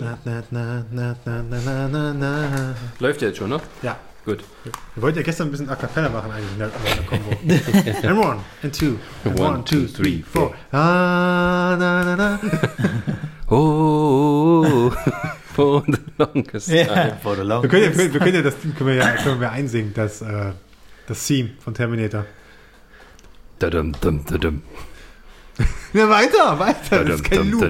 Na, na, na, na, na, na, na, na. Läuft ja jetzt schon, ne? Ja. Gut. Wir wollten ja gestern ein bisschen A Cappella machen eigentlich in der, in der Combo. and one, and two, and one, One, two, three, four. Ah, na, na, na. Oh, for the longest Ja. time. For the Wir long können, ja, wir können ja das können wir ja, können wir einsingen, das, äh, das Theme von Terminator. Dadum, dum. Ja, weiter, weiter, das ist kein Loop.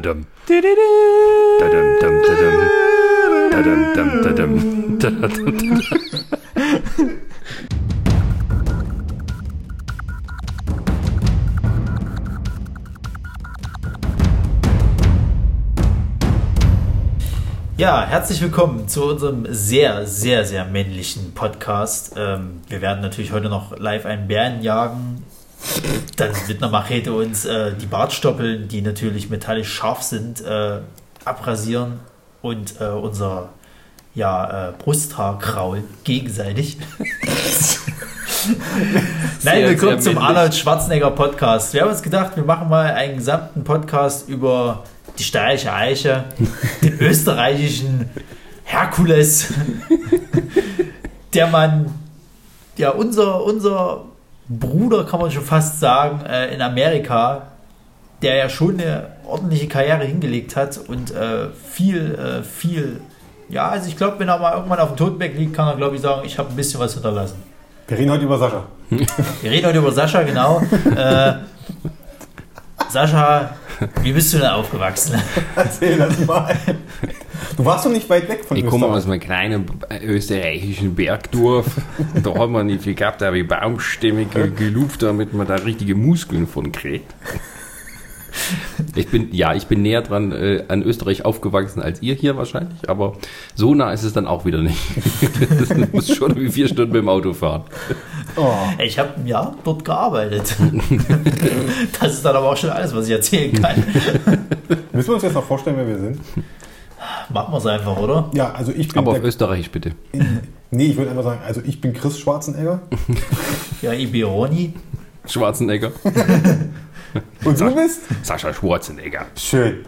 Ja, herzlich willkommen zu unserem sehr, sehr, sehr männlichen Podcast. Ähm, wir werden natürlich heute noch live einen Bären jagen. Dann mit einer Machete uns äh, die Bartstoppeln, die natürlich metallisch scharf sind, äh, abrasieren und äh, unser ja, äh, Brusthaar kraulen gegenseitig. Nein, willkommen zum. Arnold Schwarzenegger Podcast. Wir haben uns gedacht, wir machen mal einen gesamten Podcast über die steirische Eiche, den österreichischen Herkules, der man, ja, unser, unser Bruder, kann man schon fast sagen, äh, in Amerika, der ja schon eine ordentliche Karriere hingelegt hat und äh, viel, äh, viel, ja, also ich glaube, wenn er mal irgendwann auf dem Totenberg liegt, kann er, glaube ich, sagen, ich habe ein bisschen was hinterlassen. Wir reden heute über Sascha. Wir reden heute über Sascha, genau. Äh, Sascha, wie bist du denn aufgewachsen? Erzähl das mal. Du warst doch nicht weit weg von Ich komme aus einem kleinen österreichischen Bergdorf. Da hat man nicht viel gehabt, da habe ich Baumstämme ge geluft, damit man da richtige Muskeln von kriegt. Ich bin, ja, ich bin näher dran äh, an Österreich aufgewachsen als ihr hier wahrscheinlich, aber so nah ist es dann auch wieder nicht. Das muss schon wie vier Stunden mit dem Auto fahren. Oh. Ich habe ein Jahr dort gearbeitet. Das ist dann aber auch schon alles, was ich erzählen kann. Müssen wir uns jetzt noch vorstellen, wer wir sind? Machen wir es einfach, oder? Ja, also ich bin Aber auf Österreichisch bitte. Nee, ich würde einfach sagen, also ich bin Chris Schwarzenegger. Ja, Ibironi. Schwarzenegger. Und du bist? Sascha Schwarzenegger. Schön.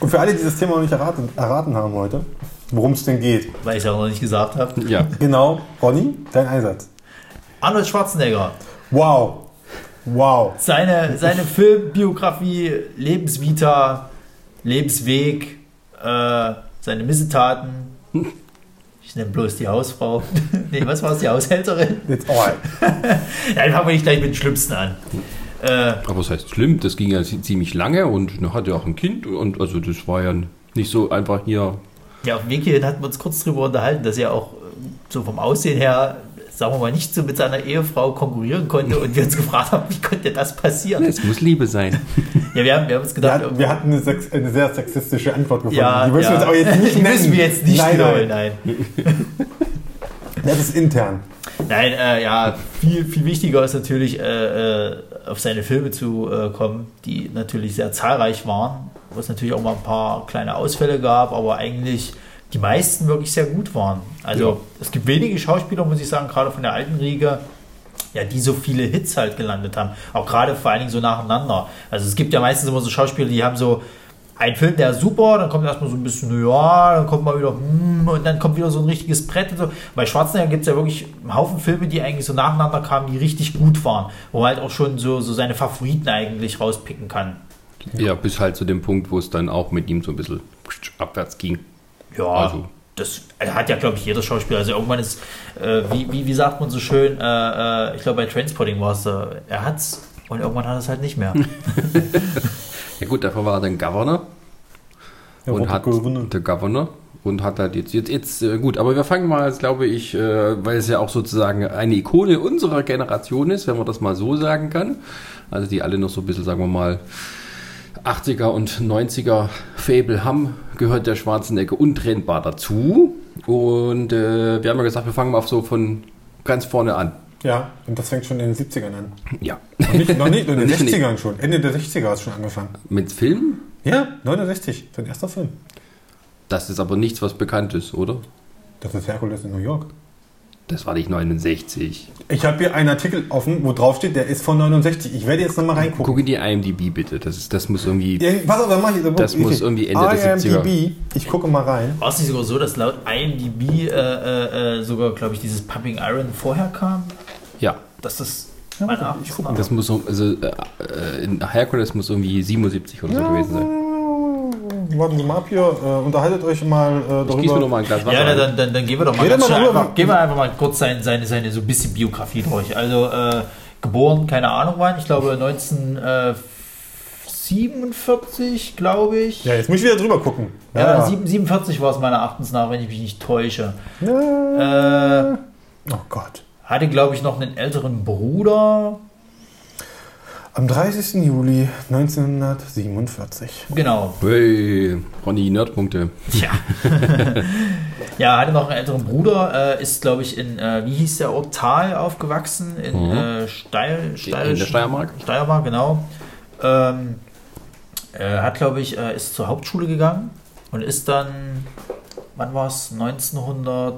Und für alle, die das Thema noch nicht erraten, erraten haben heute, worum es denn geht. Weil ich es auch noch nicht gesagt habe. Ja. Genau, Ronny, dein Einsatz. Arnold Schwarzenegger. Wow. Wow. Seine, seine Filmbiografie, Lebensvita, Lebensweg, äh, seine Missetaten. Ich nenne bloß die Hausfrau. nee, was war es, die Haushälterin? Jetzt, oh, Ja, dann fangen wir nicht gleich mit dem Schlimmsten an. Äh, Aber was heißt schlimm? Das ging ja zi- ziemlich lange und er hatte auch ein Kind und also das war ja nicht so einfach hier. ja, auf dem Weg hierhin hatten wir uns kurz drüber unterhalten, dass er auch so vom Aussehen her, sagen wir mal, nicht so mit seiner Ehefrau konkurrieren konnte und wir uns gefragt haben, wie konnte das passieren? Es muss Liebe sein. Ja, wir haben, wir haben uns wir, gedacht, hatten, wir hatten eine, sex, eine sehr sexistische Antwort gefunden. ja, die müssen ja, wir jetzt aber jetzt nicht die nennen. müssen wir jetzt nicht nein, nein. nein. Das ist intern. Nein, äh, ja, viel, viel wichtiger ist natürlich, äh, äh, auf seine Filme zu äh, kommen, die natürlich sehr zahlreich waren, wo es natürlich auch mal ein paar kleine Ausfälle gab, aber eigentlich die meisten wirklich sehr gut waren. Also Ja. es gibt wenige Schauspieler, muss ich sagen, gerade von der alten Riege, ja, die so viele Hits halt gelandet haben. Auch gerade vor allen Dingen so nacheinander. Also es gibt ja meistens immer so Schauspieler, die haben so einen Film, der super, dann kommt erstmal so ein bisschen, ja, dann kommt mal wieder, hm, und dann kommt wieder so ein richtiges Brett und so. Bei Schwarzenegger gibt es ja wirklich einen Haufen Filme, die eigentlich so nacheinander kamen, die richtig gut waren, wo er halt auch schon so, so seine Favoriten eigentlich rauspicken kann. Ja, bis halt zu dem Punkt, wo es dann auch mit ihm so ein bisschen abwärts ging. Ja, Also. das hat ja, glaube ich, jeder Schauspieler. Also irgendwann ist, äh, wie, wie, wie sagt man so schön, äh, äh, ich glaube bei Transporting war es, äh, er hat's und irgendwann hat es halt nicht mehr. Ja gut, dafür war er dann Governor Ja, und hat Governor. der Governor und hat halt jetzt, jetzt, jetzt äh, gut, aber wir fangen mal, jetzt glaube ich, äh, weil es ja auch sozusagen eine Ikone unserer Generation ist, wenn man das mal so sagen kann. Also die alle noch so ein bisschen, sagen wir mal, 80er und 90er Fable haben, gehört der Schwarzenegger untrennbar dazu. Und äh, wir haben ja gesagt, wir fangen mal so von ganz vorne an. Ja, und das fängt schon in den 70ern an. Ja. Noch nicht, noch nicht in den Nicht- 60ern schon. Ende der 60er hat es schon angefangen. Mit Film? Ja, 69, sein erster Film. Das ist aber nichts, was bekannt ist, oder? Das ist Herkules in New York. Das war nicht 69. Ich habe hier einen Artikel offen, wo drauf steht, der ist von 69. Ich werde jetzt nochmal reingucken. Guck in die IMDb bitte. Das, ist, das muss irgendwie. Ja, pass auf, dann mach ich Das muss irgendwie Ende der 70er. IMDb, ich gucke mal rein. War es nicht sogar so, dass laut IMDb äh, äh, äh, sogar, glaube ich, dieses Pumping Iron vorher kam? Ja. Dass das Ja, ich. Das muss so, also äh, in Hercules muss irgendwie 77 oder so gewesen sein. Warten Sie mal ab hier, äh, unterhaltet euch mal äh, Ich gieße mir noch darüber. mal ein Glas Wasser. Ja, dann, dann, dann gehen wir doch mal, ganz mal schnell darüber. einfach, gehen wir einfach mal kurz seine, seine, seine so ein bisschen Biografie durch. Also äh, geboren, keine Ahnung wann, ich glaube 1947, glaube ich. Ja, jetzt muss ich wieder drüber gucken. Ja, 47 war es meiner Erachtens nach, wenn ich mich nicht täusche. Ja. Äh, Oh Gott. Hatte, glaube ich, noch einen älteren Bruder. Am 30. Juli 1947. Genau. Hey, Ronny, Nerdpunkte. Tja. ja, hatte noch einen älteren Bruder, äh, ist, glaube ich, in, äh, wie hieß der Ort, Thal aufgewachsen, in Mhm. äh, Steil, Steil, In der Steiermark? Steiermark, genau. Ähm, äh, hat, glaube ich, äh, ist zur Hauptschule gegangen und ist dann, wann war es, 1900,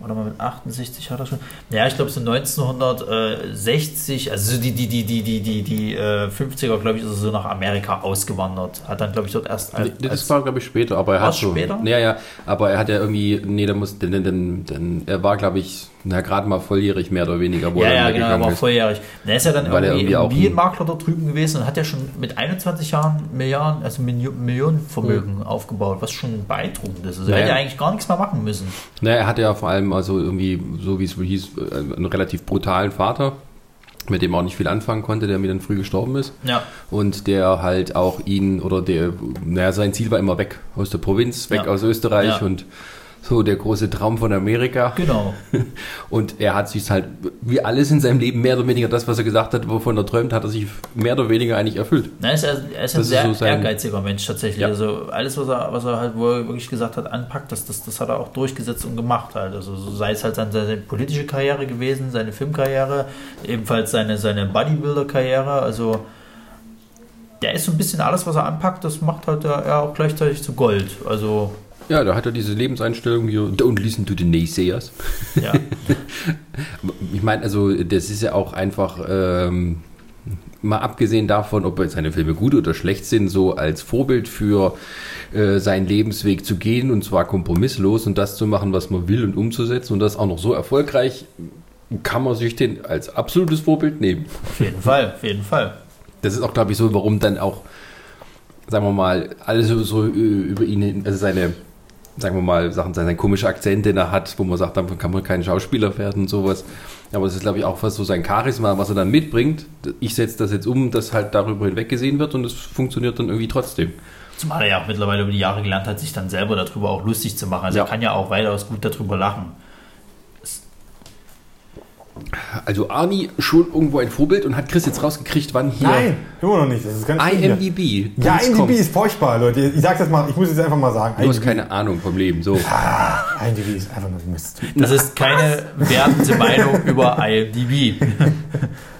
oder mal mit 68 hat er schon. Ja, ich glaube so 1960, also so die, die, die, die, die, die, die äh, 50er, glaube ich, ist er so nach Amerika ausgewandert. Hat dann, glaube ich, dort erst als, Nee, das war, glaube ich, später, aber er hat so. später? Ja, ja, aber er hat ja irgendwie, nee, der muss, denn, denn, denn, denn er war, glaube ich, na, gerade mal volljährig, mehr oder weniger, wo ja, er ja, genau, er war ist. volljährig. Er ist ja dann Weil er irgendwie, irgendwie auch ein- Immobilienmakler dort drüben gewesen und hat ja schon mit 21 Jahren Milliarden, also Millionenvermögen aufgebaut, was schon beeindruckend ist. Also er Naja. hätte ja eigentlich gar nichts mehr machen müssen. Naja, er hatte ja vor allem, also irgendwie, so wie es hieß, äh, einen relativ brutalen Vater, mit dem er auch nicht viel anfangen konnte, der mir dann früh gestorben ist. Ja, Und der halt auch ihn, oder der, naja, sein Ziel war immer weg aus der Provinz, weg Ja. aus Österreich Ja. und so der große Traum von Amerika. genau. Und er hat sich halt, wie alles in seinem Leben, mehr oder weniger das, was er gesagt hat, wovon er träumt, hat er sich mehr oder weniger eigentlich erfüllt. Na, er ist, er ist ein Das ist sehr so sein- ehrgeiziger Mensch tatsächlich. Ja. Also alles, was er, was er halt wo er wirklich gesagt hat, anpackt, das, das, das hat er auch durchgesetzt und gemacht halt. Also so sei es halt dann seine politische Karriere gewesen, seine Filmkarriere, ebenfalls seine, seine Bodybuilder-Karriere. Also der ist so ein bisschen alles, was er anpackt, das macht halt er auch gleichzeitig zu Gold. Also Ja, da hat er diese Lebenseinstellung hier, don't listen to the naysayers. ja, Ich meine, also das ist ja auch einfach, ähm, mal abgesehen davon, ob seine Filme gut oder schlecht sind, so als Vorbild für äh, seinen Lebensweg zu gehen und zwar kompromisslos und das zu machen, was man will und umzusetzen und das auch noch so erfolgreich, kann man sich den als absolutes Vorbild nehmen. auf jeden Fall, auf jeden Fall. Das ist auch, glaube ich, so, warum dann auch, sagen wir mal, alles so, äh, über ihn, hin- also seine, sagen wir mal, Sachen, seine komische Akzent, den er hat, wo man sagt, davon kann man kein Schauspieler werden und sowas. Aber es ist, glaube ich, auch was so sein Charisma, was er dann mitbringt. Ich setze das jetzt um, dass halt darüber hinweg gesehen wird und es funktioniert dann irgendwie trotzdem. Zumal er ja auch mittlerweile über die Jahre gelernt hat, sich dann selber darüber auch lustig zu machen. Also Ja. er kann ja auch weitaus gut darüber lachen. Also Arnie schon irgendwo ein Vorbild und hat Chris jetzt rausgekriegt, wann hier Nein, immer noch nicht. Das ist ganz. IMDb. Ja, IMDb ist furchtbar, Leute. Ich sag's jetzt mal, ich muss jetzt einfach mal sagen. Du hast IMDb keine Ahnung vom Leben, so. IMDb ist einfach nur Mist. Das ist keine wertende Meinung über IMDb.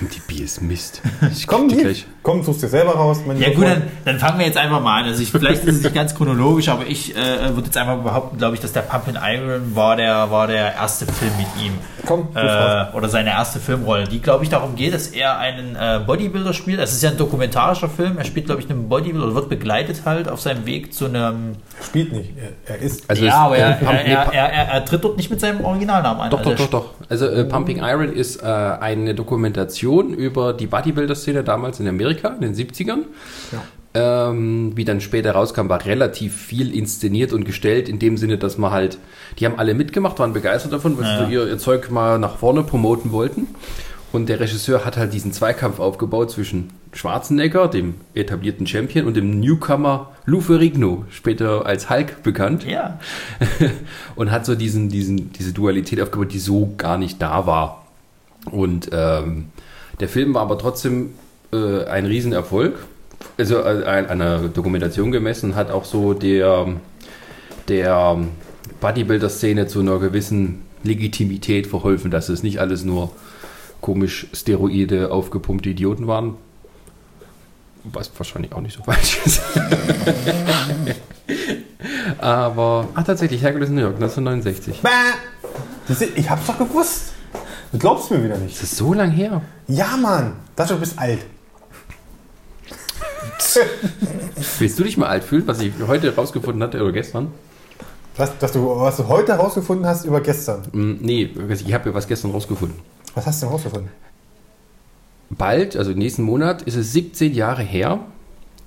IMDb ist Mist. Ich Komm, gleich. Komm, suchst dir selber raus. Mein Ja gut, dann, dann fangen wir jetzt einfach mal an. Also ich, vielleicht ist es nicht ganz chronologisch, aber ich äh, würde jetzt einfach behaupten, glaube ich, dass der Pumpin' Iron war der, war der erste Film mit ihm. Komm. Äh, oder seine erste Filmrolle, die, glaube ich, darum geht, dass er einen äh, Bodybuilder spielt. Es ist ja ein dokumentarischer Film. Er spielt, glaube ich, einen Bodybuilder oder wird begleitet halt auf seinem Weg zu einem... Er spielt nicht. Er, er ist. Also ja, es- aber er, Pump- er, nee, er, er, er, er tritt dort nicht mit seinem Originalnamen an. Doch, Also doch, doch, doch. Also äh, Pumping Iron ist äh, eine Dokumentation über die Bodybuilder-Szene damals in Amerika in den 70ern. Ähm, wie dann später rauskam, war relativ viel inszeniert und gestellt, in dem Sinne, dass man halt, die haben alle mitgemacht, waren begeistert davon, weil Ja. sie ihr, ihr Zeug mal nach vorne promoten wollten. Und der Regisseur hat halt diesen Zweikampf aufgebaut zwischen Schwarzenegger, dem etablierten Champion, und dem Newcomer Lou Ferrigno, später als Hulk bekannt Ja, und hat so diesen, diesen, diese Dualität aufgebaut, die so gar nicht da war. Und ähm, der Film war aber trotzdem äh, ein Riesenerfolg, also äh, ein- einer Dokumentation gemessen, hat auch so der, der Bodybuilder-Szene zu einer gewissen Legitimität verholfen, dass es nicht alles nur komisch Steroide aufgepumpte Idioten waren. Was wahrscheinlich auch nicht so falsch ist. Aber, ach tatsächlich, Hercules in New York, 1969. Bäh. Das ist, ich hab's doch gewusst. Du glaubst mir wieder nicht. Das ist so lang her. Ja, Mann. Das du bist alt. Willst du dich mal alt fühlen, was ich heute rausgefunden hatte oder gestern? Was, was, du, was du heute herausgefunden hast über gestern. Mm, Nee, ich habe ja was gestern rausgefunden. Was hast du denn herausgefunden? Bald, also nächsten Monat, ist es 17 Jahre her,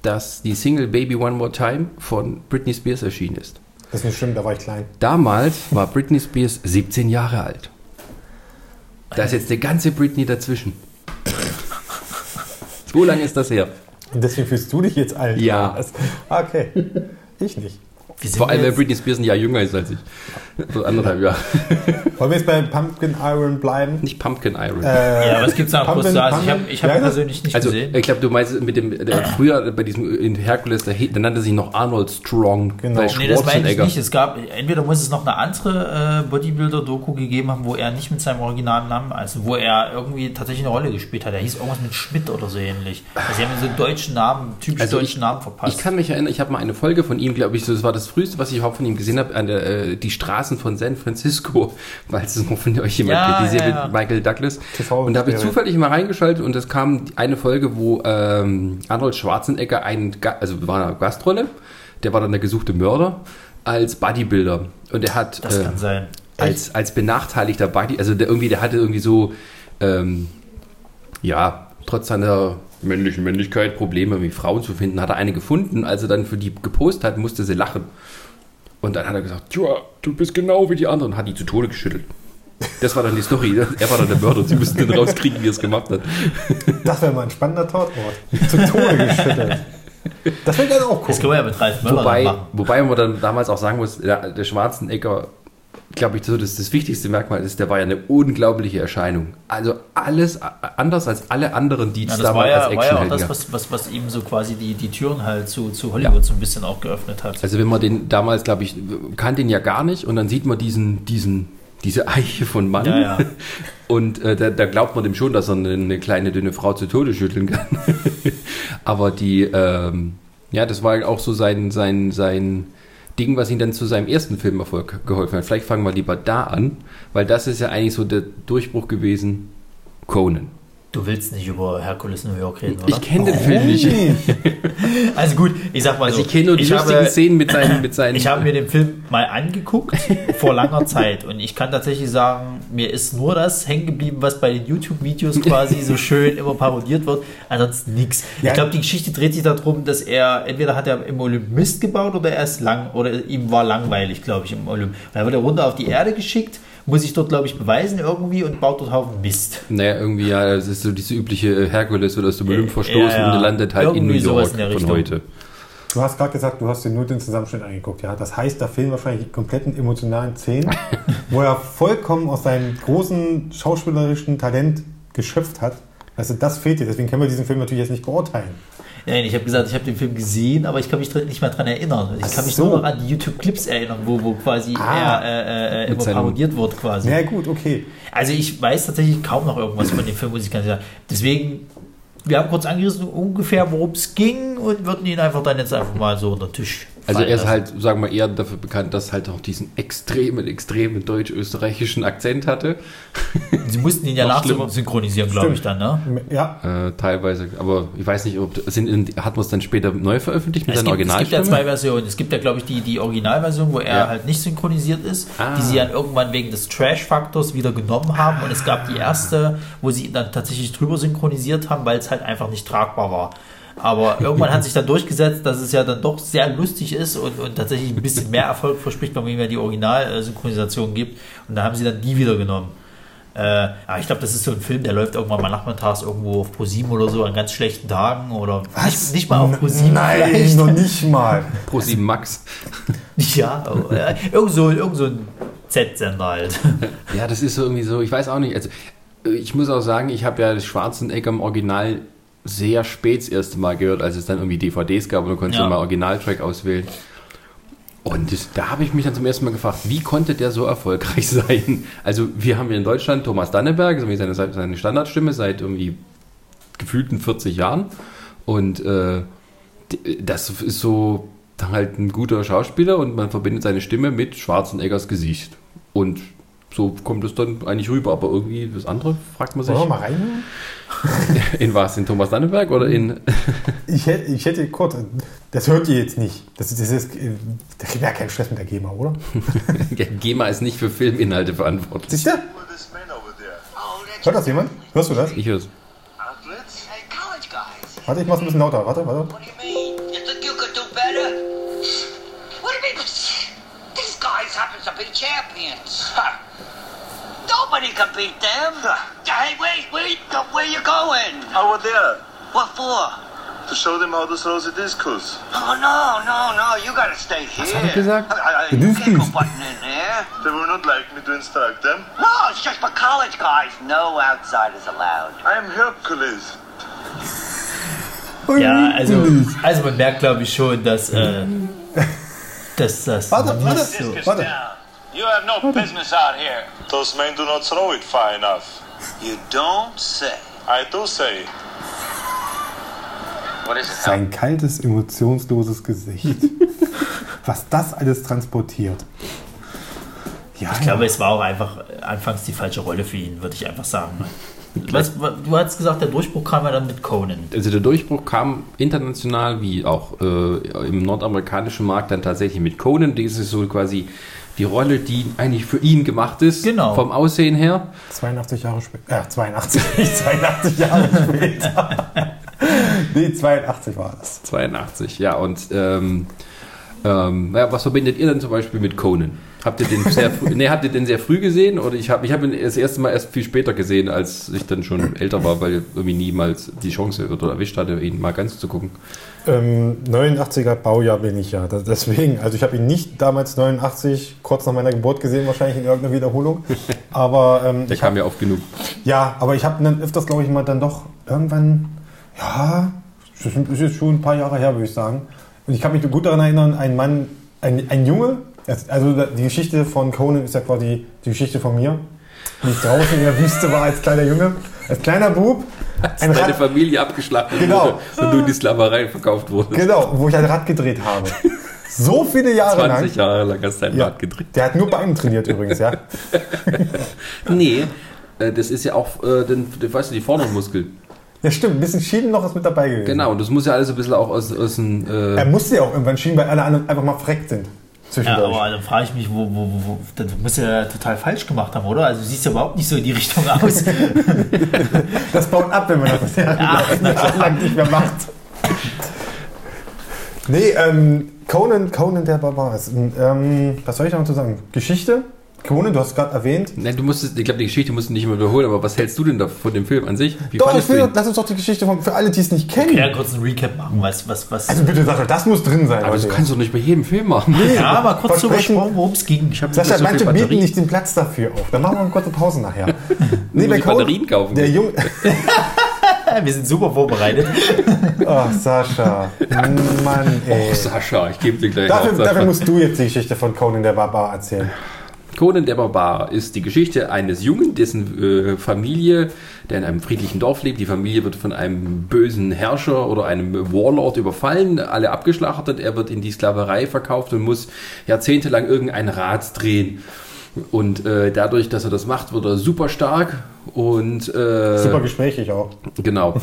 dass die Single Baby One More Time von Britney Spears erschienen ist. Das ist nicht schlimm, da war ich klein. Damals war Britney Spears 17 Jahre alt. Da ist jetzt eine ganze Britney dazwischen. So lange ist das her. Und deswegen fühlst du dich jetzt alt. Ja. Okay. Ich nicht. Wir sind Vor allem, weil Britney Spears ein Jahr jünger ist als ich. So anderthalb Jahre. Wollen wir jetzt bei Pumpkin Iron bleiben? Nicht Pumpkin Iron. Äh, Ja, was gibt's da noch groß Pumpkin- sagen? Ich habe Pumpkin- ich hab Ja, persönlich nicht Also, gesehen. ich glaube, du meinst mit dem, der, früher bei diesem in Herkules, der, der nannte sich noch Arnold Strong. Genau. Bei Nee, das meine ich Schwarzenegger. nicht. Es gab, entweder muss es noch eine andere äh, Bodybuilder-Doku gegeben haben, wo er nicht mit seinem originalen Namen, also wo er irgendwie tatsächlich eine Rolle gespielt hat. Er hieß irgendwas mit Schmidt oder so ähnlich. Also sie haben so einen deutschen Namen, typisch Also deutschen Namen verpasst. Ich kann mich erinnern, ich habe mal eine Folge von ihm, glaube ich, so, das war das früheste, was ich überhaupt von ihm gesehen habe, an der, äh, die Straßen von San Francisco, weil es noch von euch jemand Ja, Serie ja, ja. mit Michael Douglas. TV und da habe ich zufällig mal reingeschaltet und es kam eine Folge, wo ähm, Arnold Schwarzenegger einen, Ga- also war eine Gastrolle, der war dann der gesuchte Mörder, als Bodybuilder. Und er hat das äh, kann sein. als, als benachteiligter Body, also der irgendwie, der hatte irgendwie so, ähm, ja, trotz seiner männlichen Männlichkeit Probleme, wie Frauen zu finden, hat er eine gefunden. Als er dann für die gepostet hat, musste sie lachen. Und dann hat er gesagt, ja, du bist genau wie die anderen, und hat die zu Tode geschüttelt. Das war dann die Story. Er war dann der Mörder und sie mussten dann rauskriegen, wie er es gemacht hat. das wäre mal ein spannender Tatort. Zu Tode geschüttelt. Das wäre gerne auch Das gucken. können wir ja mit Ralf Möller dann Wobei, machen. wobei man dann damals auch sagen muss, der, der Schwarzenegger, glaube ich, so das, das wichtigste Merkmal ist, der war ja eine unglaubliche Erscheinung. Also alles anders als alle anderen, die Ja, das war damals ja, als war ja auch das, was, was, was ihm so quasi die, die Türen halt zu, zu Hollywood so ein bisschen auch geöffnet hat. Also wenn man den damals, glaube ich, kannte den ja gar nicht und dann sieht man diesen, diesen, diese Eiche von Mann Ja, ja. und äh, da, da glaubt man dem schon, dass er eine, eine kleine dünne Frau zu Tode schütteln kann. Aber die, ähm, ja, das war auch so sein, sein, sein Ding, was ihn dann zu seinem ersten Filmerfolg geholfen hat. Vielleicht fangen wir lieber da an, weil das ist ja eigentlich so der Durchbruch gewesen. Conan. Du willst nicht über Herkules New York reden, oder? Ich kenne den Film nicht. also gut, ich sag mal Also so. ich kenne nur die ich lustigen habe- Szenen mit seinen, mit seinen. Ich habe mir den Film mal angeguckt vor langer Zeit und ich kann tatsächlich sagen, mir ist nur das hängen geblieben, was bei den YouTube-Videos quasi so schön immer parodiert wird. Ansonsten nichts. Ja. Ich glaube, die Geschichte dreht sich darum, dass er entweder hat er im Olymp Mist gebaut oder er ist lang oder ihm war langweilig, glaube ich, im Olymp. Dann wird er runter auf die Erde geschickt, muss sich dort, glaube ich, beweisen irgendwie und baut dort Haufen Mist. Naja, irgendwie, ja, das ist so diese übliche äh, Herkules wird aus dem Olymp Ja, verstoßen ja. und landet halt in New Irgendwie sowas York in der von Richtung. heute. Du hast gerade gesagt, du hast dir nur den Zusammenschnitt angeguckt. Ja? Das heißt, da fehlen wahrscheinlich die kompletten emotionalen Szenen, wo er vollkommen aus seinem großen schauspielerischen Talent geschöpft hat. Also das fehlt dir. Deswegen können wir diesen Film natürlich jetzt nicht beurteilen. Nein, ich habe gesagt, ich habe den Film gesehen, aber ich kann mich nicht mehr dran erinnern. Ich Ach kann mich so. nur noch an die YouTube-Clips erinnern, wo, wo quasi Ah. er äh, äh, Mit immer parodiert wird quasi. Ja gut, okay. Also ich weiß tatsächlich kaum noch irgendwas von dem Film, muss ich ganz sagen. Deswegen, wir haben kurz angerissen, ungefähr worum es ging und würden ihn einfach dann jetzt einfach mal so unter den Tisch Also er ist lassen. halt, sagen wir eher dafür bekannt, dass er halt auch diesen extremen, extremen deutsch-österreichischen Akzent hatte. Sie mussten ihn ja nachsynchronisieren, glaube ich dann, ne? Ja, Äh, teilweise, aber ich weiß nicht, ob sind, in- hat man es dann später neu veröffentlicht mit Es seiner gibt, es gibt ja zwei Versionen. Es gibt ja, glaube ich, die, die Originalversion, wo er Ja. halt nicht synchronisiert ist, Ah. die sie dann irgendwann wegen des Trash-Faktors wieder genommen haben. Und es gab die erste, wo sie ihn dann tatsächlich drüber synchronisiert haben, weil es halt einfach nicht tragbar war. Aber irgendwann hat sich dann durchgesetzt, dass es ja dann doch sehr lustig ist und, und tatsächlich ein bisschen mehr Erfolg verspricht, wenn man ihm ja die Original-Synchronisation gibt. Und da haben sie dann die wieder genommen. Äh, aber ich glaube, das ist so ein Film, der läuft irgendwann mal nachmittags irgendwo auf ProSieben oder so an ganz schlechten Tagen oder nicht, nicht mal auf ProSieben Nein, vielleicht. noch nicht mal. Pro 7 Max. Ja, äh, irgend so, irgend so ein Z-Sender halt. Ja, das ist so irgendwie so, ich weiß auch nicht. Also, ich muss auch sagen, ich habe ja das Schwarzenegger im Original sehr spät das erste Mal gehört, als es dann irgendwie DVDs gab und du konntest Ja. mal Originaltrack auswählen. Und das, da habe ich mich dann zum ersten Mal gefragt, wie konnte der so erfolgreich sein? Also wir haben hier in Deutschland Thomas Danneberg, so wie seine, seine Standardstimme seit irgendwie gefühlten 40 Jahren. Und äh, das ist so halt ein guter Schauspieler und man verbindet seine Stimme mit Schwarzeneggers Gesicht. Und so kommt es dann eigentlich rüber. Aber irgendwie das andere fragt man sich. Wollen wir mal reinhören? In was? In Thomas Dannenberg oder in. Ich hätte, ich hätte kurz, das hört ihr jetzt nicht. Das, ist- das ist, äh, da gibt ja keinen Stress mit der GEMA, oder? GEMA ist nicht für Filminhalte verantwortlich. Oh, that's Hört das jemand? Hörst du das? Ich hör's. Warte, ich mach's ein bisschen lauter. Warte, warte. What do you mean? You think you could do better? What do you mean? These guys happen to be champions. Ha! Nobody can beat them. Hey, wait, wait. Where are you going? Over there What for? to show them how to throw the discus. Oh, no, no, no. You gotta stay here. hat er gesagt? I, I, you can't go butting in there. They will not like me to instruct them. No, it's just for college guys. No outsiders allowed. I am Hercules. Ja, also, also man merkt, glaube ich, schon, dass, äh, dass das Warte, warte. so... Warte. You have no business out here. Those men do not throw it far enough. You don't say. I do say. What is it? Sein kaltes, emotionsloses Gesicht. Was das alles transportiert. Ja, Ich glaube, es war auch einfach anfangs die falsche Rolle für ihn, würde ich einfach sagen. Was, wa- du hast gesagt, der Durchbruch kam ja dann mit Conan. Also der Durchbruch kam international wie auch äh, im nordamerikanischen Markt dann tatsächlich mit Conan. Das ist so quasi die Rolle, die eigentlich für ihn gemacht ist. Genau. Vom Aussehen her. 82 Jahre später. Äh, 82, nicht 82 Jahre später. nee, 82 war das. 82, ja. Und ähm, ähm, ja, was verbindet ihr denn zum Beispiel mit Conan? Habt ihr den sehr früh, nee, habt ihr den sehr früh gesehen? Oder ich habe ich hab ihn das erste Mal erst viel später gesehen, als ich dann schon älter war, weil ich irgendwie niemals die Chance oder erwischt hatte, ihn mal ganz zu gucken. Ähm, 89er Baujahr bin ich ja. Deswegen, also ich habe ihn nicht damals 89, kurz nach meiner Geburt gesehen, wahrscheinlich in irgendeiner Wiederholung. Aber ähm, Der ich kam hab, ja oft genug. ja, aber ich habe dann öfters, glaube ich, mal dann doch irgendwann, ja, das ist jetzt schon ein paar Jahre her, würde ich sagen. Und ich kann mich gut daran erinnern, ein Mann, ein, ein Junge, also die Geschichte von Conan ist ja quasi die Geschichte von mir, wie ich draußen in der Wüste war als kleiner Junge, als kleiner Bub. Ein Deine Rad, Familie abgeschlachtet Genau. wurde und du in die Sklaverei verkauft wurdest. genau, wo ich ein Rad gedreht habe. So viele Jahre 20 lang. Jahre lang hast du dein Ja, Rad gedreht. der hat nur Beine trainiert übrigens, ja. Nee, äh, das ist ja auch, äh, den, den, weißt du, die vorderen Muskeln. Ja, stimmt, ein bisschen Schienen noch ist mit dabei gewesen. Genau, und das muss ja alles ein bisschen auch aus, aus dem. Er Äh, musste ja auch irgendwann schienen, weil alle anderen einfach mal verreckt sind. Ja, aber dann frage ich mich, wo, wo, wo, das muss ja total falsch gemacht haben, oder? Also du siehst ja überhaupt nicht so in die Richtung aus. das baut ab, wenn man das jahrelang nicht mehr macht. Nee, ähm, Conan, Conan der Barbar ist. Ähm, was soll ich noch dazu sagen? Geschichte? Conan, du hast es gerade erwähnt. nein, du musstest, ich glaube, die Geschichte musst du nicht mehr wiederholen, aber was hältst du denn da von dem Film an sich? Wie Doch, ich du will, lass uns doch die Geschichte von, für alle, die es nicht kennen. Ja, kurz einen Recap machen, was, was, was. Also bitte, Sascha, das muss drin sein. Aber das Leute. kannst du doch nicht bei jedem Film machen. ja, mal kurz Versprechen- gesprochen, worum es ging. Ich habe Sascha, so manche bieten Batterie. nicht den Platz dafür auf. Dann machen wir eine kurze Pause nachher. Nee, ich Batterien kaufen Der. Junge. Wir sind super vorbereitet. Ach, Sascha. Mann, ey. Oh, Sascha, ich gebe dir gleich Dafür, auf, dafür musst du jetzt die Geschichte von Conan der Barbar erzählen. Conan der Barbar ist die Geschichte eines Jungen, dessen äh, Familie, der in einem friedlichen Dorf lebt. Die Familie wird von einem bösen Herrscher oder einem Warlord überfallen, alle abgeschlachtet. Er wird in die Sklaverei verkauft und muss jahrzehntelang irgendein Rad drehen. Und äh, dadurch, dass er das macht, wird er super stark und äh, Super gesprächig auch. Genau.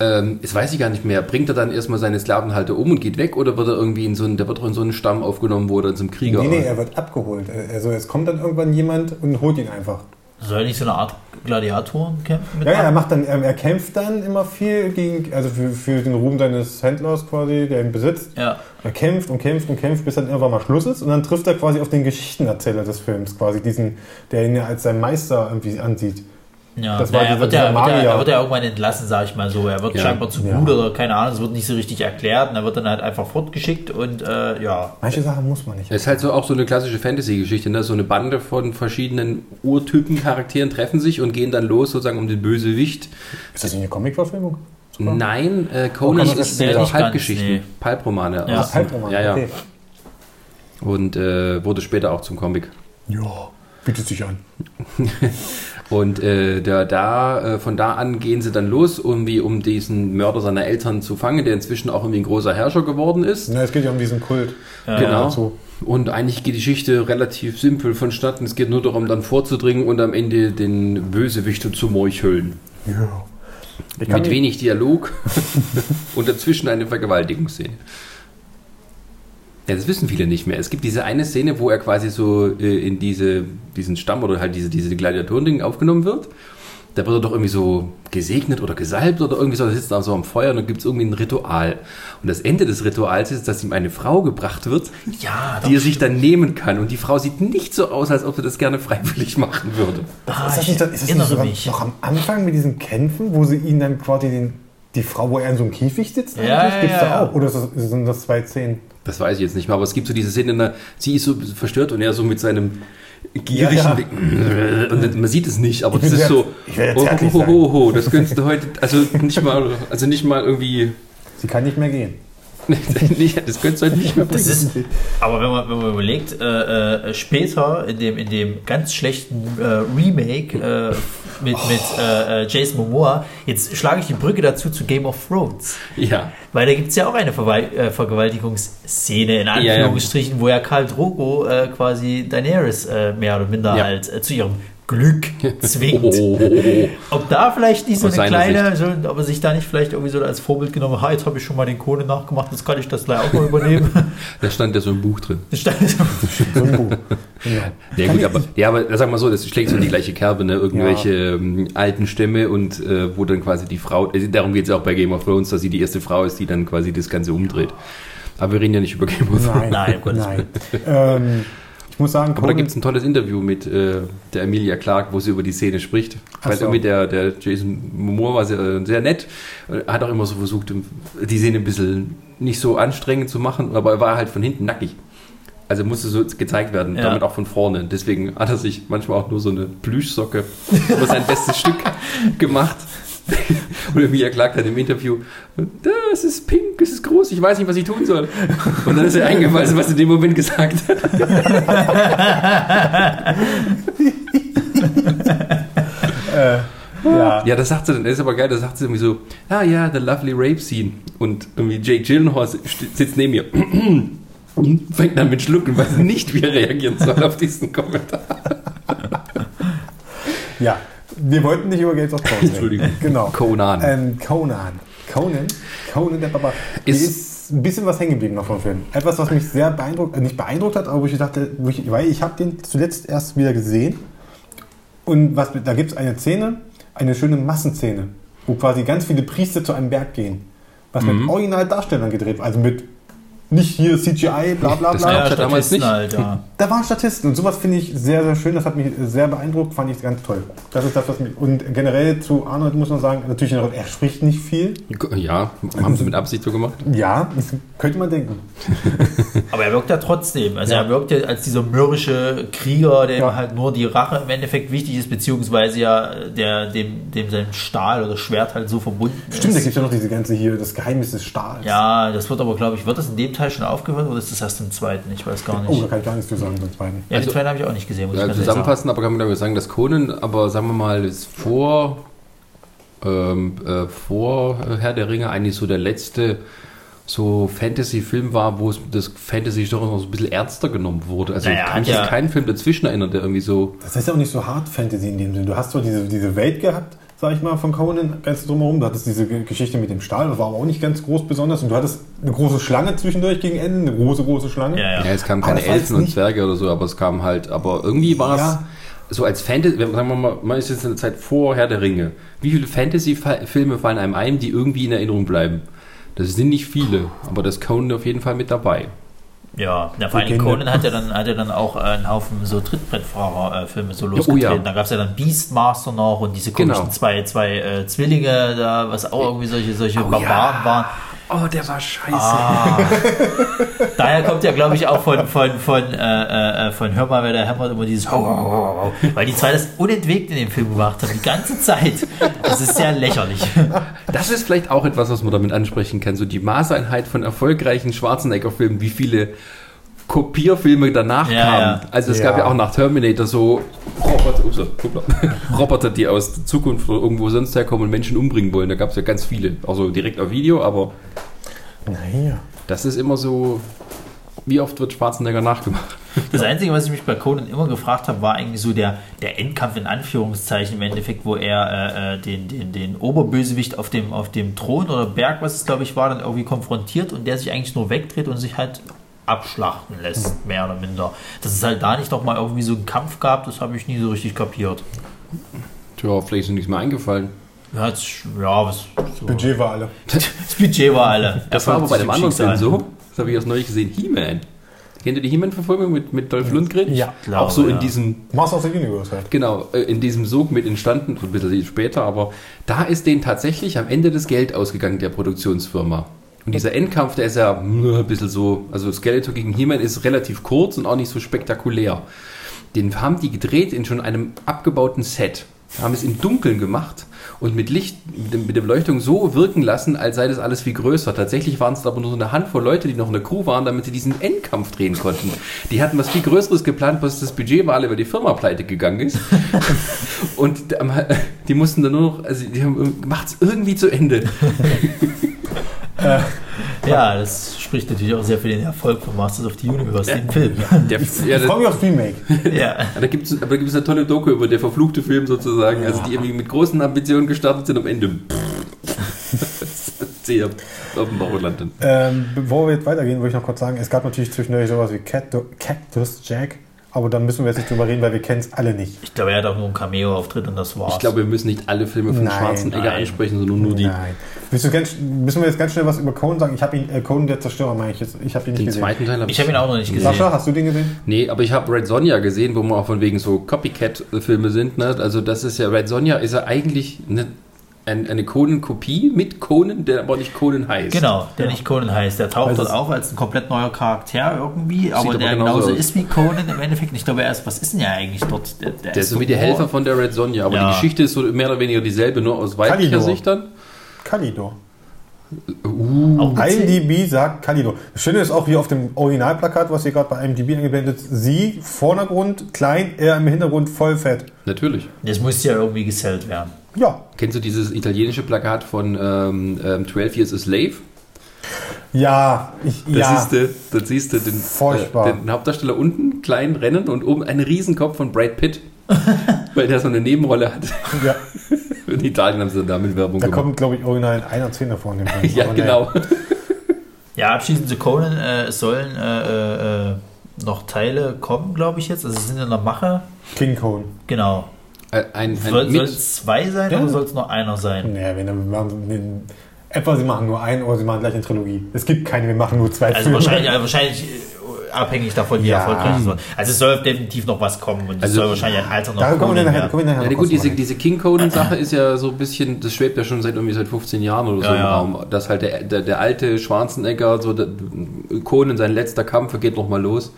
ähm, jetzt weiß ich gar nicht mehr. Bringt er dann erstmal seine Sklavenhalter um und geht weg oder wird er irgendwie in so einen, der wird doch in so einen Stamm aufgenommen, wo er dann zum Krieger Nee, nee, er wird abgeholt. Also es kommt dann irgendwann jemand und holt ihn einfach. Soll nicht so eine Art Gladiatorenkampf mit Ja, ja, er macht dann, er, er kämpft dann immer viel gegen, also für, für den Ruhm seines Händlers quasi, der ihn besitzt. Ja. Er kämpft und kämpft und kämpft, bis dann irgendwann mal Schluss ist und dann trifft er quasi auf den Geschichtenerzähler des Films, quasi diesen, der ihn ja als sein Meister irgendwie ansieht. Ja, Das war er, dieser- ja, dieser er, wird ja, er wird ja irgendwann entlassen, sag ich mal so. Er wird Ja. scheinbar zu Ja. gut oder keine Ahnung, es wird nicht so richtig erklärt und er wird dann halt einfach fortgeschickt und äh, ja. Manche Sachen muss man nicht. Es ist halt so auch so eine klassische Fantasy-Geschichte, ne? So eine Bande von verschiedenen Urtypen-Charakteren treffen sich und gehen dann los sozusagen um den Bösewicht. Ist das nicht eine Comic-Verfilmung? Nein, äh, Oh, Conan das ist später? äh, Pulpgeschichten, nee. Pulpromane. Ja. aus- Halbroman, ja, ja. okay. Und äh, wurde später auch zum Comic. Ja, bietet sich an. Und äh, der, da, äh, von da an gehen sie dann los, irgendwie um diesen Mörder seiner Eltern zu fangen, der inzwischen auch irgendwie ein großer Herrscher geworden ist. Ja, es geht ja um diesen Kult. genau. so. Und eigentlich geht die Geschichte relativ simpel vonstatten. Es geht nur darum, dann vorzudringen und am Ende den Bösewicht zu meucheln. Ja. Mit wenig Dialog und dazwischen eine Vergewaltigungsszene. Ja, das wissen viele nicht mehr. Es gibt diese eine Szene, wo er quasi so äh, in diese, diesen Stamm oder halt diese, diese Gladiatoren-Ding aufgenommen wird. Da wird er doch irgendwie so gesegnet oder gesalbt oder irgendwie so, da sitzt er so am Feuer und dann gibt es irgendwie ein Ritual. Und das Ende des Rituals ist, dass ihm eine Frau gebracht wird, Ja, die er sich dann nehmen kann. Und die Frau sieht nicht so aus, als ob er das gerne freiwillig machen würde. Ah, Ist das ich nicht, ist das nicht erinnere sogar mich. noch am Anfang mit diesen Kämpfen, wo sie ihn dann quasi den, die Frau, wo er in so einem Käfig sitzt? Ja, eigentlich? ja, Gibt's ja, da ja. auch? Oder ist das, sind das zwei Szenen? Das weiß ich jetzt nicht mehr, aber es gibt so diese Szene, da, sie ist so verstört und er so mit seinem gierigen Ja, ja. Blick. Und man sieht es nicht, aber das ist so. Oh, sein. ho, ho, das könntest du heute, also nicht mal, also nicht mal irgendwie, Sie kann nicht mehr gehen. nicht, das könntest du heute nicht mehr Das bringen. ist, aber wenn man, wenn man überlegt, äh, äh, später in dem, in dem ganz schlechten äh, Remake mit, mit äh, äh, Jason Momoa, jetzt schlage ich die Brücke dazu zu Game of Thrones. Ja, Weil da gibt es ja auch eine Verwal äh, Vergewaltigungsszene in ja. Anführungsstrichen, wo ja Karl Drogo äh, quasi Daenerys äh, mehr oder minder Ja. halt äh, zu ihrem Glück zwingt. Oh, oh, oh. Ob da vielleicht nicht so Aus eine kleine, so, ob er sich da nicht vielleicht irgendwie so als Vorbild genommen hat, jetzt habe ich schon mal den Conan nachgemacht, jetzt kann ich das gleich auch mal übernehmen. Da stand ja so ein Buch drin. Das stand so- So ein Buch. Ja Kann gut, aber, ja, aber sag mal so, das schlägt so die gleiche Kerbe, ne? Irgendwelche ähm, alten Stämme und äh, wo dann quasi die Frau, äh, darum geht es auch bei Game of Thrones, dass sie die erste Frau ist, die dann quasi das Ganze umdreht. Aber wir reden ja nicht über Game of Thrones. Nein, Nein, um Gottes nein. Ähm, ich muss sagen, Aber da Conan- gibt es ein tolles Interview mit äh, der Emilia Clarke, wo sie über die Szene spricht. Ach Weil so. irgendwie der, der Jason Momoa war sehr, sehr nett. Er Hat auch immer so versucht, die Szene ein bisschen nicht so anstrengend zu machen, aber er war halt von hinten nackig. Also musste so gezeigt werden, Ja. damit auch von vorne. Deswegen hat er sich manchmal auch nur so eine Plüschsocke über sein bestes Stück gemacht. Und Emilia Clarke hat im Interview, das ist pink, es ist groß, ich weiß nicht, was ich tun soll. Und dann ist er eingefallen, was er in dem Moment gesagt hat. ja. Ja, das sagt sie dann, das ist aber geil, das sagt sie irgendwie so, ah ja, the lovely rape scene. Und irgendwie Jake Gyllenhaal sitzt neben mir und fängt dann mit Schlucken, weiß nicht, wie er reagieren soll auf diesen Kommentar. ja, wir wollten nicht über Games of Thrones reden. Entschuldigung. Genau. Conan. Ähm, Conan. Conan. Conan der Papa. Ist- Ist, ein bisschen was hängen geblieben noch vom Film. Etwas, was mich sehr beeindruckt, äh, nicht beeindruckt hat, aber wo ich dachte, wo ich, weil ich habe den zuletzt erst wieder gesehen. Und was, da gibt es eine Szene, eine schöne Massenszene, wo quasi ganz viele Priester zu einem Berg gehen. Was Mhm. mit Originaldarstellern gedreht, also mit nicht hier CGI, bla bla Das bla. gab's ja damals Statisten nicht. Halt, ja. Da waren Statisten und sowas finde ich sehr, sehr schön. Das hat mich sehr beeindruckt, fand ich ganz toll. Das ist das, was mich. Und generell zu Arnold muss man sagen, natürlich, er spricht nicht viel. Ja, haben sie mit Absicht so gemacht? Ja, das könnte man denken. Aber er wirkt ja trotzdem. Also Ja. er wirkt ja als dieser mürrische Krieger, dem Ja. halt nur die Rache im Endeffekt wichtig ist, beziehungsweise ja der, dem, dem sein Stahl oder Schwert halt so verbunden Stimmt, da ist. gibt es ja noch diese ganze hier, das Geheimnis des Stahls. Ja, das wird aber, glaube ich, wird das in dem Teil schon aufgehört oder ist das erst im zweiten? Ich weiß gar Oh, nicht. da kann ich gar nichts zu sagen, sonst beiden. ja, Also- den zweiten habe ich auch nicht gesehen, muss Ja, zusammenfassend, aber kann man sagen, dass Conan, aber sagen wir mal, ist vor, ähm, äh, vor Herr der Ringe eigentlich so der letzte so Fantasy-Film war, wo es das Fantasy doch noch so ein bisschen ernster genommen wurde. Also Naja, ich kann mich ja. keinen Film dazwischen erinnern, der irgendwie so Das ist ja auch nicht so hart Fantasy in dem Sinne. Du hast so diese, diese Welt gehabt, sag ich mal, von Conan ganz drumherum. Du hattest diese Ge- Geschichte mit dem Stahl, das war aber auch nicht ganz groß besonders. Und du hattest eine große Schlange zwischendurch gegen Ende, eine große, große Schlange. Ja, ja. Ja, es kamen keine Elfen und Zwerge oder so, aber es kam halt, aber irgendwie war es Ja. so als Fantasy, sagen wir mal, man ist jetzt in der Zeit vor Herr der Ringe. Wie viele Fantasy-Filme fallen einem ein, die irgendwie in Erinnerung bleiben? Das sind nicht viele, aber das Conan auf jeden Fall mit dabei. Ja, ja vor allem. Conan hat ja dann, hat ja dann auch äh, einen Haufen so Trittbrettfahrer-Filme so oh losgetreten. ja. Da gab es ja dann Beastmaster noch und diese komischen Genau. zwei, zwei äh, Zwillinge da, was auch irgendwie solche, solche Oh Barbaren ja. waren. Oh, der war scheiße. Ah. Daher kommt ja, glaube ich, auch von, von, von, äh, äh, von Hör mal, wer da hämmert, immer dieses. Weil die zwei das unentwegt in dem Film gemacht haben, die ganze Zeit. Das ist sehr lächerlich. Das ist vielleicht auch etwas, was man damit ansprechen kann. So die Maßeinheit von erfolgreichen Schwarzenegger-Filmen, wie viele Kopierfilme danach Ja, kamen. ja. Also es Ja. gab ja auch nach Terminator so Roboter, ups. Roboter, die aus der Zukunft oder irgendwo sonst herkommen und Menschen umbringen wollen. Da gab es ja ganz viele. Also direkt auf Video, aber Naja. das ist immer so. Wie oft wird Schwarzenegger nachgemacht? Das Einzige, was ich mich bei Conan immer gefragt habe, war eigentlich so der, der Endkampf in Anführungszeichen im Endeffekt, wo er äh, äh, den, den, den Oberbösewicht auf dem, auf dem Thron oder Berg, was es glaube ich war, dann irgendwie konfrontiert und der sich eigentlich nur wegdreht und sich halt abschlachten lässt, mehr oder minder. Dass es halt da nicht noch mal irgendwie so einen Kampf gab, das habe ich nie so richtig kapiert. Tja, vielleicht ist nichts mehr eingefallen. Ja, jetzt, ja was. So. Budget war alle. Das Budget war alle. Das war aber bei dem anderen Film so. Das habe ich erst neulich gesehen. He-Man. Kennt ihr die He-Man-Verfolgung mit, mit Dolph Lundgren? Ja, glaube, Auch so in ja. diesem Master of the Universe halt. Genau, äh, in diesem Sog mit entstanden, ein bisschen später, aber da ist denen tatsächlich am Ende das Geld ausgegangen, der Produktionsfirma. Und dieser Endkampf, der ist ja ein bisschen so, also Skeletor gegen He-Man ist relativ kurz und auch nicht so spektakulär. Den haben die gedreht in schon einem abgebauten Set. Haben es im Dunkeln gemacht und mit Licht, mit der Beleuchtung so wirken lassen, als sei das alles viel größer. Tatsächlich waren es aber nur so eine Handvoll Leute, die noch in der Crew waren, damit sie diesen Endkampf drehen konnten. Die hatten was viel Größeres geplant, was das Budget war alle, weil die Firma pleite gegangen ist. und die mussten dann nur noch, also die haben, macht's irgendwie zu Ende. Ja, das spricht natürlich auch sehr für den Erfolg von Masters of the Universe, den Film. Der, ja, Ich freue mich aufs Remake. ja. da gibt es aber da gibt's eine tolle Doku über der verfluchte Film sozusagen, also die irgendwie mit großen Ambitionen gestartet sind, am Ende sehr auf dem Bauch gelandet. Ähm, bevor wir jetzt weitergehen, würde ich noch kurz sagen, es gab natürlich zwischendurch sowas wie Cactus Jack, aber da müssen wir jetzt nicht drüber reden, weil wir kennen es alle nicht. Ich glaube, er hat auch nur einen Cameo-Auftritt und das war's. Ich glaube, wir müssen nicht alle Filme von Nein, Schwarzenegger nein. ansprechen, sondern nur die. Nein. Willst du ganz, müssen wir jetzt ganz schnell was über Conan sagen? Ich habe ihn, äh, Conan der Zerstörer meine ich jetzt. Ich habe ihn nicht Den gesehen. zweiten Teil habe ich habe ihn auch noch nicht gesehen. Sascha, hast du den gesehen? Nee, aber ich habe Red Sonja gesehen, wo man auch von wegen so Copycat-Filme sind. Ne? Also das ist ja, Red Sonja ist ja eigentlich eine, ein, eine Conan-Kopie mit Conan, der aber nicht Conan heißt. Genau, der nicht Conan heißt. Der taucht Weil dort auf als ein komplett neuer Charakter irgendwie, aber aber der genauso genauso aus. ist wie Conan im Endeffekt. Ich glaube, er ist, was ist denn ja eigentlich dort? Der, Der ist so wie der Helfer von der Red Sonja, aber Ja. die Geschichte ist so mehr oder weniger dieselbe, nur aus weiblicher Kalidor. Sicht dann. Kalidor. Auch witzig. IMDb sagt Kalidor. Das Schöne ist auch hier auf dem Originalplakat, was hier gerade bei IMDb eingeblendet ist, sie, Vordergrund, klein, er im Hintergrund voll fett. Natürlich. Das muss ja irgendwie gesellt werden. Ja. Kennst du dieses italienische Plakat von ähm, ähm, 12 Years a Slave? Ja, ich, Das ja. siehst du, da siehst du den, äh, den Hauptdarsteller unten, klein rennen und oben einen Riesenkopf von Brad Pitt, weil der so eine Nebenrolle hat. ja. In Italien haben sie damit Werbung Da gemacht. kommt, glaube ich, original einer Zehner vor in dem Film. Ja, Aber genau. Ja, abschließend zu Conan, äh, es sollen äh, äh, noch Teile kommen, glaube ich jetzt. Also, sind in der Mache. naja. King Conan. Genau. Ein, ein, Soll, ein soll mit, es zwei sein Ja. oder soll es nur einer sein? Naja, wenn dann machen sie den, etwa sie machen nur einen oder sie machen gleich eine Trilogie. Es gibt keine, wir machen nur zwei Also Filme. wahrscheinlich, also wahrscheinlich äh, abhängig davon, wie Ja. erfolgreich es wird. Also es soll definitiv noch was kommen und es Also- soll wahrscheinlich ein Alter noch Da kommen wir nachher, kommen wir nachher ja, noch gut, diese, diese King Conan-Sache ist ja so ein bisschen, das schwebt ja schon seit irgendwie seit 15 Jahren oder so Ja, im ja. Raum. Dass halt der, der, der alte Schwarzenegger, so der, Conan, sein letzter Kampf, er geht noch mal los.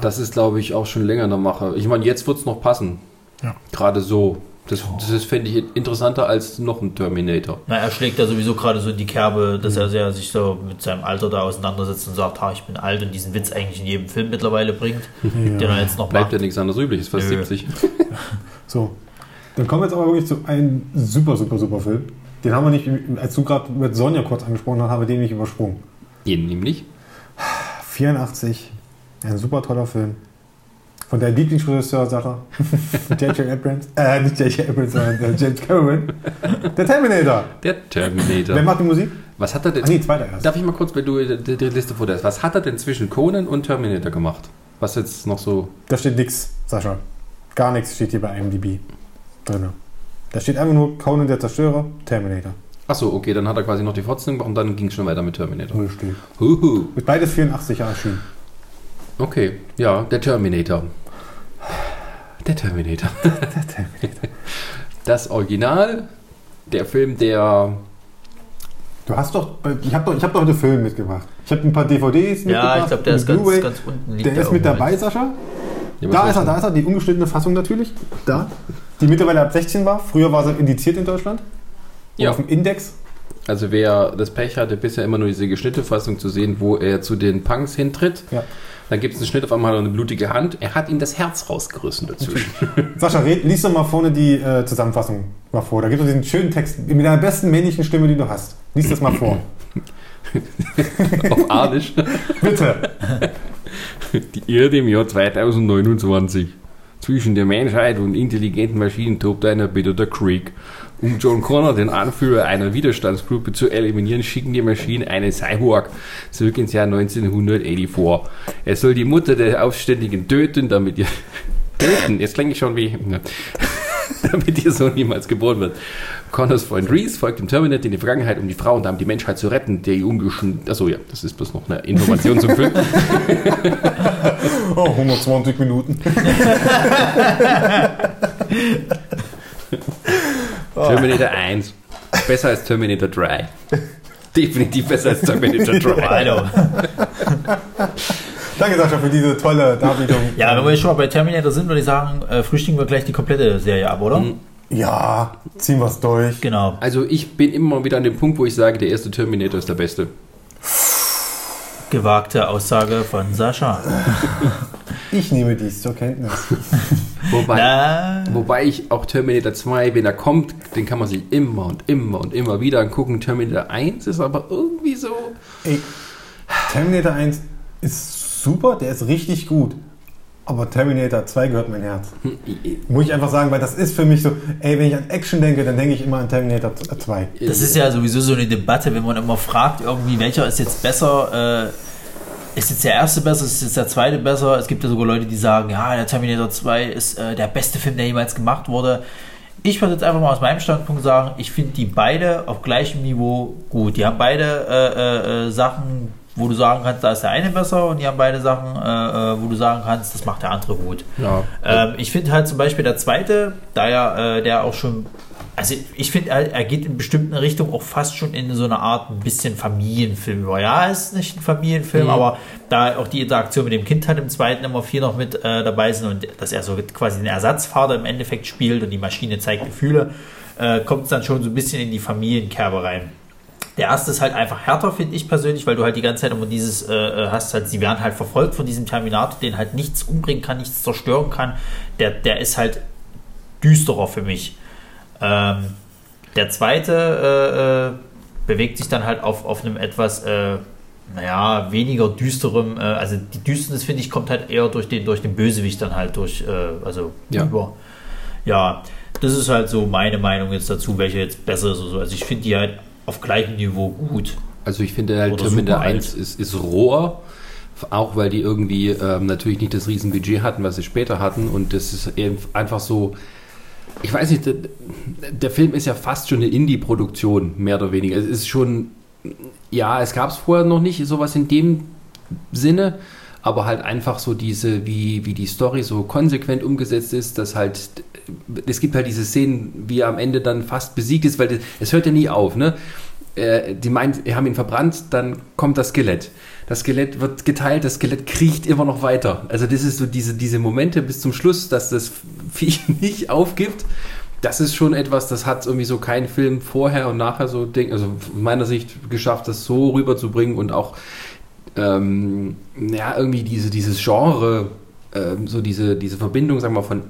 Das ist, glaube ich, auch schon länger in der Mache. Ich meine, jetzt wird es noch passen. Ja. Gerade so. Das, das ist, fände ich, interessanter als noch ein Terminator. Na, er schlägt ja sowieso gerade so in die Kerbe, dass er sehr, sich so mit seinem Alter da auseinandersetzt und sagt, ha, ich bin alt und diesen Witz eigentlich in jedem Film mittlerweile bringt, den er jetzt noch Bleibt macht. ja nichts anderes übrig, ist fast Nö. 70. So, dann kommen wir jetzt aber wirklich zu einem super, super, super Film. Den haben wir nicht, als du gerade mit Sonja kurz angesprochen hast, haben wir den nicht übersprungen. Jeden nämlich. 84, ein super toller Film. Von deinem Lieblingsregisseur, Sache. J.J. Abrams. Äh, nicht J.J. Abrams, sondern äh, James Cameron. Der Terminator. Der Terminator. Wer macht die Musik? Was hat er denn? Ah, nee, zweiter erst. Darf ich mal kurz, wenn du die, die Liste vor dir hast, was hat er denn zwischen Conan und Terminator gemacht? Was jetzt noch so. Da steht nichts, Sascha. Gar nichts steht hier bei IMDb drin. Da steht einfach nur Conan der Zerstörer, Terminator. Achso, okay, dann hat er quasi noch die Fortsetzung gemacht und dann ging es schon weiter mit Terminator. Steht. Huhu. Mit beides 84 Jahre erschienen. Okay, ja, der Terminator. Der Terminator. Der Terminator. Das Original, der Film, der. Du hast doch, ich habe doch, ich hab doch heute Film mitgebracht. Ich habe ein paar DVDs mitgebracht. Ja, ich glaube, der ist ganz, ganz unten. liegt Der ist mit dabei, Sascha. Ja, Da ist er, da ist er, die ungeschnittene Fassung natürlich. Da. Die mittlerweile ab 16 war. Früher war sie indiziert in Deutschland. Ja. Auf dem Index. Also wer das Pech hatte, bisher immer nur diese geschnittene Fassung zu sehen, wo er zu den Punks hintritt, Ja. Dann gibt es einen Schnitt auf einmal eine blutige Hand. Er hat ihm das Herz rausgerissen dazwischen. Sascha, red, lies doch mal vorne die äh, Zusammenfassung mal vor. Da gibt es diesen schönen Text mit deiner besten männlichen Stimme, die du hast. Lies das mal vor. auf Arisch. Bitte. Die Erde im Jahr 2029. Zwischen der Menschheit und intelligenten Maschinen tobt ein erbitterter Krieg. Um John Connor, den Anführer einer Widerstandsgruppe, zu eliminieren, schicken die Maschinen einen Cyborg zurück ins Jahr 1984. Er soll die Mutter der Aufständigen töten, damit ihr... Töten? Jetzt klinge ich schon wie... damit ihr Sohn niemals geboren wird. Connors Freund Reese folgt dem Terminator in die Vergangenheit, um die Frau und damit die Menschheit zu retten, der ungeschön... Achso, ja, das ist bloß noch eine Information zum Film. Oh, 120 Minuten. Terminator 1. Besser als Terminator 3. Definitiv besser als Terminator 3. Hallo. Danke, Sascha, für diese tolle Darbietung. Ja, wenn wir jetzt schon mal bei Terminator sind, würde ich sagen, äh, frühstücken wir gleich die komplette Serie ab, oder? Ja, ziehen wir es durch. Genau. Also ich bin immer wieder an dem Punkt, wo ich sage, der erste Terminator ist der beste. Gewagte Aussage von Sascha. Ich nehme dies zur Kenntnis. Wobei, Na, wobei ich auch Terminator 2, wenn er kommt, den kann man sich immer und immer und immer wieder angucken. Terminator 1 ist aber irgendwie so... Ey, Terminator 1 ist super, der ist richtig gut. Aber Terminator 2 gehört mein Herz. Muss ich einfach sagen, weil das ist für mich so, ey, wenn ich an Action denke, dann denke ich immer an Terminator 2. das ist ja sowieso so eine Debatte, wenn man immer fragt, irgendwie, welcher ist jetzt besser, äh, ist jetzt der erste besser, ist jetzt der zweite besser? Es gibt ja sogar Leute, die sagen, ja, der Terminator 2 ist äh, der beste Film, der jemals gemacht wurde. Ich würde jetzt einfach mal aus meinem Standpunkt sagen, ich finde die beide auf gleichem Niveau gut. Die haben beide äh, äh, äh, Sachen, wo du sagen kannst, da ist der eine besser und die haben beide Sachen, äh, äh, wo du sagen kannst, das macht der andere gut. Ja. Ähm, ich finde halt zum Beispiel der zweite, da ja äh, der auch schon, also ich finde, er, er geht in bestimmten Richtungen auch fast schon in so eine Art ein bisschen Familienfilm über. Ja, es ist nicht ein Familienfilm, Mhm. aber da auch die Interaktion mit dem Kind halt im zweiten immer viel noch mit äh, dabei sind und dass er so quasi den Ersatzvater im Endeffekt spielt und die Maschine zeigt Gefühle, äh, kommt es dann schon so ein bisschen in die Familienkerbe rein. Der erste ist halt einfach härter, finde ich persönlich, weil du halt die ganze Zeit immer dieses äh, äh, hast, halt, sie werden halt verfolgt von diesem Terminator, den halt nichts umbringen kann, nichts zerstören kann. Der, der ist halt düsterer für mich. Ähm, der zweite äh, äh, bewegt sich dann halt auf, auf einem etwas, äh, naja, weniger düsterem, äh, also die Düsternis, finde ich, kommt halt eher durch den, durch den Bösewicht dann halt durch, also Ja. über. Ja, das ist halt so meine Meinung jetzt dazu, welche jetzt besser ist. so. Also ich finde die halt auf gleichem Niveau gut. Also ich finde halt Terminator super alt. 1 ist, ist roher, auch weil die irgendwie ähm, natürlich nicht das Riesenbudget hatten, was sie später hatten und das ist eben einfach so, ich weiß nicht, der, der Film ist ja fast schon eine Indie-Produktion, mehr oder weniger. Es ist schon, ja, es gab es vorher noch nicht, sowas in dem Sinne, aber halt einfach so diese, wie, wie die Story so konsequent umgesetzt ist, dass halt, es gibt halt diese Szenen, wie er am Ende dann fast besiegt ist, weil es hört ja nie auf, ne? Äh, die meint, wir haben ihn verbrannt, dann kommt das Skelett. Das Skelett wird geteilt, das Skelett kriecht immer noch weiter. Also das ist so diese, diese Momente bis zum Schluss, dass das Viech nicht aufgibt. Das ist schon etwas, das hat irgendwie so kein Film vorher und nachher so, also von meiner Sicht geschafft, das so rüberzubringen und auch ähm, ja, irgendwie diese, dieses Genre, ähm, so diese, diese Verbindung, sagen wir mal, von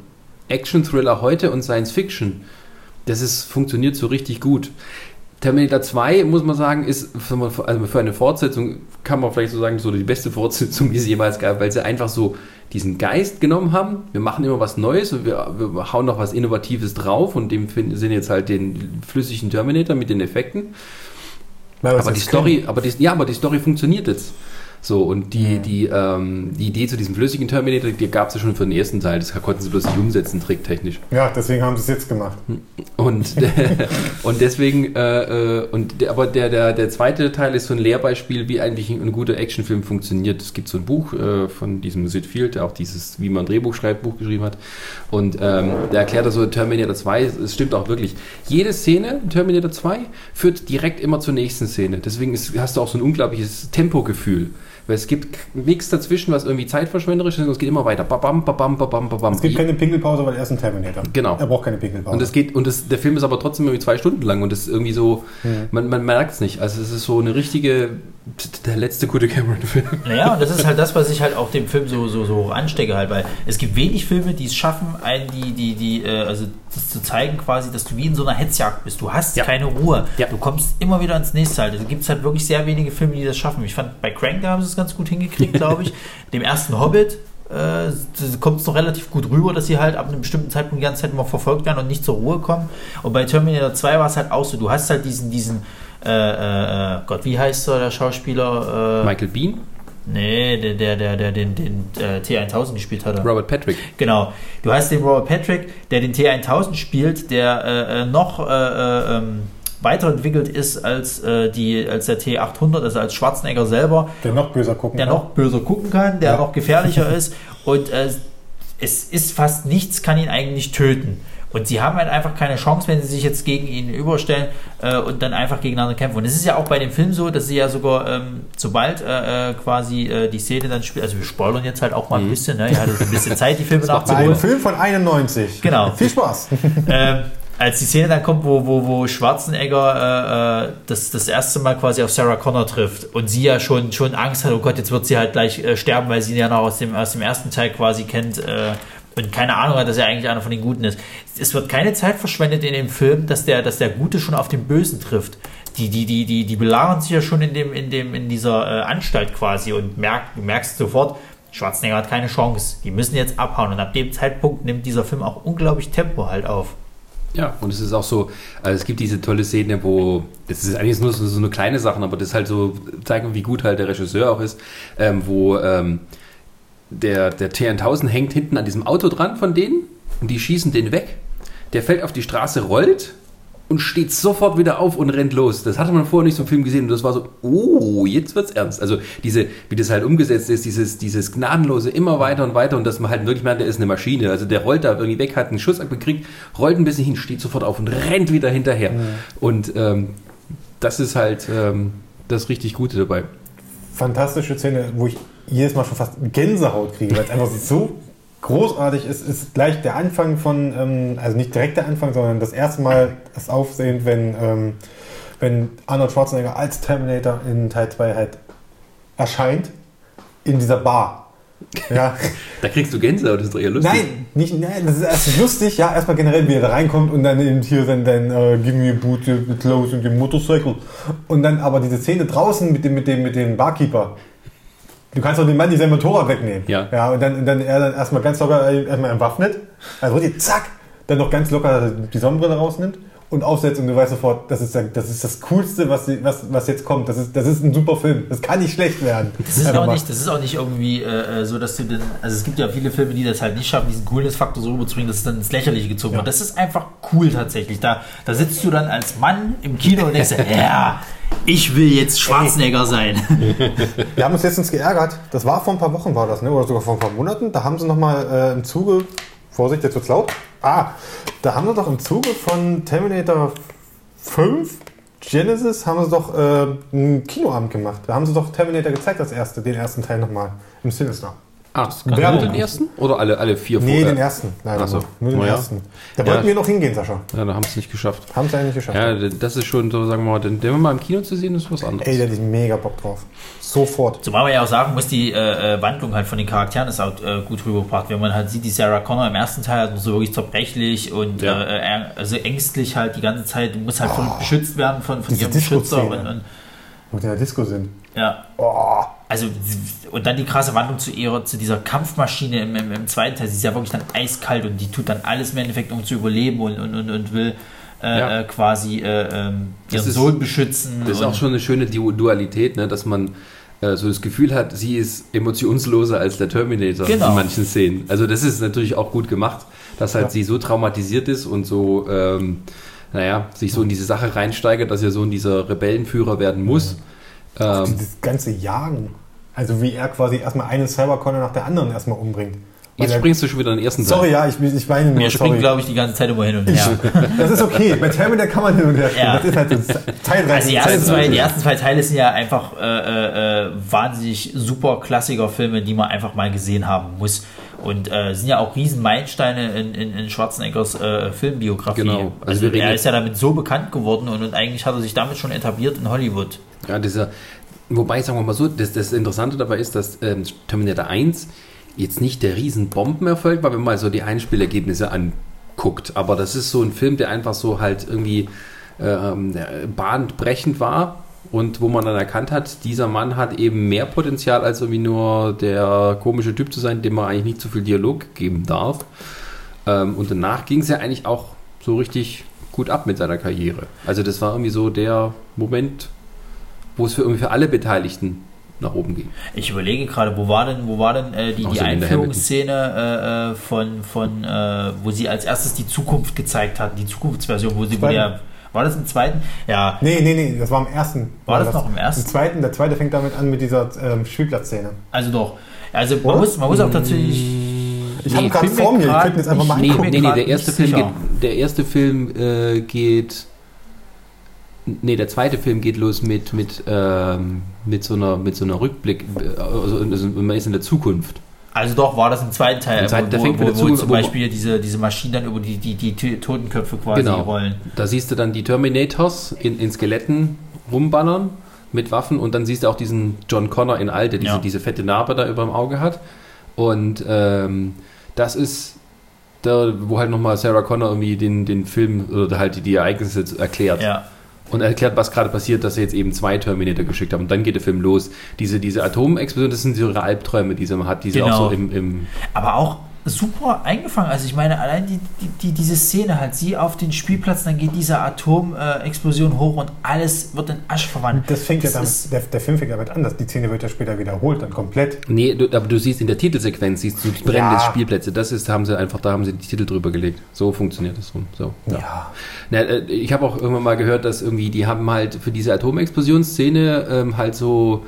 Action-Thriller heute und Science Fiction, das ist, funktioniert so richtig gut. Terminator 2, muss man sagen, ist für, also für eine Fortsetzung, kann man vielleicht so sagen, so die beste Fortsetzung, die es jemals gab, weil sie einfach so diesen Geist genommen haben. Wir machen immer was Neues und wir, wir hauen noch was Innovatives drauf und dem sind jetzt halt den flüssigen Terminator mit den Effekten. Aber die Story, aber die, ja, aber die Story funktioniert jetzt. So, und die, die, ähm, die Idee zu diesem flüssigen Terminator, die gab es ja schon für den ersten Teil. Das konnten sie bloß nicht umsetzen, tricktechnisch. Ja, deswegen haben sie es jetzt gemacht. Und, und deswegen, äh, äh, und der, aber der, der, der zweite Teil ist so ein Lehrbeispiel, wie eigentlich ein, ein guter Actionfilm funktioniert. Es gibt so ein Buch äh, von diesem Sid Field, der auch dieses, wie man ein Drehbuch schreibt, Buch geschrieben hat. Und ähm, der erklärt also Terminator 2, es stimmt auch wirklich. Jede Szene in Terminator 2 führt direkt immer zur nächsten Szene. Deswegen ist, hast du auch so ein unglaubliches Tempogefühl. Weil es gibt nichts dazwischen, was irgendwie zeitverschwenderisch ist, sondern es geht immer weiter. Babam, babam, babam, babam. Es gibt keine Pinkelpause, weil er ist ein Terminator. Genau. Er braucht keine Pinkelpause. Und das geht, und das, der Film ist aber trotzdem irgendwie zwei Stunden lang und das ist irgendwie so, man, man merkt es nicht. Also es ist so eine richtige Der letzte gute Cameron-Film. Naja, und das ist halt das, was ich halt auch dem Film so, so, so anstecke halt, weil es gibt wenig Filme, die es schaffen, einen die, die, die, äh, also das zu zeigen quasi, dass du wie in so einer Hetzjagd bist. Du hast Ja. keine Ruhe. Ja. Du kommst immer wieder ins nächste halt. Da gibt es halt wirklich sehr wenige Filme, die das schaffen. Ich fand, bei Crank, da haben sie es ganz gut hingekriegt, glaube ich. Dem ersten Hobbit äh, kommt es noch relativ gut rüber, dass sie halt ab einem bestimmten Zeitpunkt die ganze Zeit immer verfolgt werden und nicht zur Ruhe kommen. Und bei Terminator 2 war es halt auch so, du hast halt diesen, diesen, äh, äh, äh, Gott, wie heißt er, der Schauspieler? Äh, Michael Bean, Nee, der, der, der, der den, den äh, T1000 gespielt hat. Robert Patrick. Genau. Du hast den Robert Patrick, der den T1000 spielt, der noch äh, äh, ähm, weiterentwickelt ist als, äh, die, als der T800, also als Schwarzenegger selber, Der noch böser gucken der kann. noch böser gucken kann, der Ja. noch gefährlicher ist und äh, es ist fast nichts, kann ihn eigentlich töten. Und sie haben halt einfach keine Chance, wenn sie sich jetzt gegen ihn überstellen äh, und dann einfach gegeneinander kämpfen. Und es ist ja auch bei dem Film so, dass sie ja sogar, ähm, sobald äh, äh, quasi äh, die Szene dann spielt, also wir spoilern jetzt halt auch mal ein bisschen, ne? ihr hattet ein bisschen Zeit, die Filme nachzuholen. einem Film von 91. Genau. Viel Spaß. ähm, als die Szene dann kommt, wo, wo, wo Schwarzenegger äh, äh, das, das erste Mal quasi auf Sarah Connor trifft und sie ja schon, schon Angst hat, oh Gott, jetzt wird sie halt gleich äh, sterben, weil sie ihn ja noch aus dem, aus dem ersten Teil quasi kennt äh, und keine Ahnung hat, dass er eigentlich einer von den Guten ist. Es wird keine Zeit verschwendet in dem Film, dass der, dass der Gute schon auf den Bösen trifft. Die, die, die, die, die belagern sich ja schon in, dem, in, dem, in dieser äh, Anstalt quasi und merk, du merkst sofort, Schwarzenegger hat keine Chance. Die müssen jetzt abhauen. Und ab dem Zeitpunkt nimmt dieser Film auch unglaublich Tempo halt auf. Ja, und es ist auch so, also es gibt diese tolle Szene, wo, das ist eigentlich nur so, so eine kleine Sache, aber das ist halt so, zeigen, wie gut halt der Regisseur auch ist, ähm, wo ähm, der, der T1000 hängt hinten an diesem Auto dran von denen und die schießen den weg. Der fällt auf die Straße, rollt und steht sofort wieder auf und rennt los. Das hatte man vorher nicht so im Film gesehen und das war so, oh, jetzt wird's ernst. Also diese, wie das halt umgesetzt ist, dieses, dieses gnadenlose immer weiter und weiter und dass man halt wirklich merkt, der ist eine Maschine. Also der rollt da irgendwie weg, hat einen Schuss abgekriegt, rollt ein bisschen hin, steht sofort auf und rennt wieder hinterher. Und ähm, das ist halt ähm, das richtig Gute dabei. Fantastische Szene, wo ich jedes Mal schon fast Gänsehaut kriege, weil es einfach so großartig ist, ist gleich der Anfang von, ähm, also nicht direkt der Anfang, sondern das erste Mal das Aufsehen, wenn, ähm, wenn Arnold Schwarzenegger als Terminator in Teil 2 halt erscheint, in dieser Bar. Ja. Da kriegst du Gänsehaut, das ist doch eher lustig. Nein, nicht, nein, das ist erst lustig, ja, erstmal generell, wie er da reinkommt und dann eben hier dann, dann äh, give me a boot, the clothes and the motorcycle. Und dann aber diese Szene draußen mit dem, mit dem, mit dem Barkeeper. Du kannst doch dem Mann nicht sein Motorrad wegnehmen. Ja. Ja, und dann, dann er dann erstmal ganz locker äh, erstmal entwaffnet, also richtig, zack, dann noch ganz locker die Sonnenbrille rausnimmt und aufsetzt und du weißt sofort, das ist, das ist das Coolste, was, was, was jetzt kommt. Das ist, das ist ein super Film. Das kann nicht schlecht werden. Das ist, auch nicht, das ist auch nicht irgendwie äh, so, dass du den. Also es gibt ja viele Filme, die das halt nicht schaffen, diesen Coolness-Faktor so rüberzubringen, dass es dann ins Lächerliche gezogen Ja. wird. Das ist einfach cool tatsächlich. Da, da sitzt du dann als Mann im Kino und denkst, ja, ich will jetzt Schwarzenegger sein. Wir haben uns letztens geärgert. Das war vor ein paar Wochen, war das, ne? oder sogar vor ein paar Monaten. Da haben sie nochmal äh, im Zuge, Vorsicht, jetzt wird's laut. Ah, da haben sie doch im Zuge von Terminator 5 Genesis haben sie doch äh, einen Kinoabend gemacht. Da haben sie doch Terminator gezeigt, das erste, den ersten Teil nochmal im Sinister. Ah, Werbung. nur den ersten? Oder alle, alle vier Nee, vor- den äh, ersten. Leider Ach so. nur. Den Na ja. ersten. Da Ja. wollten wir noch hingehen, Sascha. Ja, da haben sie es nicht geschafft. Haben sie eigentlich geschafft. Ja, das ist schon so, sagen wir mal, den, den mal im Kino zu sehen, ist was anderes. Ey, da hätte ich mega Bock drauf. Sofort. Zumal man ja auch sagen muss, die äh, äh, Wandlung halt von den Charakteren ist auch äh, gut rübergebracht. Wenn man halt sieht, die Sarah Connor im ersten Teil halt so wirklich zerbrechlich und Ja. äh, äh, also ängstlich halt die ganze Zeit, muss halt von, beschützt werden von, von Diese ihrem Beschützer. Disco-Szene. Und, und, die in der Disco sind. ja. Oh. Also, und dann die krasse Wandlung zu ihrer, zu dieser Kampfmaschine im, im, im zweiten Teil. Sie ist ja wirklich dann eiskalt und die tut dann alles im Endeffekt, um zu überleben und, und, und, und will äh, Ja. äh, quasi äh, ähm, ihren ist- Sohn beschützen. Das ist auch schon eine schöne Du- Dualität, ne, dass man äh, so das Gefühl hat, sie ist emotionsloser als der Terminator Genau. in manchen Szenen. Also das ist natürlich auch gut gemacht, dass halt Ja. sie so traumatisiert ist und so, ähm, naja, sich so in diese Sache reinsteigert, dass ihr Sohn dieser Rebellenführer werden muss. Ähm, Dieses ganze Jagen. Also wie er quasi erstmal eine Cyberconner nach der anderen erstmal umbringt. Weil jetzt er- springst du schon wieder in den ersten Sorry, ja, ich, ich meine nur, wir springen, glaube ich, die ganze Zeit immer hin und her. Das ist okay. Bei Terminator kann man hin und her springen. Ja. Das ist halt so Teilreise. Also die ersten, zwei, die ersten zwei Teile sind ja einfach äh, äh, äh, wahnsinnig super Klassiker-Filme, die man einfach mal gesehen haben muss. Und äh, sind ja auch riesen Meilensteine in, in, in Schwarzeneggers äh, Filmbiografie. Genau. Also Also, er ist ja damit so bekannt geworden und, und eigentlich hat er sich damit schon etabliert in Hollywood. Ja, dieser, Wobei, sagen wir mal so, das, das Interessante dabei ist, dass ähm, Terminator 1 jetzt nicht der riesen Bombenerfolg war, wenn man so die Einspielergebnisse anguckt. Aber das ist so ein Film, der einfach so halt irgendwie ähm, bahnbrechend war und wo man dann erkannt hat, dieser Mann hat eben mehr Potenzial, als irgendwie nur der komische Typ zu sein, dem man eigentlich nicht so viel Dialog geben darf. Ähm, und danach ging es ja eigentlich auch so richtig gut ab mit seiner Karriere. Also das war irgendwie so der Moment, wo es für, irgendwie für alle Beteiligten nach oben ging. Ich überlege gerade, wo war denn, wo war denn äh, die, die Einführungsszene äh, äh, von, von äh, wo sie als erstes die Zukunft gezeigt hatten, die Zukunftsversion, wo sie wo der, war das im zweiten? Ja, Nee, nee, nee, das war im ersten. War das noch im ersten? Im zweiten, der zweite fängt damit an mit dieser ähm, Spielplatzszene. also doch. Also man Oder? muss, man muss auch tatsächlich. Ich Nee, habe gerade vor mir, ich könnte jetzt einfach mal Nee, angucken. nee, nee, der erste Film sicher. geht, der erste Film äh, geht, nee, der zweite Film geht los mit mit ähm, mit so einer mit so einer Rückblick, äh, also, also man ist in der Zukunft. Also doch, war das im zweiten Teil, Im zweiten, wo, fängt wo, wo, Zu- zum Beispiel diese, diese Maschinen dann über die, die, die Totenköpfe quasi Genau. rollen. Da siehst du dann die Terminators in, in Skeletten rumballern mit Waffen und dann siehst du auch diesen John Connor in alt, der diese, Ja. diese fette Narbe da über dem Auge hat. Und ähm, das ist da, wo halt nochmal Sarah Connor irgendwie den, den Film oder halt die, die Ereignisse erklärt. Ja. Und erklärt, was gerade passiert, dass sie jetzt eben zwei Terminator geschickt haben. Und dann geht der Film los. Diese, diese Atomexplosion, das sind so ihre Albträume, die sie hat, die sie Genau. auch so im, im Aber auch super eingefangen. Also ich meine, allein die, die, die, diese Szene halt, sie auf den Spielplatz, dann geht diese Atomexplosion hoch und alles wird in Asche verwandelt. Das fängt ja damit, ist- der, der Film fängt ja damit an, dass die Szene wird ja später wiederholt, dann komplett. Nee, du, aber du siehst in der Titelsequenz, siehst du brennende Ja. Spielplätze. Das ist, haben sie einfach, da haben sie die Titel drüber gelegt. So funktioniert das rum. So. Ja. Na, äh, ich habe auch irgendwann mal gehört, dass irgendwie, die haben halt für diese Atomexplosionsszene ähm, halt so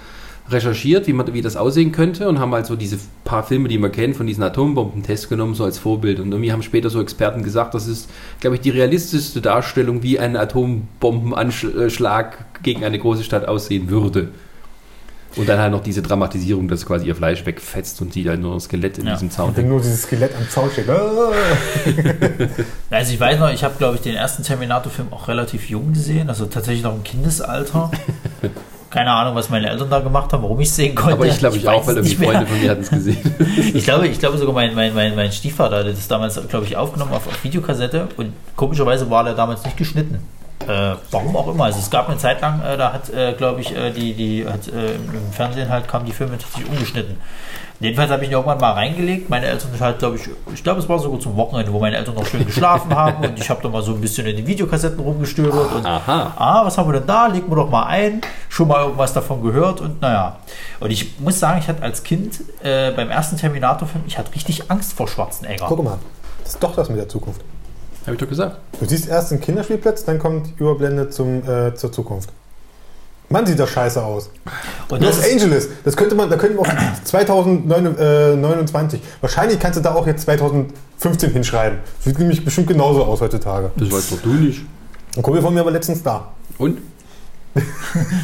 recherchiert, wie, man, wie das aussehen könnte und haben halt so diese paar Filme, die man kennt, von diesen Atombombentests genommen, so als Vorbild. Und irgendwie haben später so Experten gesagt, das ist, glaube ich, die realistischste Darstellung, wie ein Atombombenanschlag gegen eine große Stadt aussehen würde. Und dann halt noch diese Dramatisierung, dass quasi ihr Fleisch wegfetzt und sie dann nur ein Skelett in Ja. diesem Zaun Wenn nur dieses Skelett am Zaun steht. Also ich weiß noch, ich habe glaube ich den ersten Terminator-Film auch relativ jung gesehen, also tatsächlich noch im Kindesalter. Keine Ahnung, was meine Eltern da gemacht haben, warum ich es sehen konnte. Aber ich glaube ich, weiß auch, weil irgendwie. Freunde von mir hatten es gesehen. Ich glaube, ich glaube sogar mein, mein, mein, mein Stiefvater hat das damals, glaube ich, aufgenommen auf, auf Videokassette und komischerweise war der damals nicht geschnitten. Äh, warum auch immer. Also es gab eine Zeit lang, äh, da hat, äh, glaube ich, äh, die, die hat, äh, im Fernsehen halt kamen die Filme tatsächlich umgeschnitten. Jedenfalls habe ich ihn irgendwann mal reingelegt. Meine Eltern halt, glaube ich, ich glaube, es war sogar zum Wochenende, wo meine Eltern noch schön geschlafen haben und ich habe da mal so ein bisschen in den Videokassetten rumgestöbert und Aha. ah, was haben wir denn da? Legen wir doch mal ein. Schon mal irgendwas davon gehört und naja. Und ich muss sagen, ich hatte als Kind äh, beim ersten Terminator-Film, ich hatte richtig Angst vor Schwarzenegger. Guck mal, das ist doch das mit der Zukunft. Habe ich doch gesagt. Du siehst erst den Kinderspielplatz, dann kommt Überblende zum, äh, zur Zukunft. Mann, sieht das scheiße aus. Und Los Angeles, das könnte man, da könnten wir auch 2029. Wahrscheinlich kannst du da auch jetzt 2015 hinschreiben. Sieht nämlich bestimmt genauso aus heutzutage. Das weißt doch du nicht. Ein Kumpel von mir war letztens da. Und?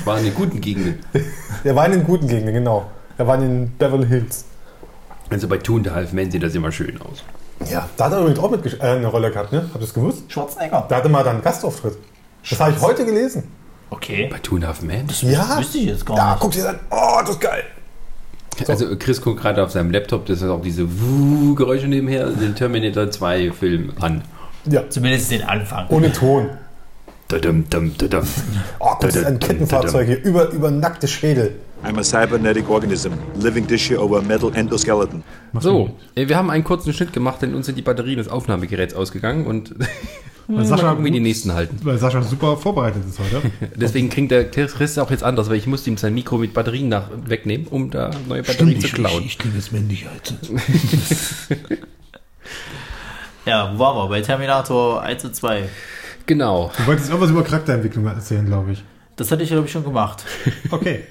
War in den guten Gegenden. Der war in den guten Gegenden, genau. Er war in den Beverly Hills. Also bei Two and a Half Men sieht das immer schön aus. Ja, da hat er übrigens auch mit äh, eine Rolle gehabt, ne? Habt ihr das gewusst? Schwarzenegger. Da hatte mal dann einen Gastauftritt. Das habe ich heute gelesen. Okay. Bei Two and a Half Men? Ja. wüsste ich jetzt gar nicht. guck dir das an. Oh, das ist geil. Also Chris guckt gerade auf seinem Laptop, das ist auch diese Wuh-Geräusche nebenher, den Terminator 2 Film an. Ja, Zumindest den Anfang. ohne Ton. Dadum, dum, dadum. Oh, guck, das ist ein Kettenfahrzeug hier. Über, über nackte Schädel. I'm a cybernetic organism, living tissue over metal endoskeleton. So, wir haben einen kurzen Schnitt gemacht, denn uns sind die Batterien des Aufnahmegeräts ausgegangen und mal Sascha- gucken, wie die nächsten halten. Weil Sascha super vorbereitet ist heute. Deswegen kriegt der Chris auch jetzt anders, weil ich musste ihm sein Mikro mit Batterien nach, wegnehmen, um da neue Batterien zu klauen. klinge jetzt männlich als. Ja, wo waren wir? Bei Terminator 1 und 2. Genau. Du wolltest auch was über Charakterentwicklung erzählen, glaube ich. Das hatte ich, glaube ich, schon gemacht. Okay.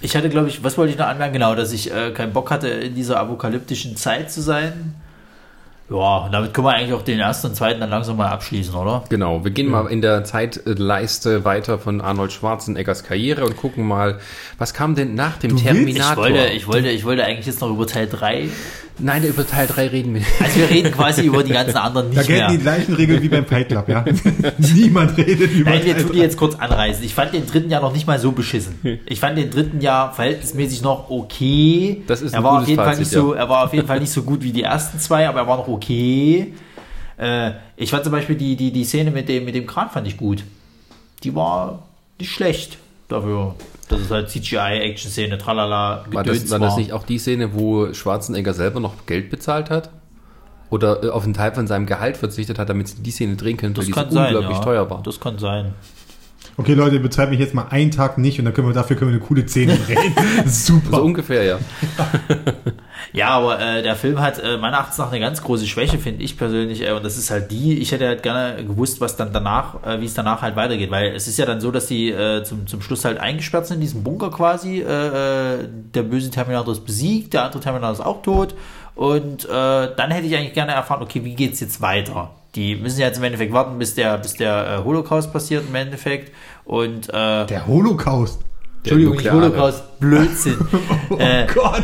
Ich hatte, glaube ich, was wollte ich noch anmerken? Genau, dass ich äh, keinen Bock hatte, in dieser apokalyptischen Zeit zu sein. Ja, damit können wir eigentlich auch den ersten und zweiten dann langsam mal abschließen, oder? Genau, wir gehen mal in der Zeitleiste weiter von Arnold Schwarzeneggers Karriere und gucken mal, was kam denn nach dem willst- Ich Terminator? wollte, ich, wollte, ich wollte eigentlich jetzt noch über Teil 3 Nein, über Teil 3 reden wir. Also wir reden quasi über die ganzen anderen Da nicht gelten die mehr. gleichen Regeln wie beim Fight Club, ja. Niemand redet über Nein, wir tun die jetzt kurz anreißen. Ich fand den dritten ja noch nicht mal so beschissen. Ich fand den dritten ja verhältnismäßig noch okay. Das ist er ein war auf gutes jeden Fall Fazit, nicht so, er war auf jeden Fall nicht so gut wie die ersten zwei, aber er war noch okay. Äh, ich fand zum Beispiel die, die, die Szene mit dem, mit dem Kran fand ich gut. Die war nicht schlecht dafür. Das ist halt CGI-Action-Szene, tralala, War das, war das nicht auch die Szene, wo Schwarzenegger selber noch Geld bezahlt hat? Oder äh, auf einen Teil von seinem Gehalt verzichtet hat, damit sie die Szene drehen können, weil Das die so kann sein, unglaublich ja. teuer war. Das kann sein. Okay, Leute, betreibe mich jetzt mal einen Tag nicht und dann können wir dafür können wir eine coole Szene drehen. Super. So ungefähr, ja. Ja, aber äh, der Film hat äh, meiner Achtung nach eine ganz große Schwäche, finde ich persönlich. Äh, und das ist halt die, ich hätte halt gerne gewusst, was dann danach, äh, wie es danach halt weitergeht. Weil es ist ja dann so, dass die äh, zum, zum Schluss halt eingesperrt sind in diesem Bunker quasi. Äh, äh, der böse Terminator ist besiegt, der andere Terminator ist auch tot. Und äh, dann hätte ich eigentlich gerne erfahren, okay, wie geht's jetzt weiter? Die müssen ja jetzt im Endeffekt warten, bis der, bis der äh, Holocaust passiert im Endeffekt. Und äh, Der Holocaust. Entschuldigung, nukleare. Holocaust, Blödsinn. Oh äh, Gott.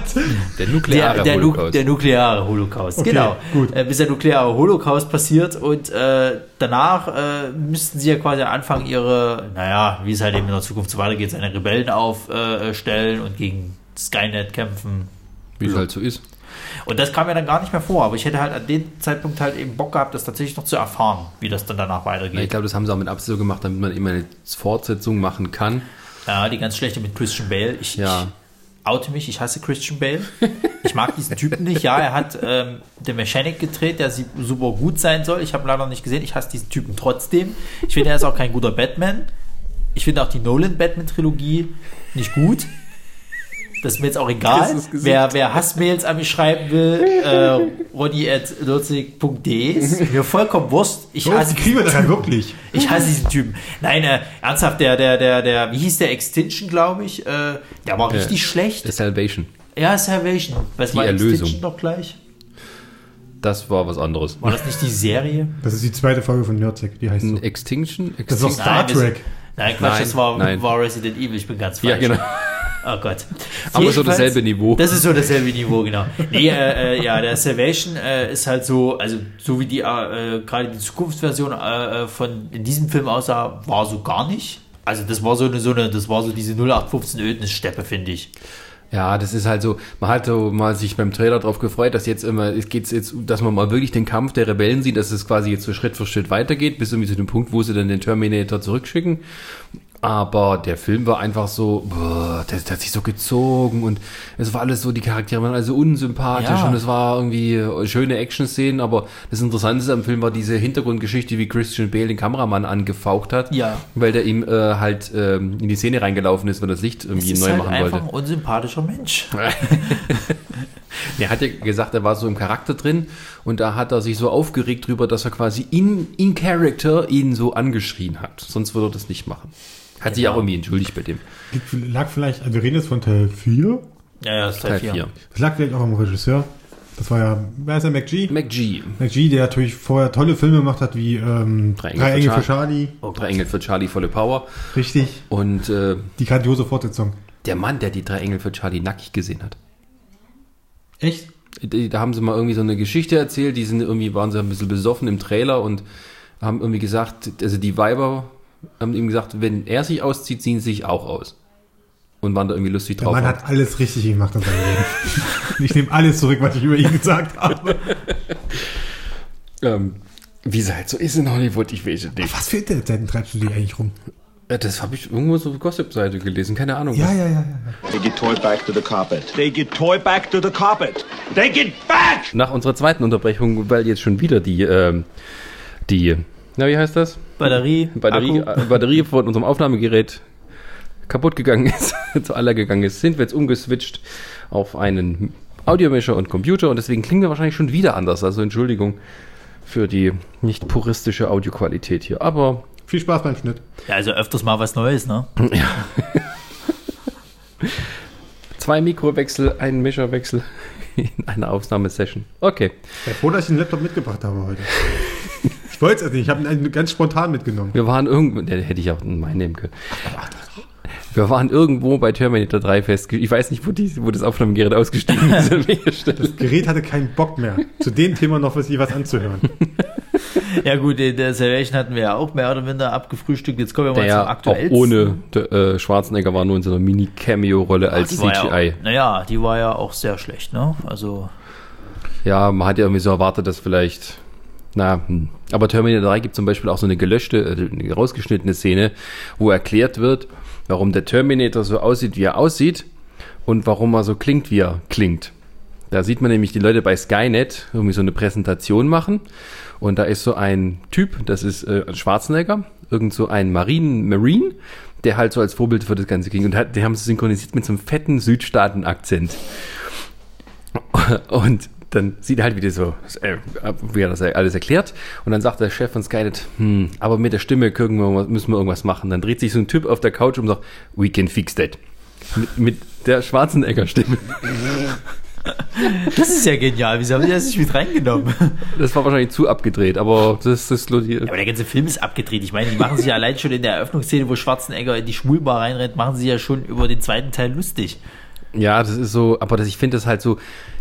Der nukleare der, der, Nu- Holocaust. der nukleare Holocaust, Okay, genau. gut. Äh, bis der nukleare Holocaust passiert und äh, danach äh, müssten sie ja quasi anfangen, ihre, naja, wie es halt eben in der Zukunft so weitergeht, seine Rebellen aufstellen äh, und gegen Skynet kämpfen. wie es halt so ist. Und das kam mir dann gar nicht mehr vor, aber ich hätte halt an dem Zeitpunkt halt eben Bock gehabt, das tatsächlich noch zu erfahren, wie das dann danach Na, weitergeht. ich glaube, das haben sie auch mit Absicht so gemacht, damit man immer eine Fortsetzung machen kann. Ja, die ganz schlechte mit Christian Bale. Ich, Ja. ich oute mich, ich hasse Christian Bale. Ich mag diesen Typen nicht. Ja, er hat ähm, The Mechanic gedreht, der super gut sein soll. Ich habe leider nicht gesehen. Ich hasse diesen Typen trotzdem. Ich finde, er ist auch kein guter Batman. Ich finde auch die Nolan-Batman-Trilogie nicht gut. Das ist mir jetzt auch egal. Wer, wer Hassmails an mich schreiben will, äh, ronny.lurzig.de ist mir vollkommen Wurst. Ich So, hasse die kriegen wir dann wirklich. ich hasse diesen Typen. Nein, äh, ernsthaft, der, der, der, der, wie hieß der Extinction, glaube ich? Äh, der war richtig The schlecht. Salvation. Ja, Salvation. Was Die war Erlösung. Extinction doch gleich? Das war was anderes. War das nicht die Serie? Das ist die zweite Folge von Nerdtech, die heißt so. Extinction? Das ist doch Extinction? Star Trek. Nein, Quatsch, Nein, das war, nein. war Resident Evil. Ich bin ganz falsch. Ja, genau. Oh Gott. Aber so dasselbe Niveau. Das ist so dasselbe Niveau, genau. Nee, äh, äh, ja, der Salvation äh, ist halt so, also so wie die äh, gerade die Zukunftsversion äh, äh, von in diesem Film aussah, war so gar nicht. Also das war so eine, so eine, das war so diese 0815 Ödnis-Steppe, finde ich. Ja, das ist halt so, man hat so mal sich beim Trailer drauf gefreut, dass jetzt immer, es geht jetzt, dass man mal wirklich den Kampf der Rebellen sieht, dass es quasi jetzt so Schritt für Schritt weitergeht, bis irgendwie zu dem Punkt, wo sie dann den Terminator zurückschicken. Aber der Film war einfach so, boah, der, der hat sich so gezogen und es war alles so, die Charaktere waren also unsympathisch Ja. und es war irgendwie schöne Action-Szenen, aber das Interessante am Film war diese Hintergrundgeschichte, wie Christian Bale den Kameramann angefaucht hat, Ja. weil der ihm äh, halt ähm, in die Szene reingelaufen ist, weil das Licht irgendwie ist neu halt machen einfach wollte. ein unsympathischer Mensch. Er hat ja gesagt, er war so im Charakter drin und da hat er sich so aufgeregt drüber, dass er quasi in, in Character ihn so angeschrien hat. Sonst würde er das nicht machen. Hat sich auch irgendwie entschuldigt bei dem. Lag vielleicht, also wir reden jetzt von Teil 4. Ja, ja, das ist Teil Teil 4. 4. Das lag vielleicht auch am Regisseur. Das war ja, wer ist der McG? McG. McG, der natürlich vorher tolle Filme gemacht hat, wie ähm, Drei Drei Engel Engel für für Charlie. Drei Engel für Charlie volle Power. Richtig. Und äh, Die grandiose Fortsetzung. der Mann, der die drei Engel für Charlie nackig gesehen hat. Echt? Da haben sie mal irgendwie so eine Geschichte erzählt, die sind irgendwie, waren sie ein bisschen besoffen im Trailer und haben irgendwie gesagt, also die Weiber haben ihm gesagt, wenn er sich auszieht, ziehen sie sich auch aus. Und waren da irgendwie lustig Der drauf. Mann hat alles richtig gemacht in seinem Leben. ich nehme alles zurück, was ich über ihn gesagt habe. ähm, wie es halt so ist in Hollywood, ich weiß es nicht. Was für Internetseiten treibst du die eigentlich rum? Das habe ich irgendwo so auf Gossip-Seite gelesen, keine Ahnung. Ja, ja, ja, ja. They get toy back to the carpet. They get toy back to the carpet. They get back! Nach unserer zweiten Unterbrechung, weil jetzt schon wieder die, ähm, die, na wie heißt das? Batterie, Batterie, Akku. äh, Batterie von unserem Aufnahmegerät kaputt gegangen ist, zu aller gegangen ist, sind wir jetzt umgeswitcht auf einen Audiomischer und Computer und deswegen klingen wir wahrscheinlich schon wieder anders. Also Entschuldigung für die nicht puristische Audioqualität hier. Aber Viel Spaß beim Schnitt. Ja, also öfters mal was Neues, ne? zwei Mikrowechsel, ein Mischerwechsel in einer Aufnahmesession. Okay. Ich bin froh, dass ich den Laptop mitgebracht habe heute. Ich wollte es nicht, ich habe ihn ganz spontan mitgenommen. Wir waren irgendwo, den hätte ich auch meinen nehmen können. Wir waren irgendwo bei Terminator 3 fest. Ich weiß nicht, wo, die, wo das Aufnahmegerät ausgestiegen ist. Das Gerät hatte keinen Bock mehr, zu dem Thema noch was, was anzuhören. Ja gut, in der Salvation hatten wir ja auch mehr oder minder abgefrühstückt. Jetzt kommen wir mal Der zum auch aktuellsten. ohne der, äh, Schwarzenegger war nur in so einer Mini-Cameo-Rolle als CGI. Ja, naja, die war ja auch sehr schlecht, ne? Also, Ja, man hat ja irgendwie so erwartet, dass vielleicht. Na, hm. aber Terminator 3 gibt zum Beispiel auch so eine gelöschte, äh, rausgeschnittene Szene, wo erklärt wird, warum der Terminator so aussieht, wie er aussieht und warum er so klingt, wie er klingt. Da sieht man nämlich die Leute bei Skynet irgendwie so eine Präsentation machen und da ist so ein Typ, das ist äh, Schwarzenegger, irgend so ein Marine, Marine, der halt so als Vorbild für das Ganze ging und hat, die haben es synchronisiert mit so einem fetten Südstaaten-Akzent. Und dann sieht er halt, wie, die so, äh, wie er das alles erklärt. Und dann sagt der Chef von Skynet, hm, aber mit der Stimme können wir, müssen wir irgendwas machen. Dann dreht sich so ein Typ auf der Couch und sagt, we can fix that. Mit, mit der Schwarzenegger-Stimme. das ist ja genial. Wieso haben die das nicht mit reingenommen? Das war wahrscheinlich zu abgedreht, aber das ist nur die. Ja, aber der ganze Film ist abgedreht. Ich meine, die machen sich ja allein schon in der Eröffnungsszene, wo Schwarzenegger in die Schwulbar reinrennt, machen sie ja schon über den zweiten Teil lustig. Ja, das ist so, aber das, ich finde das halt so,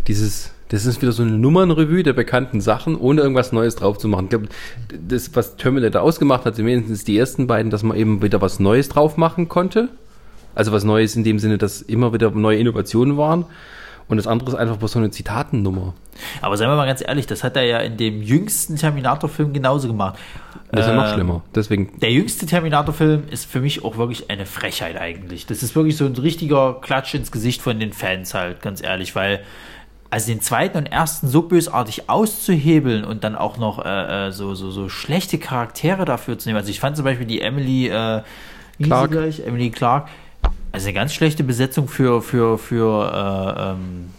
dieses, das ist wieder so eine Nummernrevue der bekannten Sachen, ohne irgendwas Neues drauf zu machen. Ich glaube, das, was Terminator ausgemacht hat, zumindest die ersten beiden, dass man eben wieder was Neues drauf machen konnte. Also was Neues in dem Sinne, dass immer wieder neue Innovationen waren. Und das andere ist einfach bloß so eine Zitatennummer. Aber seien wir mal ganz ehrlich, das hat er ja in dem jüngsten Terminator-Film genauso gemacht. Das ist ja noch Ähm, schlimmer. Deswegen, Der jüngste Terminator-Film ist für mich auch wirklich eine Frechheit eigentlich. Das ist wirklich so ein richtiger Klatsch ins Gesicht von den Fans halt, ganz ehrlich, weil also den zweiten und ersten so bösartig auszuhebeln und dann auch noch äh, äh, so, so, so schlechte Charaktere dafür zu nehmen. Also ich fand zum Beispiel die Emily äh, Clark. gleich? Emily Clark. Also eine ganz schlechte Besetzung für, für, für, äh, ähm,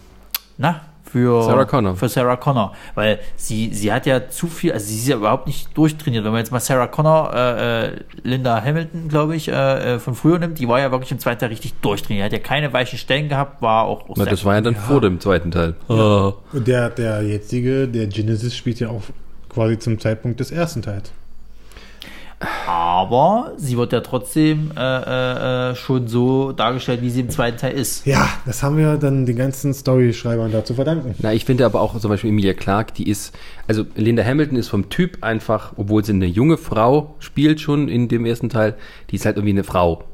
na, für Sarah Connor. Für Sarah Connor. Weil sie, sie hat ja zu viel, also sie ist ja überhaupt nicht durchtrainiert. Wenn man jetzt mal Sarah Connor, äh, äh, Linda Hamilton, glaube ich, äh, äh, von früher nimmt, die war ja wirklich im zweiten Teil richtig durchtrainiert. Hat ja keine weichen Stellen gehabt, war auch, auch na, das war ja dann vor dem zweiten Teil. Oh. Und der, der jetzige, der Genesis, spielt ja auch quasi zum Zeitpunkt des ersten Teils. Aber sie wird ja trotzdem äh, äh, äh, schon so dargestellt, wie sie im zweiten Teil ist. Ja, das haben wir dann den ganzen Storyschreibern da zu verdanken. Na, ich finde aber auch zum Beispiel Emilia Clarke, die ist, also Linda Hamilton ist vom Typ einfach, obwohl sie eine junge Frau spielt schon in dem ersten Teil, die ist halt irgendwie eine Frau.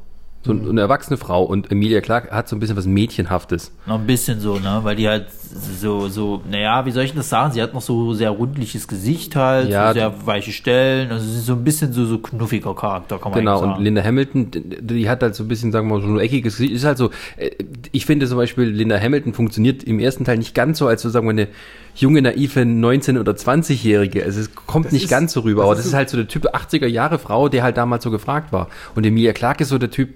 So Mhm. eine erwachsene Frau und Emilia Clarke hat so ein bisschen was Mädchenhaftes. Noch ein bisschen so, ne? Weil die halt so, so, naja, wie soll ich das sagen? Sie hat noch so sehr rundliches Gesicht halt, Ja, so sehr weiche Stellen. Also sie ist so ein bisschen so, so knuffiger Charakter, kann man Genau, eigentlich und sagen. Linda Hamilton, die, hat halt so ein bisschen, sagen wir mal, so ein eckiges Gesicht. Ist halt so, äh, ich finde zum Beispiel, Linda Hamilton funktioniert im ersten Teil nicht ganz so als so, sagen wir, eine junge, naive 19- oder 20-Jährige. Also es kommt nicht ist- ganz so rüber, das aber ist das ist halt so der Typ 80er Jahre Frau, der halt damals so gefragt war. Und Emilia Clarke ist so der Typ,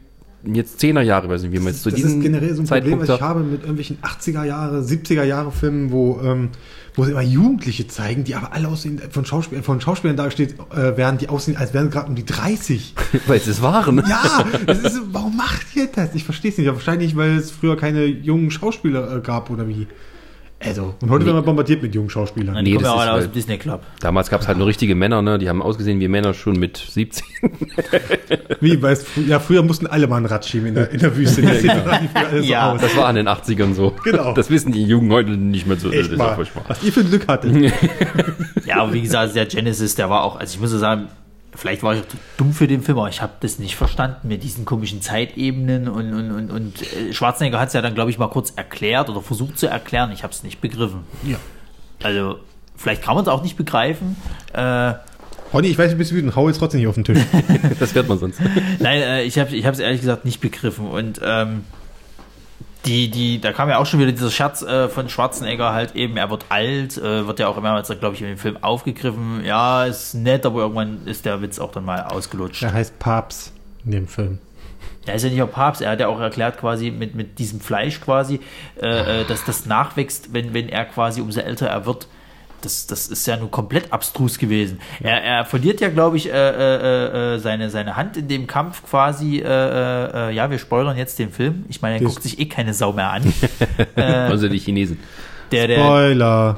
jetzt 10er Jahre, weiß nicht, wie man jetzt zu das diesem ist generell so ein Problem, Zeitpunkt was ich habe mit irgendwelchen 80er Jahre, 70er Jahre Filmen, wo, ähm, wo sie immer Jugendliche zeigen, die aber alle aussehen, von, Schauspiel, von Schauspielern dargestellt äh, werden, die aussehen, als wären gerade um die 30. Weil sie es waren. Ja, das ist, warum macht ihr das? Ich verstehe es nicht. Wahrscheinlich, weil es früher keine jungen Schauspieler äh, gab oder wie. Also, und heute Nee. werden wir bombardiert mit jungen Schauspielern. Ja, die Nee, kommen das ja ist alle aus halt- dem Disney Club. Damals gab es halt nur richtige Männer, ne? Die haben ausgesehen wie Männer schon mit 17. Wie, fr- ja, früher mussten alle mal ein Rad schieben in der, in der Wüste. Das früher alles Ja. so. Das war in den 80ern so. Genau. Das wissen die Jungen heute nicht mehr so. das Echt ist ja mal. furchtbar. Was ihr für ein Glück hattet. Ja, aber wie gesagt, der Genesis, der war auch, also ich muss so sagen, vielleicht war ich auch zu dumm für den Film, aber ich habe das nicht verstanden mit diesen komischen Zeitebenen und, und, und, und äh, Schwarzenegger hat es ja dann, glaube ich, mal kurz erklärt oder versucht zu erklären. Ich habe es nicht begriffen. Ja. Also, vielleicht kann man es auch nicht begreifen. Äh, Ronny, ich weiß, du bist wütend. Hau jetzt trotzdem nicht auf den Tisch. Das wird man sonst. Nein, äh, ich habe ich es ehrlich gesagt nicht begriffen. Und ähm, die, die, da kam ja auch schon wieder dieser Scherz äh, von Schwarzenegger halt eben, er wird alt, äh, wird ja auch immer, glaube ich, in dem Film aufgegriffen. Ja, ist nett, aber irgendwann ist der Witz auch dann mal ausgelutscht. Er heißt Papst in dem Film. Er ist ja nicht auch Papst, er hat ja auch erklärt quasi mit, mit diesem Fleisch quasi, äh, äh, dass das nachwächst, wenn, wenn er quasi umso älter er wird. Das, das ist ja nur komplett abstrus gewesen. Er, er verliert ja, glaube ich, äh, äh, äh, seine, seine Hand in dem Kampf quasi. Äh, äh, äh, ja, wir spoilern jetzt den Film. Ich meine, er guckt sich eh keine Sau mehr an. Also die Chinesen. Der, der, Spoiler.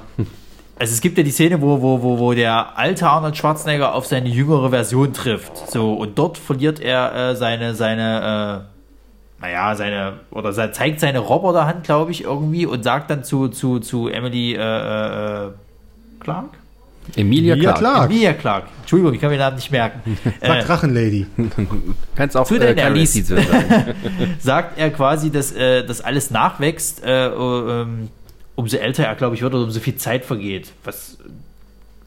also es gibt ja die Szene, wo, wo, wo, wo der alte Arnold Schwarzenegger auf seine jüngere Version trifft. So, und dort verliert er äh, seine, seine, naja, seine, oder zeigt seine Roboterhand, glaube ich, irgendwie und sagt dann zu, zu, zu Emily äh, äh, äh, Clark? Emilia Emilia Clarke. Clarke. Emilia Clark. Entschuldigung, ich kann mir den Namen nicht merken. äh, Sagt Drachenlady. Kannst auch Für äh. Khaleesi zu sagen. sagt er quasi, dass äh, das alles nachwächst, äh, ähm, umso älter er, glaube ich, wird oder umso viel Zeit vergeht. Was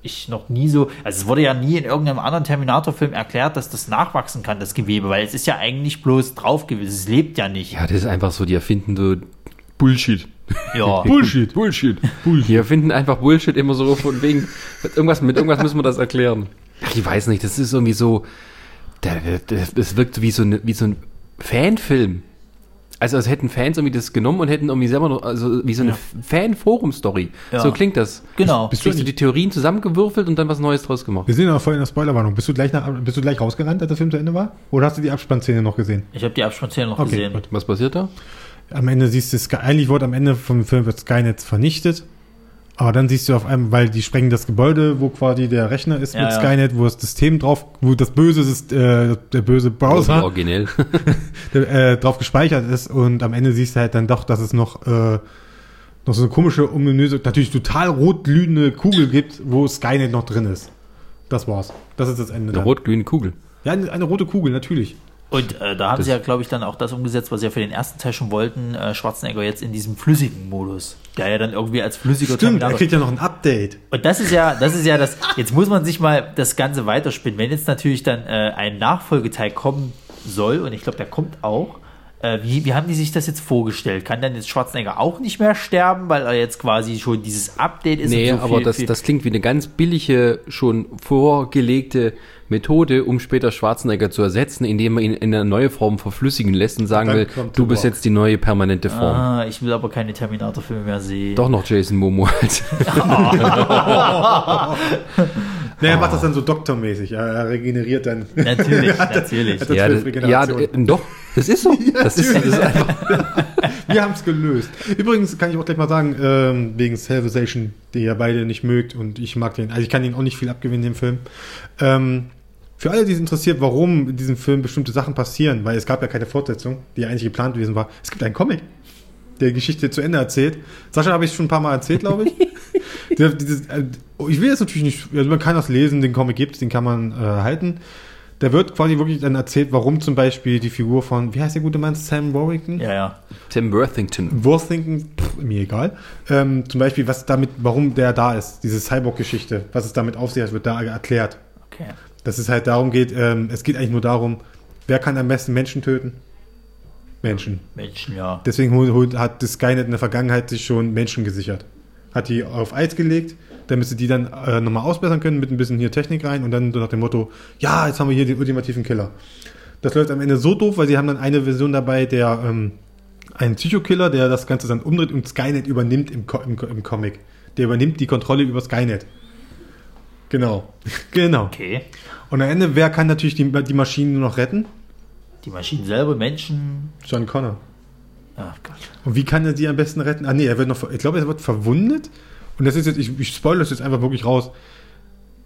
ich noch nie so, also es wurde ja nie in irgendeinem anderen Terminator-Film erklärt, dass das nachwachsen kann, das Gewebe, weil es ist ja eigentlich bloß drauf gewesen, es lebt ja nicht. Ja, das ist einfach so, die erfinden so Bullshit. Ja. Bullshit. Bullshit. Bullshit. Die erfinden einfach Bullshit immer so von wegen, mit irgendwas, mit irgendwas müssen wir das erklären. Ach, ich weiß nicht, das ist irgendwie so, das wirkt wie so, eine, wie so ein Fanfilm. Also als hätten Fans irgendwie das genommen und hätten irgendwie selber noch, also wie so eine Fan-Forum-Story. Ja. So klingt das. Genau. Bist du so die Theorien zusammengewürfelt und dann was Neues draus gemacht. Wir sind aber voll in der Spoilerwarnung. Bist du gleich nach, bist du gleich rausgerannt, als der Film zu Ende war? Oder hast du die Abspannszene noch gesehen? Ich habe die Abspannszene noch Okay, gesehen. gut. Was passiert da? Am Ende siehst du, Sky, eigentlich wurde am Ende vom Film wird Skynet vernichtet. Aber dann siehst du auf einmal, weil die sprengen das Gebäude, wo quasi der Rechner ist Ja, mit ja. Skynet, wo das System drauf, wo das böse, Syst- äh, der böse Browser Originell. der, äh, drauf gespeichert ist und am Ende siehst du halt dann doch, dass es noch, äh, noch so eine komische, ominöse, natürlich total rot glühende Kugel gibt, wo Skynet noch drin ist. Das war's. Das ist das Ende. Eine rot-grüne Kugel. Ja, eine, eine rote Kugel, natürlich. Und äh, da haben Das- sie ja, glaube ich, dann auch das umgesetzt, was sie ja für den ersten Teil schon wollten, äh, Schwarzenegger jetzt in diesem flüssigen Modus, der ja dann irgendwie als flüssiger Stimmt, er Terminator kriegt ja noch ein Update. Und das ist ja, das ist ja das. Jetzt muss man sich mal das Ganze weiterspinnen. Wenn jetzt natürlich dann äh, ein Nachfolgeteil kommen soll, und ich glaube, der kommt auch, äh, wie, wie haben die sich das jetzt vorgestellt? Kann dann jetzt Schwarzenegger auch nicht mehr sterben, weil er jetzt quasi schon dieses Update ist? Nee, und so aber viel- das, viel- das klingt wie eine ganz billige, schon vorgelegte Methode, um später Schwarzenegger zu ersetzen, indem man ihn in eine neue Form verflüssigen lässt und sagen Dann will, du bist Rock. jetzt die neue permanente Form. Ah, ich will aber keine Terminator-Filme mehr sehen. Doch noch Jason Momoa halt. Nee, er macht das dann so doktormäßig. Er, er regeneriert dann. Natürlich, natürlich. hat ja, das, ja, äh, doch, das ist so. das, ist, das ist einfach, Wir haben es gelöst. Übrigens kann ich auch gleich mal sagen, ähm, wegen Salvation, die ihr beide nicht mögt und ich mag den, also ich kann ihn auch nicht viel abgewinnen, den Film. Ähm, für alle, die es interessiert, warum in diesem Film bestimmte Sachen passieren, weil es gab ja keine Fortsetzung, die eigentlich geplant gewesen war. Es gibt einen Comic, der die Geschichte zu Ende erzählt. Sascha habe ich schon ein paar Mal erzählt, glaube ich. äh, ich will jetzt natürlich nicht, also man kann das lesen, den Comic gibt den kann man äh, halten. Da wird quasi wirklich dann erzählt, warum zum Beispiel die Figur von, wie heißt der gute Mann, Sam Warrington? Ja, ja. Tim Worthington. Worthington, pff, mir egal. Ähm, zum Beispiel, was damit, warum der da ist, diese Cyborg-Geschichte, was es damit auf sich hat, wird da erklärt. Okay. Dass es halt darum geht, ähm, es geht eigentlich nur darum, wer kann am besten Menschen töten? Menschen. Menschen, ja. Deswegen hat das Skynet in der Vergangenheit sich schon Menschen gesichert. Hat die auf Eis gelegt, damit sie die dann äh, nochmal ausbessern können mit ein bisschen hier Technik rein und dann so nach dem Motto, ja, jetzt haben wir hier den ultimativen Killer. Das läuft am Ende so doof, weil sie haben dann eine Version dabei, der ähm, ein Psychokiller, der das Ganze dann umdreht und Skynet übernimmt im, Co im, im Comic. Der übernimmt die Kontrolle über Skynet. Genau. genau. Okay. Und am Ende, wer kann natürlich die, die Maschinen nur noch retten? Die Maschinen selber, Menschen. John Connor. Ach Gott. Und wie kann er sie am besten retten? Ah nee, er wird noch, ich glaube, er wird verwundet. Und das ist jetzt, ich, ich spoilere das jetzt einfach wirklich raus.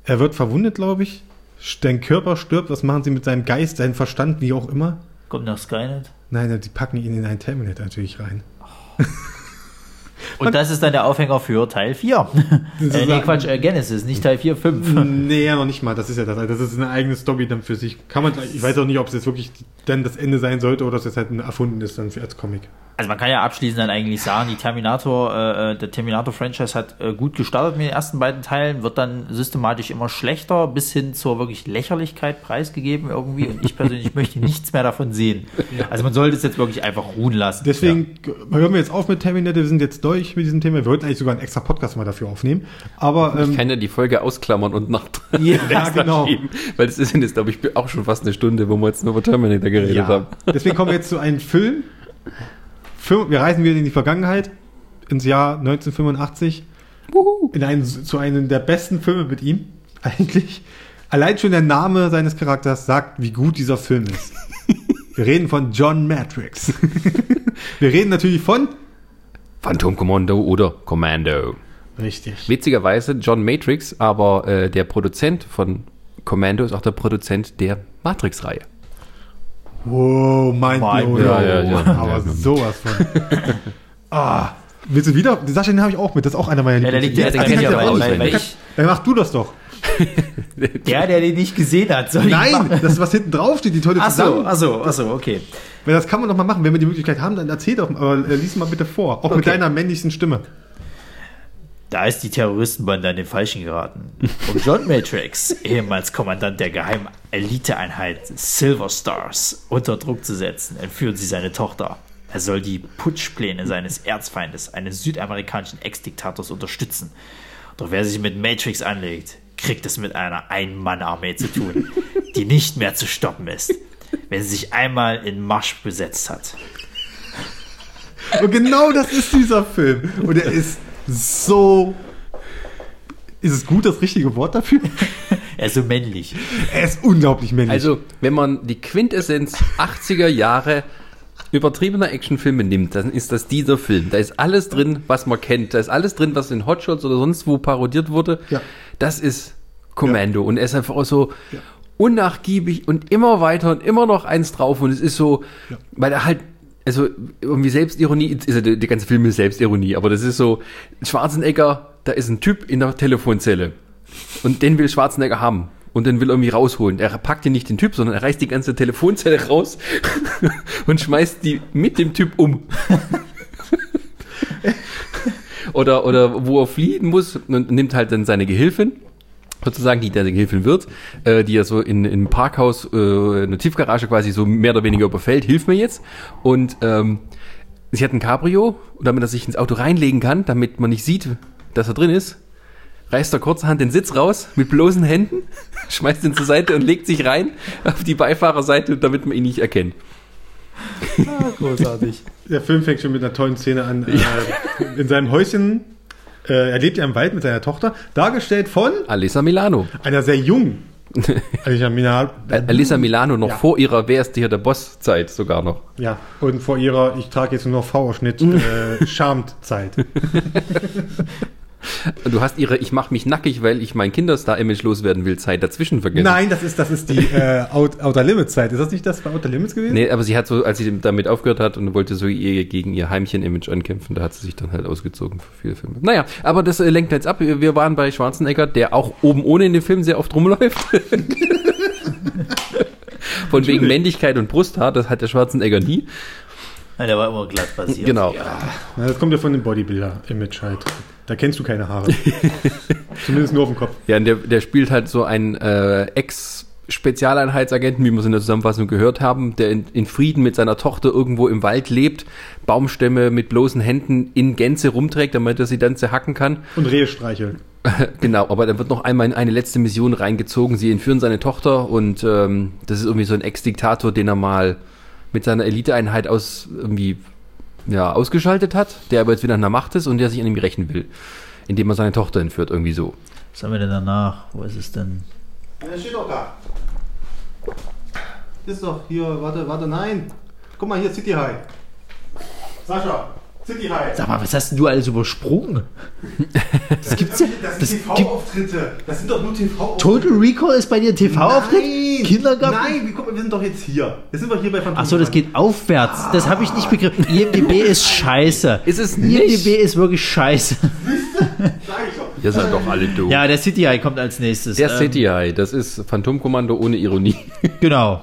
Er wird verwundet, glaube ich. Dein Körper stirbt. Was machen sie mit seinem Geist, seinem Verstand, wie auch immer? Kommt nach Skynet. Nein, die packen ihn in einen Terminator natürlich rein. Und das ist dann der Aufhänger für Teil 4. äh, nee, Quatsch, äh, Genesis, nicht Teil 4, 5. Nee, ja, noch nicht mal. Das ist ja das. Das ist eine eigene Story dann für sich. Kann man, ich weiß auch nicht, ob es jetzt wirklich dann das Ende sein sollte oder dass es halt ein erfunden ist dann für als Comic. Also man kann ja abschließend dann eigentlich sagen, die Terminator, äh, der Terminator-Franchise hat äh, gut gestartet mit den ersten beiden Teilen, wird dann systematisch immer schlechter, bis hin zur wirklich Lächerlichkeit preisgegeben irgendwie. Und ich persönlich möchte nichts mehr davon sehen. Also man sollte es jetzt wirklich einfach ruhen lassen. Deswegen hören wir jetzt auf mit Terminator. Wir sind jetzt durch mit diesem Thema. Wir wollten eigentlich sogar einen extra Podcast mal dafür aufnehmen. Aber ähm, Ich kann ja die Folge ausklammern und nach Ja, ja, genau. schieben, weil das ist jetzt, glaube ich, auch schon fast eine Stunde, wo wir jetzt nur über Terminator geredet Ja. haben. Deswegen kommen wir jetzt zu einem Film. Wir reisen wieder in die Vergangenheit, ins Jahr 1985. In einen, zu einem der besten Filme mit ihm, eigentlich. Allein schon der Name seines Charakters sagt, wie gut dieser Film ist. Wir reden von John Matrix. Wir reden natürlich von. Phantom Commando oder Commando. Richtig. Witzigerweise John Matrix, aber äh, der Produzent von Commando ist auch der Produzent der Matrix-Reihe. Wow, mein Mind Ja, ja, ja. Aber sowas von. ah, willst du wieder? Sascha, den habe ich auch mit. Das ist auch einer meiner Ja, der liegt ja, den Jetzt ja, kann weil, der weil, auch ich, Dann mach du das doch. der, der den nicht gesehen hat, soll ich Nein, machen? das ist was hinten drauf steht, die tolle Ach so, Zusammen. ach so, ach so, okay. Das kann man doch mal machen, wenn wir die Möglichkeit haben, dann erzähl doch, aber äh, lies mal bitte vor. Auch mit Okay. deiner männlichsten Stimme. Da ist die Terroristenbande an den Falschen geraten. Um John Matrix, ehemals Kommandant der geheimen Eliteeinheit Silver Stars, unter Druck zu setzen, entführen sie seine Tochter. Er soll die Putschpläne seines Erzfeindes, eines südamerikanischen Ex-Diktators, unterstützen. Doch wer sich mit Matrix anlegt, kriegt es mit einer Ein-Mann-Armee zu tun, die nicht mehr zu stoppen ist, wenn sie sich einmal in Marsch besetzt hat. Und genau das ist dieser Film. Und er ist so. Ist es gut das richtige Wort dafür? Er ist so männlich. Er ist unglaublich männlich. Also, wenn man die Quintessenz 80er Jahre übertriebener Actionfilme nimmt, dann ist das dieser Film. Da ist alles drin, was man kennt. Da ist alles drin, was in Hotshots oder sonst wo parodiert wurde. Ja. Das ist Commando. Und er ist einfach auch so unnachgiebig und immer weiter und immer noch eins drauf. Und es ist so, weil er halt, also irgendwie Selbstironie, ist ja der, der ganze Film ist Selbstironie, aber das ist so, Schwarzenegger, da ist ein Typ in der Telefonzelle. Und den will Schwarzenegger haben. Und den will er irgendwie rausholen. Er packt ihn nicht den Typ, sondern er reißt die ganze Telefonzelle raus und schmeißt die mit dem Typ um. oder, oder wo er fliehen muss und nimmt halt dann seine Gehilfin, sozusagen, die der Gehilfin wird, äh, die er so in, in einem Parkhaus, äh, in einer Tiefgarage quasi so mehr oder weniger überfällt, hilf mir jetzt. Und ähm, sie hat ein Cabrio, damit er sich ins Auto reinlegen kann, damit man nicht sieht, dass er drin ist reißt er kurzerhand den Sitz raus mit bloßen Händen, schmeißt ihn zur Seite und legt sich rein auf die Beifahrerseite, damit man ihn nicht erkennt. Großartig. Der Film fängt schon mit einer tollen Szene an. Äh, in seinem Häuschen. Äh, er lebt ja im Wald mit seiner Tochter. Dargestellt von Alissa Milano. einer sehr jungen. Alicia Mina, Al- Alissa Milano noch Ja. vor ihrer Wer ist hier der Boss-Zeit sogar noch. ja, und vor ihrer, ich trage jetzt nur noch V-Ausschnitt, äh, Charmed-Zeit. Und du hast ihre Ich mach mich nackig, weil ich mein Kinderstar-Image loswerden will, Zeit dazwischen vergessen. Nein, das ist, das ist die äh, Out, Outer Limits-Zeit. Ist das nicht das bei Outer Limits gewesen? Nee, aber sie hat so, als sie damit aufgehört hat und wollte so ihr, gegen ihr Heimchen-Image ankämpfen, da hat sie sich dann halt ausgezogen für viele Filme. Naja, aber das äh, lenkt jetzt ab. Wir waren bei Schwarzenegger, der auch oben ohne in dem Film sehr oft rumläuft. Von wegen Männlichkeit und Brusthaar, das hat der Schwarzenegger nie. Nein, der war immer glatt basiert. Genau. Na, das kommt ja von dem Bodybuilder-Image halt. Da kennst du keine Haare. Zumindest nur auf dem Kopf. Ja, und der, der spielt halt so einen äh, Ex-Spezialeinheitsagenten, wie wir es in der Zusammenfassung gehört haben, der in, in Frieden mit seiner Tochter irgendwo im Wald lebt, Baumstämme mit bloßen Händen in Gänze rumträgt, damit er sie dann zerhacken kann. Und Rehe streicheln. Genau, aber dann wird noch einmal in eine letzte Mission reingezogen. Sie entführen seine Tochter und ähm, das ist irgendwie so ein Ex-Diktator, den er mal mit seiner Eliteeinheit aus irgendwie ja, ausgeschaltet hat, der aber jetzt wieder an der Macht ist und der sich an ihm rächen will, indem er seine Tochter entführt, irgendwie so. Was haben wir denn danach? Wo ist es denn? Ja, steht doch da. Ist doch hier, warte, warte, nein. Guck mal hier, City High. Sascha, City High. Sag mal, was hast denn du alles übersprungen? Das gibt's ja. Das Das sind TV-Auftritte. Das sind doch nur TV-Auftritte. Total Recall ist bei dir TV-Auftritt? Nein. Kindergarten? Nein, guck mal, wir sind doch jetzt hier. Jetzt sind wir hier bei Phantom. Achso, das geht aufwärts. Das habe ich nicht begriffen. IMDB ist scheiße. Ist es IMDB nicht? ist wirklich scheiße. Sag ich doch. Ihr seid doch alle doof. Ja, der City High kommt als nächstes. Der Ähm, City High, das ist Phantomkommando ohne Ironie. Genau.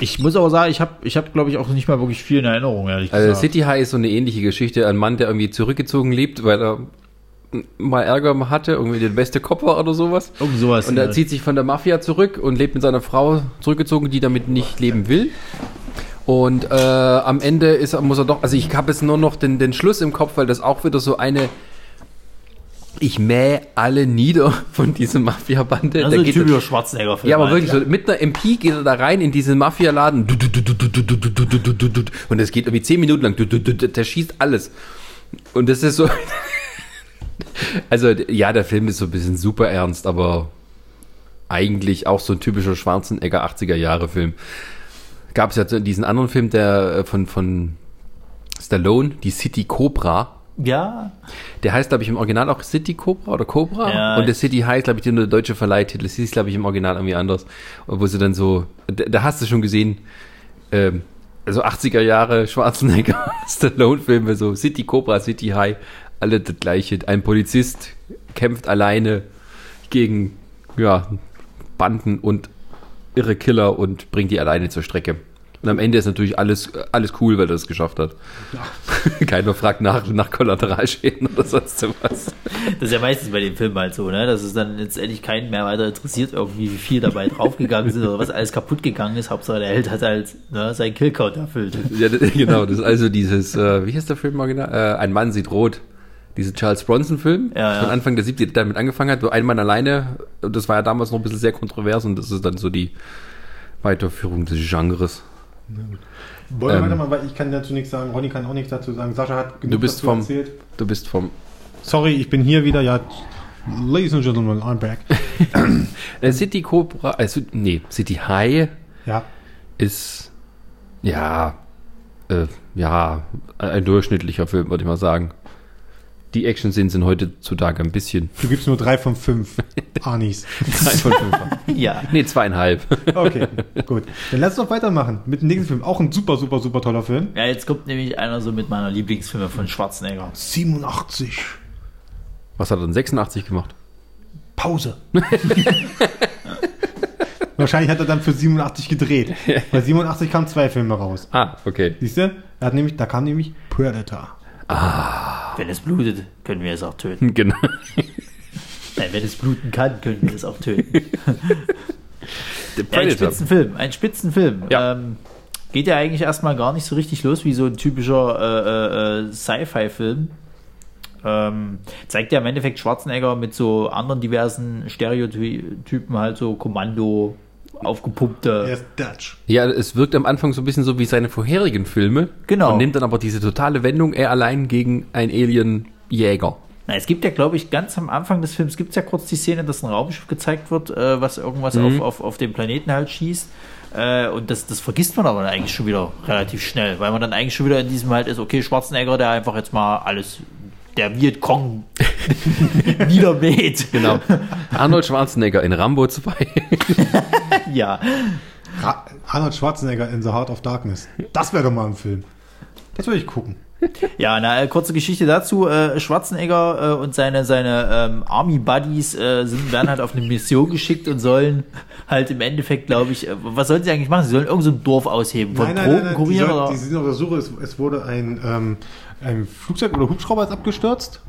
Ich muss aber sagen, ich habe, ich hab, glaube ich, auch nicht mal wirklich viel in Erinnerung, ehrlich Also gesagt. City High ist so eine ähnliche Geschichte. Ein Mann, der irgendwie zurückgezogen lebt, weil er mal Ärger hatte, irgendwie der beste Kopf war oder sowas. Irgend sowas. Und er zieht sich von der Mafia zurück und lebt mit seiner Frau zurückgezogen, die damit nicht leben will. Und äh, am Ende ist, muss er doch, also ich habe jetzt nur noch den, den Schluss im Kopf, weil das auch wieder so eine, ich mähe alle nieder von dieser Mafia-Bande. Also typischer Schwarzenegger-Film. Ja, aber wirklich so, mit einer MP geht er da rein in diesen Mafia-Laden und es geht irgendwie zehn Minuten lang, der schießt alles. Und das ist so, also ja, der Film ist so ein bisschen super ernst, aber eigentlich auch so ein typischer Schwarzenegger 80er-Jahre-Film. Gab es ja diesen anderen Film, der von, von Stallone, die City Cobra ja, Der heißt, glaube ich, im Original auch City Cobra oder Cobra. Ja. Und der City heißt, glaube ich, nur der deutsche Verleihtitel. Das hieß, glaube ich, im Original irgendwie anders. Wo sie dann so, da, da hast du schon gesehen, ähm, also 80er Jahre Schwarzenegger, Stallone-Filme, so City Cobra, City High, alle das gleiche. Ein Polizist kämpft alleine gegen ja, Banden und irre Killer und bringt die alleine zur Strecke. Und am Ende ist natürlich alles, alles cool, weil er es geschafft hat. Keiner fragt nach, nach Kollateralschäden oder sonst was. Das ist ja meistens bei den Filmen halt so, ne? Dass es dann letztendlich keinen mehr weiter interessiert, irgendwie, wie viel dabei draufgegangen sind oder was alles kaputt gegangen ist. Hauptsache der Held hat halt ne, seinen Killcount erfüllt. Ja, genau, das ist also dieses, äh, wie hieß der Film mal genau? Äh, ein Mann sieht rot. Diese Charles Bronson-Film, Ja, ja. von Anfang der 70er damit angefangen hat, wo ein Mann alleine, und das war ja damals noch ein bisschen sehr kontrovers und das ist dann so die Weiterführung des Genres. Wollen wir Ähm. weitermachen, weil ich kann dazu nichts sagen, Ronny kann auch nichts dazu sagen. Sascha hat genug Du bist dazu vom- erzählt. Du bist vom Sorry, ich bin hier wieder, ja. Ladies and Gentlemen, I'm back. äh, City Cobra, also, nee, City High Ja, ist, ja, äh, ja, ein durchschnittlicher Film, würde ich mal sagen. Die Action-Szenen sind heutzutage ein bisschen. du gibst nur drei von fünf Anis. Drei von fünf. Ja. nee, zweieinhalb. Okay, gut. Dann lass uns doch weitermachen mit dem nächsten Film. Auch ein super, super, super toller Film. Ja, jetzt kommt nämlich einer so mit meiner Lieblingsfilme von Schwarzenegger. 87. Was hat er denn 86 gemacht? Pause. Wahrscheinlich hat er dann für 87 gedreht. Bei 87 kamen zwei Filme raus. Ah, okay. Siehst du? Er hat nämlich, da kam nämlich Predator. Wenn es blutet, können wir es auch töten. Genau. Nein, wenn es bluten kann, können wir es auch töten. Ja, ein. Spitzenfilm, ein Spitzenfilm. Ja. Ähm, geht ja eigentlich erstmal gar nicht so richtig los wie so ein typischer äh, äh, äh, Sci-Fi-Film. Ähm, zeigt ja im Endeffekt Schwarzenegger mit so anderen diversen Stereotypen, halt so Kommando, aufgepumpte. Er ist Dutch. Ja, es wirkt am Anfang so ein bisschen so wie seine vorherigen Filme. Genau. Und nimmt dann aber diese totale Wendung, er allein gegen ein Alien-Jäger. Na, es gibt ja, glaube ich, ganz am Anfang des Films gibt es ja kurz die Szene, dass ein Raumschiff gezeigt wird, äh, was irgendwas Mhm. auf, auf, auf dem Planeten halt schießt. Äh, und das, das vergisst man aber dann eigentlich schon wieder relativ schnell, weil man dann eigentlich schon wieder in diesem halt ist, okay, Schwarzenegger, der einfach jetzt mal alles, der Vietcong niedermäht. Genau. Arnold Schwarzenegger in Rambo 2. Ja. Ra Arnold Schwarzenegger in The Heart of Darkness. Das wäre doch mal ein Film. Das würde ich gucken. Ja, na, äh, kurze Geschichte dazu. Äh, Schwarzenegger äh, und seine, seine ähm, Army Buddies äh, sind, werden halt auf eine Mission geschickt und sollen halt im Endeffekt, glaube ich, was sollen sie eigentlich machen? Sie sollen irgend so Dorf ausheben von die, Drogenkurieren soll- oder? die sind auf der Suche. Es, es wurde ein, ähm, ein Flugzeug oder Hubschrauber ist abgestürzt.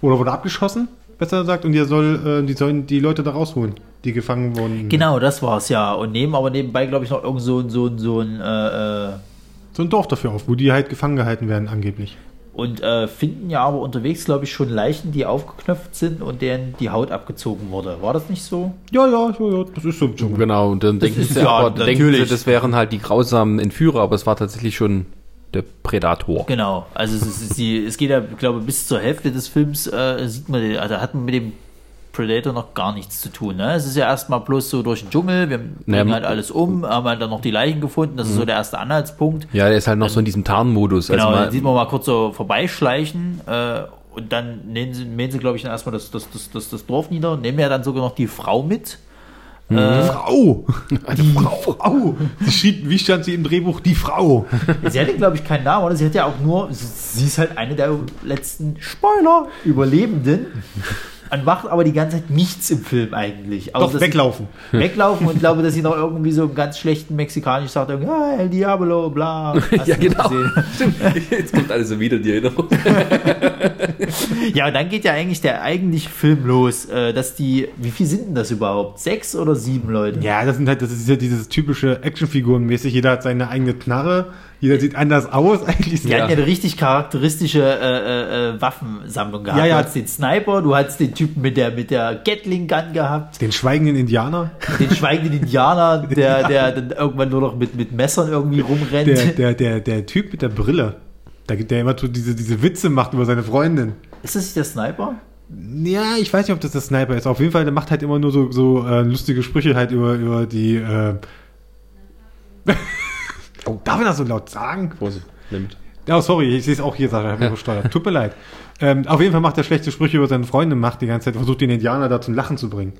Oder wurde abgeschossen, besser gesagt. Und die, soll, äh, die sollen die Leute da rausholen, die gefangen wurden. Genau, das war's ja. Und nehmen aber nebenbei, glaube ich, noch irgend so ein, so ein, so ein äh, äh, So ein Dorf dafür auf, wo die halt gefangen gehalten werden, angeblich. und äh, finden ja aber unterwegs, glaube ich, schon Leichen, die aufgeknöpft sind und denen die Haut abgezogen wurde. War das nicht so? Ja, ja, ja, ja das ist so genau, und dann denken ist sie, ja aber denken sie, das wären halt die grausamen Entführer, aber es war tatsächlich schon der Predator. Genau. Also es, ist, die, es geht ja, glaube ich, bis zur Hälfte des Films äh, sieht man, den- also hat man mit dem Predator noch gar nichts zu tun. Ne? Es ist ja erstmal bloß so durch den Dschungel, wir bringen Ja, halt alles um, haben halt dann noch die Leichen gefunden, das ist so der erste Anhaltspunkt. Ja, der ist halt noch so in diesem Tarnmodus. Genau, also dann mal, sieht man mal kurz so vorbeischleichen äh, und dann nehmen sie, mähen sie glaube ich, dann erstmal das, das, das, das, das Dorf nieder, nehmen ja dann sogar noch die Frau mit. Frau! Die Frau! Sie schrieb, wie stand sie im Drehbuch? Die Frau! Sie hatte, glaube ich, keinen Namen, oder? Sie hat ja auch nur, sie, sie ist halt eine der letzten Spoiler Überlebenden. Und macht aber die ganze Zeit nichts im Film eigentlich. Außer, Doch, weglaufen. Weglaufen und glaube, dass sie noch irgendwie so im ganz schlechten Mexikanisch sagt, irgendwie, ah, El Diablo, bla. Hast ja, genau. gesehen? Jetzt kommt alles so wieder die Erinnerung. Ja, und dann geht ja eigentlich der eigentliche Film los, äh, dass die, wie viel sind denn das überhaupt? Sechs oder sieben Leute? Ja, das sind halt, das ist ja dieses typische Actionfigurenmäßig. Jeder hat seine eigene Knarre, jeder sieht anders aus. Eigentlich Die hatten ja eine richtig charakteristische äh, äh, äh, Waffensammlung gehabt. Ja, ja. Du hattest den Sniper, du hattest den Typen mit der, mit der Gatling-Gun gehabt, Den schweigenden Indianer, den schweigenden Indianer, der, der dann irgendwann nur noch mit, mit Messern irgendwie rumrennt. der, der, der, der Typ mit der Brille, der, der immer so diese, diese Witze macht über seine Freundin. Ist das nicht der Sniper? Ja, ich weiß nicht, ob das der Sniper ist. Auf jeden Fall, der macht halt immer nur so, so äh, lustige Sprüche halt über, über die. Äh oh, darf ich das so laut sagen? Vorsicht, nimmt. Ja, sorry, ich sehe es auch hier, Sascha, ich habe mich gesteuert. Tut mir leid. Ähm, auf jeden Fall macht er schlechte Sprüche über seine Freundin, macht die ganze Zeit, versucht den Indianer da zum Lachen zu bringen.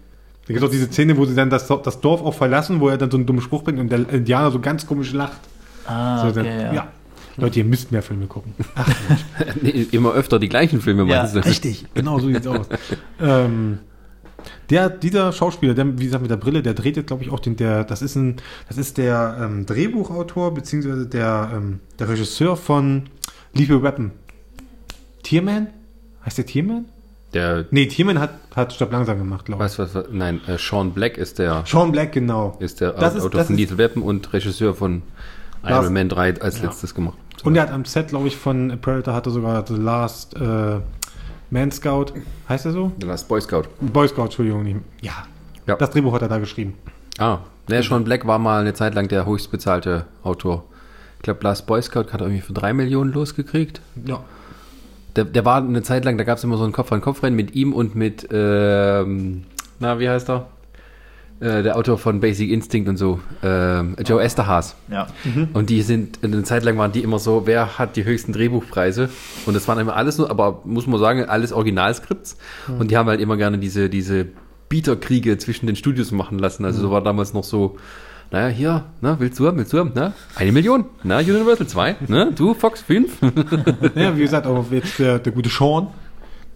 Da gibt auch diese Szene, wo sie dann das, das Dorf auch verlassen, wo er dann so einen dummen Spruch bringt und der Indianer so ganz komisch lacht. Ah, So, dann- okay, ja. Leute, ihr müsst mehr Filme gucken. Nee, immer öfter die gleichen Filme Ja, meinst du? Richtig, genau so sieht's aus. ähm, der, dieser Schauspieler, der, wie gesagt, mit der Brille, der dreht jetzt, glaube ich, auch den, der, das ist ein, das ist der ähm, Drehbuchautor, beziehungsweise der, ähm, der Regisseur von Lethal Weapon. Tierman? Heißt der Tierman? Der, Nee, Tierman hat, hat Stopp langsam gemacht, glaube ich. was, was, was, nein, äh, Sean Black ist der, Sean Black, genau. ist der Das ist- Autor das von ist- Lethal Weapon und Regisseur von Iron Man 3 als Ja. letztes gemacht. Und er hat am Set, glaube ich, von Predator hatte sogar The Last äh, Man Scout. Heißt er so? Last Boy Scout. Boy Scout, Entschuldigung. Ja. Ja. Das Drehbuch hat er da geschrieben. Ah, der Sean Black war mal eine Zeit lang der höchstbezahlte Autor. Ich glaube, Last Boy Scout hat er irgendwie für drei Millionen losgekriegt. Ja. Der, der war eine Zeit lang, da gab es immer so ein Kopf-an-Kopf-Rennen mit ihm und mit, ähm, na, wie heißt er? Äh, der Autor von Basic Instinct und so, ähm, Joe Esterhaas. Ja. Und die sind, eine Zeit lang waren die immer so, wer hat die höchsten Drehbuchpreise? Und das waren immer alles nur, aber muss man sagen, alles Originalskripts. Und die haben halt immer gerne diese, diese Bieterkriege zwischen den Studios machen lassen. Also so war damals noch so, naja, hier, na, willst du haben, willst du haben, na? Eine Million, na, Universal 2, ne? Du, Fox 5. Ja, wie gesagt, auch jetzt der, der gute Sean,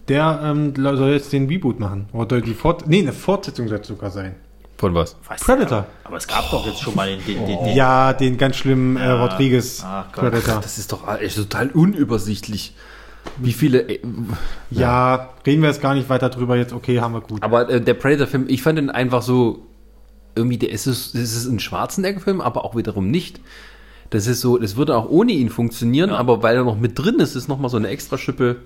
der ähm, soll jetzt den Reboot machen. Oder die Fort nee, eine Fortsetzung soll es sogar sein. Von was? Weiß Predator. nicht, Aber es gab doch jetzt schon mal den, den, den, den Ja, den ganz schlimmen äh, Rodriguez Ach Gott. Predator. Das ist doch echt total unübersichtlich. Wie viele. äh, Ja, reden wir jetzt gar nicht weiter drüber. Jetzt, okay, haben wir gut. Aber äh, der Predator-Film, ich fand ihn einfach so. Irgendwie, der ist es, es ist ein Schwarzenegger-Film, aber auch wiederum nicht. Das ist so, das würde auch ohne ihn funktionieren, aber weil er noch mit drin ist, ist nochmal so eine extra Schippe.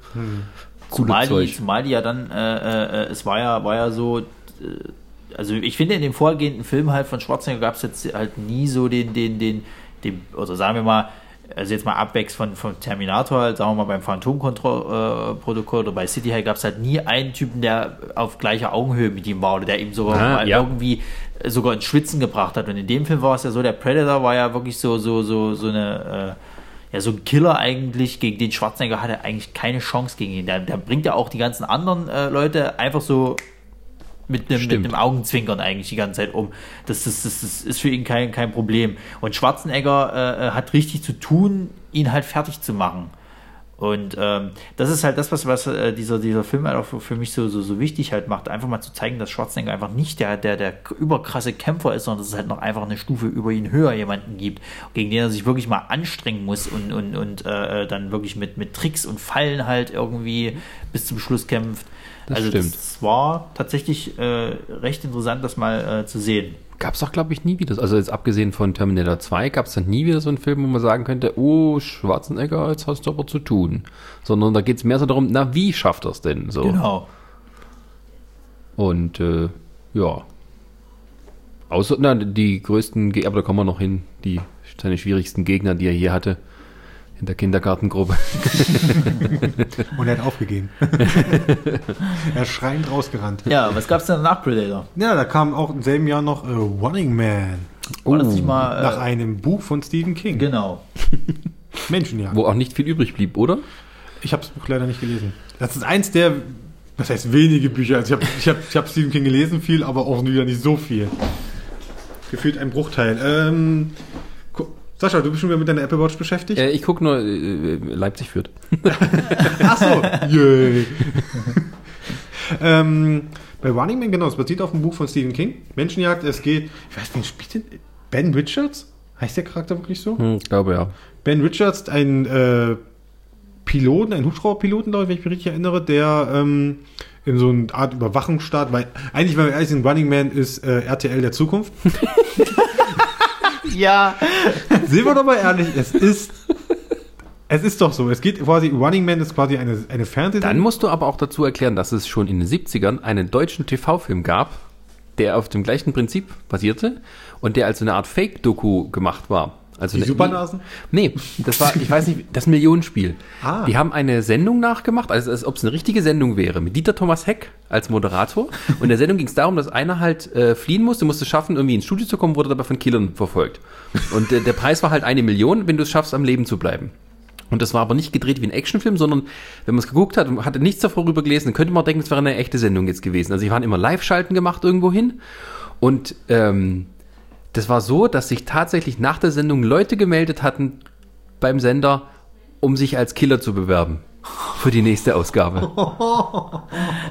Coole Zumal die, zumal die ja dann, äh, äh, es war ja, war ja so, äh, also ich finde in dem vorgehenden Film halt von Schwarzenegger gab es jetzt halt nie so den, den, den, den, oder sagen wir mal, also jetzt mal abwächst von, von Terminator, halt, sagen wir mal beim Phantom-Protokoll oder bei City High gab es halt nie einen Typen, der auf gleicher Augenhöhe mit ihm war oder der ihm sogar Ah, mal ja. irgendwie äh, sogar ins Schwitzen gebracht hat. Und in dem Film war es ja so, der Predator war ja wirklich so, so, so, so eine, äh, ja, so ein Killer eigentlich, gegen den Schwarzenegger hatte eigentlich keine Chance gegen ihn. Der, der bringt ja auch die ganzen anderen äh, Leute einfach so mit einem, mit einem Augenzwinkern eigentlich die ganze Zeit um. Das, das, das, das ist für ihn kein, kein Problem. Und Schwarzenegger äh, äh, hat richtig zu tun, ihn halt fertig zu machen. Und ähm, das ist halt das, was, was äh, dieser, dieser Film halt auch für, für mich so, so, so wichtig halt macht, einfach mal zu zeigen, dass Schwarzenegger einfach nicht der, der, der überkrasse Kämpfer ist, sondern dass es halt noch einfach eine Stufe über ihn höher jemanden gibt, gegen den er sich wirklich mal anstrengen muss und, und, und äh, dann wirklich mit, mit Tricks und Fallen halt irgendwie bis zum Schluss kämpft. Das also stimmt. das war tatsächlich äh, recht interessant, das mal äh, zu sehen. Gab es doch, glaube ich, nie wieder. Also jetzt abgesehen von Terminator 2 gab es dann nie wieder so einen Film, wo man sagen könnte, oh, Schwarzenegger, jetzt hast du aber zu tun. Sondern da geht es mehr so darum, na, wie schafft er es denn so? Genau. Und äh, ja. Außer, na, die größten, aber da kommen wir noch hin, die seine schwierigsten Gegner, die er hier hatte. In der Kindergartengruppe. Und er hat aufgegeben. er ist schreiend rausgerannt. Ja, was gab es denn nach Predator? Ja, da kam auch im selben Jahr noch äh, Running Man. War das nicht mal. Äh, nach einem Buch von Stephen King. genau. Menschenjagd. Wo auch nicht viel übrig blieb, oder? Ich habe das Buch leider nicht gelesen. Das ist eins der, was heißt wenige Bücher. Also ich habe ich hab, ich hab Stephen King gelesen, viel, aber auch wieder nicht so viel. Gefühlt ein Bruchteil. Ähm, Sascha, du bist schon wieder mit deiner Apple Watch beschäftigt? Äh, ich gucke nur, äh, Leipzig führt. Ach so. Yay. ähm, bei Running Man, genau, es basiert auf einem Buch von Stephen King. Menschenjagd, es geht, ich weiß nicht, spielt denn Ben Richards? Heißt der Charakter wirklich so? Hm, ich glaube ja. Ben Richards, ein äh, Piloten, ein Hubschrauberpiloten, glaube ich, wenn ich mich richtig erinnere, der ähm, in so eine Art Überwachungsstaat, weil eigentlich, wenn wir ehrlich sind, Running Man ist äh, RTL der Zukunft. Ja. Sind wir doch mal ehrlich, es ist es ist doch so. Es geht quasi, Running Man ist quasi eine, eine Fernsehsendung. Dann musst du aber auch dazu erklären, dass es schon in den 70ern einen deutschen TV-Film gab, der auf dem gleichen Prinzip basierte und der als eine Art Fake-Doku gemacht war. Also Die eine- Supernasen? Nee, das war, ich weiß nicht, das Millionenspiel. Ah. Die haben eine Sendung nachgemacht, also als ob es eine richtige Sendung wäre, mit Dieter Thomas Heck als Moderator. Und in der Sendung ging es darum, dass einer halt äh, fliehen musste, musste schaffen, irgendwie ins Studio zu kommen, wurde dabei von Killern verfolgt. Und äh, der Preis war halt eine Million, wenn du es schaffst, am Leben zu bleiben. Und das war aber nicht gedreht wie ein Actionfilm, sondern wenn man es geguckt hat und hatte nichts darüber gelesen, dann könnte man denken, es wäre eine echte Sendung jetzt gewesen. Also die waren immer Live-Schalten gemacht irgendwo hin. Und ähm, Das war so, dass sich tatsächlich nach der Sendung Leute gemeldet hatten beim Sender, um sich als Killer zu bewerben. Für die nächste Ausgabe.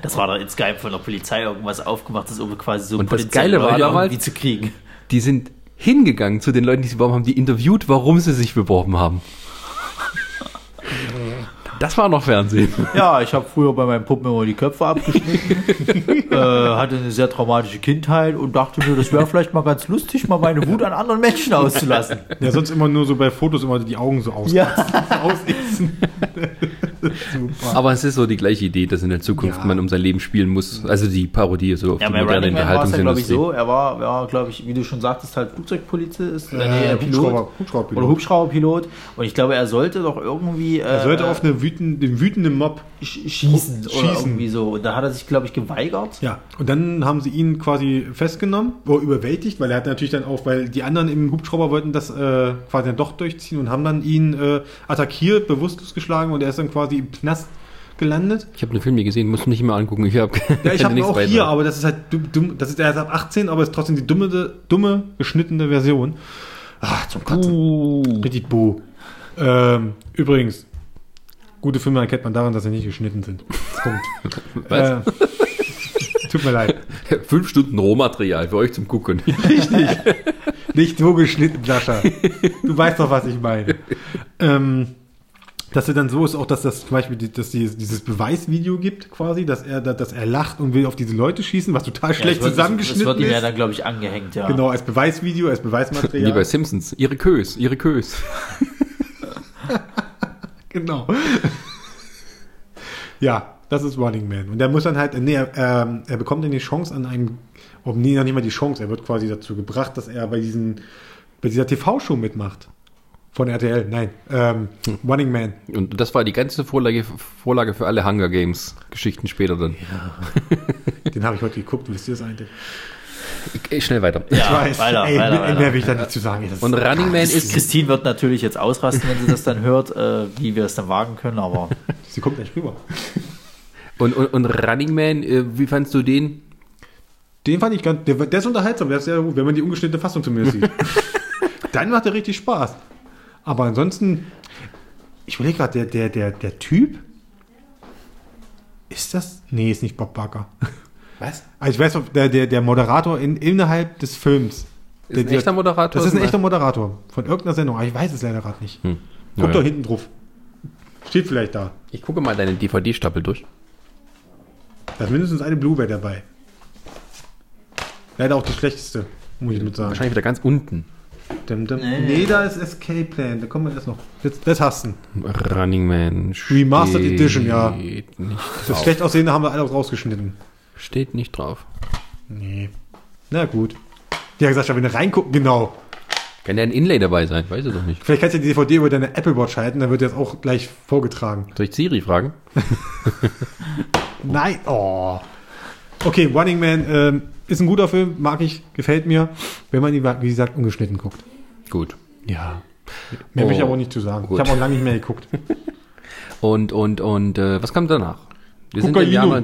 Das war doch in Skype von der Polizei irgendwas aufgemacht, das um quasi so Und das Geile war damals- zu kriegen. Die sind hingegangen zu den Leuten, die sich beworben haben, die interviewt, warum sie sich beworben haben. Das war noch Fernsehen. Ja, ich habe früher bei meinen Puppen immer die Köpfe abgeschnitten, äh, hatte eine sehr traumatische Kindheit und dachte mir, das wäre vielleicht mal ganz lustig, mal meine Wut an anderen Menschen auszulassen. Ja, sonst immer nur so bei Fotos immer die Augen so aus Ja. Super. Aber es ist so die gleiche Idee, dass in der Zukunft Ja. man um sein Leben spielen muss. Also die Parodie so auf Ja, die moderne es ja, glaube ich, Unterhaltungsindustrie. so. Er war, war glaube ich, wie du schon sagtest, halt Flugzeugpolizist, äh, Äh, Pilot. Hubschrauber- Hubschrauberpilot. Oder Hubschrauberpilot. Und ich glaube, er sollte doch irgendwie äh, Er sollte auf eine wütende, den wütenden Mob. sch- schießen, oder Schießen. irgendwie so. Und da hat er sich, glaube ich, geweigert. Ja, und dann haben sie ihn quasi festgenommen, oder überwältigt, weil er hat natürlich dann auch, weil die anderen im Hubschrauber wollten das äh, quasi dann doch durchziehen und haben dann ihn äh, attackiert, bewusstlos geschlagen und er ist dann quasi im Knast gelandet. Ich habe den Film nie gesehen, musst du nicht immer angucken. Ich hab, Ja, ich habe auch beitragen. hier, aber das ist halt dumm, das ist erst ab 18, aber ist trotzdem die dumme, dumme geschnittene Version. Ah, zum Kotzen. Richtig buh. Ähm, übrigens, gute Filme erkennt man daran, dass sie nicht geschnitten sind. Punkt. Äh, tut mir leid. Fünf Stunden Rohmaterial für euch zum Gucken. Richtig. Nicht so geschnitten, Sascha. Du weißt doch, was ich meine. Ähm, dass er dann so ist, auch dass das zum Beispiel die, dass die, dieses Beweisvideo gibt, quasi, dass er, dass er lacht und will auf diese Leute schießen, was total schlecht das wird, zusammengeschnitten Das wird ihm ja ist. dann, glaube ich, angehängt, ja. Genau, als Beweisvideo, als Wie bei Beweismaterial. Simpsons. Ihre Kös, ihre Kös. genau. ja, das ist Running Man. Und er muss dann halt, nee, er, ähm, er bekommt dann die Chance an einem, oh, nee, noch nicht mal die Chance, er wird quasi dazu gebracht, dass er bei diesen, bei dieser TV-Show mitmacht. Von RTL, nein. Ähm, Running Man. Und das war die ganze Vorlage, Vorlage für alle Hunger Games Geschichten später dann. Den habe ich heute geguckt, wisst ihr das eigentlich? Ich, schnell weiter. Ja, weiß. weiter, Ey, weiter, mehr weiter. will ich da nicht zu sagen. Das Und Running Man ist Christine wird natürlich jetzt ausrasten, wenn sie das dann hört, äh, wie wir es dann wagen können, aber Sie kommt gleich rüber. und, und, und Running Man, äh, wie fandst du den? Den fand ich ganz, der, der ist unterhaltsam, der ist sehr gut, wenn man die ungeschnittene Fassung zumindest sieht. Dann macht er richtig Spaß. Aber ansonsten, ich überlege gerade, der, der, der, der Typ, ist das? Nee, ist nicht Bob Barker. Was? Also ich weiß, noch, der, der, der Moderator in, innerhalb des Films. Ist ein der, echter Moderator? Das ist ein echter Moderator von irgendeiner Sendung, aber ich weiß es leider gerade nicht. Hm. Guck Naja. doch hinten drauf. Steht vielleicht da. Ich gucke mal deine DVD-Stapel durch. Da ist mindestens eine Blu-ray dabei. Leider auch die schlechteste, muss ich mit sagen. Wahrscheinlich wieder ganz unten. Dim, dim. Nee, da ist Escape Plan. Da kommen wir erst noch. Das, das hast du. Running Man. Remastered steht Edition, ja. Nicht Das drauf. schlecht aussehende haben wir alle rausgeschnitten. Steht nicht drauf. Nee. Na gut. Ja, gesagt, wenn du reingucken, genau. Kann ja ein Inlay dabei sein, weiß ich doch nicht. Vielleicht kannst du die DVD über deine Apple Watch halten, dann wird das auch gleich vorgetragen. Soll ich Siri fragen? Nein. Oh. Okay, Running Man ähm, ist ein guter Film, mag ich, gefällt mir, wenn man ihn, wie gesagt, ungeschnitten guckt. Gut. Ja. Mehr will ich Oh, aber auch nicht zu sagen. gut. Ich habe auch lange nicht mehr geguckt. Und, und, und, äh, was kam danach? Wir sind im Kokaino.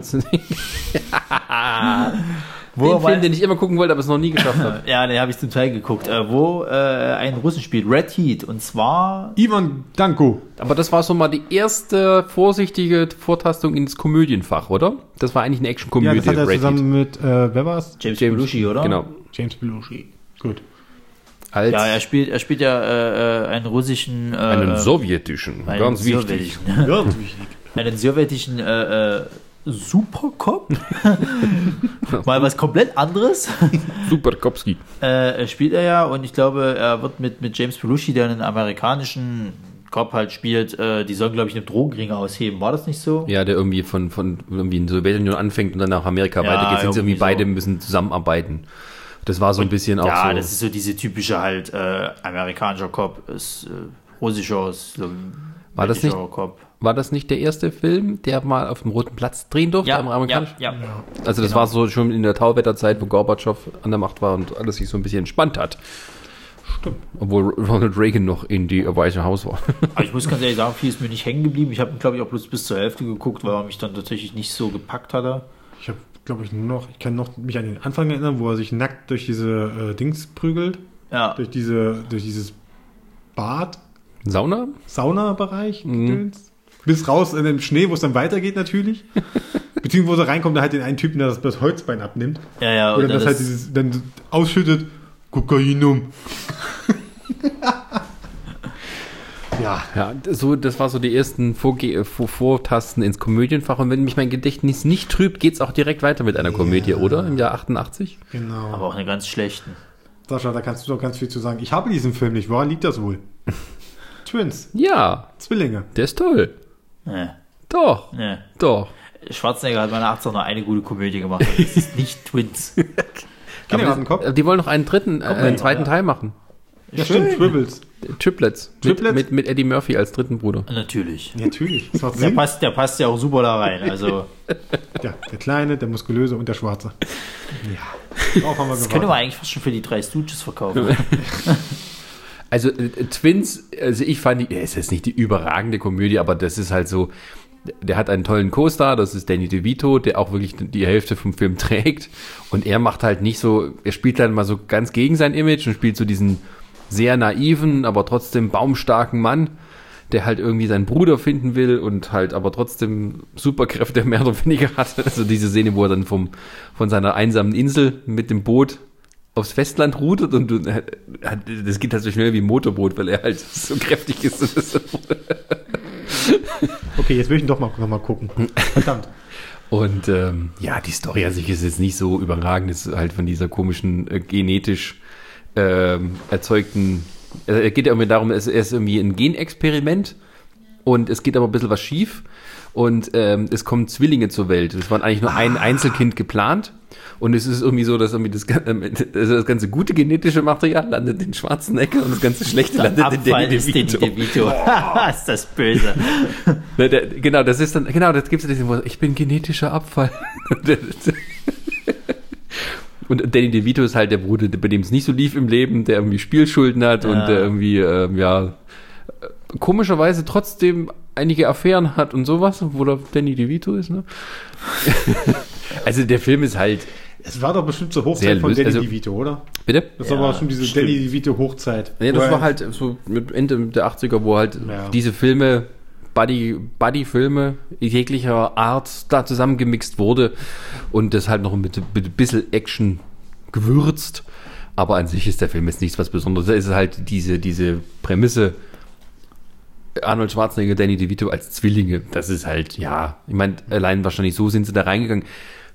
Jahr 19... Wo Den Film, den ich immer gucken wollte, aber es noch nie geschafft habe. ja, den habe ich zum Teil geguckt, äh, wo äh, ein Russen spielt, Red Heat, und zwar Ivan Danko. Aber das war so mal die erste vorsichtige Vortastung ins Komödienfach, oder? Das war eigentlich eine Ja, Action-Komödie. das hat er Red zusammen mit, äh, wer war's? James, James- Belushi, oder? Genau. James Belushi. Gut. Als Ja, er spielt, er spielt ja äh, einen russischen, äh, einen sowjetischen, einen ganz wichtig. sowjetischen, Ja, wichtig. einen sowjetischen äh, äh, Supercop. Mal was komplett anderes. Super Kopski. äh, spielt er ja und ich glaube, er wird mit, mit James Belushi, der einen amerikanischen Cop halt spielt, äh, die sollen, glaube ich, eine Drogenring ausheben. War das nicht so? Ja, der irgendwie von, von irgendwie in Sowjetunion anfängt und dann nach Amerika Ja, weitergeht, sind irgendwie irgendwie so. beide müssen zusammenarbeiten. Das war so ein bisschen auch ja, so. das ist so diese typische halt äh, amerikanischer Cop, ist äh, russischer, War das nicht- Cop. War das nicht der erste Film, der mal auf dem Roten Platz drehen durfte? Ja, am ja, amerikanischen? ja. Also das genau. war so schon in der Tauwetterzeit, wo Gorbatschow an der Macht war und alles sich so ein bisschen entspannt hat. Stimmt. Obwohl Ronald Reagan noch in die Weiße Haus war. Aber ich muss ganz ehrlich sagen, viel ist mir nicht hängen geblieben. Ich habe, glaube ich, auch bloß bis zur Hälfte geguckt, weil er mich dann tatsächlich nicht so gepackt hatte. Ich habe glaube ich, nur noch, ich kann noch mich an den Anfang erinnern, wo er sich nackt durch diese äh, Dings prügelt, Ja. durch diese, durch dieses Bad, Sauna? Saunabereich, Mhm. Bis raus in den Schnee, wo es dann weitergeht natürlich. Beziehungsweise reinkommt, da halt den einen Typen, der das, das Holzbein abnimmt. Ja, ja. Oder Und dann das halt das, dieses, dann ausschüttet, Kokainum. ja, Ja, so, das war so die ersten Vorge Vor Vortasten ins Komödienfach. Und wenn mich mein Gedächtnis nicht trübt, geht's auch direkt weiter mit einer Komödie, oder? Im Jahr 88? genau. aber auch eine ganz schlechten. Sascha, da kannst du doch ganz viel zu sagen. Ich habe diesen Film nicht. Woran liegt das wohl? Twins, Ja, Zwillinge. der ist toll. Nee, Doch, nee. doch. Schwarzenegger hat meine 80 noch eine gute Komödie gemacht. Das ist nicht Twins. Kindergartenkopf. Aber die wollen noch einen dritten, äh, einen zweiten ja. Teil machen. Ja, stimmt, Tribbles. Triplets. Triplets? Mit, mit, mit Eddie Murphy als dritten Bruder. Natürlich. Natürlich. Der passt, der passt ja auch super da rein. Also, Ja, der Kleine, der Muskulöse und der Schwarze. Ja. Darauf haben wir das können wir gewartet. eigentlich fast schon für die drei Stooges verkaufen. Also äh, Twins, also ich fand, die, ja, ist jetzt nicht die überragende Komödie, aber das ist halt so, der hat einen tollen Co-Star, das ist Danny DeVito, der auch wirklich die Hälfte vom Film trägt und er macht halt nicht so, er spielt dann mal so ganz gegen sein Image und spielt so diesen sehr naiven, aber trotzdem baumstarken Mann, der halt irgendwie seinen Bruder finden will und halt aber trotzdem Superkräfte mehr oder weniger hat. Also diese Szene, wo er dann vom, von seiner einsamen Insel mit dem Boot aufs Festland rudert und äh, das geht halt so schnell wie ein Motorboot, weil er halt so kräftig ist. Okay, jetzt will ich ihn doch mal, noch mal gucken. Verdammt. Und ähm, ja, die Story an sich ist jetzt nicht so überragend, ist halt von dieser komischen äh, genetisch ähm, erzeugten. Also, es geht ja irgendwie darum, es ist irgendwie ein Genexperiment und es geht aber ein bisschen was schief und ähm, es kommen Zwillinge zur Welt. Es waren eigentlich nur ein Einzelkind geplant und es ist irgendwie so, dass irgendwie das, also das ganze gute genetische Material landet in Schwarzenegger und das ganze schlechte landet in Abfall Danny ist Danny DeVito. DeVito. ist das böse. Ne, der, genau, das ist dann, genau, das gibt es diesen, ich bin genetischer Abfall. Und Danny DeVito ist halt der Bruder, bei dem es nicht so lief im Leben, der irgendwie Spielschulden hat und der irgendwie, ähm, ja, komischerweise trotzdem einige Affären hat und sowas, wo der Danny DeVito ist, ne? also der Film ist halt, Es war doch bestimmt zur Hochzeit Sehr von Danny also- DeVito, oder? bitte? Das war aber schon diese stimmt. Danny DeVito Hochzeit. Ja, Wo das war halt so mit Ende der 80er, wo halt Ja. diese Filme, Buddy, Buddy-Filme jeglicher Art da zusammengemixt wurde und das halt noch mit, mit ein bisschen Action gewürzt. Aber an sich ist der Film jetzt nichts was Besonderes. Da ist halt diese, diese Prämisse, Arnold Schwarzenegger, Danny DeVito als Zwillinge. Das ist halt, ja, ich meine, allein wahrscheinlich so sind sie da reingegangen.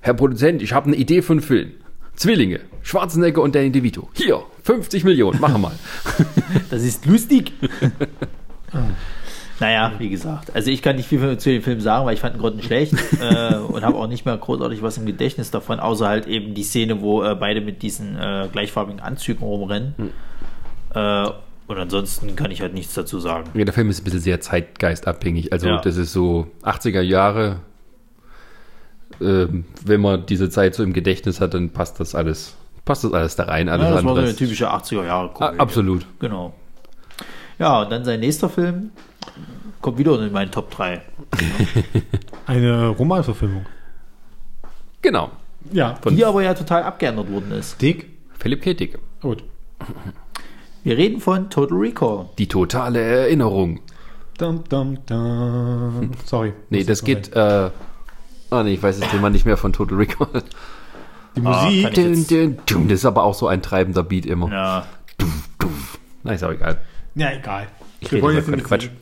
Herr Produzent, ich habe eine Idee für einen Film. Zwillinge, Schwarzenegger und Danny DeVito. Hier, 50 Millionen, machen wir mal. Das ist lustig. Naja, wie gesagt, also ich kann nicht viel zu dem Film sagen, weil ich fand ihn grottenschlecht äh, und habe auch nicht mehr großartig was im Gedächtnis davon, außer halt eben die Szene, wo äh, beide mit diesen äh, gleichfarbigen Anzügen rumrennen. Äh, und ansonsten kann ich halt nichts dazu sagen. Ja, der Film ist ein bisschen sehr zeitgeistabhängig. Also Ja. das ist so 80er Jahre. Ähm, wenn man diese Zeit so im Gedächtnis hat, dann passt das alles, passt das alles da rein. Alles Ja, das war so eine typische 80er Jahre Ah, absolut. Genau. Ja, und dann sein nächster Film kommt wieder in meinen Top 3. Eine Romanverfilmung. Genau. Ja. Von Die aber ja total abgeändert worden ist. Dick. Philipp K. Dick. Gut. Wir reden von Total Recall. Die totale Erinnerung. Dum, dum, dum. Sorry. Nee, das geht. Äh, ah, nee, ich weiß das Thema nicht mehr von Total Recall. Die Ah, Musik. jetzt- Dun, dun, dun. Das ist aber auch so ein treibender Beat immer. Ja. Na, ist auch egal. ja, egal. Ich Wir rede jetzt Quatsch. nicht-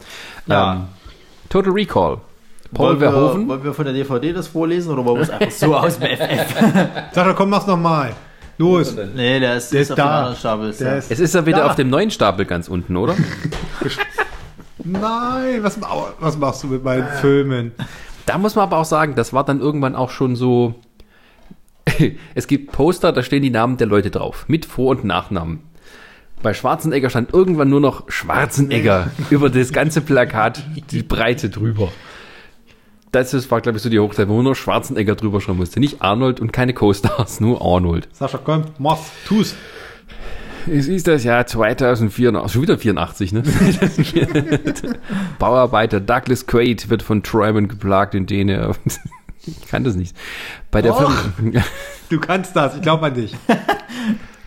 Ja. Ähm, Total Recall. Paul wollen wir, Verhoeven. wollen wir von der DVD das vorlesen oder wollen wir es einfach so aus dem FF? Sascha, komm, mach's nochmal. Los. Nee, der ist, Der ist auf dem da. anderen Stapel. Ist Der ist- Es ist ja wieder Da. auf dem neuen Stapel ganz unten, oder? Nein, was, was machst du mit meinen Filmen? Da muss man aber auch sagen, das war dann irgendwann auch schon so. es gibt Poster, da stehen die Namen der Leute drauf, mit Vor- und Nachnamen. Bei Schwarzenegger stand irgendwann nur noch Schwarzenegger über das ganze Plakat, die Breite drüber. Das ist, war, glaube ich, so die Hochzeit, wo man nur Schwarzenegger drüber schreiben musste. Nicht Arnold und keine Co-Stars, nur Arnold. Sascha, komm, mach's, tu's. Es ist das Jahr 2084, schon wieder 84, ne? Bauarbeiter Douglas Quaid wird von Träumen geplagt, in denen er Ich kann das nicht. Bei der, Firma, Du kannst das, ich glaube an dich.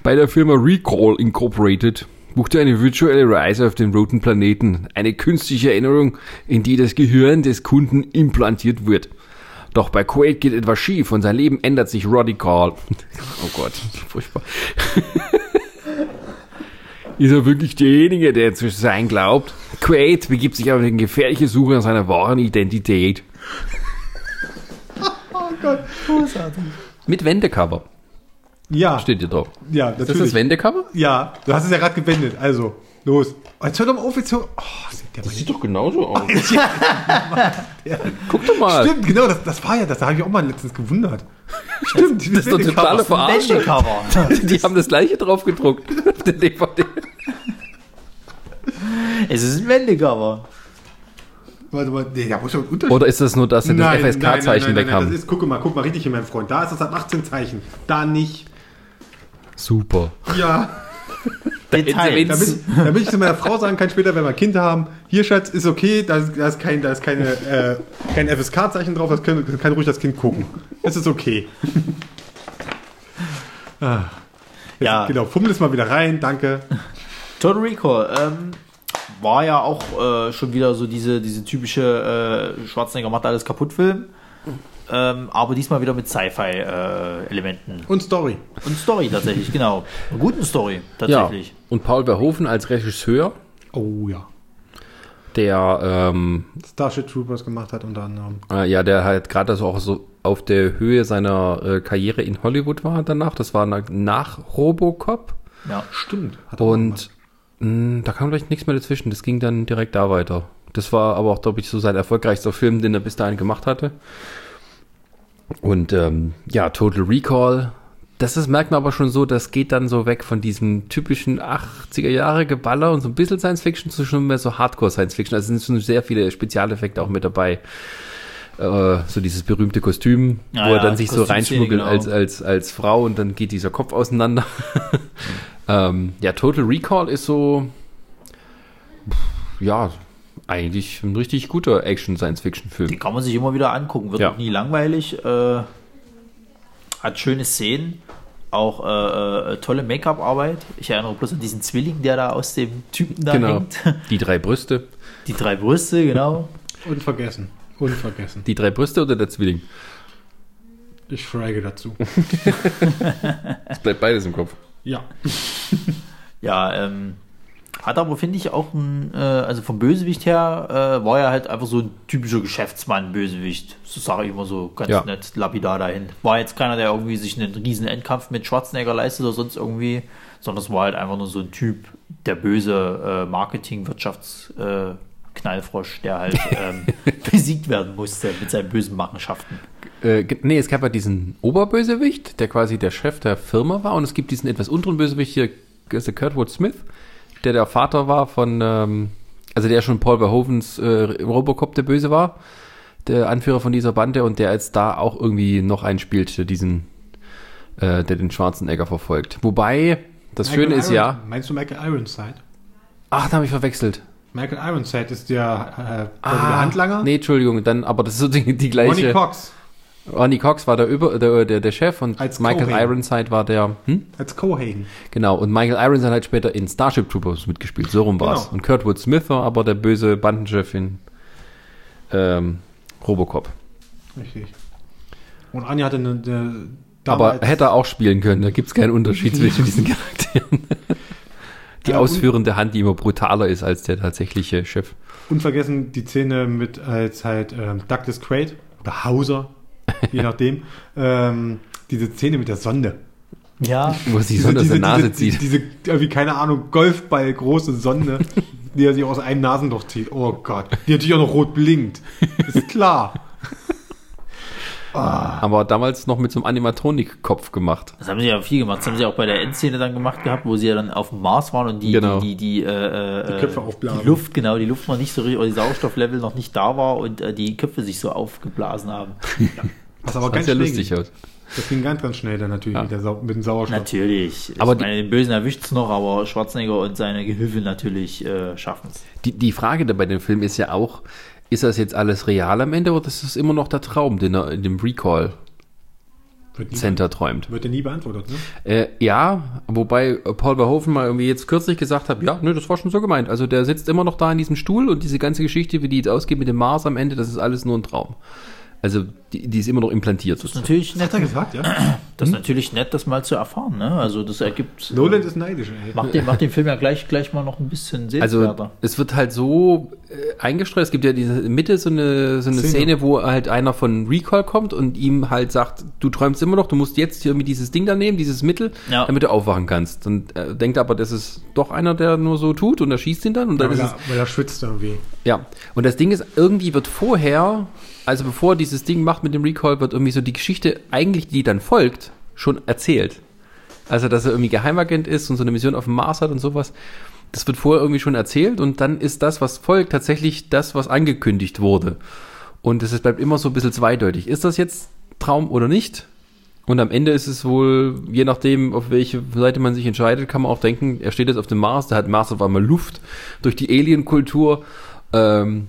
bei der Firma Recall Incorporated buchte eine virtuelle Reise auf den roten Planeten. Eine künstliche Erinnerung, in die das Gehirn des Kunden implantiert wird. Doch bei Quaid geht etwas schief und sein Leben ändert sich radikal. Oh Gott, furchtbar. Ist er wirklich derjenige, der zu sein glaubt? Quaid begibt sich auf eine gefährliche Suche nach seiner wahren Identität. Großartig. Mit Wendecover Ja, steht hier drauf. ja, Ist das natürlich. das Wendecover? ja, du hast es ja gerade gewendet, also, los. Jetzt hör doch mal auf, jetzt hör, oh, sieht der mal Sieht doch genauso aus. Guck doch mal. Stimmt, genau, das, das war ja das, da habe ich auch mal letztens gewundert. Stimmt, Das ist doch totale Verarsche. Wendecover. Die haben das gleiche drauf gedruckt. Auf der DVD. es ist ein Wendecover. Warte mal, nee, da muss ja ein Unterschied Oder ist das nur, dass sie das FSK-Zeichen nein, nein, weg nein, haben? Das ist, guck mal, guck mal richtig hin, mein Freund. Da ist das ab 18 Zeichen. Da nicht. Super. Ja. Detail. Damit, damit ich zu meiner Frau sagen kann, später, wenn wir ein Kind haben, hier, Schatz, ist okay, da ist, da ist kein, da ist keine, äh, kein FSK-Zeichen drauf, das kann, kann ruhig das Kind gucken. Es ist okay. ah. Ja. Genau, fummel es mal wieder rein, danke. Total Recall ähm, war ja auch äh, schon wieder so diese, diese typische äh, Schwarzenegger macht alles kaputt Film. Ähm, aber diesmal wieder mit Sci-Fi-Elementen. Und Story. Und Story tatsächlich, genau. Eine guten Story, Ja. tatsächlich. Und Paul Verhoeven als Regisseur, Oh ja. der, ähm, Starship Troopers gemacht hat unter anderem. äh, ja, der halt gerade so auch so auf der Höhe seiner äh, Karriere in Hollywood war danach. Das war nach, nach Robocop. Ja. Stimmt. Und mh, da kam gleich nichts mehr dazwischen. Das ging dann direkt da weiter. Das war aber auch, glaube ich, so sein erfolgreichster Film, den er bis dahin gemacht hatte. Und ähm, ja, Total Recall. Das ist, merkt man aber schon so, das geht dann so weg von diesem typischen 80er Jahre Geballer und so ein bisschen Science Fiction zu schon mehr so Hardcore Science Fiction. Also sind schon sehr viele Spezialeffekte auch mit dabei. Äh, so dieses berühmte Kostüm, Ja, wo er ja, dann sich so reinschmuggelt genau. als, als, als Frau und dann geht dieser Kopf auseinander. ähm, ja, Total Recall ist so, ja, eigentlich ein richtig guter Action-Science-Fiction-Film. Den kann man sich immer wieder angucken. Wird Ja. auch nie langweilig. Äh, hat schöne Szenen. Auch äh, äh, tolle Make-up-Arbeit. Ich erinnere bloß an diesen Zwilling, der da aus dem Typen da Genau. hängt. Die drei Brüste. Die drei Brüste, genau. Unvergessen. Unvergessen. Die drei Brüste oder der Zwilling? Ich frage dazu. Es bleibt beides im Kopf. Ja. Ja, ähm, hat aber, finde ich, auch ein, äh, also vom Bösewicht her, äh, war er halt einfach so ein typischer Geschäftsmann-Bösewicht. So sage ich immer so ganz Ja. nett lapidar dahin. War jetzt keiner, der irgendwie sich einen riesen Endkampf mit Schwarzenegger leistet oder sonst irgendwie, sondern es war halt einfach nur so ein Typ, der böse äh, Marketing-Wirtschafts- äh, Knallfrosch, der halt ähm, besiegt werden musste mit seinen bösen Machenschaften. Äh, nee, es gab ja diesen Oberbösewicht, der quasi der Chef der Firma war und es gibt diesen etwas unteren Bösewicht hier, ist der Kurtwood Smith, der der Vater war von, ähm, also der schon Paul Verhovens äh, Robocop der Böse war, der Anführer von dieser Bande und der jetzt da auch irgendwie noch einspielt, der diesen, äh, der den Schwarzenegger verfolgt. Wobei, das Schöne ist ja, Meinst du Michael Ironside? ach, da habe ich verwechselt. Michael Ironside ist der, äh, quasi der Handlanger. Ah, Nee, Entschuldigung, dann, aber das ist so die, die gleiche. Ronnie Cox Ronnie Cox war der, Über, der, der, der Chef und Als Michael Cohen. Ironside war der, hm? als Cohagen. Genau, und Michael Ironside hat später in Starship Troopers mitgespielt, so rum war's. Genau. Und Kurtwood Smith war aber der böse Bandenchef in ähm, Robocop. Richtig. Und Anja hatte eine, eine Aber hätte er auch spielen können, da gibt's keinen Unterschied zwischen diesen Charakteren. Die Ja, ausführende Hand, die immer brutaler ist als der tatsächliche Chef. unvergessen die Szene mit als halt ähm, Douglas Quaid oder Hauser, je nachdem. ähm, diese Szene mit der Sonde. Ja, Wo sich so aus der Nase diese, zieht. Diese, irgendwie, keine Ahnung, Golfball, große Sonde, die er sich aus einem Nasenloch zieht. Oh Gott. Die natürlich auch noch rot blinkt. Ist klar. Aber damals noch mit so einem Animatronik-Kopf gemacht. Das haben sie ja viel gemacht. Das haben sie auch bei der Endszene dann gemacht gehabt, wo sie ja dann auf dem Mars waren und die, Genau. die, die, die, äh, Die äh, Köpfe aufblasen. Die Luft, genau, die Luft noch nicht so richtig, oder die Sauerstofflevel noch nicht da war und äh, die Köpfe sich so aufgeblasen haben. Was aber ganz schnell lustig aus. Das ging ganz, ganz schnell dann natürlich Ja. mit, der Sau mit dem Sauerstoff. Natürlich. Aber ich meine, den Bösen erwischt es noch, aber Schwarzenegger und seine Gehilfe natürlich äh, schaffen es. Die, die Frage da bei dem Film ist ja auch, ist das jetzt alles real am Ende oder ist das immer noch der Traum, den er in dem Recall Wird nie, Center träumt? wird ja nie beantwortet, ne? Äh, ja, wobei Paul Verhoeven mal irgendwie jetzt kürzlich gesagt hat, ja, nö, das war schon so gemeint. Also der sitzt immer noch da in diesem Stuhl und diese ganze Geschichte, wie die jetzt ausgeht mit dem Mars am Ende, das ist alles nur ein Traum. Also die, die ist immer noch implantiert. Das ist natürlich nett, gesagt, ja? das ist natürlich nett, das mal zu erfahren. Ne? Also das ergibt. Nolan ist neidisch, ey. Macht den, macht den Film ja gleich, gleich mal noch ein bisschen Also sehenswerter. es wird halt so äh, eingestreut. Es gibt ja diese Mitte so eine, so eine Szene. Szene, wo halt einer von Recall kommt und ihm halt sagt, du träumst immer noch, du musst jetzt hier mit dieses Ding da nehmen, dieses Mittel, Ja. damit du aufwachen kannst. Und er denkt aber, das ist doch einer, der nur so tut und er schießt ihn dann und dann Weil ist es er, weil er schwitzt irgendwie. Ja, und das Ding ist, irgendwie wird vorher, also bevor dieses Ding macht mit dem Recall, wird irgendwie so die Geschichte, eigentlich die dann folgt, schon erzählt. Also, dass er irgendwie Geheimagent ist und so eine Mission auf dem Mars hat und sowas. Das wird vorher irgendwie schon erzählt und dann ist das, was folgt, tatsächlich das, was angekündigt wurde. Und es bleibt immer so ein bisschen zweideutig. Ist das jetzt Traum oder nicht? Und am Ende ist es wohl, je nachdem, auf welche Seite man sich entscheidet, kann man auch denken, er steht jetzt auf dem Mars, da hat Mars auf einmal Luft durch die Alien-Kultur. Ähm,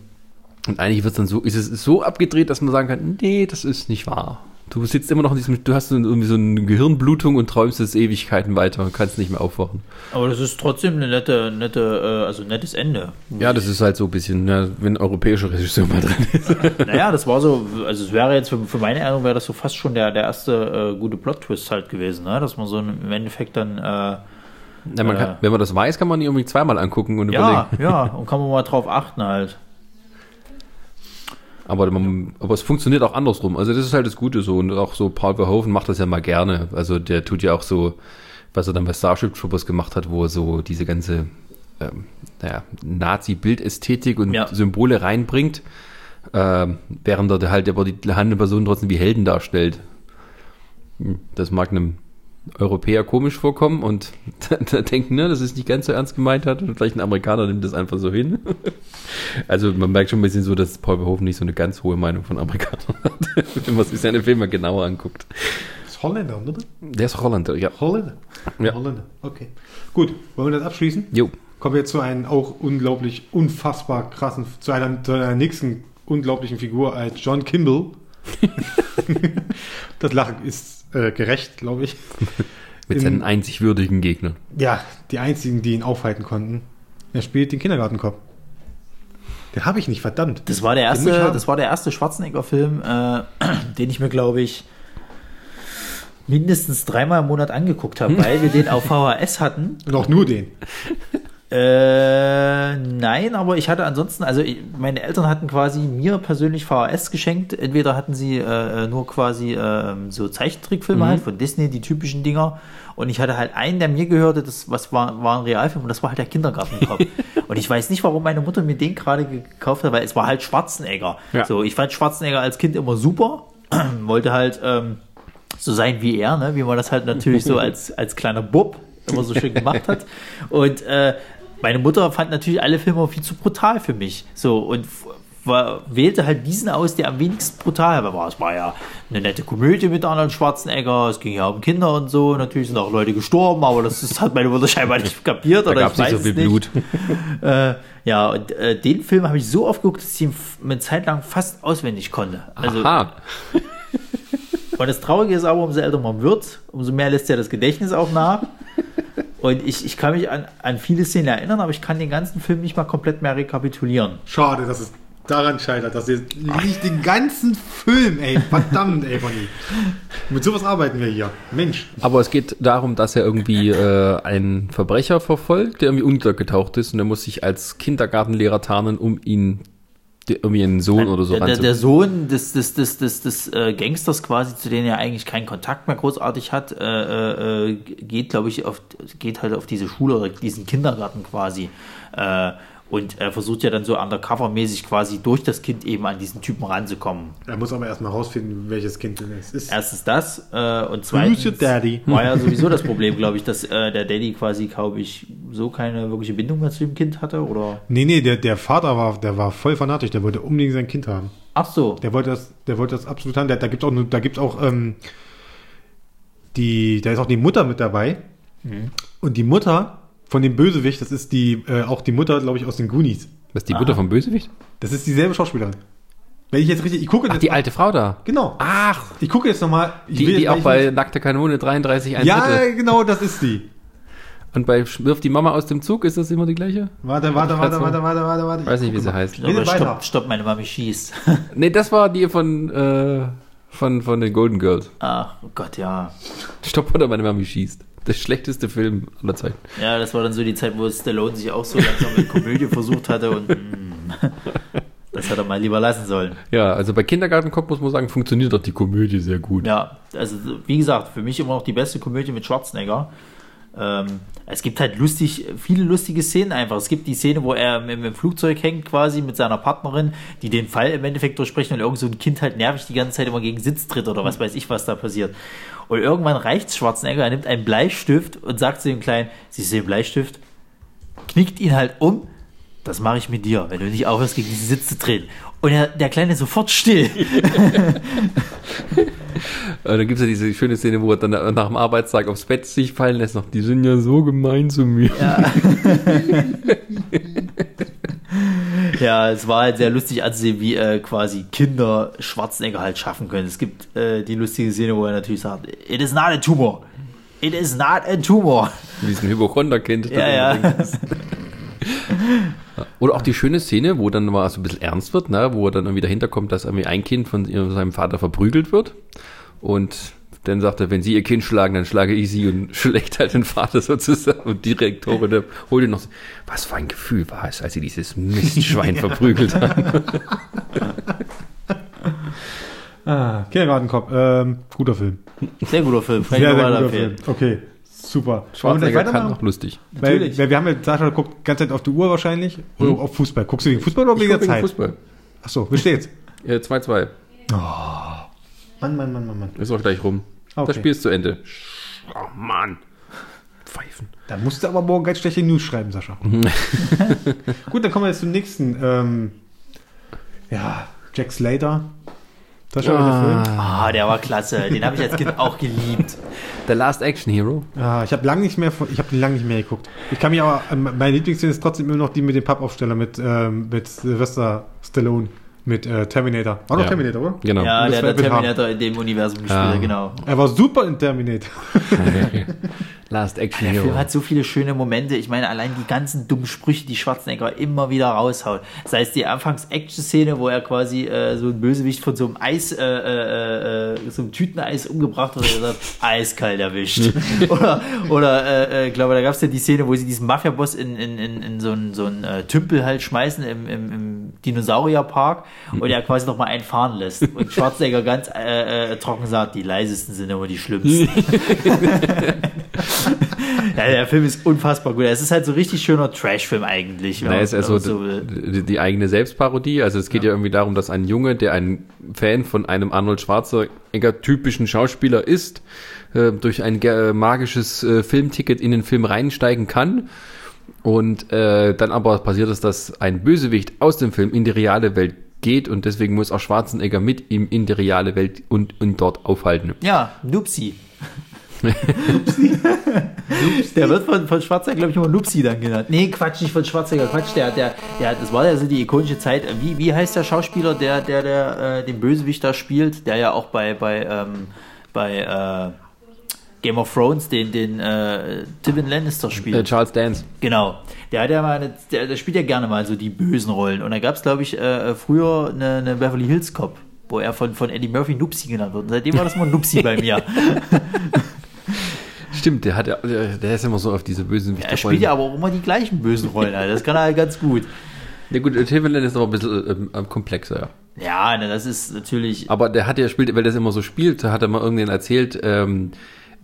und eigentlich wird es dann so, ist es so abgedreht, dass man sagen kann, nee, das ist nicht wahr. Du sitzt immer noch in diesem, du hast so irgendwie so eine Gehirnblutung und träumst es Ewigkeiten weiter und kannst nicht mehr aufwachen. Aber das ist trotzdem eine nette, nette, äh, also ein nettes Ende. Ja, das ist halt so ein bisschen, ja, wenn ein europäischer Regisseur mal drin ist. Naja, das war so, also es wäre jetzt für, für meine Erinnerung wäre das so fast schon der, der erste äh, gute Plot-Twist halt gewesen, ne? dass man so im Endeffekt dann, äh, Na, man Äh. kann, wenn man das weiß, kann man die irgendwie zweimal angucken und ja, überlegen. ja, und kann man mal drauf achten halt. Aber, man, aber es funktioniert auch andersrum. Also das ist halt das Gute so. Und auch so Paul Verhoeven macht das ja mal gerne. Also der tut ja auch so, was er dann bei Starship Troopers gemacht hat, wo er so diese ganze ähm, naja, Nazi-Bildästhetik und Ja. Symbole reinbringt, ähm, während er halt aber die handelnden Personen trotzdem wie Helden darstellt. Hm, Das mag einem Europäer komisch vorkommen und da, da denken, ne, das ist nicht ganz so ernst gemeint hat und vielleicht ein Amerikaner nimmt das einfach so hin. Also man merkt schon ein bisschen so, dass Paul Verhoeven nicht so eine ganz hohe Meinung von Amerikanern hat, wenn man sich seine Filme genauer anguckt. Das ist Holländer, oder? Der ist Holländer, ja. Holländer. Ja. Holländer. Okay. Gut, wollen wir das abschließen? Jo. Kommen wir jetzt zu einem auch unglaublich, unfassbar krassen, zu einer, zu einer nächsten unglaublichen Figur als John Kimball. das Lachen ist äh, gerecht, glaube ich. Mit Im- seinen einzig würdigen Gegnern. Ja, die einzigen, die ihn aufhalten konnten. Er spielt den Kindergartenkopf. Den habe ich nicht, verdammt. Das war der erste, das war der erste Schwarzenegger-Film, äh, den ich mir, glaube ich, mindestens dreimal im Monat angeguckt habe, weil wir den auf VHS hatten. Und auch nur den. Äh, nein, aber ich hatte ansonsten, also ich, meine Eltern hatten quasi mir persönlich VHS geschenkt. Entweder hatten sie äh, nur quasi äh, so Zeichentrickfilme halt von Disney, die typischen Dinger. Und ich hatte halt einen, der mir gehörte, das was war, war ein Realfilm und das war halt der Kindergartenkopf. und ich weiß nicht, warum meine Mutter mir den gerade gekauft hat, weil es war halt Schwarzenegger. Ja. So, ich fand Schwarzenegger als Kind immer super, wollte halt ähm, so sein wie er, ne? wie man das halt natürlich so als, als kleiner Bub immer so schön gemacht hat. Und äh, meine Mutter fand natürlich alle Filme viel zu brutal für mich. So und war, wählte halt diesen aus, der am wenigsten brutal war. Es war ja eine nette Komödie mit Arnold Schwarzenegger, es ging ja um Kinder und so. Natürlich sind auch Leute gestorben, aber das, das hat meine Mutter scheinbar nicht kapiert. Da oder gab es ich nicht so es viel Blut. Äh, ja, und äh, den Film habe ich so oft geguckt, dass ich ihn eine Zeit lang fast auswendig konnte. Also, Aha. und das Traurige ist aber, umso älter man wird, umso mehr lässt ja das Gedächtnis auch nach. Und ich, ich kann mich an, an viele Szenen erinnern, aber ich kann den ganzen Film nicht mal komplett mehr rekapitulieren. Schade, dass es daran scheitert, dass ihr nicht den ganzen Film, ey, verdammt, ey, Bonnie. Mit sowas arbeiten wir hier. Mensch. Aber es geht darum, dass er irgendwie äh, einen Verbrecher verfolgt, der irgendwie untergetaucht ist und er muss sich als Kindergartenlehrer tarnen, um ihn irgendwie einen Sohn oder so der, der, der. Sohn des, des, des, des, des äh, Gangsters quasi, zu dem er eigentlich keinen Kontakt mehr großartig hat, äh, äh, geht, glaube ich, auf, geht halt auf diese Schule oder diesen Kindergarten quasi. Äh, und er versucht ja dann so undercover-mäßig quasi durch das Kind eben an diesen Typen ranzukommen. Er muss aber erstmal rausfinden, welches Kind denn es ist. Erstens das äh, und zweitens daddy? war ja sowieso das Problem, glaube ich, dass äh, der Daddy quasi, glaube ich, so keine wirkliche Bindung mehr zu dem Kind hatte, oder? Nee, nee, der, der Vater war, der war voll fanatisch, der wollte unbedingt sein Kind haben. Ach so. Der wollte das, der wollte das absolut haben. Der, da gibt auch, nur- da gibt's auch, ähm, die, da ist auch die Mutter mit dabei. Und die Mutter von dem Bösewicht, das ist die, äh, auch die Mutter, glaube ich, aus den Goonies. Was, die Mutter vom Bösewicht? Das ist dieselbe Schauspielerin. Wenn ich jetzt richtig, ich gucke Ach, jetzt die mal- alte Frau da. Genau. Ach, Ich gucke jetzt nochmal. die, die auch bei Nackte Kanone 33 ein Ja, Drittel. genau, das ist die. Und bei Wirft die Mama aus dem Zug, ist das immer die gleiche? Warte, warte, warte, warte, warte, warte, warte. Ich weiß nicht, wie sie heißt. Rede Aber weiter. stopp, stopp, meine Mami schießt. Nee, das war die von, äh, von, von den Golden Girls. Ach oh Gott, ja. Stopp oder meine Mami schießt. Der schlechteste Film aller Zeiten. Ja, das war dann so die Zeit, wo Stallone sich auch so langsam mit Komödie versucht hatte und mm, das hat er mal lieber lassen sollen. Ja, also bei Kindergartenkopf muss man sagen, funktioniert doch die Komödie sehr gut. Ja, also wie gesagt, für mich immer noch die beste Komödie mit Schwarzenegger. Ähm, es gibt halt lustig, viele lustige Szenen einfach. Es gibt die Szene, wo er im, im Flugzeug hängt quasi mit seiner Partnerin, die den Fall im Endeffekt durchsprechen und irgend so ein Kind halt nervig die ganze Zeit immer gegen Sitz tritt oder was weiß ich, was da passiert. Und irgendwann reicht Schwarzenegger, er nimmt einen Bleistift und sagt zu dem Kleinen, siehst du den Bleistift? Knickt ihn halt um. Das mache ich mit dir, wenn du nicht aufhörst, gegen diesen Sitz zu treten. Und er, der Kleine ist sofort still. Äh, da gibt es ja diese schöne Szene, wo er dann nach dem Arbeitstag aufs Bett sich fallen lässt, noch, die sind ja so gemein zu mir. Ja, es war halt sehr lustig anzusehen, wie äh, quasi Kinder Schwarzenegger halt schaffen können. Es gibt äh, die lustige Szene, wo er natürlich sagt, it is not a tumor. It is not a tumor. Wie es ein Hypochonder-Kind. Ja, ja. Oder auch die schöne Szene, wo dann mal so ein bisschen ernst wird, ne? wo er dann irgendwie dahinter kommt, dass irgendwie ein Kind von seinem Vater verprügelt wird. Und dann sagt er, wenn Sie Ihr Kind schlagen, dann schlage ich Sie und schlägt halt den Vater sozusagen. Und die Direktorin der holt ihn noch so, was für ein Gefühl war es, als Sie dieses Mistschwein verprügelt haben. Ah, Kindergartenkopf. Ähm, guter Film. Sehr guter Film. Frank Sehr, sehr guter Film. Film. Okay, super. Schwarzenegger kann auch lustig. Weil, Natürlich. weil wir haben ja, Sascha guckt die ganze Zeit auf die Uhr wahrscheinlich. Oder auf Fußball. Guckst du wegen Fußball oder Ich wegen der Zeit? Fußball. Achso, wie steht's? Ja, 2-2. Mann, Mann, Mann, Mann, Mann. Ist auch gleich rum. Okay. Das Spiel ist zu Ende. Oh Mann. Pfeifen. Da musst du aber morgen ganz schlechte News schreiben, Sascha. Gut, dann kommen wir jetzt zum nächsten. Ähm, ja, Jack Slater. Sascha, welcher Film? Ah, der war klasse. Den habe ich als Kind auch geliebt. The Last Action Hero. Ah, ich habe lange nicht mehr, ich habe den lange nicht mehr geguckt. Ich kann mich aber, ähm, meine Lieblingsszene ist trotzdem immer noch die mit dem Pappaufsteller mit, ähm, mit Sylvester Stallone, mit äh, Terminator. War noch Ja. Terminator, oder? Genau. Ja, der hat. Terminator in dem Universum gespielt, Ah. genau. Er war super in Terminator. Last Action Der Hero. Film hat so viele schöne Momente. Ich meine, allein die ganzen dummen Sprüche, die Schwarzenegger immer wieder raushaut. Sei es die Anfangs-Action-Szene, wo er quasi äh, so ein Bösewicht von so einem Eis, äh, äh, äh, so einem Tüteneis umgebracht hat und er sagt, eiskalt erwischt. oder, oder äh, äh, ich glaube, da gab es ja die Szene, wo sie diesen Mafia-Boss in, in, in, in so einen so einen, äh, Tümpel halt schmeißen im, im, im Dinosaurierpark und er quasi noch mal einen fahren lässt. Und Schwarzenegger ganz trocken sagt, die leisesten sind immer die schlimmsten. Ja, der Film ist unfassbar gut. Es ist halt so richtig schöner Trash-Film eigentlich. Na, ist ja so, so die, die eigene Selbstparodie. Also es geht ja. irgendwie darum, dass ein Junge, der ein Fan von einem Arnold Schwarzenegger typischen Schauspieler ist, äh, durch ein ge- magisches äh, Filmticket in den Film reinsteigen kann. Und äh, dann aber passiert es, dass ein Bösewicht aus dem Film in die reale Welt geht und deswegen muss auch Schwarzenegger mit ihm in die reale Welt und, und dort aufhalten. ja, Nupsi. Der wird von, von Schwarzenegger, glaube ich, immer Nupsi dann genannt. Nee, Quatsch, nicht von Schwarzenegger, Quatsch, der, der, der, das war ja so die ikonische Zeit. Wie, wie heißt der Schauspieler, der, der, der äh, den Bösewicht da spielt, der ja auch bei, bei, ähm, bei äh, Game of Thrones den, den äh, Tywin Lannister spielt. Äh, Charles Dance. Genau. Der hat ja mal eine, der, der spielt ja gerne mal so die bösen Rollen. Und da gab es, glaube ich, äh, früher eine, eine Beverly Hills Cop, wo er von, von Eddie Murphy Nupsi genannt wird. Und seitdem war das mal Nupsi bei mir. Stimmt, der hat ja, der, der ist immer so auf diese bösen Er spielt ja aber auch immer die gleichen bösen Rollen. Alter. Das kann er halt ganz gut. Ja gut, Timberland ist aber ein bisschen ähm, komplexer, ja. Ja, ne, das ist natürlich. Aber der hat ja spielt, weil das immer so spielt, hat er mal irgendjemand erzählt, ähm,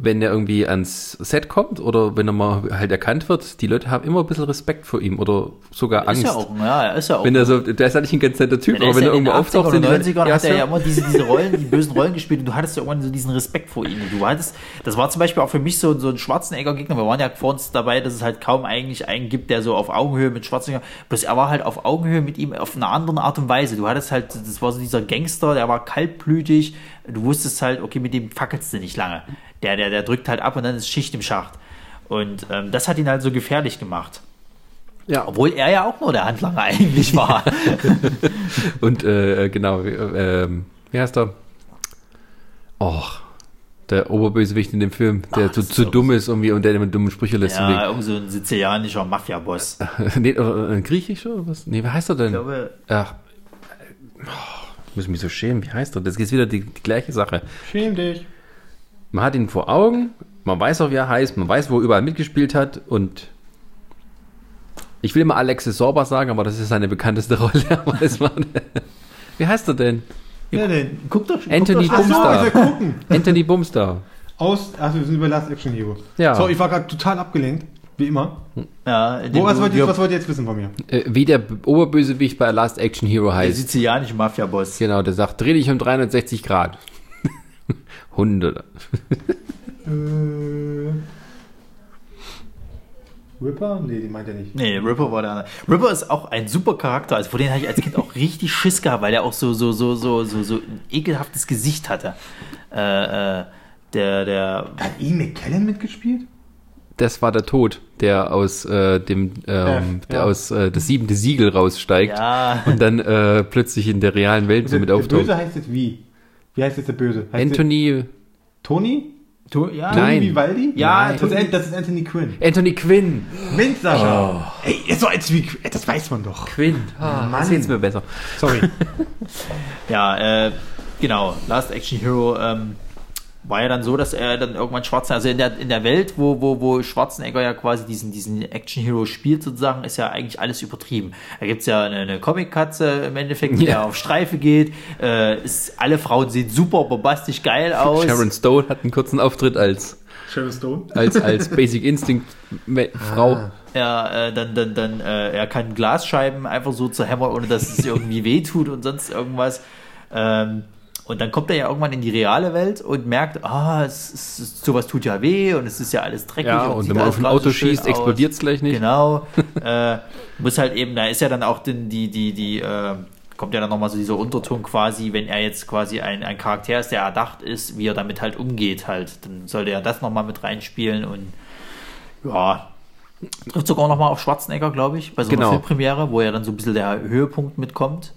wenn er irgendwie ans Set kommt oder wenn er mal halt erkannt wird, die Leute haben immer ein bisschen Respekt vor ihm oder sogar Angst. Ist ja auch, ja, er ist ja auch. wenn er so, der ist ja nicht ein ganz netter Typ, Der aber wenn ja er in irgendwo den auftaucht, 80ern sind und die 90ern ja, hat er ja immer diese, diese Rollen, die bösen Rollen gespielt und du hattest ja irgendwann so diesen Respekt vor ihm. Du hattest, das war zum Beispiel auch für mich so, so ein Schwarzenegger-Gegner. Wir waren ja vor uns dabei, dass es halt kaum eigentlich einen gibt, der so auf Augenhöhe mit Schwarzenegger, bloß er war halt auf Augenhöhe mit ihm auf eine andere Art und Weise. Du hattest halt, das war so dieser Gangster, der war kaltblütig. Du wusstest halt, okay, mit dem fackelst du nicht lange. Der, der, der drückt halt ab und dann ist Schicht im Schacht. Und ähm, das hat ihn halt so gefährlich gemacht. Ja. Obwohl er ja auch nur der Handlanger eigentlich war. Und äh, genau, äh, ähm, wie heißt er? Och, der Oberbösewicht in dem Film, der Ah, zu, zu so- dumm ist irgendwie und der mit dummen Sprüche lässt. ja, irgend so ein sizilianischer Mafia-Boss. nee, oder ein Griechischer oder was? Nee, wie heißt er denn? Ich glaube, Ach, oh, ich muss mich so schämen. Wie heißt er? Das ist wieder die, die gleiche Sache. Schäm dich. Man hat ihn vor Augen, man weiß auch, wie er heißt, man weiß, wo er überall mitgespielt hat und ich will immer Alexis Sorba sagen, aber das ist seine bekannteste Rolle. Wie heißt er denn? Wer denn? guck doch Anthony guck doch, so, Bumstar. gucken. Anthony Bumstar. Aus, ach, wir sind über Last Action Hero. Ja. So, ich war gerade total abgelenkt. Wie immer. Ja, Wo, was, wollt ihr, der, was wollt ihr jetzt wissen von mir? Äh, wie der Oberbösewicht bei Last Action Hero der heißt. sizilianische Mafia-Boss. Genau, der sagt, dreh dich um 360 Grad. Hunde. Äh, Ripper? Nee, die meint er nicht. Nee, Ripper war der. Ripper ist auch ein super Charakter. Also vor dem habe ich als Kind auch richtig Schiss gehabt, weil er auch so, so, so, so, so, so ein ekelhaftes Gesicht hatte. Äh, äh, der, der. Hat Ian McKellen mitgespielt? Das war der Tod, der aus äh, dem ähm, der ja. aus äh, das siebente Siegel raussteigt Ja. und dann äh, plötzlich in der realen Welt so Der, mit der auftaucht. Böse heißt jetzt wie? Wie heißt jetzt der Böse? Heißt Anthony Der, Tony? Tu- Ja, Nein. Tony Vivaldi? Ja, das, ist, das ist Anthony Quinn. Anthony Quinn. Mensch, Sascha. Oh. Ey, ist so Anthony Quinn. Ey, Das weiß man doch. Quinn. Ah, Mann. das jetzt mir besser. Sorry. Ja, äh, genau. Last Action Hero ähm, war ja dann so, dass er dann irgendwann Schwarzenegger, also in der, in der Welt, wo, wo, wo Schwarzenegger ja quasi diesen, diesen Action Hero spielt sozusagen, ist ja eigentlich alles übertrieben. Da gibt's ja eine, eine Comic-Katze im Endeffekt, die Ja. auf Streife geht. Äh, ist, alle Frauen sehen super bombastisch geil aus. Sharon Stone hat einen kurzen Auftritt als Sharon Stone. als als Basic Instinct Me- Frau. Ja, äh, dann, dann, dann, äh, er kann Glasscheiben einfach so zerhämmern, ohne dass es irgendwie wehtut und sonst irgendwas. Ähm, und dann kommt er ja irgendwann in die reale Welt und merkt, ah, es, es, sowas tut ja weh und es ist ja alles dreckig. Ja, und sieht wenn man auf ein Auto so schießt, explodiert es gleich nicht. Genau. äh, muss halt eben, da ist ja dann auch den, die, die, die, äh, kommt ja dann nochmal so dieser Unterton quasi, wenn er jetzt quasi ein, ein Charakter ist, der erdacht ist, wie er damit halt umgeht halt, dann sollte er das nochmal mit reinspielen und ja, trifft sogar nochmal auf Schwarzenegger, glaube ich, bei so einer Genau. Filmpremiere, wo ja dann so ein bisschen der Höhepunkt mitkommt.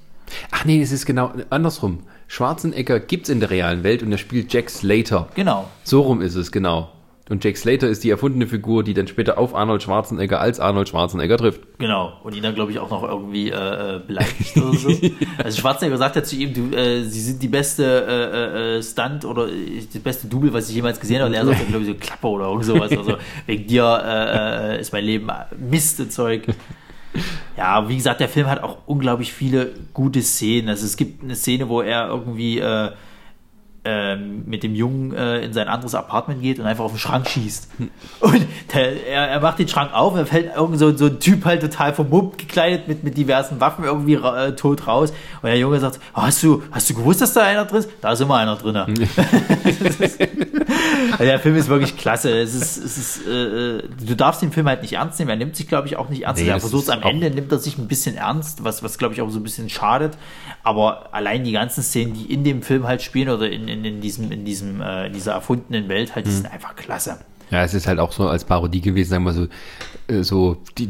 Ach nee, es ist genau andersrum. Schwarzenegger gibt's in der realen Welt und er spielt Jack Slater. Genau. So rum ist es, genau. Und Jack Slater ist die erfundene Figur, die dann später auf Arnold Schwarzenegger als Arnold Schwarzenegger trifft. Genau, und ihn dann, glaube ich, auch noch irgendwie äh, äh, beleidigt oder so. Also Schwarzenegger sagt ja zu ihm, du, äh, sie sind die beste äh, äh, Stunt oder äh, das beste Double, was ich jemals gesehen habe. Und er sagt dann, glaube ich, so Klappe oder irgend sowas. Also wegen dir äh, äh, ist mein Leben Mist und Zeug. Ja, wie gesagt, der Film hat auch unglaublich viele gute Szenen. Also es gibt eine Szene, wo er irgendwie äh, ähm, mit dem Jungen äh, in sein anderes Apartment geht und einfach auf den Schrank schießt. Und der, er, er macht den Schrank auf, er fällt irgend so, so ein Typ halt total vermummt, gekleidet mit, mit diversen Waffen irgendwie ra- äh, tot raus. Und der Junge sagt, oh, hast, du, hast du gewusst, dass da einer drin ist? Da ist immer einer drin. also der Film ist wirklich klasse. Es ist, es ist, äh, äh, du darfst den Film halt nicht ernst nehmen. Er nimmt sich, glaube ich, auch nicht ernst. Nee, er versucht ist am Ende, nimmt er sich ein bisschen ernst, was, was glaube ich, auch so ein bisschen schadet. Aber allein die ganzen Szenen, die in dem Film halt spielen oder in, in, in, diesem, in, diesem, äh, dieser erfundenen Welt halt, die sind einfach klasse. Ja, es ist halt auch so als Parodie gewesen, sagen wir so, äh, so die,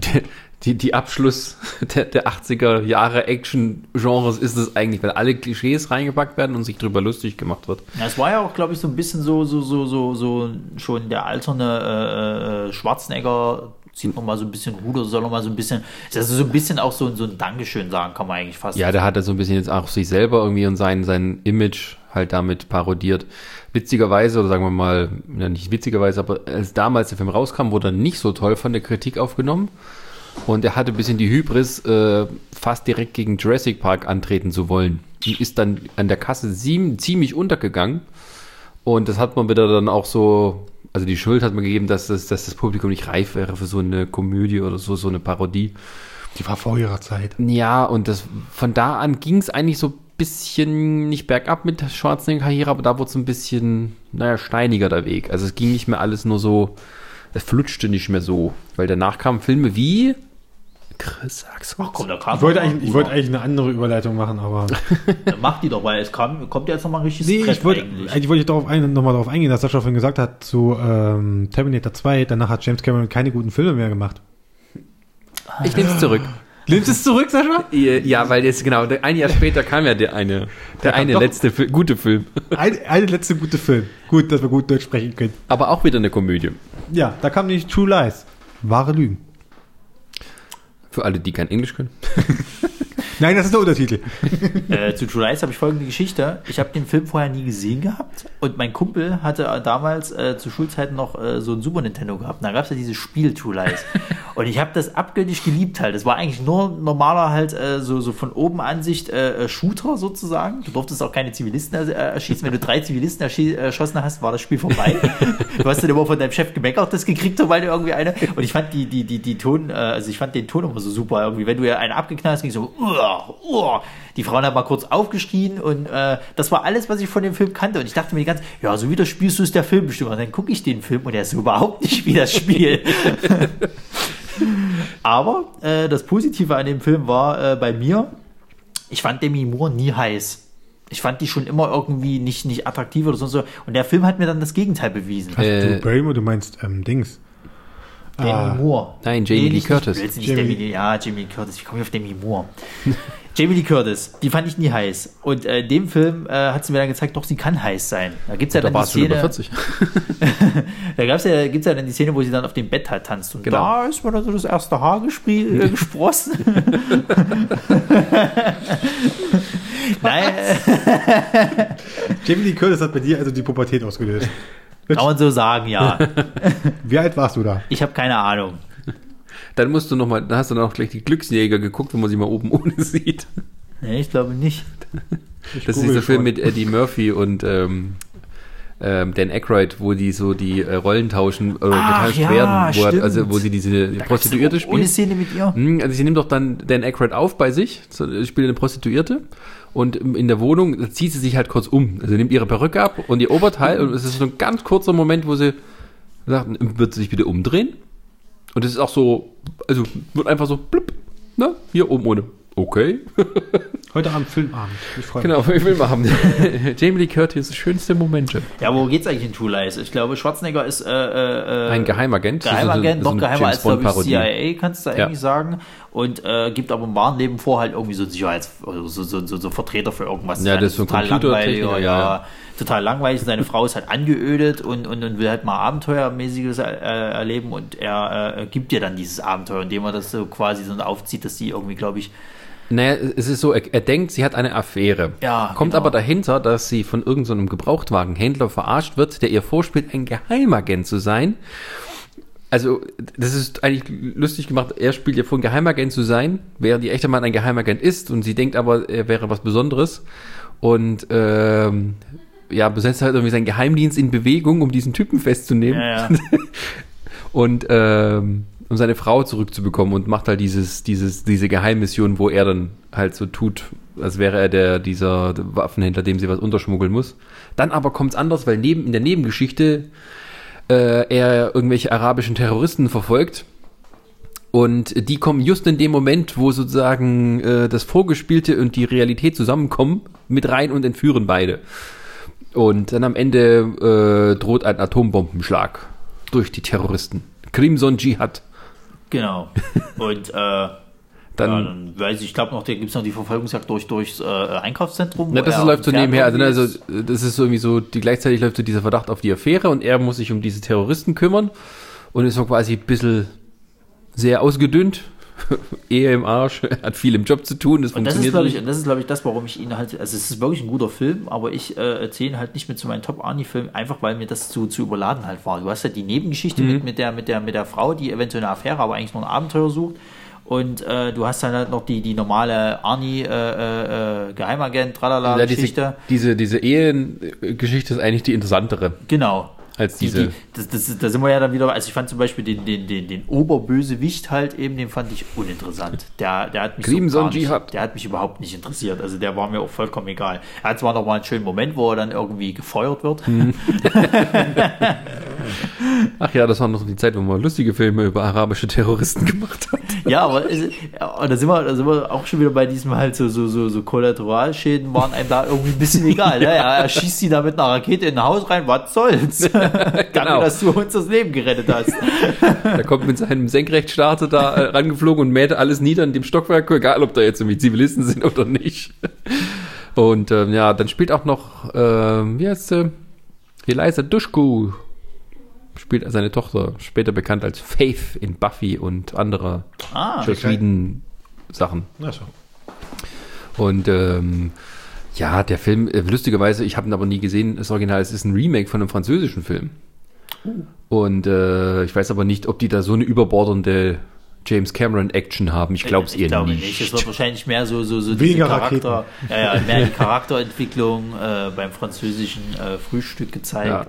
die, die Abschluss der, der 80er Jahre Action-Genres ist es eigentlich, weil alle Klischees reingepackt werden und sich drüber lustig gemacht wird. Ja, es war ja auch, glaube ich, so ein bisschen so, so, so, so, so schon der alterne äh, äh, Schwarzenegger zieht noch mal so ein bisschen Ruder, soll noch mal so ein bisschen, also so ein bisschen auch so, so ein Dankeschön sagen, kann man eigentlich fast. Ja, der hat er so ein bisschen jetzt auch sich selber irgendwie und sein, sein Image halt damit parodiert. Witzigerweise, oder sagen wir mal, ja, nicht witzigerweise, aber als damals der Film rauskam, wurde er nicht so toll von der Kritik aufgenommen. Und er hatte ein bisschen die Hybris, äh, fast direkt gegen Jurassic Park antreten zu wollen. Und ist dann an der Kasse sieben, ziemlich untergegangen. Und das hat man wieder dann auch so, also die Schuld hat man gegeben, dass das, dass das Publikum nicht reif wäre für so eine Komödie oder so, so eine Parodie. Die war vor ihrer Zeit. Ja, und das von da an ging es eigentlich so bisschen nicht bergab mit der Schwarzenegger-Karriere, aber da wurde es ein bisschen, naja, steiniger der Weg. Also es ging nicht mehr alles nur so, es flutschte nicht mehr so, weil danach kamen Filme wie Chris sag's Ach komm, da kam Ich wollte, eigentlich, ich wollte eigentlich eine andere Überleitung machen, aber. Dann Mach die doch, weil es kam, kommt jetzt noch mal ein richtiges nee, ich wollte eigentlich. eigentlich wollte ich darauf ein, nochmal darauf eingehen, dass Sascha vorhin gesagt hat, zu ähm, Terminator 2, danach hat James Cameron keine guten Filme mehr gemacht. Ich nehme es zurück. Nimmst es zurück, Sascha? Ja, weil jetzt genau, ein Jahr später kam ja der eine, der eine letzte Fi- gute Film. Ein, eine letzte gute Film. Gut, dass wir gut Deutsch sprechen können. Aber auch wieder eine Komödie. Ja, da kam nicht True Lies. Wahre Lügen. Für alle, die kein Englisch können. Nein, das ist der Untertitel. Äh, zu True Lies habe ich folgende Geschichte. Ich habe den Film vorher nie gesehen gehabt und mein Kumpel hatte damals äh, zu Schulzeiten noch äh, so ein Super Nintendo gehabt. Und da gab es ja dieses Spiel True Lies. und ich habe das abgöttisch geliebt halt. Das war eigentlich nur normaler halt äh, so, so von oben Ansicht äh, äh, Shooter sozusagen. Du durftest auch keine Zivilisten erschießen. Wenn du drei Zivilisten erschossen hast, war das Spiel vorbei. du hast dann immer von deinem Chef gemeckert, das gekriegt, sobald du irgendwie eine. Und ich fand die, die, die, die Ton, also ich fand den Ton immer so super. Irgendwie, wenn du ja einen abgeknallt hast, ging so, uah, uah. die Frauen haben mal kurz aufgeschrien und äh, das war alles, was ich von dem Film kannte. Und ich dachte mir die ganze ja, so wie das spielst du, ist der Film bestimmt. Und dann gucke ich den Film und der ist so überhaupt nicht wie das Spiel. Aber äh, das Positive an dem Film war äh, bei mir, ich fand Demi Moore nie heiß. Ich fand die schon immer irgendwie nicht, nicht attraktiv oder sonst so. Und der Film hat mir dann das Gegenteil bewiesen. Äh, du Barrymore, du meinst ähm, Dings. Demi Ah. Moore. Nein, Jamie Lee nicht- Curtis. Nicht, nicht Jamie- Lee, ja, Jamie Lee Curtis. Wie komme ich auf Demi Moore? Jamie Lee Curtis, die fand ich nie heiß. Und äh, in dem Film äh, hat sie mir dann gezeigt, doch, sie kann heiß sein. Da gibt's ja da dann die warst schon Szene. über 40. Da gab's ja, gibt's ja dann die Szene, wo sie dann auf dem Bett halt tanzt. Und Genau. da ist mir dann so das erste Haar äh, gesprossen. Nein, Jamie Lee Curtis hat bei dir also die Pubertät ausgelöst. Kann man so sagen, ja. Wie alt warst du da? Ich habe keine Ahnung. Dann musst du noch mal, dann hast du noch gleich die Glücksjäger geguckt, wo man sie mal oben ohne sieht. Nee, ich glaube nicht. Das ist dieser Film mit Eddie Murphy und ähm, ähm, Dan Aykroyd, wo die so die äh, Rollen tauschen oder Ach, getauscht ja, werden, wo, er- also wo sie diese die Prostituierte Gab's Ohne spielt. Szene mit ihr? Hm, Also sie nimmt doch dann Dan Aykroyd auf bei sich, so, äh, spielt eine Prostituierte und in der Wohnung zieht sie sich halt kurz um. Also nimmt ihre Perücke ab und ihr Oberteil und es ist so ein ganz kurzer Moment, wo sie sagt, wird sie sich bitte umdrehen? Und es ist auch so, also wird einfach so, blub, ne, hier oben ohne. Okay. Heute Abend Filmabend. Ich freue mich. Genau, ich will mal haben. Jamie Lee Curtis, schönste Momente. Ja, wo geht's eigentlich in True Lies? Ich glaube, Schwarzenegger ist äh, äh, Ein Geheimagent. Geheimagent, so- noch so eine geheimer als James glaube ich, Bond-Parodie. CIA, kannst du Ja. eigentlich sagen. Und äh, gibt aber im wahren Leben vor halt irgendwie so Sicherheits-, also so, so, so, so Vertreter für irgendwas. Ja, das ist so ein total Computertechniker, langweilig, ja, ja, ja. total langweilig. Seine Frau ist halt angeödet und, und, und will halt mal Abenteuermäßiges äh, erleben und er äh, gibt ihr dann dieses Abenteuer, indem er das so quasi so aufzieht, dass sie irgendwie, glaube ich, Naja, es ist so, er, er denkt, sie hat eine Affäre. Ja, Kommt genau. aber dahinter, dass sie von irgendeinem so einem Gebrauchtwagenhändler verarscht wird, der ihr vorspielt, ein Geheimagent zu sein. Also, das ist eigentlich lustig gemacht. Er spielt ihr vor, ein Geheimagent zu sein, während die echte Mann ein Geheimagent ist und sie denkt aber, er wäre was Besonderes. Und ähm, ja, besetzt halt irgendwie seinen Geheimdienst in Bewegung, um diesen Typen festzunehmen. ja, ja. und ähm, um seine Frau zurückzubekommen und macht halt dieses, dieses, diese Geheimmission, wo er dann halt so tut, als wäre er der, dieser Waffenhändler, dem sie was unterschmuggeln muss. Dann aber kommt es anders, weil neben, in der Nebengeschichte äh, er irgendwelche arabischen Terroristen verfolgt. Und die kommen just in dem Moment, wo sozusagen äh, das Vorgespielte und die Realität zusammenkommen, mit rein und entführen beide. Und dann am Ende äh, droht ein Atombombenschlag durch die Terroristen. Crimson Jihad. Genau. Und äh, Dann, ja, dann weiß ich, ich glaube noch, da gibt es noch die Verfolgungsjagd durch durchs äh, Einkaufszentrum. Na, das er läuft so nebenher. Also, ne, also, das ist so irgendwie so, die, gleichzeitig läuft so dieser Verdacht auf die Affäre und er muss sich um diese Terroristen kümmern und ist so quasi ein bisschen sehr ausgedünnt. Ehe im Arsch, hat viel im Job zu tun, das Und das ist, funktioniert glaube ich, nicht. und das ist, glaube ich, das, warum ich ihn halt, also es ist wirklich ein guter Film, aber ich äh, zähle ihn halt nicht mit zu meinen Top-Arnie-Filmen, einfach weil mir das zu, zu überladen halt war. Du hast ja die Nebengeschichte Mhm. mit, mit, der, mit, der, mit der Frau, die eventuell eine Affäre, aber eigentlich nur ein Abenteuer sucht. Und äh, du hast dann halt noch die, die normale Arnie, äh, äh, äh, Geheimagent, Ja, Tralala-Geschichte. diese, diese, diese Ehengeschichte ist eigentlich die interessantere Genau. Als Die, diese. die, das, das, da sind wir ja dann wieder, also ich fand zum Beispiel den, den, den, den Oberbösewicht halt eben, den fand ich uninteressant. Der, der hat mich so nicht, der hat mich überhaupt nicht interessiert. Also der war mir auch vollkommen egal. Er hat zwar noch mal einen schönen Moment, wo er dann irgendwie gefeuert wird. Mhm. Ach ja, das war noch die Zeit, wo man lustige Filme über arabische Terroristen gemacht hat. ja, aber ja, da sind wir, da sind wir auch schon wieder bei diesem halt so, so, so, so Kollateralschäden waren einem da irgendwie ein bisschen egal. Ne? Ja, er schießt sie da mit einer Rakete in ein Haus rein, was soll's? Danke, Genau. dass du uns das Leben gerettet hast. Der kommt mit seinem Senkrechtstarter da äh, rangeflogen und mäht alles nieder in dem Stockwerk, egal ob da jetzt irgendwie Zivilisten sind oder nicht. Und ähm, ja, dann spielt auch noch, ähm, wie heißt sie? Eliza Dushku. Spielt seine Tochter, später bekannt als Faith in Buffy und andere Ah, Joss Whedon Sachen. Na schon. Und ähm, ja, der Film, äh, lustigerweise, ich habe ihn aber nie gesehen, das Original, es ist ein Remake von einem französischen Film. Und äh, ich weiß aber nicht, ob die da so eine überbordende James Cameron Action haben. Ich glaube es eher ich glaube nicht. nicht. Es wird wahrscheinlich mehr so, so, so Weniger Charakter, ja, ja, mehr die Charakterentwicklung äh, beim französischen äh, Frühstück ja.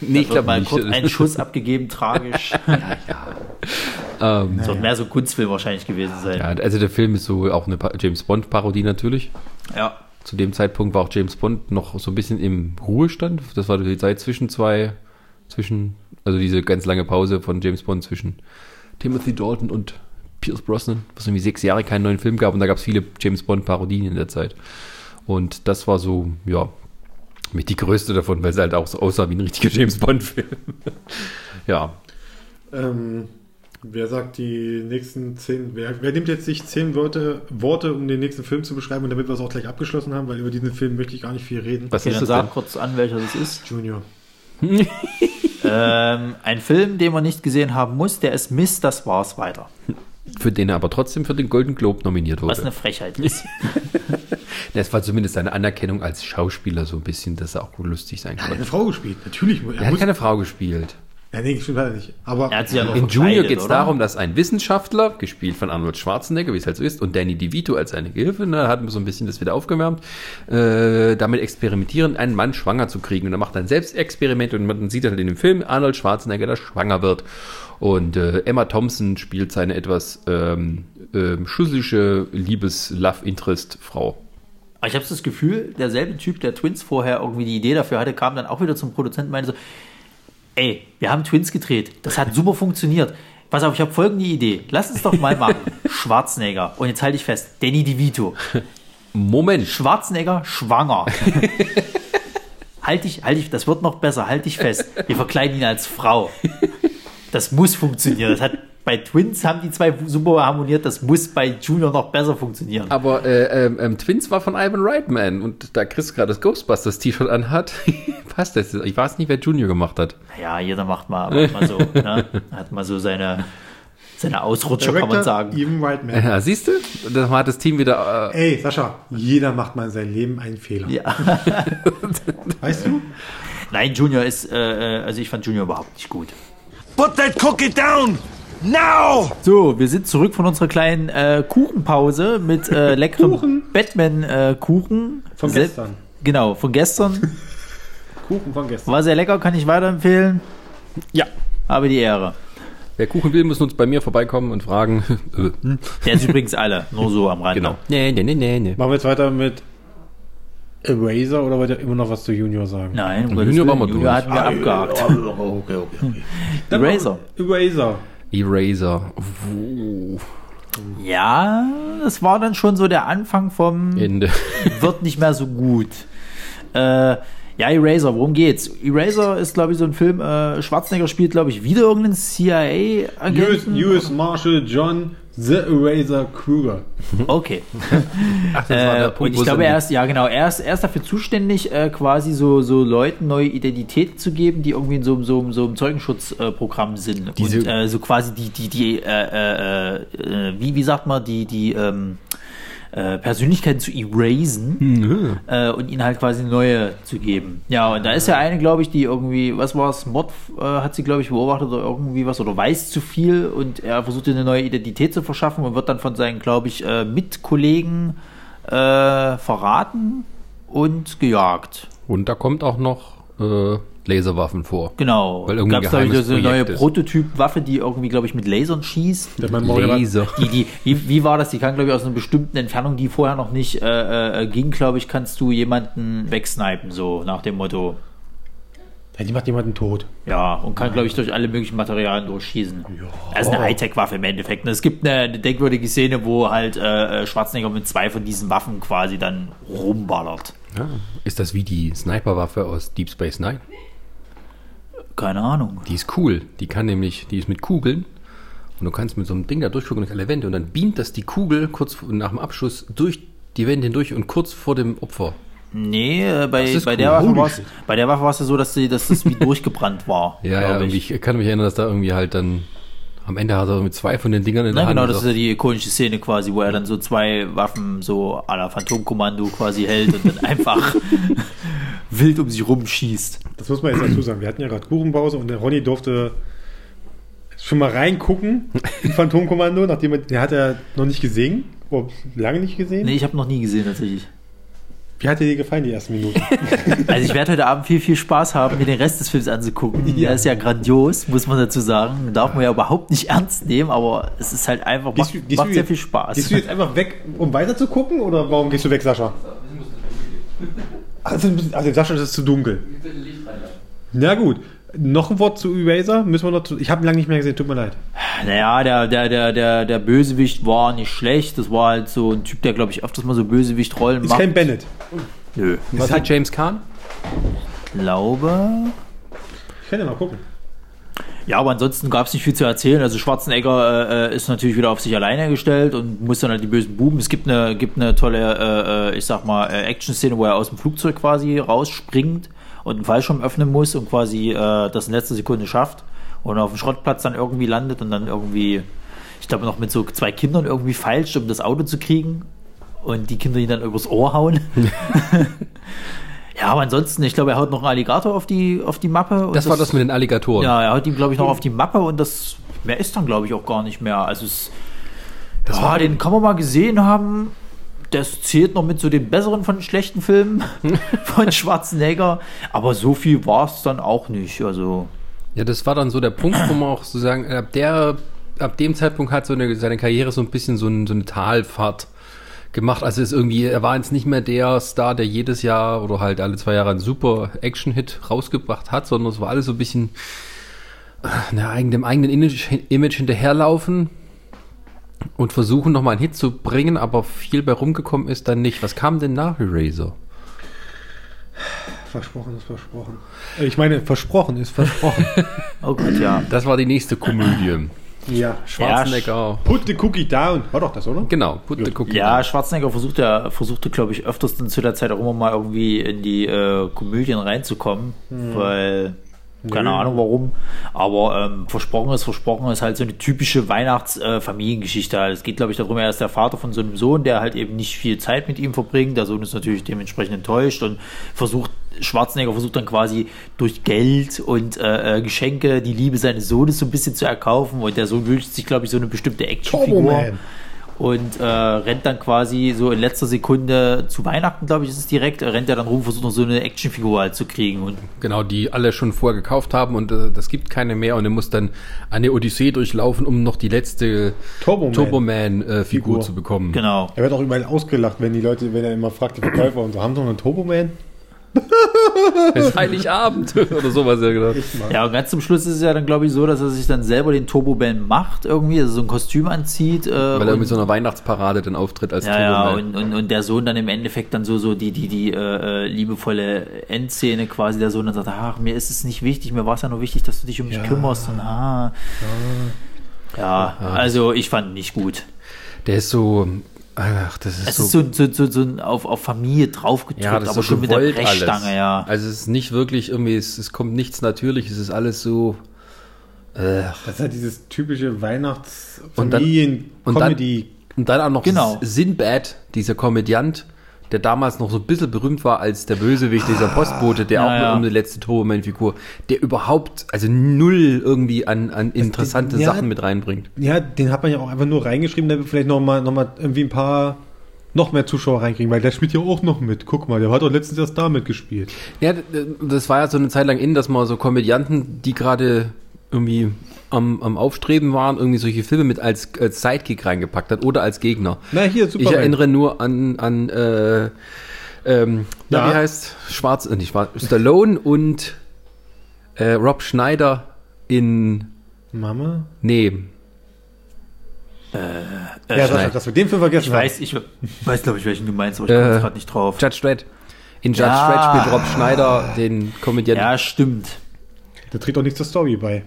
Nee, ich glaube mal nicht. ein Schuss abgegeben, tragisch. ähm, Es wird mehr so Kunstfilm wahrscheinlich gewesen sein. ja, also der Film ist so auch eine James Bond Parodie natürlich. Ja. Zu dem Zeitpunkt war auch James Bond noch so ein bisschen im Ruhestand. Das war die Zeit zwischen zwei, zwischen, also diese ganz lange Pause von James Bond zwischen Timothy Dalton und Pierce Brosnan, was irgendwie sechs Jahre keinen neuen Film gab und da gab es viele James Bond Parodien in der Zeit. Und das war so, ja, mit die größte davon, weil es halt auch so aussah wie ein richtiger James Bond Film. ja, Ähm, wer sagt die nächsten zehn, wer, wer nimmt jetzt sich zehn Worte, Worte, um den nächsten Film zu beschreiben und damit wir es auch gleich abgeschlossen haben, weil über diesen Film möchte ich gar nicht viel reden. was Okay, ist dann das sag denn? kurz an, welcher das ist. Junior. ähm, ein Film, den man nicht gesehen haben muss, der ist Mist, das war's weiter. Für den er aber trotzdem für den Golden Globe nominiert Was wurde. eine Frechheit ist. Das war zumindest seine Anerkennung als Schauspieler so ein bisschen, dass er auch gut lustig sein Er hat eine konnte. Frau gespielt, natürlich. Er Er hat keine Frau gespielt. Ja, nee, stimmt leider nicht. Aber Er hat sich ja In Junior geht es darum, dass ein Wissenschaftler, gespielt von Arnold Schwarzenegger, wie es halt so ist, und Danny DeVito als seine Gehilfe, ne, hat so ein bisschen das wieder aufgewärmt, äh, damit experimentieren, einen Mann schwanger zu kriegen. Und er macht ein Selbstexperiment und man sieht halt in dem Film Arnold Schwarzenegger, der schwanger wird. Und äh, Emma Thompson spielt seine etwas ähm, ähm, schusselige Liebes-Love-Interest-Frau. Aber ich habe das Gefühl, derselbe Typ, der Twins vorher irgendwie die Idee dafür hatte, kam dann auch wieder zum Produzenten und meinte so, ey, wir haben Twins gedreht, das hat super funktioniert. Pass auf, ich habe folgende Idee. Lass uns doch mal machen. Schwarzenegger. Und jetzt halte ich fest. Danny DeVito. Moment, Schwarzenegger schwanger. halt dich, halt dich, das wird noch besser. Halt dich fest. Wir verkleiden ihn als Frau. Das muss funktionieren. Das hat, bei Twins haben die zwei super harmoniert. Das muss bei Junior noch besser funktionieren. Aber äh, ähm, ähm, Twins war von Ivan Reitman und da Chris gerade das Ghostbusters-T-Shirt anhat, passt das. Ich weiß nicht, wer Junior gemacht hat. Ja, jeder macht mal, macht mal so, ne? hat mal so seine, seine Ausrutscher, kann man sagen. Even Whiteman. Ja, siehst du? Dann hat das Team wieder. Äh, Ey, Sascha, jeder macht mal in seinem Leben einen Fehler. Ja. Weißt du? Nein, Junior ist, äh, äh, also ich fand Junior überhaupt nicht gut. Put that cookie down! Now! So, wir sind zurück von unserer kleinen äh, Kuchenpause mit äh, leckerem Batman-Kuchen. Von gestern. Genau, von gestern. Kuchen von gestern. War sehr lecker, kann ich weiterempfehlen. ja. Habe die Ehre. Wer Kuchen will, muss uns bei mir vorbeikommen und fragen. äh, Der ist übrigens alle, nur so am Rande. genau. Nee, nee, nee, nee, nee. Machen wir jetzt weiter mit Eraser oder wollt ihr immer noch was zu Junior sagen? Nein, um Junior waren wir Junior durch. hatten wir abgehakt. Okay, okay, okay. Eraser. Eraser. Eraser. Ja, das war dann schon so der Anfang vom Ende. wird nicht mehr so gut. Äh, ja, Eraser, worum geht's? Eraser ist, glaube ich, so ein Film. Äh, Schwarzenegger spielt, glaube ich, wieder irgendeinen US, CIA-Agenten. US Marshal John The Eraser Kruger. Okay. Ach, das war Äh, der Punkt, und ich glaube, er ist, ja genau, er ist, er ist dafür zuständig, äh, quasi so, so Leuten neue Identitäten zu geben, die irgendwie in so, einem- so, einem- so einem Zeugenschutzprogramm sind. Diese- und äh, so quasi die, die, die, äh, äh, äh, wie, wie sagt man, die, die ähm, äh, Persönlichkeiten zu erasen äh, und ihnen halt quasi neue zu geben. Ja, und da ist ja eine, glaube ich, die irgendwie, was war es, Mord äh, hat sie, glaube ich, beobachtet oder irgendwie was oder weiß zu viel und er versucht ihr eine neue Identität zu verschaffen und wird dann von seinen, glaube ich, äh, Mitkollegen äh, verraten und gejagt. Und da kommt auch noch äh, Laserwaffen vor. Genau. Weil irgendwie Gab es, glaube ich, so eine neue ist. Prototypwaffe, die irgendwie, glaube ich, mit Lasern schießt. Laser. Die, die, wie, wie war das? Die kann, glaube ich, aus einer bestimmten Entfernung, die vorher noch nicht äh, äh, ging, glaube ich, kannst du jemanden wegsnipen, so nach dem Motto. Ja, die macht jemanden tot. Ja, und kann, glaube ich, durch alle möglichen Materialien durchschießen. Also eine Hightech-Waffe im Endeffekt. Und es gibt eine, eine denkwürdige Szene, wo halt äh, äh, Schwarzenegger mit zwei von diesen Waffen quasi dann rumballert. Ja. Ist das wie die Sniperwaffe aus Deep Space Nine? Keine Ahnung. Die ist cool. Die kann nämlich, die ist mit Kugeln. Und du kannst mit so einem Ding da durchgucken durch alle Wände und dann beamt das die Kugel kurz nach dem Abschuss durch die Wände hindurch und kurz vor dem Opfer. Nee, äh, bei, bei, cool. der Waffe war's, bei der Waffe war es ja so, dass, sie, dass das wie durchgebrannt war. Ja, ja, irgendwie, ich kann mich erinnern, dass da irgendwie halt dann am Ende hat er mit zwei von den Dingern in der Na, Hand. genau, das ist ja die ikonische Szene quasi, wo er dann so zwei Waffen so à la Phantomkommando quasi hält und dann einfach wild um sich rumschießt. Das muss man jetzt dazu sagen. Wir hatten ja gerade Kuchenpause und der Ronny durfte schon mal reingucken in Phantomkommando, nachdem er, der hat er noch nicht gesehen, lange nicht gesehen. Nee, ich habe noch nie gesehen tatsächlich. Wie hat dir die gefallen, die ersten Minuten? Also ich werde heute Abend viel, viel Spaß haben, mir den Rest des Films anzugucken. Der ist ja grandios, muss man dazu sagen. Darf man ja überhaupt nicht ernst nehmen, aber es ist halt einfach, macht, Gehst du- gehst macht sehr jetzt- viel Spaß. Gehst du jetzt einfach weg, um weiter zu gucken, oder warum gehst du weg, Sascha? Also, also Sascha, das ist zu dunkel. Na gut. Noch ein Wort zu Eraser? Müssen wir noch zu, ich habe ihn lange nicht mehr gesehen, tut mir leid. Naja, der, der, der, der, der Bösewicht war nicht schlecht. Das war halt so ein Typ, der, glaube ich, öfters mal so Bösewicht-Rollen Ist macht. kein Bennett. Nö. Was hat James Kahn? glaube. Ich kann ja mal gucken. Ja, aber ansonsten gab es nicht viel zu erzählen. Also Schwarzenegger äh, äh, ist natürlich wieder auf sich alleine gestellt und muss dann halt die bösen Buben. Es gibt eine, gibt eine tolle, äh, äh, ich sag mal, äh, Action-Szene, wo er aus dem Flugzeug quasi rausspringt und einen Fallschirm öffnen muss und quasi äh, das in letzter Sekunde schafft und auf dem Schrottplatz dann irgendwie landet und dann irgendwie, ich glaube, noch mit so zwei Kindern irgendwie feilscht, um das Auto zu kriegen und die Kinder ihn dann übers Ohr hauen. ja, aber ansonsten, ich glaube, er haut noch einen Alligator auf die, auf die Mappe. und Das war das mit den Alligatoren. ja, er hat ihm, glaube ich, noch auf die Mappe und das mehr ist dann, glaube ich, auch gar nicht mehr. Also es, ja, den kann man mal gesehen haben. Das zählt noch mit zu den besseren von den schlechten Filmen von Schwarzenegger. Aber so viel war es dann auch nicht. Also, Ja, das war dann so der Punkt, wo man auch so sagen, ab der, ab dem Zeitpunkt hat so eine, seine Karriere so ein bisschen so, ein, so eine Talfahrt gemacht. Also ist irgendwie, er war jetzt nicht mehr der Star, der jedes Jahr oder halt alle zwei Jahre einen super Action-Hit rausgebracht hat, sondern es war alles so ein bisschen äh, na, dem eigenen Image, Image hinterherlaufen und versuchen nochmal einen Hit zu bringen, aber viel bei rumgekommen ist dann nicht. Was kam denn nach Eraser? Versprochen ist versprochen. Ich meine, versprochen ist versprochen. oh Gott, ja. Das war die nächste Komödie. ja. Schwarzenegger. Put the cookie down. War doch das, oder? Genau, put the cookie. Ja, Schwarzenegger versucht ja, versuchte, glaube ich, öfters dann zu der Zeit auch immer mal irgendwie in die äh, Komödien reinzukommen, weil keine Ahnung warum, aber ähm, versprochen ist versprochen ist halt so eine typische Weihnachts-Familiengeschichte. halt. es geht, glaube ich, darum, er ist der Vater von so einem Sohn, der halt eben nicht viel Zeit mit ihm verbringt. Der Sohn ist natürlich dementsprechend enttäuscht und versucht Schwarzenegger versucht dann quasi durch Geld und äh, äh, Geschenke die Liebe seines Sohnes so ein bisschen zu erkaufen und der Sohn wünscht sich, glaube ich, so eine bestimmte Actionfigur. Und äh, rennt dann quasi so in letzter Sekunde zu Weihnachten, glaube ich, ist es direkt, äh, rennt er dann rum, versucht noch so eine Actionfigur halt zu kriegen und Genau, die alle schon vorher gekauft haben und äh, das gibt keine mehr und er muss dann eine Odyssee durchlaufen, um noch die letzte Turboman. Turboman-Figur Figur. zu bekommen. genau. Er wird auch überall ausgelacht, wenn die Leute, wenn er immer fragt, die Verkäufer und so, haben Sie noch einen Turboman? Es ist Heiligabend oder sowas ja gedacht. Ja, und ganz zum Schluss ist es ja dann, glaube ich, so, dass er sich dann selber den Turbo-Band macht, irgendwie, also so ein Kostüm anzieht. Äh, Weil er mit so einer Weihnachtsparade dann auftritt als ja, ja, Turboman. und, und, und der Sohn dann im Endeffekt dann so, so die, die, die äh, äh, liebevolle Endszene quasi, der Sohn dann sagt, ach, mir ist es nicht wichtig, mir war es ja nur wichtig, dass du dich um mich kümmerst und ah. Ja, also ich fand ihn nicht gut. Der ist so, ach, das ist Es so, ist so, so, so, so auf, auf Familie draufgedrückt, ja, aber so schon mit der Brechstange, alles. ja. Also es ist nicht wirklich irgendwie, es, es kommt nichts natürlich, es ist alles so, äh, Das ist halt dieses typische weihnachts Und dann- familien und dann- comedy Und dann auch noch Genau. Sinbad, dieser Komödiant, der damals noch so ein bisschen berühmt war als der Bösewicht, dieser Postbote, der Ja, auch ja. um die letzte Turboman-Figur, der überhaupt, also null irgendwie an, an interessante ja. Sachen mit reinbringt. Ja, den hat man ja auch einfach nur reingeschrieben, damit wir vielleicht nochmal noch mal irgendwie ein paar noch mehr Zuschauer reinkriegen, weil der spielt ja auch noch mit. Guck mal, der hat doch letztens erst da mitgespielt. Ja, das war ja so eine Zeit lang in, dass man so Komödianten, die gerade irgendwie am, am Aufstreben waren, irgendwie solche Filme mit als, als Sidekick reingepackt hat oder als Gegner. Na, hier, Ich Superman. erinnere nur an, an äh, ähm, na, Ja. wie heißt Schwarz, äh, nicht Schwarz, Stallone und äh, Rob Schneider in Mama? nee, ja, Sascha, nein. dass wir den Film vergessen Ich weiß, ich weiß, glaube ich, welchen du meinst, aber ich Äh, komme gerade nicht drauf. Judge Dredd In Judge Ja. Stretch spielt Rob Schneider, den Komödianten. Ja, stimmt. Der trägt doch nicht zur Story bei.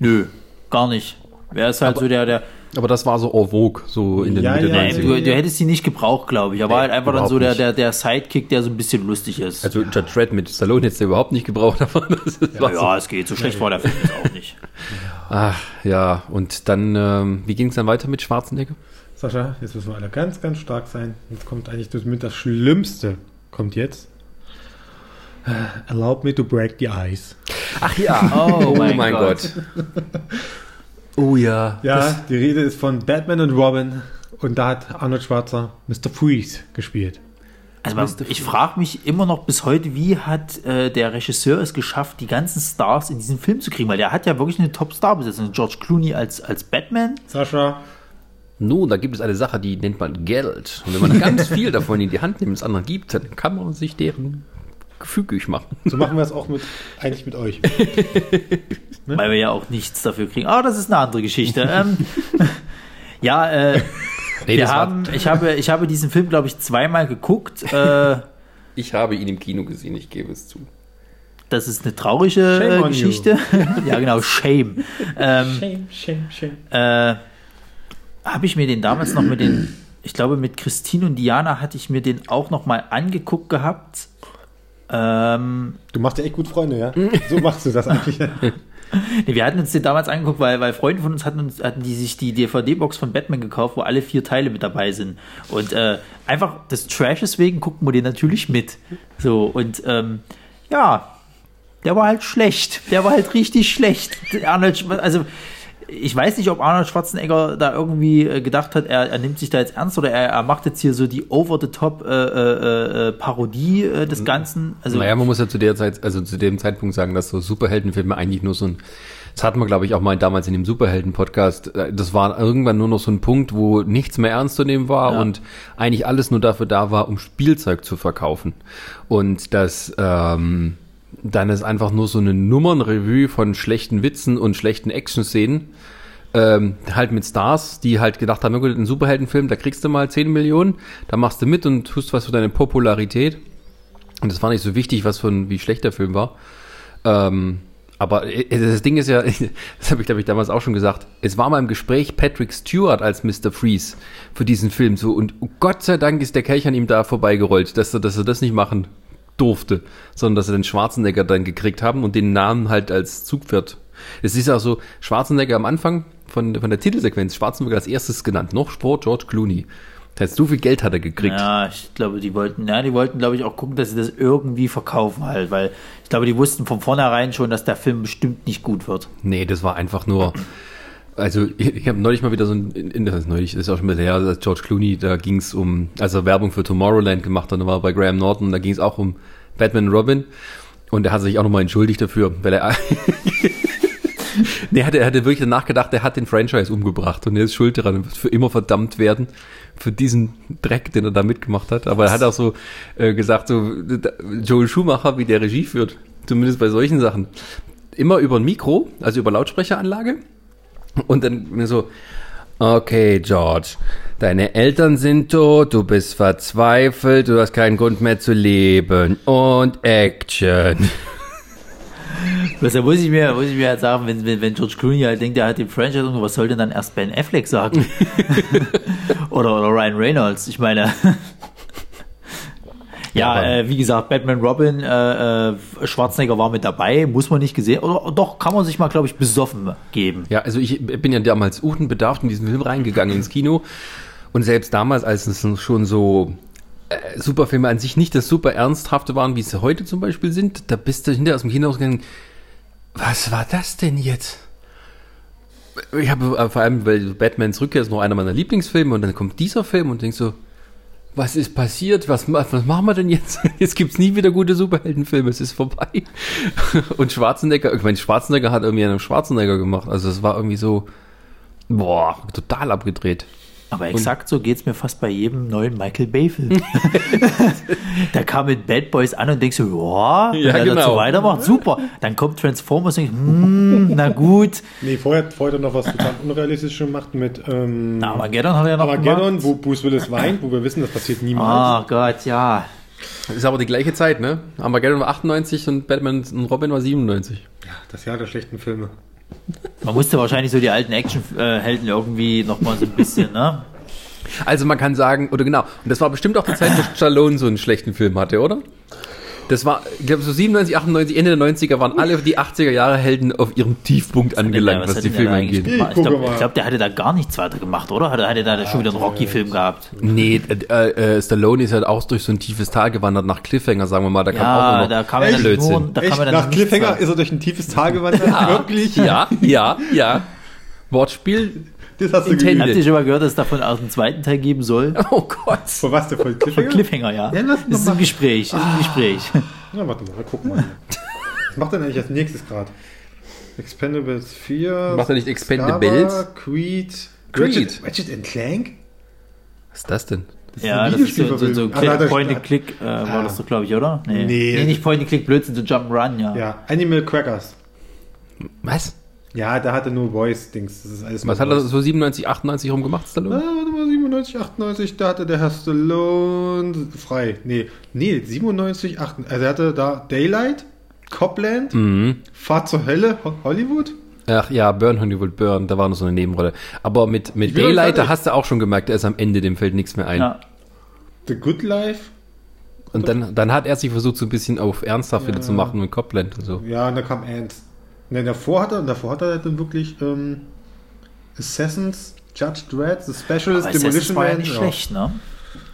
Nö, gar nicht. Wer ist halt so der, der. Aber das war so en vogue, so in den Ja, Mitte ja, Nee, 90er. du, du hättest ihn nicht gebraucht, glaube ich. Er war halt einfach dann so der, der, der Sidekick, der so ein bisschen lustig ist. Also Judge Dredd mit Stallone hättest du überhaupt nicht gebraucht, aber das ist so. ja, es geht. So schlecht war der Film jetzt auch nicht. Ach, ja, und dann, ähm, wie ging es dann weiter mit Schwarzenegger? Sascha, jetzt müssen wir alle ganz, ganz stark sein. Jetzt kommt eigentlich das mit das Schlimmste. Kommt jetzt. Allow me to break the ice. Ach ja, Oh, mein Gott. Oh ja. Ja, die Rede ist von Batman und Robin. Und da hat Arnold Schwarzer Mr. Freeze gespielt. Also man, ich frage mich immer noch bis heute, wie hat äh, der Regisseur es geschafft, die ganzen Stars in diesen Film zu kriegen? Weil der hat ja wirklich eine Top-Star-Besetzung. George Clooney als, als Batman. Sascha, Nun, da gibt es eine Sache, die nennt man Geld. Und wenn man ganz viel davon in die Hand nimmt, und es anderen gibt, dann kann man sich deren gefügig machen. so machen wir es auch mit, eigentlich mit euch. Weil wir ja auch nichts dafür kriegen. Aber das ist eine andere Geschichte. ähm, ja, äh, Nee, wir haben, ich, habe, ich habe diesen Film, glaube ich, zweimal geguckt. Äh, ich habe ihn im Kino gesehen, ich gebe es zu. das ist eine traurige Shame äh. Geschichte. ja, genau, Shame. Ähm, Shame, shame, shame. äh, habe ich mir den damals noch mit den, ich glaube mit Christine und Diana hatte ich mir den auch noch mal angeguckt gehabt. Ähm, Du machst ja echt gut Freunde, ja? So machst du das eigentlich. nee, wir hatten uns den damals angeguckt, weil, weil Freunde von uns hatten, uns hatten die sich die DVD-Box von Batman gekauft, wo alle vier Teile mit dabei sind. Und äh, einfach des Trashes wegen gucken wir den natürlich mit. So, und ähm, ja, der war halt schlecht. Der war halt richtig schlecht. Arnold, also ich weiß nicht, ob Arnold Schwarzenegger da irgendwie äh, gedacht hat, er, er nimmt sich da jetzt ernst oder er, er macht jetzt hier so die over-the-top äh, äh, äh, Parodie äh, des Ganzen. Also Naja, man muss ja zu der Zeit, also zu dem Zeitpunkt sagen, dass so Superheldenfilme eigentlich nur so ein, das hatten wir glaube ich auch mal damals in dem Superhelden-Podcast, äh, das war irgendwann nur noch so ein Punkt, wo nichts mehr ernst zu nehmen war Ja. und eigentlich alles nur dafür da war, um Spielzeug zu verkaufen. Und das, ähm, dann ist einfach nur so eine Nummernrevue von schlechten Witzen und schlechten Action-Szenen. Ähm, halt mit Stars, die halt gedacht haben, gut, ein Superheldenfilm, da kriegst du mal 10 Millionen, da machst du mit und tust was für deine Popularität. Und das war nicht so wichtig, was ein, wie schlecht der Film war. Ähm, aber äh, das Ding ist ja, das habe ich glaube ich damals auch schon gesagt, es war mal im Gespräch Patrick Stewart als Mr. Freeze für diesen Film so und Gott sei Dank ist der Kelch an ihm da vorbeigerollt, dass er, dass er das nicht machen durfte, sondern dass er den Schwarzenegger dann gekriegt haben und den Namen halt als Zugpferd. Es ist auch so, Schwarzenegger am Anfang von, von der Titelsequenz, Schwarzenegger als erstes genannt, noch Sport George Clooney. Das heißt, so viel Geld hat er gekriegt. Ja, ich glaube, die wollten, ja, die wollten, glaube ich, auch gucken, dass sie das irgendwie verkaufen halt, weil ich glaube, die wussten von vornherein schon, dass der Film bestimmt nicht gut wird. Nee, das war einfach nur. Also ich, ich habe neulich mal wieder so ein, in, in, das ist neulich, das ist auch schon mal her, als George Clooney, da ging es um, als er Werbung für Tomorrowland gemacht hat, da war er bei Graham Norton, da ging es auch um Batman Robin und er hat sich auch nochmal entschuldigt dafür, weil er Nee, er hatte, er hatte wirklich danach gedacht, er hat den Franchise umgebracht und er ist schuld daran und wird für immer verdammt werden für diesen Dreck, den er da mitgemacht hat. Aber er hat auch so äh, gesagt, so Joel Schumacher, wie der Regie führt, zumindest bei solchen Sachen, immer über ein Mikro, also über Lautsprecheranlage und dann mir so, okay, George, deine Eltern sind tot, du bist verzweifelt, du hast keinen Grund mehr zu leben und Action. Was da muss ich mir, muss ich mir halt sagen, wenn, wenn, wenn George Clooney halt denkt, er hat den Franchise und was soll denn dann erst Ben Affleck sagen? oder, oder Ryan Reynolds, ich meine. Ja, äh, wie gesagt, Batman Robin, äh, äh, Schwarzenegger war mit dabei, muss man nicht gesehen, oder doch, kann man sich mal, glaube ich, besoffen geben. Ja, also ich bin ja damals unbedarft in diesen Film reingegangen ins Kino. Und selbst damals, als es schon so äh, Superfilme an sich nicht das super Ernsthafte waren, wie sie heute zum Beispiel sind, da bist du hinterher aus dem Kino rausgegangen, was war das denn jetzt? Ich habe vor allem, weil Batmans Rückkehr ist noch einer meiner Lieblingsfilme und dann kommt dieser Film und denkst so, was ist passiert? Was, was machen wir denn jetzt? Jetzt gibt's nie wieder gute Superheldenfilme, es ist vorbei. Und Schwarzenegger, ich meine, Schwarzenegger hat irgendwie einen Schwarzenegger gemacht. Also es war irgendwie so, boah, total abgedreht. Aber exakt so geht's mir fast bei jedem neuen Michael Bay-Film. Der kam mit Bad Boys an und denkst so, ja, wenn Ja, er genau. dazu weitermacht, super. Dann kommt Transformers und denkst, hm, na gut. Nee, vorher, vorher noch was total Unrealistisches gemacht mit ähm, Na, Armageddon hat er ja noch Armageddon, gemacht. wo Bruce Willis weint, wo wir wissen, das passiert niemals. Oh Gott, ja. Das ist aber die gleiche Zeit, ne? Armageddon war 98 und Batman und Robin war 97. Das Jahr der schlechten Filme. Man musste wahrscheinlich so die alten Actionhelden irgendwie nochmal so ein bisschen, ne? Also man kann sagen, oder genau, und das war bestimmt auch die Zeit, wo Stallone so einen schlechten Film hatte, oder? Das war, ich glaube, so 97, 98, Ende der 90er waren alle die 80er Jahre Helden auf ihrem Tiefpunkt angelangt, was hat die denn der Filme angeht. Ich gucke glaube, glaub, der hatte da gar nichts weiter gemacht, oder? Hatte, hatte da schon wieder einen Rocky-Film gehabt? Nee, äh, äh, Stallone ist halt auch durch so ein tiefes Tal gewandert nach Cliffhanger, sagen wir mal. Da kam auch Ja, nur da noch kam er dann Blödsinn. nur, da kam er Nach Cliffhanger ist er durch ein tiefes Tal gewandert? Wirklich? Ja, ja, ja. Wortspiel. Das hast du geübt. Habt ihr schon mal gehört, dass es davon auch einen zweiten Teil geben soll? Oh Gott. Vor was der voll Von Cliffhanger? Cliffhanger, ja. Ja, lass das ist mal- Gespräch, ist im Gespräch. Ja, warte mal, guck mal. Was macht er denn eigentlich als nächstes gerade? Expendables 4. Macht er nicht Expendables? Scarborough, Creed. Creed. Ratchet, Ratchet and Clank? Was ist das denn? Ja, eine das ist so, so, so Videospielverfilmung. Ah, da hat er- Point and Click äh, war das doch, glaube ich, oder? Nee. Nee. nicht Point and Click, Blödsinn, so Jump'n'Run, ja. Ja, Animal Crackers. Was? Ja, da hat er nur Voice-Dings. Das ist alles Was hat er so 97, 98 rum gemacht, Ah, Stallone? warte mal, 97, 98, da hatte der Herr Stallone frei. Nee, nee, 97, 98, also er hatte da Daylight, Copland, Mhm. Fahrt zur Hölle, Ho- Hollywood. Ach ja, Burn Hollywood Burn, da war noch so eine Nebenrolle. Aber mit, mit Daylight, da hast du auch schon gemerkt, er ist am Ende, dem fällt nichts mehr ein. Ja. The Good Life. Und dann, dann hat er sich versucht, so ein bisschen auf ernsthaft wieder zu machen mit Copland und so. Ja, und da kam Ants. Dann davor hat er, davor hat er dann wirklich ähm, Assassins, Judge Dredd, The Specialist, Aber Assassins Demolition war ja Man. nicht schlecht, ne?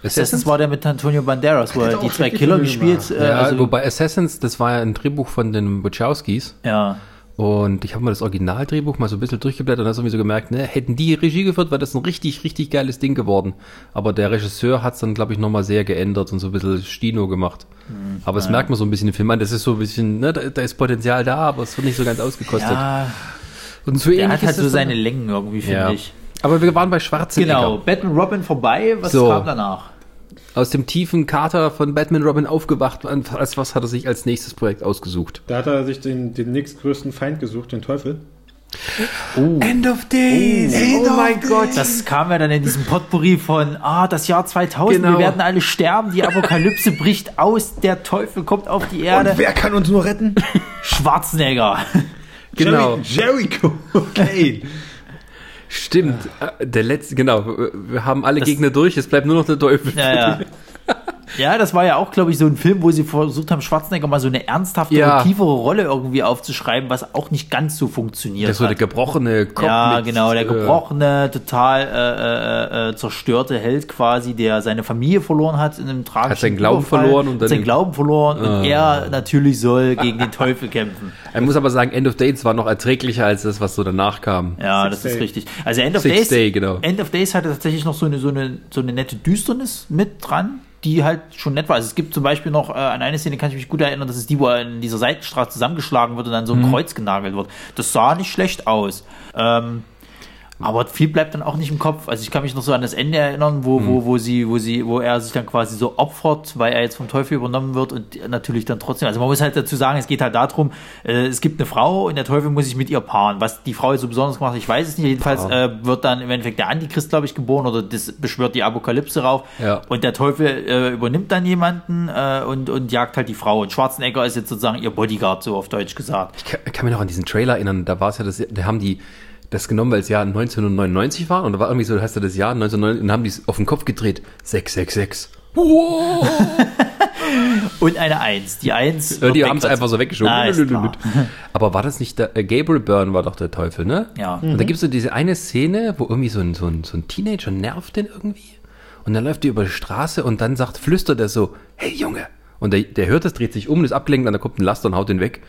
Assassins? War der mit Antonio Banderas, wo er die zwei Killer gespielt äh, Ja, also, wobei Assassins, das war ja ein Drehbuch von den Wachowskis. ja. Und ich habe mal das Originaldrehbuch mal so ein bisschen durchgeblättert und dann irgendwie so gemerkt, ne, hätten die Regie geführt, wäre das ein richtig, richtig geiles Ding geworden. Aber der Regisseur hat es dann, glaube ich, nochmal sehr geändert und so ein bisschen Stino gemacht. Hm, aber das merkt man so ein bisschen im Film an. Das ist so ein bisschen, ne, da, da ist Potenzial da, aber es wird nicht so ganz ausgekostet. ja, und so der ähnlich hat halt so seine Längen irgendwie, finde ja. ich. Aber wir waren bei Schwarzenegger. Genau, Batman Robin vorbei, was So. kam danach? Aus dem tiefen Kater von Batman Robin aufgewacht. Als was hat er sich als nächstes Projekt ausgesucht? Da hat er sich den, den nächstgrößten Feind gesucht, den Teufel. End of Days! Oh, mein Gott! Das kam ja dann in diesem Potpourri von, ah, das Jahr 2000, Genau. wir werden alle sterben, die Apokalypse bricht aus, der Teufel kommt auf die Erde. Wer kann uns nur retten? Schwarzenegger. Genau. Jerry, Jericho. Okay. Stimmt, äh, der letzte, genau. Wir haben alle Gegner durch, es bleibt nur noch der Teufel. Ja, ja. Ja, das war ja auch, glaube ich, so ein Film, wo sie versucht haben, Schwarzenegger mal so eine ernsthafte, Ja. tiefere Rolle irgendwie aufzuschreiben, was auch nicht ganz so funktioniert Das ist so der gebrochene Kopf. Ja, mit, genau, der äh, gebrochene, total äh, äh, äh, zerstörte Held quasi, der seine Familie verloren hat in einem tragischen Hat seinen Glauben Überfall, verloren und hat dann- seinen Glauben verloren und Ah. er natürlich soll gegen den Teufel kämpfen. Ich muss aber sagen, End of Days war noch erträglicher als das, was so danach kam. Ja, Six das ist Day. richtig. Also End of Six Days, Day, genau. End of Days hatte tatsächlich noch so eine, so eine, so eine nette Düsternis mit dran, die halt schon nett war. Also es gibt zum Beispiel noch äh, an eine Szene, kann ich mich gut erinnern, das ist die, wo er in dieser Seitenstraße zusammengeschlagen wird und dann so Mhm. ein Kreuz genagelt wird. Das sah nicht schlecht aus. Ähm, aber viel bleibt dann auch nicht im Kopf. Also ich kann mich noch so an das Ende erinnern, wo, Mhm. wo, wo sie, wo sie, wo er sich dann quasi so opfert, weil er jetzt vom Teufel übernommen wird und natürlich dann trotzdem. Also man muss halt dazu sagen, es geht halt darum, äh, es gibt eine Frau und der Teufel muss sich mit ihr paaren. Was die Frau jetzt so besonders gemacht hat, ich weiß es nicht. Jedenfalls äh, wird dann im Endeffekt der Antichrist, glaube ich, geboren oder das beschwört die Apokalypse rauf. Ja. Und der Teufel äh, übernimmt dann jemanden äh, und, und jagt halt die Frau. Und Schwarzenegger ist jetzt sozusagen ihr Bodyguard, so auf Deutsch gesagt. Ich kann, kann mich noch an diesen Trailer erinnern, da war es ja, das, da haben die das genommen, weil es Jahr 1999 war und da war irgendwie so, da hast du das Jahr 1999 und dann haben die es auf den Kopf gedreht. 666. Wow! Und eine Eins. Die Eins. Wird die haben es einfach so weggeschoben. Ah, ist klar. Aber war das nicht der, äh, Gabriel Byrne war doch der Teufel, ne? Ja. Und da gibt's so diese eine Szene, wo irgendwie so ein, so ein, so ein Teenager nervt den irgendwie. Und dann läuft die über die Straße und dann sagt, flüstert er so, hey Junge. Und der, der hört das, dreht sich um, ist abgelenkt, und dann kommt ein Laster und haut den weg.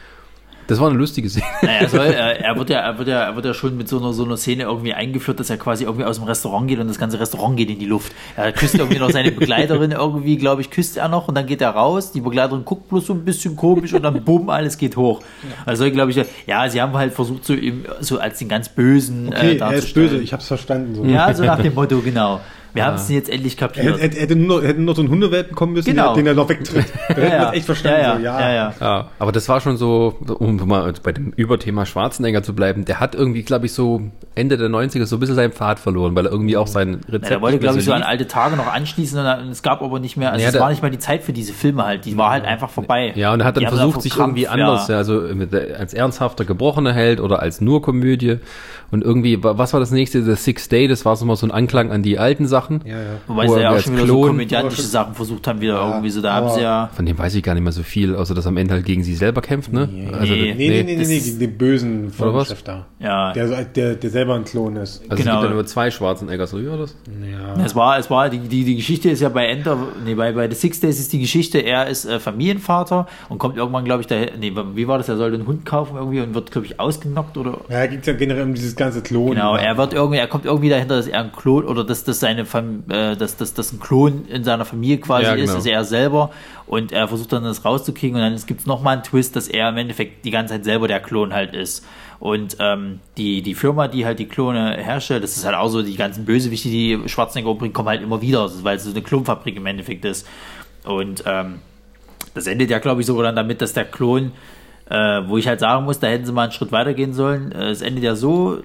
Das war eine lustige Szene. Naja, er, soll, er, er, wird ja, er, wird ja, er wird ja schon mit so einer, so einer Szene irgendwie eingeführt, dass er quasi irgendwie aus dem Restaurant geht und das ganze Restaurant geht in die Luft. Er küsst irgendwie noch seine Begleiterin irgendwie, glaube ich, küsst er noch und dann geht er raus. Die Begleiterin guckt bloß so ein bisschen komisch und dann bumm, alles geht hoch. Also glaube ich, ja, sie haben halt versucht, so, so als den ganz Bösen Okay, äh, er ist darzustellen. böse, ich hab's verstanden. So. Ja, so nach dem Motto, genau. Wir haben es jetzt endlich Er, kapiert. hätte- er, hätte nur, noch- hätte nur noch so ein Hundewelpen kommen müssen, Genau. den er noch wegtritt. Da hätten wir es echt verstanden. ja, so, ja, ja, ja. Ja, aber das war schon so, um mal bei dem Überthema Schwarzenegger zu bleiben, der hat irgendwie, glaube ich, so Ende der 90er so ein bisschen seinen Pfad verloren, weil er irgendwie auch sein Rezept Ja, der wollte, glaube ich, so an alte Tage noch anschließen und dann, es gab aber nicht mehr, also Ja, es der- war nicht mal die Zeit für diese Filme halt, die war halt einfach vorbei. Ja, und er hat dann Die versucht, sich Krampf, irgendwie anders, ja. ja. also mit, der- als ernsthafter gebrochener Held oder als nur Komödie. Und irgendwie, wa- was war das nächste? The Sixth Day, das war so mal so ein Anklang an die alten Sachen. Ja, ja. Wobei wo sie ja auch schon wieder so Klon- komödiantische Sachen versucht haben, wieder irgendwie so, da haben sie ja, Von dem weiß ich gar nicht mehr so viel, außer dass er am Ende halt gegen sie selber kämpft, ne? Also, Nee. Nee, nee, nee, nee, das nee, ist- gegen den bösen Oder? Vorchef da. ja, Der, so- der, der selber ein Klon ist. Also Genau. es gibt dann nur zwei Schwarzenegger, so wie war das? Ja. Es war, es war, die, die, die Geschichte ist ja bei Enter, nee, bei, bei The Six Days ist die Geschichte, er ist äh, Familienvater und kommt irgendwann, glaube ich, daher, nee, wie war das, er soll den Hund kaufen irgendwie und wird, glaube ich, ausgenockt oder, Ja, geht ja generell um dieses ganze Klon. genau, er wird irgendwie, er kommt irgendwie dahinter, dass er ein Klon oder dass, dass seine äh, dass, dass, dass ein Klon in seiner Familie quasi Ja, ist, genau. ist er selber und er versucht dann das rauszukriegen und dann gibt es nochmal einen Twist, dass er im Endeffekt die ganze Zeit selber der Klon halt ist. Und ähm, die, die Firma, die halt die Klone herstellt, das ist halt auch so, die ganzen Bösewichte, die Schwarzenegger umbringen, kommen halt immer wieder, weil es so eine Klonfabrik im Endeffekt ist. Und ähm, das endet ja, glaube ich, sogar dann damit, dass der Klon, äh, wo ich halt sagen muss, da hätten sie mal einen Schritt weiter gehen sollen. Äh, es endet ja so,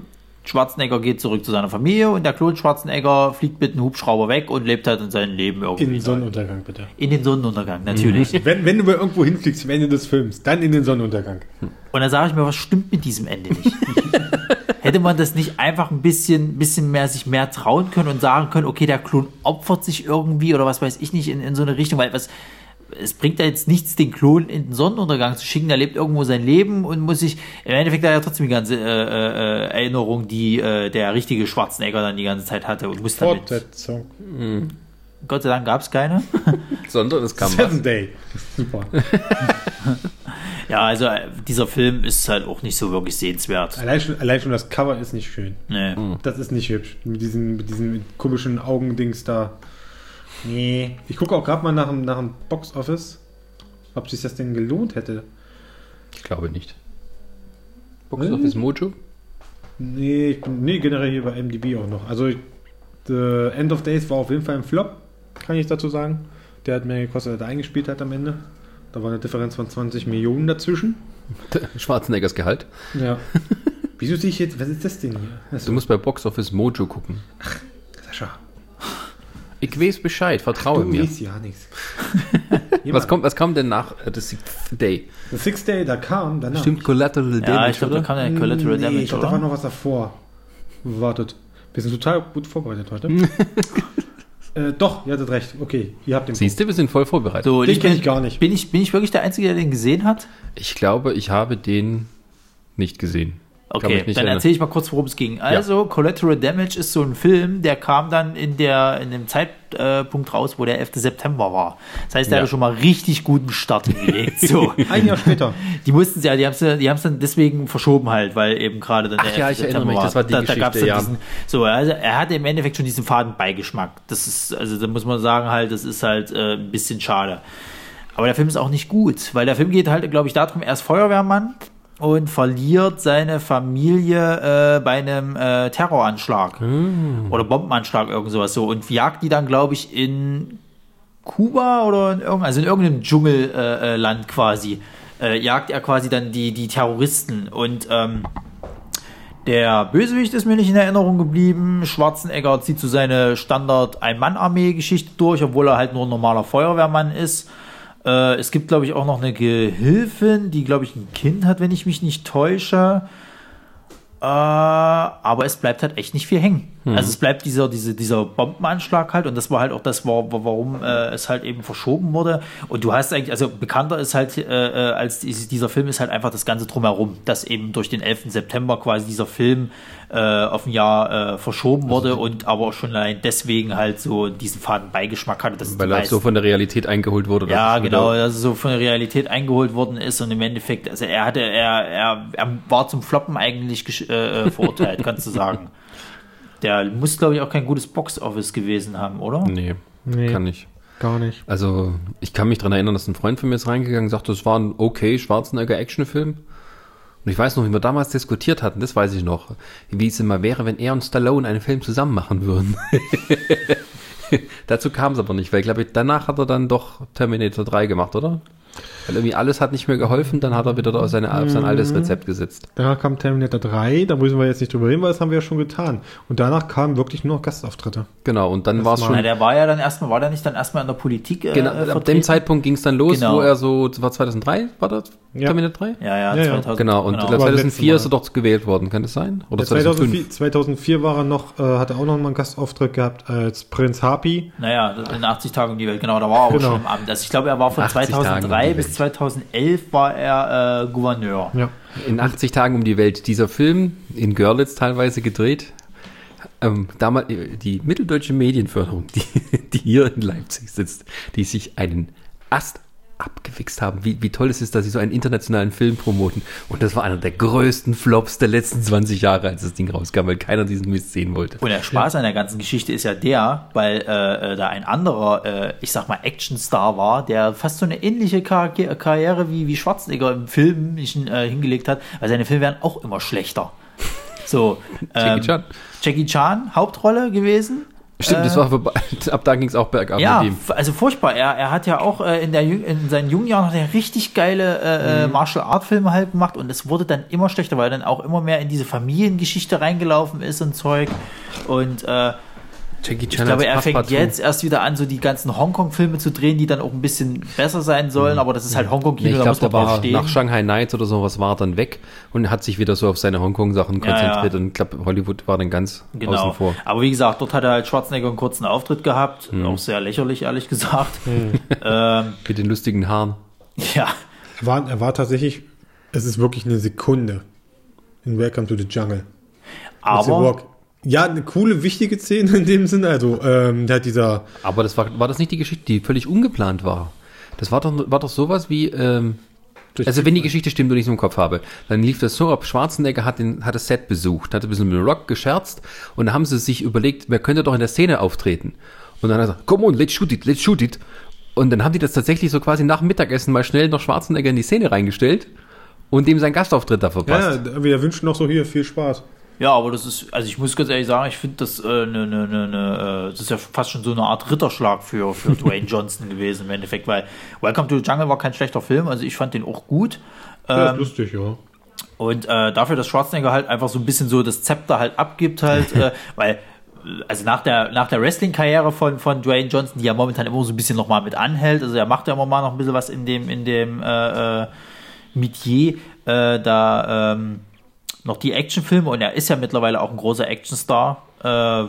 Schwarzenegger geht zurück zu seiner Familie und der Klon Schwarzenegger fliegt mit einem Hubschrauber weg und lebt halt in seinem Leben irgendwie. In den. Sonnenuntergang, bitte. in den Sonnenuntergang, natürlich. Wenn, wenn du irgendwo hinfliegst am Ende des Films, dann in den Sonnenuntergang. Und dann sage ich mir, was stimmt mit diesem Ende nicht? Hätte man das nicht einfach ein bisschen, bisschen mehr sich mehr trauen können und sagen können, okay, der Klon opfert sich irgendwie oder was weiß ich nicht in, in so eine Richtung, weil was, es bringt ja jetzt nichts, den Klon in den Sonnenuntergang zu schicken, der lebt irgendwo sein Leben und muss sich, im Endeffekt hat er trotzdem die ganze äh, äh, Erinnerung, die äh, der richtige Schwarzenegger dann die ganze Zeit hatte und muss damit, Fortsetzung. Gott sei Dank gab es keine. Sondern es kam was. Seven Day. Super. Ja, also äh, dieser Film ist halt auch nicht so wirklich sehenswert. Allein schon, allein schon das Cover ist nicht schön. Nee. Das ist nicht hübsch. Mit diesen, mit diesen komischen Augendings da. Nee. Ich gucke auch gerade mal nach dem, nach dem Box Office, ob sich das denn gelohnt hätte. Ich glaube nicht. Box Office Mojo? Nee, ich bin, nee, generell hier bei MDB auch noch. Also, The End of Days war auf jeden Fall ein Flop, kann ich dazu sagen. Der hat mehr gekostet, als er eingespielt hat am Ende. Da war eine Differenz von 20 Millionen dazwischen. Schwarzeneggers Gehalt. Ja. Wieso sehe ich jetzt, was ist das denn hier? Du Also, musst bei Box Office Mojo gucken. Sascha, Ich weiß Bescheid, vertraue du mir. weißt ja nichts. Was kommt, was kommt denn nach äh, The Sixth Day? The Sixth Day, da kam danach. Stimmt Collateral Damage, Ja, ich glaube, da kam der Collateral nee, Damage, ich glaube, da war noch was davor. Wartet. Wir sind total gut vorbereitet heute. äh, doch, ihr hattet recht. Okay, ihr habt den Siehst du, wir sind voll vorbereitet. So, Den ich kenn bin, ich gar nicht. Bin ich, bin ich wirklich der Einzige, der den gesehen hat? Ich glaube, ich habe den nicht gesehen. Okay, dann erinnern. erzähle ich mal kurz, worum es ging. Also, Collateral Damage ist so ein Film, der kam dann in, der, in dem Zeitpunkt raus, wo der 11. September war. Das heißt, der Ja. hatte schon mal richtig guten Start hingelegt. So. Ein Jahr später. Die mussten sie ja, die haben es die haben's dann deswegen verschoben halt, weil eben gerade dann Ach ja, ich erinnere mich, das war die da, da gab's Geschichte, dann ja. diesen, so, also er hatte im Endeffekt schon diesen Fadenbeigeschmack. Das ist, also da muss man sagen halt, das ist halt äh, ein bisschen schade. Aber der Film ist auch nicht gut, weil der Film geht halt, glaube ich, darum, er ist Feuerwehrmann und verliert seine Familie äh, bei einem äh, Terroranschlag. Oder Bombenanschlag, irgend sowas so. Und jagt die dann, glaube ich, in Kuba oder in irgendeinem, also in irgendeinem Dschungelland äh, Land quasi, äh, jagt er quasi dann die, die Terroristen. Und ähm, der Bösewicht ist mir nicht in Erinnerung geblieben. Schwarzenegger zieht so seine Standard-Ein-Mann-Armee-Geschichte durch, obwohl er halt nur ein normaler Feuerwehrmann ist. Äh, es gibt, glaube ich, auch noch eine Gehilfin, die, glaube ich, ein Kind hat, wenn ich mich nicht täusche. Äh, aber es bleibt halt echt nicht viel hängen. Also es bleibt dieser, diese, dieser Bombenanschlag halt und das war halt auch das, war, warum äh, es halt eben verschoben wurde. Und du hast eigentlich, also bekannter ist halt äh, äh, als dies- dieser Film ist halt einfach das Ganze drumherum, dass eben durch den 11. September quasi dieser Film äh, auf ein Jahr äh, verschoben wurde und aber auch schon allein deswegen halt so diesen faden Beigeschmack hatte. Dass Weil er meisten- so von der Realität eingeholt wurde. ja, es genau, dass er so von der Realität eingeholt worden ist und im Endeffekt, also er hatte, er, er, er war zum Floppen eigentlich äh, äh, verurteilt, kannst du sagen. Der muss, glaube ich, auch kein gutes Box-Office gewesen haben, oder? Nee, Nee. kann nicht. Gar nicht. Also, ich kann mich daran erinnern, dass ein Freund von mir ist reingegangen und sagte, es war ein okay Schwarzenegger-Actionfilm. Und ich weiß noch, wie wir damals diskutiert hatten, das weiß ich noch, wie es immer wäre, wenn er und Stallone einen Film zusammen machen würden. Dazu kam es aber nicht, weil ich glaube, danach hat er dann doch Terminator 3 gemacht, oder? Weil irgendwie alles hat nicht mehr geholfen, dann hat er wieder auf, seine, auf sein altes Rezept gesetzt. Danach kam Terminator 3, da müssen wir jetzt nicht drüber reden, weil das haben wir ja schon getan. Und danach kamen wirklich nur noch Gastauftritte. Genau, und dann war es schon. Na, der war ja dann erstmal, war der nicht dann erstmal in der Politik äh, Genau, äh, ab dem vertreten? Zeitpunkt ging es dann los, Genau. wo er so, war 2003, war das? Ja. Terminator 3? Ja, ja, Ja, ja. 2000. Genau, und genau. genau. Aber 2004 ist er dort gewählt worden, kann das sein? Oder Ja, 2005? 2004, 2004 war er noch, äh, hat er auch noch mal einen Gastauftritt gehabt als Prinz Happy. Naja, in 80 Tagen um die Welt, genau, da war er auch Genau. schon im Amt. Also ich glaube, er war von 80 Tagen um 2003 die bis Welt. 2011 war er äh, Gouverneur. Ja. In 80 Tagen um die Welt. Dieser Film, in Görlitz teilweise gedreht. Ähm, damals, die mitteldeutsche Medienförderung, die, die hier in Leipzig sitzt, die sich einen Ast abgewichst haben. Wie, wie toll es ist, dass sie so einen internationalen Film promoten. Und das war einer der größten Flops der letzten 20 Jahre, als das Ding rauskam, weil keiner diesen Mist sehen wollte. Und der Spaß an der ganzen Geschichte ist ja der, weil äh, äh, da ein anderer, äh, ich sag mal, Actionstar war, der fast so eine ähnliche Kar Karriere wie, wie Schwarzenegger im Film äh, hingelegt hat, weil seine Filme werden auch immer schlechter. So, Jackie ähm, Chan. Jackie Chan, Hauptrolle gewesen. Stimmt, das war vorbei. Ab da ging es auch bergab Ja, mit ihm. also furchtbar. Er, er hat ja auch äh, in, der, in seinen jungen Jahren hat er richtig geile äh, äh, Martial Art Filme halt gemacht und es wurde dann immer schlechter, weil er dann auch immer mehr in diese Familiengeschichte reingelaufen ist und Zeug. Und äh, Jackie ich Chan glaube, als er fängt jetzt erst wieder an, so die ganzen Hongkong-Filme zu drehen, die dann auch ein bisschen besser sein sollen, aber das ist halt Nee, Hongkong-Kino, ich da glaube, muss man war stehen. nach Shanghai Nights oder sowas war er dann weg und hat sich wieder so auf seine Hongkong-Sachen Ja, konzentriert ja. und ich glaube, Hollywood war dann ganz außen Genau. vor. Aber wie gesagt, dort hat er halt Schwarzenegger einen kurzen Auftritt gehabt. Mhm. Auch sehr lächerlich, ehrlich gesagt. Ähm, Mit den lustigen Haaren. ja. Er war, er war tatsächlich, es ist wirklich eine Sekunde in Welcome to the Jungle. Aber Ja, eine coole, wichtige Szene in dem Sinne. Also, ähm, der hat dieser, Aber das war, war das nicht die Geschichte, die völlig ungeplant war? Das war doch, war doch sowas wie, ähm, also wenn die Geschichte stimmt und ich es im Kopf habe, dann lief das so ab, Schwarzenegger hat, den, hat das Set besucht, hat ein bisschen mit Rock gescherzt und dann haben sie sich überlegt, wer könnte doch in der Szene auftreten? Und dann hat er gesagt, come on, let's shoot it, let's shoot it. Und dann haben die das tatsächlich so quasi nach dem Mittagessen mal schnell noch Schwarzenegger in die Szene reingestellt und dem seinen Gastauftritt da verpasst. ja, wir wünschen noch so hier viel Spaß. Ja, aber das ist, also ich muss ganz ehrlich sagen, ich finde das äh, ne, ne, ne, ne, äh, das ist ja fast schon so eine Art Ritterschlag für, für Dwayne Johnson gewesen im Endeffekt, weil Welcome to the Jungle war kein schlechter Film, also ich fand den auch gut. Ja, Ähm, ist lustig, ja. und äh, dafür, dass Schwarzenegger halt einfach so ein bisschen so das Zepter halt abgibt, halt, äh, weil, also nach der, nach der Wrestling-Karriere von, von Dwayne Johnson, die ja momentan immer so ein bisschen nochmal mit anhält, also er macht ja immer mal noch ein bisschen was in dem, in dem äh, äh, Metier, äh, da ähm, noch die Actionfilme und er ist ja mittlerweile auch ein großer Actionstar. Äh,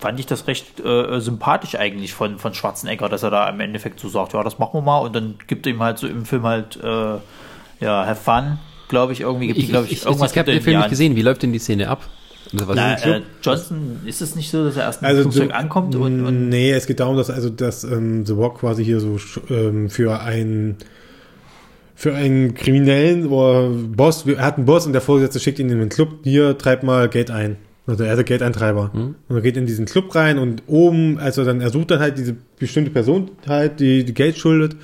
fand ich das recht äh, sympathisch eigentlich von, von Schwarzenegger, dass er da im Endeffekt so sagt, ja, das machen wir mal und dann gibt er ihm halt so im Film halt, äh, ja, have fun, glaube ich, irgendwie gibt Ich, die, glaube ich, ich, ich, irgendwas ich habe gibt den Film nicht gesehen. Wie läuft denn die Szene ab? Also, was Na, ist- äh, Johnson, ist es nicht so, dass er erst im Also, Flugzeug so- ankommt und, und nee, es geht darum, dass also dass ähm, The Rock quasi hier so ähm, für einen für einen Kriminellen oder Boss, er hat einen Boss und der Vorgesetzte schickt ihn in den Club, hier treib mal Geld ein. Also er ist der Geldeintreiber. Und er geht in diesen Club rein und oben, also dann er sucht dann halt diese bestimmte Person halt, die, die Geld schuldet.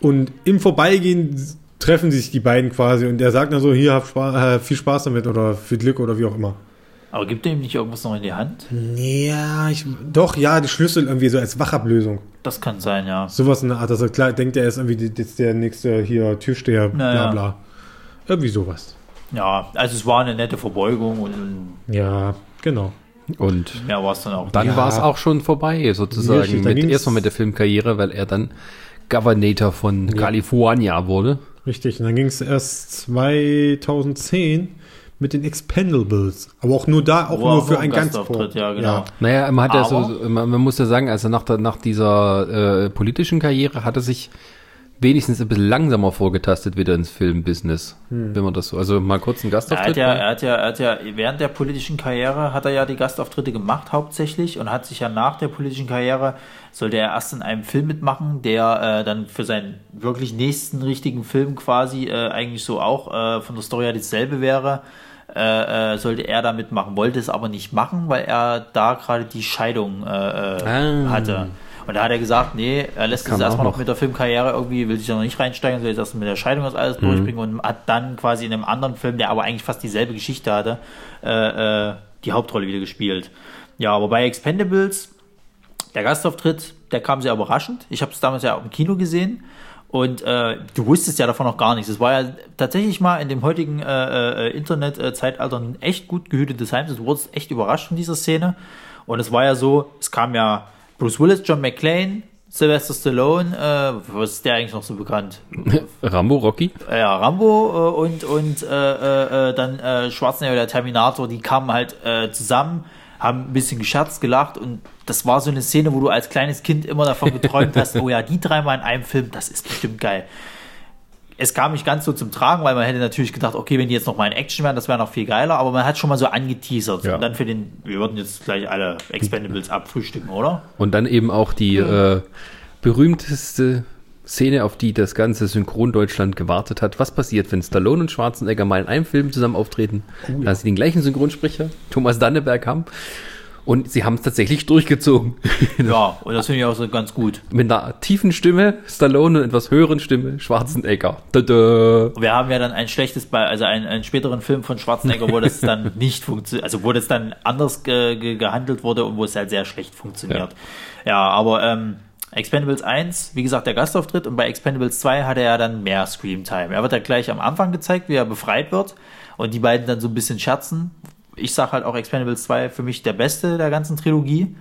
Und im Vorbeigehen treffen sich die beiden quasi und er sagt dann so, hier hab Spaß, äh, viel Spaß damit oder viel Glück oder wie auch immer. aber gibt er ihm nicht irgendwas noch in die Hand? Ja, ich, doch, ja, die Schlüssel irgendwie so als Wachablösung. Das kann sein, ja. Sowas in der Art, dass er klar denkt, er ist irgendwie jetzt der nächste hier Türsteher, bla Naja. bla. Irgendwie sowas. Ja, also es war eine nette Verbeugung und, Ja, genau. und mehr war es dann auch. Dann Ja. war es auch schon vorbei, sozusagen. Mit, erstmal mit der Filmkarriere, weil er dann Governator von California wurde. Richtig. Und dann ging es erst 2010 mit den Expendables. Aber auch nur da, auch Wo nur für auch ein ganz Gastauftritt, ja, genau. Naja, man hat ja so, man, man muss ja sagen, also nach, der, nach dieser äh, politischen Karriere hat er sich wenigstens ein bisschen langsamer vorgetastet wieder ins Filmbusiness, wenn man das so, also mal kurz einen Er hat, Gastauftritt. ja, er, hat ja, er hat ja während der politischen Karriere hat er ja die Gastauftritte gemacht hauptsächlich und hat sich ja nach der politischen Karriere sollte er erst in einem Film mitmachen, der äh, dann für seinen wirklich nächsten richtigen Film quasi äh, eigentlich so auch äh, von der Story her dasselbe wäre. Äh, äh, sollte er da mitmachen, wollte es aber nicht machen, weil er da gerade die Scheidung äh, äh, Ah. hatte. Und da hat er gesagt, nee, er lässt es erstmal noch mit der Filmkarriere irgendwie, will sich da noch nicht reinsteigen, soll jetzt erst mit der Scheidung das alles durchbringen und hat dann quasi in einem anderen Film, der aber eigentlich fast dieselbe Geschichte hatte, äh, äh, die Hauptrolle wieder gespielt. Ja, aber bei Expendables, der Gastauftritt, der kam sehr überraschend. Ich habe es damals ja auch im Kino gesehen Und äh, du wusstest ja davon noch gar nichts. Es war ja tatsächlich mal in dem heutigen äh, äh, Internet-Zeitalter ein echt gut gehütetes Heim. Du wurdest echt überrascht von dieser Szene. Und es war ja so, es kam ja Bruce Willis, John McClane, Sylvester Stallone, äh, was ist der eigentlich noch so bekannt? Rambo, Rocky? ja, Rambo äh, und, und äh, äh, dann äh, Schwarzenegger, der Terminator, die kamen halt äh, zusammen, haben ein bisschen gescherzt, gelacht und das war so eine Szene, wo du als kleines Kind immer davon geträumt hast, oh ja, die dreimal in einem Film, das ist bestimmt geil. Es kam nicht ganz so zum Tragen, weil man hätte natürlich gedacht, okay, wenn die jetzt noch mal in Action wären, das wäre noch viel geiler, aber man hat schon mal so angeteasert. Ja. Und dann für den, wir würden jetzt gleich alle Expendables abfrühstücken, oder? Und dann eben auch die äh, berühmteste Szene, auf die das ganze Synchron-Deutschland gewartet hat. Was passiert, wenn Stallone und Schwarzenegger mal in einem Film zusammen auftreten? Da sie den gleichen Synchronsprecher, Thomas Danneberg, haben. Und sie haben es tatsächlich durchgezogen. Ja, und das finde ich auch so ganz gut. Mit einer tiefen Stimme, Stallone und etwas höheren Stimme, Schwarzenegger. Tada. Wir haben ja dann ein schlechtes, Be also einen, einen späteren Film von Schwarzenegger, wo das dann nicht funktioniert, also wo das dann anders ge ge gehandelt wurde und wo es halt sehr schlecht funktioniert. Ja, aber ähm, Expendables 1, wie gesagt, der Gastauftritt und bei Expendables 2 hat er ja dann mehr Screamtime. Er wird ja gleich am Anfang gezeigt, wie er befreit wird und die beiden dann so ein bisschen scherzen. Ich sag halt auch Expendables 2 für mich der beste der ganzen Trilogie.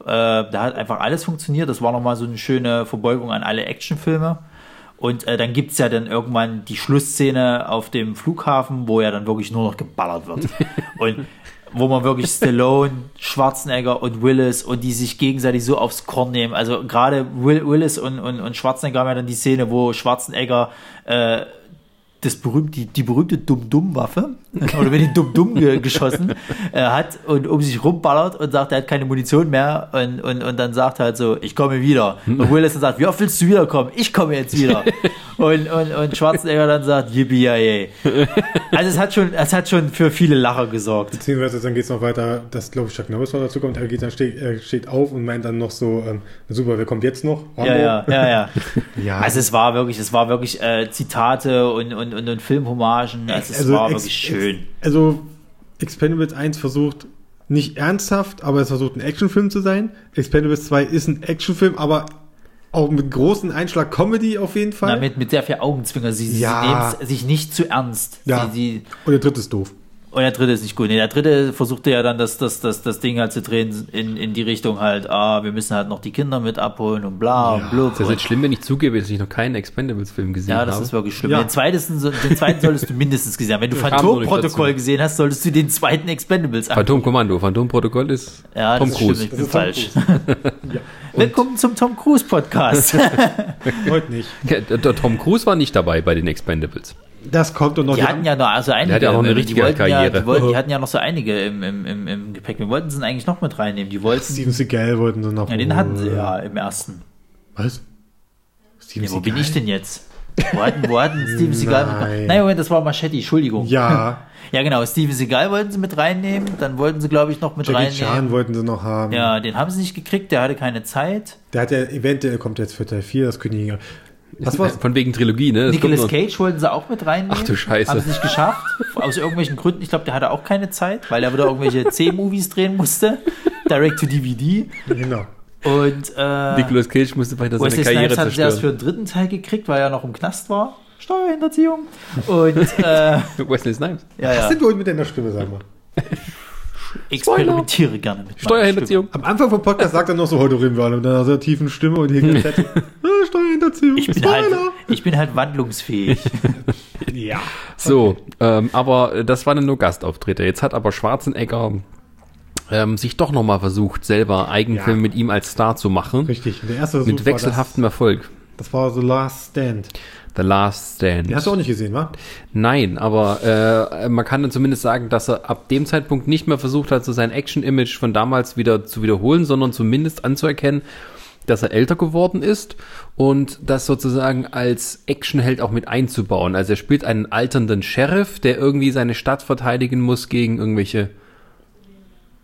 Äh, da hat einfach alles funktioniert. Das war nochmal so eine schöne Verbeugung an alle Actionfilme. Und äh, dann gibt's ja dann irgendwann die Schlussszene auf dem Flughafen, wo ja dann wirklich nur noch geballert wird. und wo man wirklich Stallone, Schwarzenegger und Willis und die sich gegenseitig so aufs Korn nehmen. Also gerade Will, Willis und, und, und Schwarzenegger haben ja dann die Szene, wo Schwarzenegger äh, das berühmt, die, die berühmte Dumm-Dumm-Waffe oder wenn die Dumm-Dumm ge geschossen äh, hat und um sich rumballert und sagt, er hat keine Munition mehr und, und, und dann sagt halt so, ich komme wieder. Und Willis dann sagt, wie oft willst du wiederkommen? Ich komme jetzt wieder. und, und, und Schwarzenegger dann sagt, yippie Also es hat schon, es hat schon für viele Lacher gesorgt. Beziehungsweise dann geht es noch weiter, dass, glaube ich, Chuck Norris noch dazu kommt. Er, geht dann steht, er steht auf und meint dann noch so, ähm, super, wer kommt jetzt noch? Ja, ja, ja, ja. Ja. Also es war wirklich, es war wirklich äh, Zitate und, und, und, und Filmhommagen. Also es war ex- wirklich schön. Ex, also Expendables 1 versucht nicht ernsthaft, aber es versucht ein Actionfilm zu sein. Expendables 2 ist ein Actionfilm, aber auch mit großen Einschlag Comedy auf jeden Fall. Na, mit, mit sehr viel Augenzwinger. Sie, sie Ja. nehmen sich nicht zu ernst. ja. Sie, sie, Und der dritte ist doof. Und der dritte ist nicht gut. Nee, der dritte versuchte ja dann das, das, das, das Ding halt zu drehen in, in die Richtung halt, ah, wir müssen halt noch die Kinder mit abholen und bla und blub. Das ist jetzt schlimm, wenn ich zugebe, dass ich noch keinen Expendables-Film gesehen ja, habe. das ist wirklich schlimm. Ja. Den, zweiten, den zweiten solltest du mindestens gesehen haben. Wenn du Phantom-Protokoll gesehen hast, solltest du den zweiten Expendables. Phantomkommando, Phantomprotokoll ist Ja, Tom das Cruise. stimmt, das ist falsch. Willkommen zum Tom Cruise Podcast. Heute nicht. Ja, der, der Tom Cruise war nicht dabei bei den Expendables. Das kommt und noch Die hatten ja noch also einige. hat ja auch eine die richtige wollten Ja, Karriere. die, wollten, die hatten ja noch so einige im, im, im, im Gepäck. Wir wollten sie eigentlich noch mit reinnehmen. Die wollten. Steven Seagal wollten sie noch. Ja, den hatten sie ja im ersten. Was? Steven Ja, wo bin ich denn jetzt? Wo hatten, wo hatten Steven Seagal mit Nein. Nein, Moment, das war Machete, Entschuldigung. Ja, Ja, genau. Steven Seagal wollten sie mit reinnehmen. Dann wollten sie, glaube ich, noch mit Jackie Chan reinnehmen. wollten sie noch haben. Ja, den haben sie nicht gekriegt. Der hatte keine Zeit. Der hat ja eventuell kommt jetzt für Teil 4, das Königin. Was war's? Von wegen Trilogie, ne? Das Nicolas Cage wollten sie auch mit reinnehmen. Ach du Scheiße. Haben sie nicht geschafft. Aus irgendwelchen Gründen. Ich glaube, der hatte auch keine Zeit, weil er wieder irgendwelche C-Movies drehen musste. Direct to DVD. Genau. Und äh, Nicolas Cage musste weiter seine Wesley Karriere Snipes hat es erst für zerstören. den dritten Teil gekriegt, weil er noch im Knast war. Steuerhinterziehung. Und äh, Wesley Snipes. ja, Was ja, sind wir heute mit deiner Stimme, sag mal? experimentiere gerne mit Steuerhinterziehung. Am Anfang vom Podcast sagt er noch so, heute reden wir alle mit einer sehr tiefen Stimme und hier geht's ah, Steuerhinterziehung. Ich bin, halt, ich bin halt wandlungsfähig. ja. So, ähm, aber äh, das waren nur Gastauftritte. Jetzt hat aber Schwarzenegger ähm, sich doch nochmal versucht, selber Eigenfilm Ja. mit ihm als Star zu machen. Richtig. Der erste Versuch Mit wechselhaftem War Erfolg. das, das war The Last Stand. The Last Stand. Den hast du auch nicht gesehen, wa? Nein, aber äh, man kann dann zumindest sagen, dass er ab dem Zeitpunkt nicht mehr versucht hat, so sein Action-Image von damals wieder zu wiederholen, sondern zumindest anzuerkennen, dass er älter geworden ist und das sozusagen als Actionheld auch mit einzubauen. Also er spielt einen alternden Sheriff, der irgendwie seine Stadt verteidigen muss gegen irgendwelche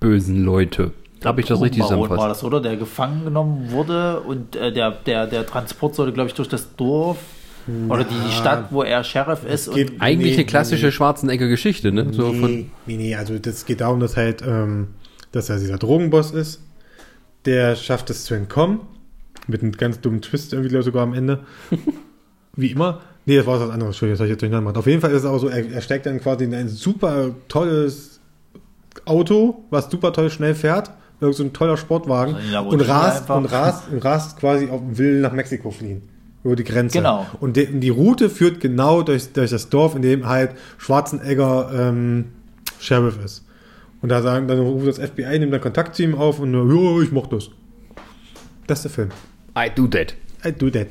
bösen Leute. Habe ich das richtig Baron war das, oder? Der gefangen genommen wurde und äh, der, der, der Transport sollte, glaube ich, durch das Dorf oder die, Stadt, wo er Sheriff ist. geht- Und, Eigentlich Nee, eine klassische nee. Schwarzenegger-Geschichte, ne? So von, nee, nee, nee, also das geht darum, dass halt, ähm, dass er dieser Drogenboss ist. Der schafft es zu entkommen. Mit einem ganz dummen Twist irgendwie, glaube ich, sogar am Ende. wie immer, nee, das war was anderes, Entschuldigung, das habe ich jetzt durcheinander gemacht. Auf jeden Fall ist es auch so, er, er steckt dann quasi in ein super tolles Auto, was super toll schnell fährt, irgend so ein toller Sportwagen Ja, und rast und rast und rast quasi auf will nach Mexiko fliehen. Über die Grenze. Genau. Und die, die Route führt genau durch, durch das Dorf, in dem halt Schwarzenegger ähm, Sheriff ist. Und da sagen, dann ruft das FBI, nimmt dann Kontakt zu ihm auf und ja, ich mach das. Das ist der Film. I do that. I do that.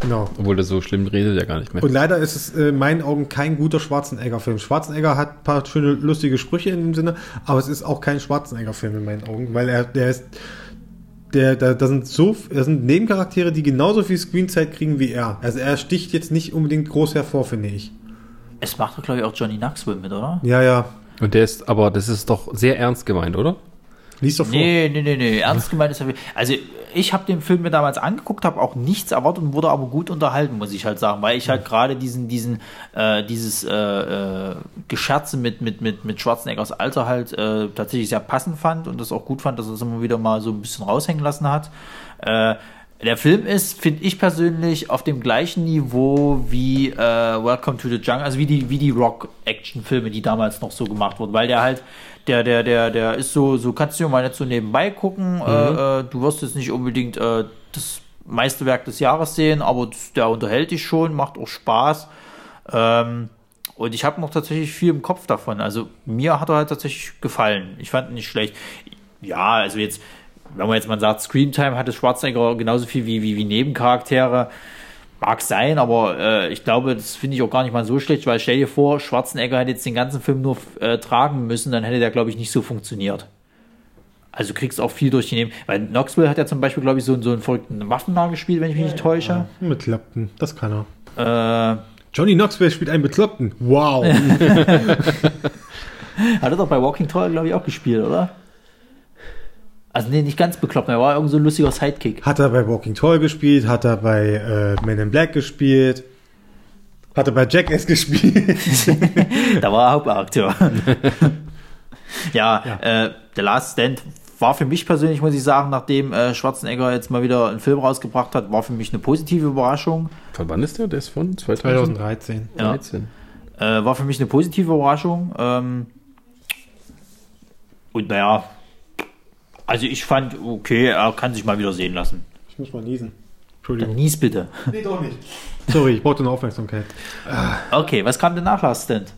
Genau. Obwohl das so schlimm redet er gar nicht mehr. Und leider ist es äh, in meinen Augen kein guter Schwarzenegger-Film. Schwarzenegger hat ein paar schöne, lustige Sprüche in dem Sinne, aber es ist auch kein Schwarzenegger-Film in meinen Augen, weil er, der ist, der, da, da sind so, da sind Nebencharaktere, die genauso viel Screenzeit kriegen wie er. Also er sticht jetzt nicht unbedingt groß hervor, finde ich. Es macht doch, glaube ich, auch Johnny Knoxville mit, oder? Ja, ja. Und der ist, aber das ist doch sehr ernst gemeint, oder? Lies doch vor. Nee, nee, nee, nee. Ernst gemeint ist er. Also, ich habe den Film mir damals angeguckt, habe auch nichts erwartet und wurde aber gut unterhalten, muss ich halt sagen, weil ich halt gerade diesen, diesen, äh, dieses äh, äh, Gescherze mit, mit, mit, mit Schwarzeneggers Alter halt äh, tatsächlich sehr passend fand und das auch gut fand, dass er es immer wieder mal so ein bisschen raushängen lassen hat. Äh, der Film ist, finde ich persönlich, auf dem gleichen Niveau wie äh, Welcome to the Jungle, also wie die, wie die Rock-Action-Filme, die damals noch so gemacht wurden, weil der halt, der, der, der, der ist so, so kannst du mal nicht so nebenbei gucken. Äh, äh, du wirst jetzt nicht unbedingt äh, das meiste Werk des Jahres sehen, aber der unterhält dich schon, macht auch Spaß. Ähm, und ich habe noch tatsächlich viel im Kopf davon. Also mir hat er halt tatsächlich gefallen. Ich fand ihn nicht schlecht. Ja, also jetzt, wenn man jetzt mal sagt, Screamtime hatte Schwarzenegger genauso viel wie, wie, wie Nebencharaktere. Mag sein, aber äh, ich glaube, das finde ich auch gar nicht mal so schlecht, weil stell dir vor, Schwarzenegger hätte jetzt den ganzen Film nur äh, tragen müssen, dann hätte der, glaube ich, nicht so funktioniert. Also du kriegst auch viel durch die Neben. Weil Knoxville hat ja zum Beispiel, glaube ich, so, so einen verrückten Waffennah gespielt, wenn ich mich nicht täusche. Bekloppten, das kann er. Äh, Johnny Knoxville spielt einen Bekloppten. Wow. Hat er doch bei Walking Tall, glaube ich, auch gespielt, oder? Also, nee, nicht ganz bekloppt, er war irgend so ein lustiger Sidekick. hat er bei Walking Tall gespielt, hat er bei äh, Men in Black gespielt, hat er bei Jackass gespielt. Da war er Hauptakteur. ja, Äh, The Last Stand war für mich persönlich, muss ich sagen, nachdem äh, Schwarzenegger jetzt mal wieder einen Film rausgebracht hat, war für mich eine positive Überraschung. Von wann ist der? Der ist von 2013. 2013. Ja. Äh, war für mich eine positive Überraschung. Ähm, und naja, also ich fand, okay, er kann sich mal wieder sehen lassen. Ich muss mal niesen. Dann Entschuldigung. nies bitte. Nee, doch nicht. Sorry, ich brauchte eine Aufmerksamkeit. Okay, was kam denn nach Last Stand?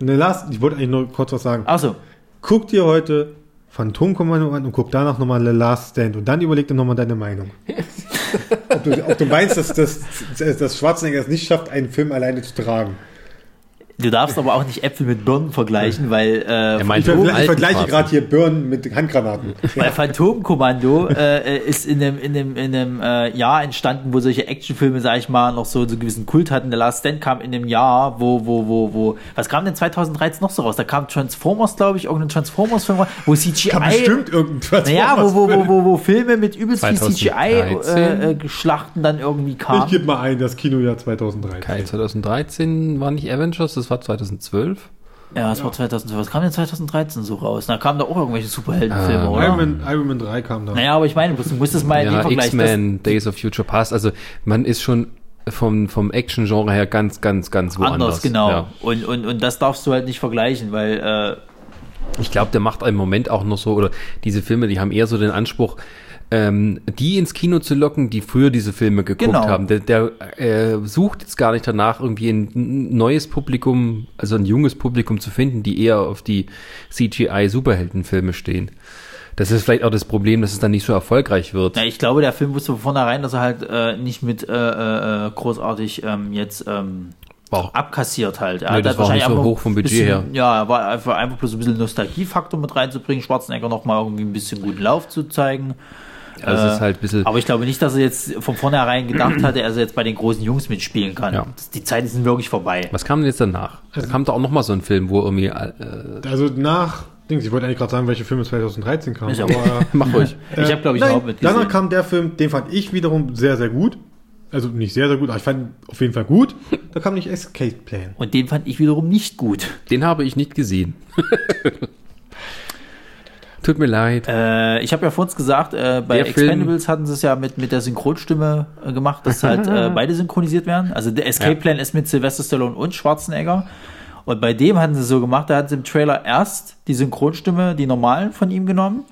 Ne, Last, ich wollte eigentlich nur kurz was sagen. Achso, Guck dir heute Phantomkommando an und guck danach nochmal The Last Stand und dann überleg dir nochmal deine Meinung. ob, du, ob du meinst, dass, dass, dass Schwarzenegger es nicht schafft, einen Film alleine zu tragen. Du darfst aber auch nicht Äpfel mit Birnen vergleichen, weil, äh, Er Ich, ich vergleiche gerade hier Burn mit Handgranaten. weil Phantomkommando äh, äh, ist in einem, in einem, in einem äh, Jahr entstanden, wo solche Actionfilme, sag ich mal, noch so, so einen gewissen Kult hatten. Der Last Stand kam in einem Jahr, wo, wo, wo, wo, was kam denn 2013 noch so raus? Da kam Transformers, glaube ich, irgendein Transformers-Film, raus, wo CGI... Kann bestimmt irgendwas. naja, wo, wo, wo, wo, wo Filme mit übelst viel 2013? CGI-Schlachten dann irgendwie Ich kamen. gebe mal ein, das Kinojahr 2013. Kein 2013 war nicht Avengers, das war 2012. Ja, das war 2012. Was kam denn 2013 so raus? Da kamen da auch irgendwelche Superheldenfilme, Ah, oder? Iron Man, Iron Man 3 kam da. Naja, aber ich meine, du musst es mal in den Ja, Vergleich... das- X-Men, Days of Future Past. Also man ist schon vom, vom Action-Genre her ganz, ganz, ganz woanders. anders, genau. Ja. Und, und, und das darfst du halt nicht vergleichen, weil äh, Ich glaube, der macht im Moment auch noch so, oder diese Filme, die haben eher so den Anspruch, ähm, die ins Kino zu locken, die früher diese Filme geguckt Genau. haben. Der, der äh, sucht jetzt gar nicht danach, irgendwie ein neues Publikum, also ein junges Publikum zu finden, die eher auf die CGI-Superheldenfilme stehen. Das ist vielleicht auch das Problem, dass es dann nicht so erfolgreich wird. ja, ich glaube, der Film wusste von vornherein, dass er halt äh, nicht mit äh, äh, großartig ähm, jetzt ähm, auch abkassiert halt. Er Nee, das halt war nicht so hoch vom Budget bisschen, her. Ja, er war einfach, einfach bloß ein bisschen Nostalgiefaktor mit reinzubringen, Schwarzenegger nochmal irgendwie ein bisschen guten Lauf zu zeigen. Also es ist halt ein bisschen. Aber ich glaube nicht, dass er jetzt von vornherein gedacht hatte, dass er jetzt bei den großen Jungs mitspielen kann. Ja. Die Zeiten sind wirklich vorbei. Was kam denn jetzt danach? Da kam doch auch noch mal so ein Film, wo irgendwie. Äh, Also nach, Dings, ich wollte eigentlich gerade sagen, welche Filme 2013 kamen. Ja aber, äh, mach ruhig. Ich habe, glaube ich, nein, überhaupt. Danach kam der Film, den fand ich wiederum sehr, sehr gut. Also nicht sehr, sehr gut, aber ich fand ihn auf jeden Fall gut. Da kam nicht Escape Plan. Und den fand ich wiederum nicht gut. Den habe ich nicht gesehen. Tut mir leid. Äh, ich habe ja vorhin gesagt, äh, bei Der Film- Expendables hatten sie es ja mit, mit der Synchronstimme äh, gemacht, dass halt äh, beide synchronisiert werden. Also der Escape Ja. Plan ist mit Sylvester Stallone und Schwarzenegger. Und bei dem hatten sie so gemacht, da hatten sie im Trailer erst die Synchronstimme, die normalen von ihm genommen.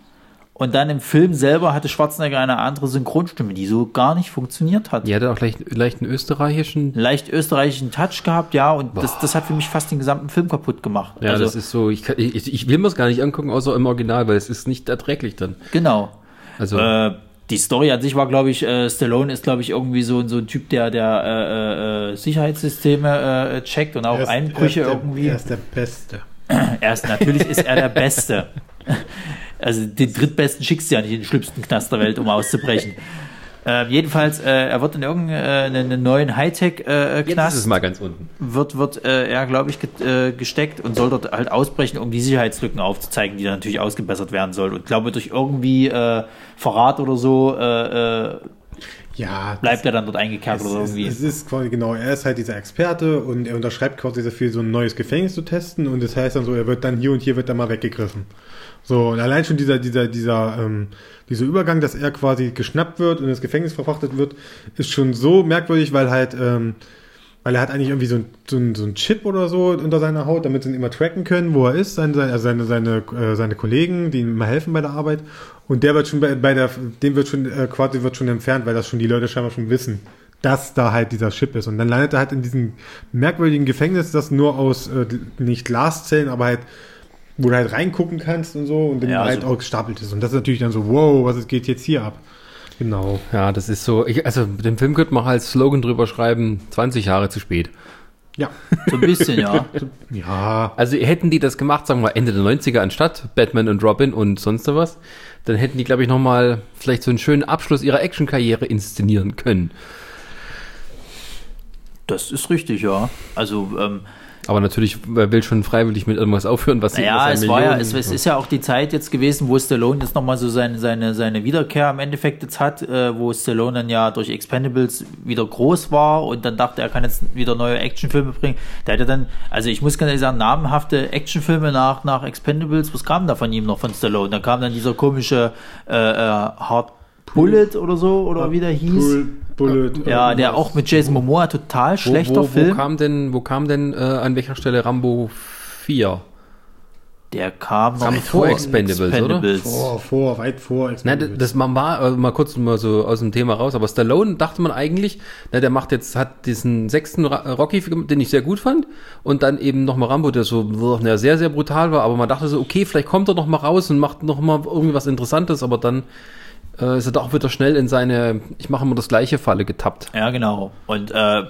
Und dann im Film selber hatte Schwarzenegger eine andere Synchronstimme, die so gar nicht funktioniert hat. Die hatte auch leicht, leicht einen österreichischen. Leicht österreichischen Touch gehabt, ja, und das, das hat für mich fast den gesamten Film kaputt gemacht. Ja, also, das ist so, ich, kann, ich, ich will mir es gar nicht angucken, außer im Original, weil es ist nicht erträglich dann. genau. Also, Äh, die Story an sich war, glaube ich, äh, Stallone ist, glaube ich, irgendwie so, so ein Typ, der, der äh, äh, Sicherheitssysteme äh, checkt und auch Einbrüche er ist irgendwie. Der, er ist der Beste. Er ist, natürlich ist er der Beste. Also den drittbesten schickst du ja nicht in den schlimmsten Knast der Welt, um auszubrechen. Ähm, jedenfalls, äh, er wird in irgendeinen neuen jetzt Hightech-Knast ist es mal ganz unten. wird, wird äh, er, glaube ich, ge äh, gesteckt und soll dort halt ausbrechen, um die Sicherheitslücken aufzuzeigen, die dann natürlich ausgebessert werden soll. Und glaube, durch irgendwie äh, Verrat oder so äh, äh, Ja, bleibt er dann dort eingekerkert es, oder irgendwie. es ist quasi genau, er ist halt dieser Experte und er unterschreibt quasi dafür, so ein neues Gefängnis zu testen und das heißt dann so, er wird dann hier und hier wird er mal weggegriffen. So, und allein schon dieser, dieser, dieser, ähm, dieser Übergang, dass er quasi geschnappt wird und ins Gefängnis verfrachtet wird, ist schon so merkwürdig, weil halt, ähm, weil er hat eigentlich irgendwie so ein, so ein, so ein Chip oder so unter seiner Haut, damit sie ihn immer tracken können, wo er ist, seine, seine, also seine, seine, äh, seine Kollegen, die ihm immer helfen bei der Arbeit. Und der wird schon bei, bei der, dem wird schon, äh, quasi wird schon entfernt, weil das schon die Leute scheinbar schon wissen, dass da halt dieser Chip ist. Und dann landet er halt in diesem merkwürdigen Gefängnis, das nur aus, äh, nicht Glaszellen, aber halt, wo du halt reingucken kannst und so und dann Ja, halt so- auch gestapelt ist. Und das ist natürlich dann so, wow, was geht jetzt hier ab? Genau. Ja, das ist so, ich, also den Film könnte man halt Slogan drüber schreiben, 20 Jahre zu spät. Ja. So ein bisschen, ja. Ja. Also hätten die das gemacht, sagen wir Ende der 90er anstatt Batman und Robin und sonst was, dann hätten die, glaube ich, nochmal vielleicht so einen schönen Abschluss ihrer Actionkarriere inszenieren können. Das ist richtig, ja. Also, ähm, Aber natürlich, wer will schon freiwillig mit irgendwas aufhören, was naja, was es ein war ja, es, es ist ja auch die Zeit jetzt gewesen, wo Stallone jetzt nochmal so seine, seine, seine Wiederkehr im Endeffekt jetzt hat, äh, wo Stallone dann ja durch Expendables wieder groß war und dann dachte, er kann jetzt wieder neue Actionfilme bringen. Der hatte dann, also ich muss ganz ehrlich sagen, namenhafte Actionfilme nach, nach Expendables, was kam da von ihm noch von Stallone? Da kam dann dieser komische äh, äh, Hard Bullet oder so, oder wie der hieß. Bull, Bullet. Ja, der auch mit Jason Momoa total wo, schlechter wo, wo Film. kam denn, wo kam denn äh, an welcher Stelle Rambo 4? der kam noch Kam vor Expendables, oder? Vor, vor, weit vor. Expendables. das man war äh, mal kurz mal so aus dem Thema raus, aber Stallone dachte man eigentlich, na, der macht jetzt, hat diesen sechsten Rocky, den ich sehr gut fand, und dann eben nochmal Rambo, der so na, sehr, sehr brutal war, aber man dachte so, okay, vielleicht kommt er noch mal raus und macht noch mal irgendwie was Interessantes, aber dann äh, ist er doch wieder schnell in seine, ich mache immer das gleiche Falle getappt. Ja, genau. Und äh,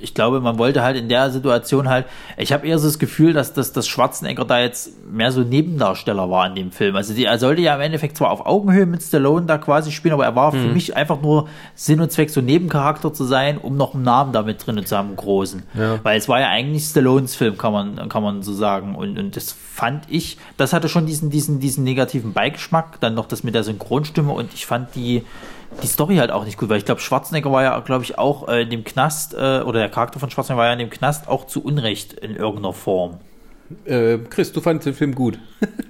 ich glaube, man wollte halt in der Situation halt, ich habe eher so das Gefühl, dass, dass, dass Schwarzenegger da jetzt mehr so Nebendarsteller war in dem Film. Also die, er sollte ja im Endeffekt zwar auf Augenhöhe mit Stallone da quasi spielen, aber er war für mich einfach nur Sinn und Zweck, so Nebencharakter zu sein, um noch einen Namen damit drin zu haben, einen großen. Ja. Weil es war ja eigentlich Stallones Film, kann man, kann man so sagen. Und, und das fand ich, das hatte schon diesen, diesen, diesen negativen Beigeschmack, dann noch das mit der Synchronstimme und ich fand die, die Story halt auch nicht gut, weil ich glaube, Schwarzenegger war ja, glaube ich, auch äh, in dem Knast, äh, oder der Charakter von Schwarzenegger war ja in dem Knast auch zu Unrecht in irgendeiner Form. Äh, Chris, du fandest den Film gut.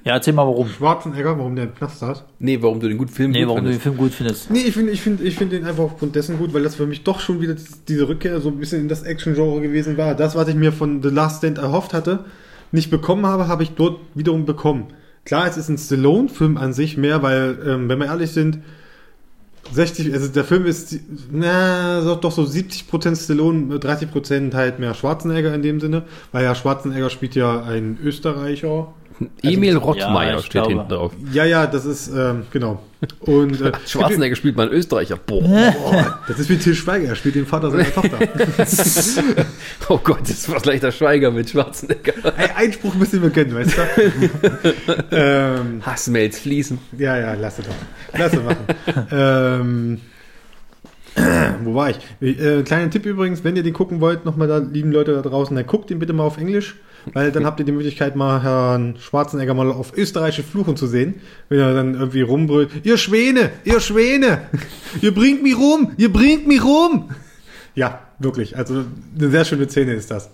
Ja, erzähl mal warum. Schwarzenegger, warum der im Knast saß? Nee, warum du den guten Film Nee, gut warum du den. Film gut findest. Nee, ich finde ich find, ich find den einfach aufgrund dessen gut, weil das für mich doch schon wieder diese Rückkehr so ein bisschen in das Action-Genre gewesen war. Das, was ich mir von The Last Stand erhofft hatte, nicht bekommen habe, habe ich dort wiederum bekommen. Klar, es ist ein Stallone-Film an sich mehr, weil, ähm, wenn wir ehrlich sind, 60, also der Film ist, na, doch, so 70% Stallone, 30% halt mehr Schwarzenegger in dem Sinne, weil ja Schwarzenegger spielt ja einen Österreicher. Emil Ja, Rottmeier ich steht glaube. hinten drauf. Ja, ja, das ist, ähm, genau. Und äh, Schwarzenegger spielt mal einen Österreicher. Boah. das ist wie Till Schweiger, er spielt den Vater seiner Tochter. Oh Gott, das war gleich der Schweiger mit Schwarzenegger. Ein Einspruch müssen wir kennen, weißt du? ähm, Hassmails fließen. ja, ja, lass es doch. Lass es machen. ähm, wo war ich? Äh, kleiner Tipp übrigens, wenn ihr den gucken wollt, nochmal da, lieben Leute da draußen, dann guckt den bitte mal auf Englisch, weil dann habt ihr die Möglichkeit, mal Herrn Schwarzenegger mal auf österreichische Fluchen zu sehen, wenn er dann irgendwie rumbrüllt, ihr Schwäne, ihr Schwäne, ihr bringt mich rum, ihr bringt mich rum. Ja, wirklich, also eine sehr schöne Szene ist das.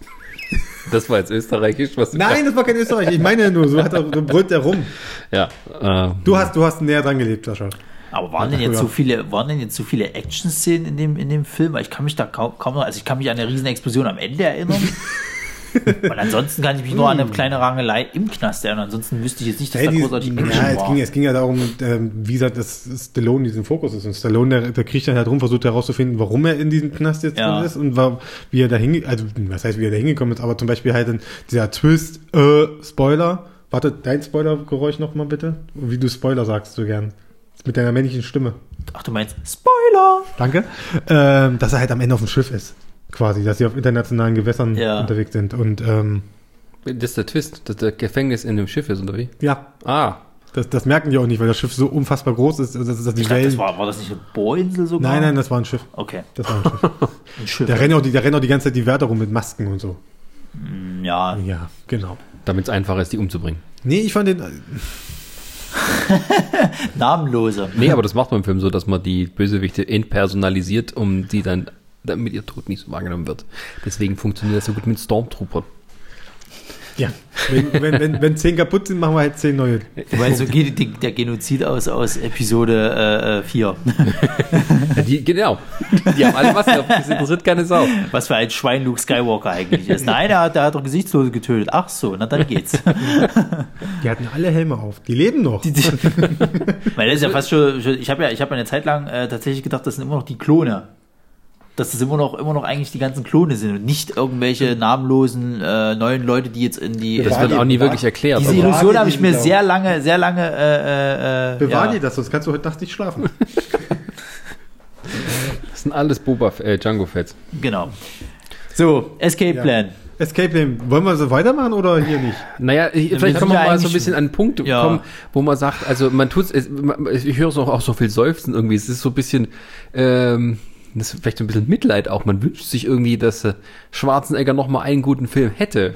Das war jetzt österreichisch, was du Nein, das war kein Österreich. Ich meine ja nur, so hat er, so brüllt er rum. Ja. Äh, Du hast, du hast näher dran gelebt, Sascha. Aber waren denn jetzt so viele, waren denn jetzt so viele Action-Szenen in dem, in dem Film? Weil Ich kann mich da kaum, kaum noch, also ich kann mich an eine riesen Explosion am Ende erinnern. Und ansonsten kann ich mich nur an eine kleine Rangelei im Knast erinnern. Ansonsten wüsste ich jetzt nicht, dass Hey, da großartig Action ja, es war. ging, es ging ja darum, ähm, wie gesagt, dass Stallone diesen Fokus ist. Und Stallone, der, der kriegt dann halt rum, versucht herauszufinden, warum er in diesem Knast jetzt Ja. drin ist und war, wie er da hinge also was heißt, wie er da hingekommen ist, aber zum Beispiel halt dann dieser Twist, äh, Spoiler. Warte, dein Spoiler-Geräusch nochmal bitte. Wie du Spoiler sagst so gern. Mit deiner männlichen Stimme. Ach, du meinst Spoiler! Danke. Ähm, dass er halt am Ende auf dem Schiff ist. Quasi, dass sie auf internationalen Gewässern Ja. unterwegs sind. Und ähm, das ist der Twist, dass der Gefängnis in dem Schiff ist, oder wie? ja, Ah. das, das merken die auch nicht, weil das Schiff so unfassbar groß ist, dass, dass die Ich dachte, Wellen. das war, war das nicht eine Bohrinsel sogar? nein, nein, das war ein Schiff. Okay, Das war ein Schiff. ein Schiff. Da rennen auch die, da rennen auch die ganze Zeit die Wärter rum mit Masken und so. ja, Ja, genau. Damit es einfacher ist, die umzubringen. Nee, ich fand den. namenlose. Nee, aber das macht man im Film so, dass man die Bösewichte entpersonalisiert, um die dann, damit ihr Tod nicht so wahrgenommen wird. Deswegen funktioniert das so gut mit Stormtroopern. Ja. Wenn, wenn, wenn, wenn zehn kaputt sind, machen wir halt zehn neue. Meinst, so geht die- der Genozid aus, aus Episode äh, 4. Ja, die, genau. Die haben alle Maske auf, das interessiert keine Sau. Was für ein Schwein Luke Skywalker eigentlich ist. Nein, der hat, der hat doch Gesichtslose getötet. Ach so, na dann geht's. Die hatten alle Helme auf. Die leben noch. Weil das ist ja fast schon, schon ich habe ja, ich habe eine Zeit lang äh, tatsächlich gedacht, das sind immer noch die Klone. Dass das immer noch, immer noch eigentlich die ganzen Klone sind und nicht irgendwelche namenlosen äh, neuen Leute, die jetzt in die. Das Bewahr wird auch nie bewahr- wirklich erklärt. diese Illusion habe ich mir diesen sehr lange, sehr lange. Äh, äh, Bewahr ja. dir das, sonst kannst du heute Nacht nicht schlafen. Das sind alles Boba, äh, Django Fets. Genau. So, Escape Ja. Plan. Escape Game. Wollen wir so weitermachen oder hier nicht? Naja, ich, wir vielleicht man ja mal so ein bisschen an einen Punkt Ja. kommen, wo man sagt, also man tut es, ich höre es auch, auch so viel Seufzen irgendwie, es ist so ein bisschen, ähm, das ist vielleicht so ein bisschen Mitleid auch, man wünscht sich irgendwie, dass äh, Schwarzenegger noch mal einen guten Film hätte.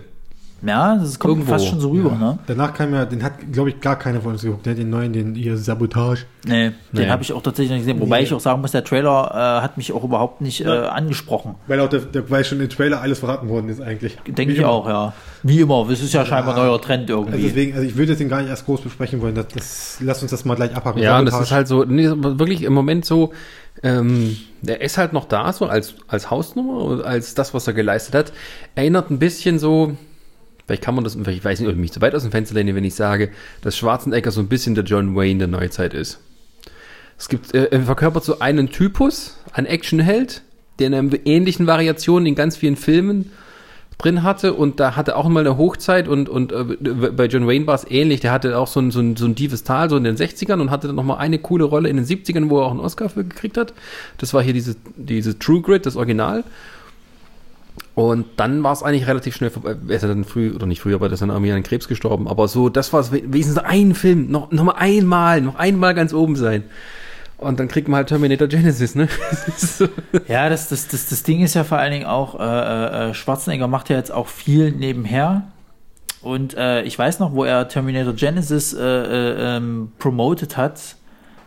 Ja, das kommt Irgendwo. fast schon so rüber, ne? Danach kam ja, den hat, glaube ich, gar keiner von uns geguckt. Der hat den neuen, den ihr Sabotage. Nee, den Nee. habe ich auch tatsächlich nicht gesehen. Wobei Nee. ich auch sagen muss, der Trailer äh, hat mich auch überhaupt nicht äh, angesprochen. Weil auch der, der, weil schon im Trailer alles verraten worden ist eigentlich. Denke ich immer. auch, ja. Wie immer, das ist ja scheinbar neuer Trend Also irgendwie. deswegen, also ich würde jetzt den gar nicht erst groß besprechen wollen. Das, das, lass uns das mal gleich abhaken. Ja, und das Sabotage. ist halt so, nee, wirklich im Moment so, ähm, der ist halt noch da, so als, als Hausnummer, als das, was er geleistet hat. Erinnert ein bisschen so, vielleicht kann man das, ich weiß nicht, ob ich mich zu weit aus dem Fenster lehne, wenn ich sage, dass Schwarzenegger so ein bisschen der John Wayne der Neuzeit ist. Es gibt, äh, er verkörpert so einen Typus, einen Actionheld, der in ähnlichen Variation in ganz vielen Filmen drin hatte und da hatte auch mal eine Hochzeit und, und äh, bei John Wayne war es ähnlich, der hatte auch so ein, so, ein, so ein tiefes Tal so in den 60ern und hatte dann nochmal eine coole Rolle in den 70ern, wo er auch einen Oscar für gekriegt hat. Das war hier diese, diese True Grit, das Original. Und dann war es eigentlich relativ schnell vorbei. Er ist ja dann früh, oder nicht früh, aber er ist dann irgendwie an Krebs gestorben. Aber so, das war es wenigstens ein Film, noch, noch mal einmal, noch einmal ganz oben sein. Und dann kriegt man halt Terminator Genesis, ne? Ja, das, das, das, das Ding ist ja vor allen Dingen auch, äh, äh, Schwarzenegger macht ja jetzt auch viel nebenher. Und äh, ich weiß noch, wo er Terminator Genesis äh, äh, ähm, promoted hat,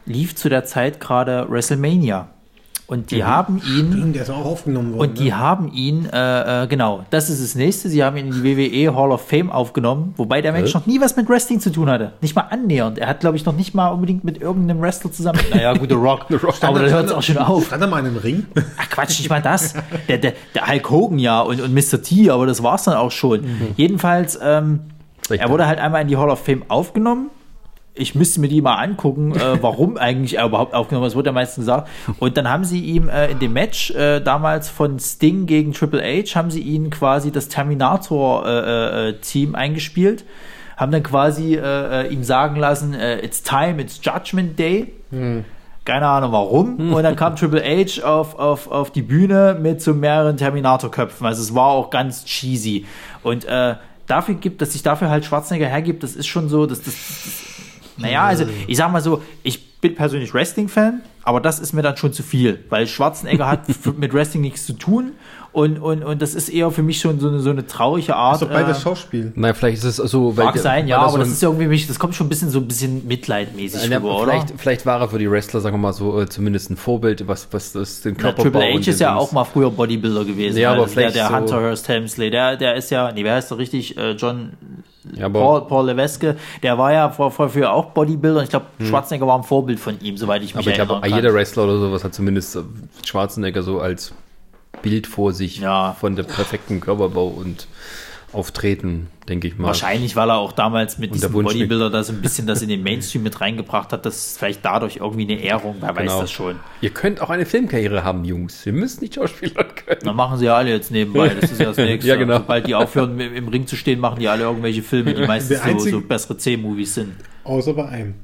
lief zu der Zeit gerade WrestleMania. Und die haben ihn Der ist auch aufgenommen worden. Und die ne? haben ihn, äh, äh, genau, das ist das nächste. Sie haben ihn in die WWE Hall of Fame aufgenommen, wobei der Mensch noch nie was mit Wrestling zu tun hatte. Nicht mal annähernd. Er hat, glaube ich, noch nicht mal unbedingt mit irgendeinem Wrestler zusammen. Naja, gut, The Rock. aber da hört es auch schon auf. Stand er mal in einem Ring? Ach Quatsch, nicht mal das. Der, der, der Hulk Hogan ja und, und Mr. T, aber das war's dann auch schon. Jedenfalls, ähm, er wurde halt einmal in die Hall of Fame aufgenommen. Ich müsste mir die mal angucken, äh, warum eigentlich er überhaupt aufgenommen wird. Das wurde ja meistens gesagt. Und dann haben sie ihm äh, in dem Match äh, damals von Sting gegen Triple H, haben sie ihn quasi das Terminator-Team eingespielt. Haben dann quasi äh, äh, ihm sagen lassen, äh, it's time, it's Judgment Day. Keine Ahnung warum. Und dann kam Triple H auf, auf, auf die Bühne mit so mehreren Terminator-Köpfen. Also es war auch ganz cheesy. Und äh, dafür gibt, dass sich dafür halt Schwarzenegger hergibt, das ist schon so, dass das, das naja, also ich sag mal so, ich bin persönlich Wrestling-Fan, aber das ist mir dann schon zu viel, weil Schwarzenegger hat mit Wrestling nichts zu tun und, und, und das ist eher für mich schon so eine, so eine traurige Art. ist doch beides äh, Schauspiel. Nein, vielleicht ist es so, weil Mag sein, ja, weil aber so das ist irgendwie mich, das kommt schon ein bisschen so ein bisschen mitleidmäßig Ja, rüber, oder? vielleicht, vielleicht war er für die Wrestler, sagen wir mal so, äh, zumindest ein Vorbild, was, was das den Ja, Körperbau Triple H und ist ja auch mal früher Bodybuilder gewesen. Ja, aber Also der, vielleicht der so- Hunter Hearst Helmsley, der, der ist ja, nee, wer heißt der richtig? Äh, John Ja, aber Paul, Paul Levesque, der war ja vor, vor, früher auch Bodybuilder. und Ich glaube, Schwarzenegger war ein Vorbild von ihm, soweit ich mich Hm. aber ich erinnern glaube, kann. jeder Wrestler oder sowas hat zumindest äh, Schwarzenegger so als Bild vor sich Ja. von dem perfekten Körperbau und Auftreten, denke ich mal. Wahrscheinlich, weil er auch damals mit Und diesem Bodybuilder da so ein bisschen das in den Mainstream mit reingebracht hat, das ist vielleicht dadurch irgendwie eine Ehrung, wer weiß Genau. das schon. Ihr könnt auch eine Filmkarriere haben, Jungs. Ihr müsst nicht Schauspieler können. Dann machen sie ja alle jetzt nebenbei, das ist ja das nächste. Ja, genau. Sobald die aufhören, im Ring zu stehen, machen die alle irgendwelche Filme, die meistens so, so bessere C-Movies sind. Außer bei einem.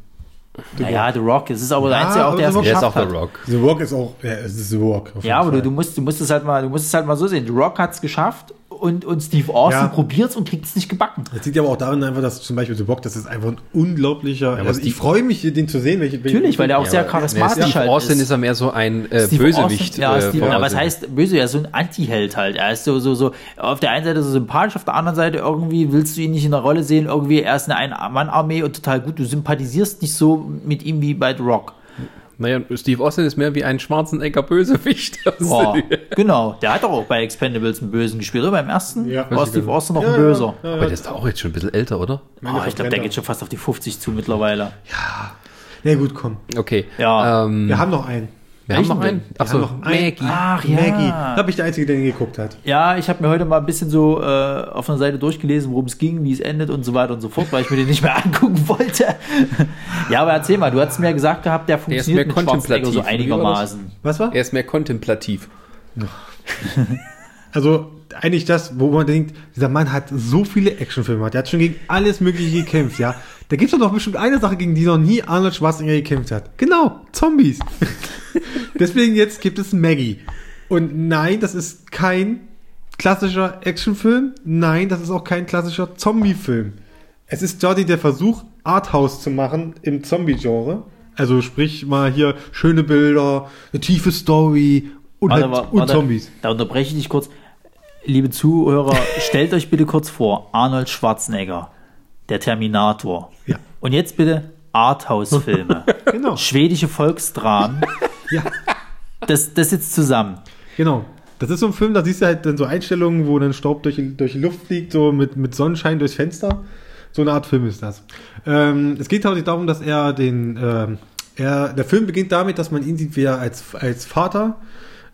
Naja, The Rock, es ist aber der Ja, Einzige, auch der es The Rock- Der ist geschafft auch hat. The Rock. The Rock ist auch, ja, es ist The Rock. Ja, aber du, du, musst, du musst es halt mal, du musst es halt mal so sehen. The Rock hat es geschafft und, und Steve Austin Ja. probiert's und kriegt es nicht gebacken. Das liegt aber auch daran einfach, dass zum Beispiel The Rock, das ist einfach ein unglaublicher. aber also ich freue mich, den zu sehen. Welche, Natürlich, weil der auch Ja, sehr aber- charismatisch Steve halt Austin ist. ist ja mehr so ein äh, Steve Bösewicht. Austin, ja, äh, Steve, von- na, was heißt böse? Er ist so ein Anti-Held halt. Er ist so, so, so, auf der einen Seite so sympathisch, auf der anderen Seite irgendwie willst du ihn nicht in der Rolle sehen, irgendwie er ist eine Ein-Mann-Armee und total gut. Du sympathisierst nicht so mit ihm wie bei The Rock. Naja, Steve Austin ist mehr wie ein Schwarzenegger Bösewicht. Boah, genau. Der hat doch auch bei Expendables einen Bösen gespielt, oder? Beim ersten Ja. war Steve. Austin noch Ja, ein ja, Böser. ja, Aber der ist doch auch jetzt schon ein bisschen älter, oder? Oh, ich glaube, der geht schon fast auf die 50 zu mittlerweile. Na gut, komm. Okay. Ja. Ähm, Wir haben noch einen. Wir haben noch einen. Wir Achso, haben noch einen. Maggie. Ach ja. Maggie. Da bin ich der Einzige, der ihn geguckt hat. Ja, ich habe mir heute mal ein bisschen so äh, auf einer Seite durchgelesen, worum es ging, wie es endet und so weiter und so fort, weil ich mir den nicht mehr angucken wollte. ja, aber erzähl mal, du hast mir gesagt gehabt, der ist funktioniert mehr mit Schwarzenegger so kontemplativ. Das? einigermaßen. Was war? Er ist mehr kontemplativ. Also eigentlich das, wo man denkt, dieser Mann hat so viele Actionfilme, der hat schon gegen alles Mögliche gekämpft, ja. Da gibt es doch bestimmt eine Sache, gegen die noch nie Arnold Schwarzenegger gekämpft hat. Genau, Zombies. Deswegen jetzt gibt es Maggie. Und nein, das ist kein klassischer Actionfilm. Nein, das ist auch kein klassischer Zombie-Film. Es ist dort der Versuch, Arthouse zu machen im Zombie-Genre. Also sprich mal hier schöne Bilder, eine tiefe Story und, Warte, halt, warte, und warte, Zombies. Da unterbreche ich dich kurz. Liebe Zuhörer, stellt euch bitte kurz vor, Arnold Schwarzenegger, der Terminator. Ja. Und jetzt bitte Arthouse-Filme. Genau. Schwedische Volksdramen. Ja. Das, das jetzt zusammen. Genau. Das ist so ein Film, da siehst du halt dann so Einstellungen, wo dann Staub durch, die- durch die Luft fliegt, so mit, mit Sonnenschein durchs Fenster. So eine Art Film ist das. Ähm, es geht halt darum, dass er den, ähm, er, der Film beginnt damit, dass man ihn sieht, wie er als, als Vater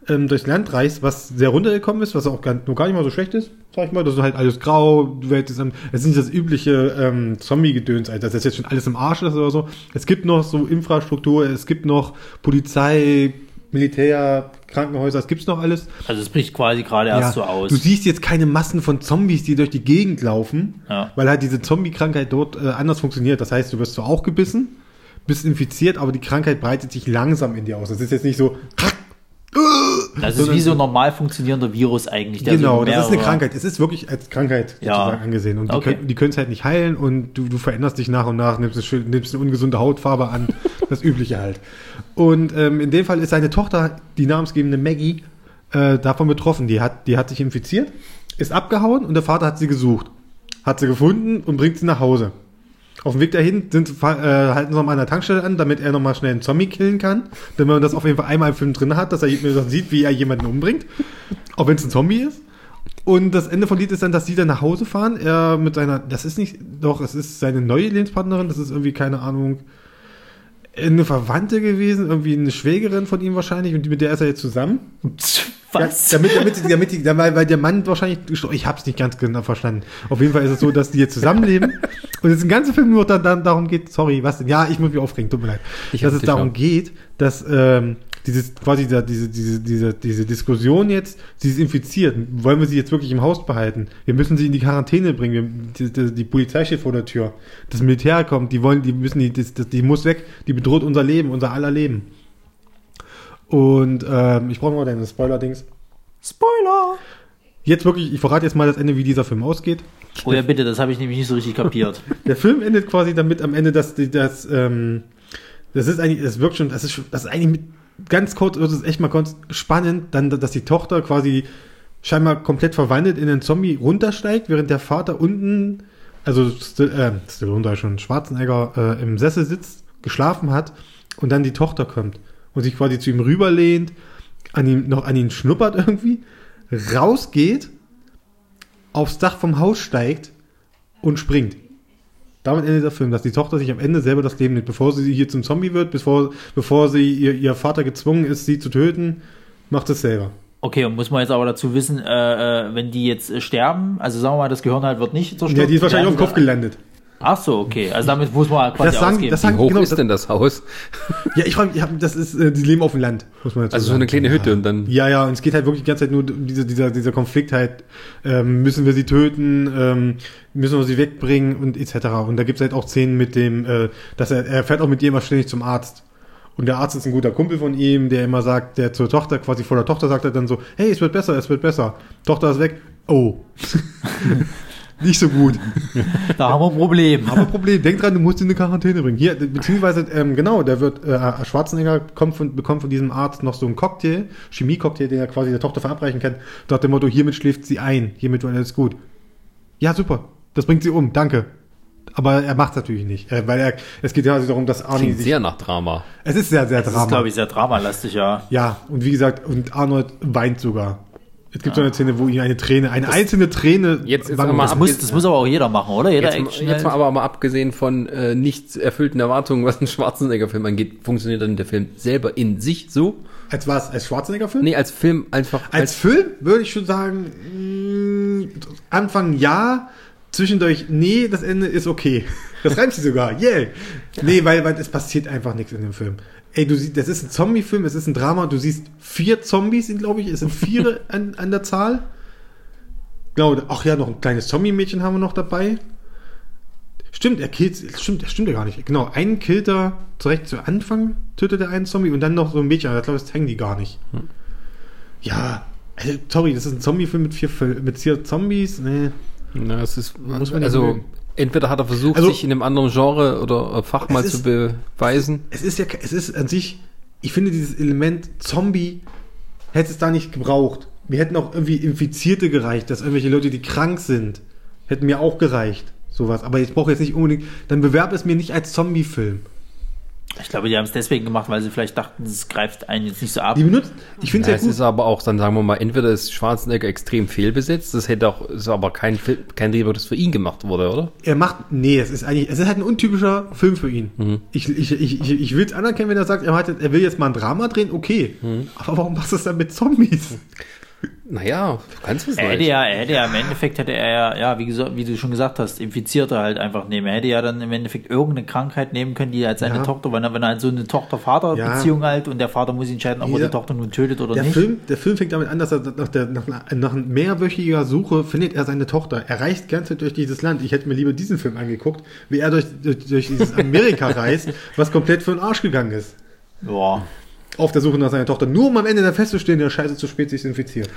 ähm, durchs Land reist, was sehr runtergekommen ist, was auch gar, nur gar nicht mal so schlecht ist, sag ich mal. Das ist halt alles grau, die Welt ist, am- es ist nicht das übliche ähm, Zombie-Gedöns, also das ist jetzt schon alles im Arsch ist oder so. Es gibt noch so Infrastruktur, es gibt noch Polizei, Militär, Krankenhäuser, das gibt's noch alles. Also es bricht quasi gerade erst so aus. Du siehst jetzt keine Massen von Zombies, die durch die Gegend laufen, Ja. weil halt diese Zombie-Krankheit dort äh, anders funktioniert. Das heißt, du wirst zwar auch gebissen, bist infiziert, aber die Krankheit breitet sich langsam in dir aus. Das ist jetzt nicht so, Das ist wie so ein normal funktionierender Virus eigentlich. Der genau, so das ist eine Krankheit. Es ist wirklich als Krankheit Ja. angesehen. Und die können es halt nicht heilen und du, du veränderst dich nach und nach, nimmst, eine nimmst eine ungesunde Hautfarbe an, das Übliche halt. Und ähm, in dem Fall ist seine Tochter, die namensgebende Maggie, äh, davon betroffen. Die hat, die hat sich infiziert, ist abgehauen und der Vater hat sie gesucht. Hat sie gefunden und bringt sie nach Hause. Auf dem Weg dahin sind, äh, halten sie nochmal an der Tankstelle an, damit er nochmal schnell einen Zombie killen kann. Damit man das auf jeden Fall einmal im Film drin hat, dass er dass sieht, wie er jemanden umbringt. Auch wenn es ein Zombie ist. Und das Ende vom Lied ist dann, dass sie dann nach Hause fahren. Er mit seiner, das ist nicht, doch, es ist seine neue Lebenspartnerin, das ist irgendwie, keine Ahnung, eine Verwandte gewesen, irgendwie eine Schwägerin von ihm wahrscheinlich, und mit der ist er jetzt zusammen. Was? Ja, damit, damit, damit, die- weil, weil der Mann wahrscheinlich, ich habe es nicht ganz genau verstanden. Auf jeden Fall ist es so, dass die jetzt zusammenleben und es den ganzen Film nur dann, dann darum geht, sorry, was denn? Ja, ich muss mich aufregen, tut mir leid. Ich dass es darum auch. geht, dass ähm, dieses quasi da, diese, diese, diese, diese Diskussion jetzt, sie ist infiziert, wollen wir sie jetzt wirklich im Haus behalten? Wir müssen sie in die Quarantäne bringen. Wir, die, die, die Polizei steht vor der Tür. Das Militär kommt, die wollen, die müssen, die, das, das, die muss weg, die bedroht unser Leben, unser aller Leben. Und ähm, ich brauche mal deine Spoiler-Dings. Spoiler! Jetzt wirklich, ich verrate jetzt mal das Ende, wie dieser Film ausgeht. Oh ja, bitte, das habe ich nämlich nicht so richtig kapiert. Der Film endet quasi damit am Ende, dass, die, dass, ähm, Das ist eigentlich, das wirkt schon, das ist, schon- das ist eigentlich mit, ganz kurz, wird es echt mal ganz spannend, dann, dass die Tochter quasi scheinbar komplett verwandelt in einen Zombie runtersteigt, während der Vater unten, also Still, äh, Stallone schon, Schwarzenegger äh, im Sessel sitzt, geschlafen hat und dann die Tochter kommt und sich quasi zu ihm rüberlehnt, an ihm, noch an ihn schnuppert irgendwie, rausgeht, aufs Dach vom Haus steigt und springt. Damit endet der Film, dass die Tochter sich am Ende selber das Leben nimmt, bevor sie hier zum Zombie wird, bevor, bevor sie ihr, ihr Vater gezwungen ist, sie zu töten, macht es selber. Okay, und muss man jetzt aber dazu wissen, äh, äh, wenn die jetzt äh, sterben, also sagen wir mal, das Gehirn halt wird nicht zerstört. Ja, die ist wahrscheinlich auf dem Kopf sie- gelandet. Ach so, okay. Also damit muss man quasi Das sagen- ausgehen. das Wie sagen- hoch genau, ist das- denn das Haus? Ja, ich frage mich, ja, das ist, äh, die leben auf dem Land, muss man dazu Also so eine kleine Hütte und dann. Ja, ja, und es geht halt wirklich die ganze Zeit nur um diese, dieser, dieser Konflikt halt, ähm, müssen wir sie töten, ähm, müssen wir sie wegbringen und etc. Und da gibt's halt auch Szenen mit dem, äh, dass er, er fährt auch mit ihr immer ständig zum Arzt. Und der Arzt ist ein guter Kumpel von ihm, der immer sagt, der zur Tochter, quasi vor der Tochter sagt er dann so, hey, es wird besser, es wird besser. Tochter ist weg. Oh. Nicht so gut. da haben wir ein Problem. Aber Problem, denk dran, du musst ihn in eine Quarantäne bringen. Hier, beziehungsweise, ähm, genau, der wird, äh, Schwarzenegger kommt von, bekommt von diesem Arzt noch so einen Cocktail, Chemie-Cocktail, den er quasi der Tochter verabreichen kann. Nach dem Motto, hiermit schläft sie ein, hiermit wird alles gut. Ja, super. Das bringt sie um, danke. Aber er macht natürlich nicht, äh, weil er, es geht ja also darum, dass Arnie Klingt sich, sehr nach Drama. es ist sehr, sehr Das Drama. ist, glaube ich, sehr dramalastig, ja. Ja, und wie gesagt, und Arnold weint sogar. Es gibt so eine Szene, wo ihm eine Träne, eine einzelne Träne. Jetzt er mal Das muss, das muss aber auch jeder machen, oder? Jeder Jetzt, mal- jetzt mal aber mal abgesehen von äh, nicht erfüllten Erwartungen, was einen Schwarzenegger-Film angeht, funktioniert dann der Film selber in sich so? als was? Als Schwarzenegger-Film? Nee, als Film einfach. Als Film würde ich schon sagen, mh, Anfang ja, zwischendurch nee, das Ende ist okay. Das reimt sie sogar, yeah. Nee, weil, weil es passiert einfach nichts in dem Film. Ey, du siehst, das ist ein Zombie-Film, es ist ein Drama, du siehst vier Zombies, sind glaube ich, es sind vier an, an der Zahl. Glaube, ach ja, noch ein kleines Zombie-Mädchen haben wir noch dabei. Stimmt, er killt, stimmt, das stimmt ja gar nicht. Genau, einen killt er direkt zu Anfang, tötet er einen Zombie und dann noch so ein Mädchen, aber ich glaube, das hängen die gar nicht. Ja, also, sorry, das ist ein Zombie-Film mit vier, mit vier Zombies. Nee. Na, es ist, Muss man also mögen. Entweder hat er versucht, Also- sich in einem anderen Genre oder äh, Fach mal Es zu ist- beweisen. Es ist ja, es ist an sich, ich finde dieses Element Zombie hätte es da nicht gebraucht. Mir hätten auch irgendwie Infizierte gereicht, dass irgendwelche Leute, die krank sind, hätten mir auch gereicht. Sowas. Aber ich brauche jetzt nicht unbedingt, dann bewerb es mir nicht als Zombie-Film. Ich glaube, die haben es deswegen gemacht, weil sie vielleicht dachten, es greift einen jetzt nicht so ab. Die benutzt, ich finde Ja, es es ja ist gut. aber auch, dann sagen wir mal, entweder ist Schwarzenegger extrem fehlbesetzt, das hätte auch, ist aber kein Film, kein Drehbuch, das für ihn gemacht wurde, oder? Er macht, nee, es ist eigentlich, es ist halt ein untypischer Film für ihn. Mhm. Ich, ich, ich, ich, ich will es anerkennen, wenn er sagt, er, hat, er will jetzt mal ein Drama drehen, okay. Mhm. Aber warum machst du es dann mit Zombies? Naja, du kannst es Er hätte nicht. ja, er hätte ja im Endeffekt hätte er ja, ja, wie, gesagt, wie du schon gesagt hast, Infizierte halt einfach nehmen. Er hätte ja dann im Endeffekt irgendeine Krankheit nehmen können, die halt seine Ja. Tochter, wenn er, wenn er halt so eine Tochter-Vater-Beziehung halt und der Vater muss entscheiden, ob er Ja. die Tochter nun tötet oder Der nicht. Film, der Film fängt damit an, dass er nach, der, nach, nach mehrwöchiger Suche findet er seine Tochter. Er reist Zeit durch dieses Land. Ich hätte mir lieber diesen Film angeguckt, wie er durch, durch, durch dieses Amerika reist, was komplett für den Arsch gegangen ist. Ja. Auf der Suche nach seiner Tochter. Nur um am Ende dann festzustellen, der Scheiße zu spät sich infiziert.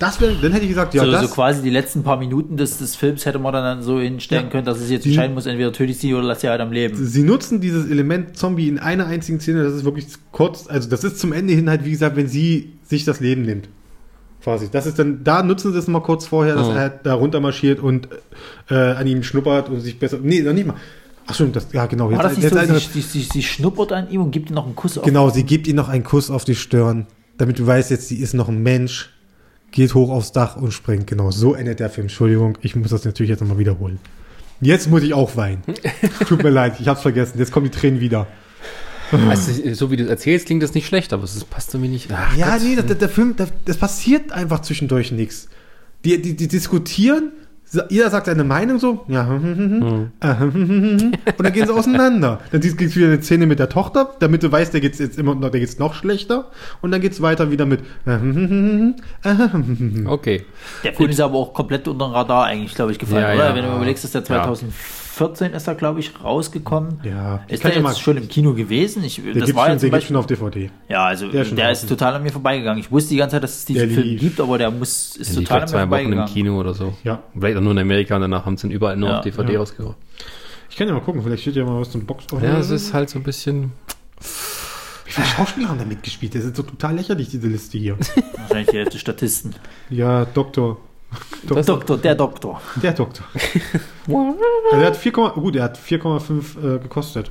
Das wäre, dann hätte ich gesagt, ja, so, das. so quasi die letzten paar Minuten des, des Films hätte man dann so hinstellen Ja. können, dass es jetzt Die- entscheiden muss, entweder töte ich sie oder lass sie halt am Leben. Sie nutzen dieses Element Zombie in einer einzigen Szene, das ist wirklich kurz, also das ist zum Ende hin halt, wie gesagt, wenn sie sich das Leben nimmt. Quasi. Das ist dann, da nutzen sie es mal kurz vorher, dass Mhm. er halt da runter marschiert und äh, an ihm schnuppert und sich besser. Nee, noch nicht mal. Ach stimmt, das, ja genau. War das nicht jetzt so, eine- sie, sie, sie, schnuppert an ihm und gibt ihm noch einen Kuss auf genau, sie gibt ihm noch einen Kuss auf die Stirn, damit du weißt, jetzt sie ist noch ein Mensch, geht hoch aufs Dach und springt. Genau, so endet der Film. Entschuldigung, ich muss das natürlich jetzt nochmal wiederholen. Jetzt muss ich auch weinen. Tut mir leid, ich hab's vergessen. Jetzt kommen die Tränen wieder. Also, so wie du es erzählst, klingt das nicht schlecht, aber es passt irgendwie nicht. Ach, Ja, Gott. nee, das, der Film, das, das passiert einfach zwischendurch nichts. Die, die, die diskutieren, jeder sagt seine Meinung so, ja, hm, hm, hm, hm, äh, hm, hm, hm, hm, und dann gehen sie auseinander. Dann gibt es wieder eine Szene mit der Tochter, damit du weißt, der geht's jetzt immer noch, der geht's noch schlechter. Und dann geht's weiter wieder mit, äh, hm, hm, hm, hm, äh, hm, hm, hm, hm. Okay. Der Film ist aber auch komplett unter dem Radar eigentlich, glaube ich, gefallen, Ja, oder? ja. Wenn du überlegst, ist der Ja. 2014 ist er, glaube ich, rausgekommen. Ja, Ist der jetzt mal- schon im Kino gewesen? Ich, Der das gibt's war schon, jetzt der schon auf DVD. ja, also der der, ist total an mir vorbeigegangen. Ich wusste die ganze Zeit, dass es diesen Film lief. gibt, aber der muss ist Der total an mir zwei Wochen im vorbeigegangen. Kino oder so. Ja. Vielleicht auch nur in Amerika und danach haben sie ihn überall nur Ja. auf DVD Ja. rausgebracht. Ich kann ja mal gucken, vielleicht steht ja mal was zum Box. Ja, es ist halt so ein bisschen. Wie viele Schauspieler haben da mitgespielt? Das ist so total lächerlich, diese Liste hier. Wahrscheinlich die Hälfte Statisten. ja, Doktor. Der Doktor, der Doktor. Der Doktor. also er hat 4, gut, er hat 4,5 äh, gekostet.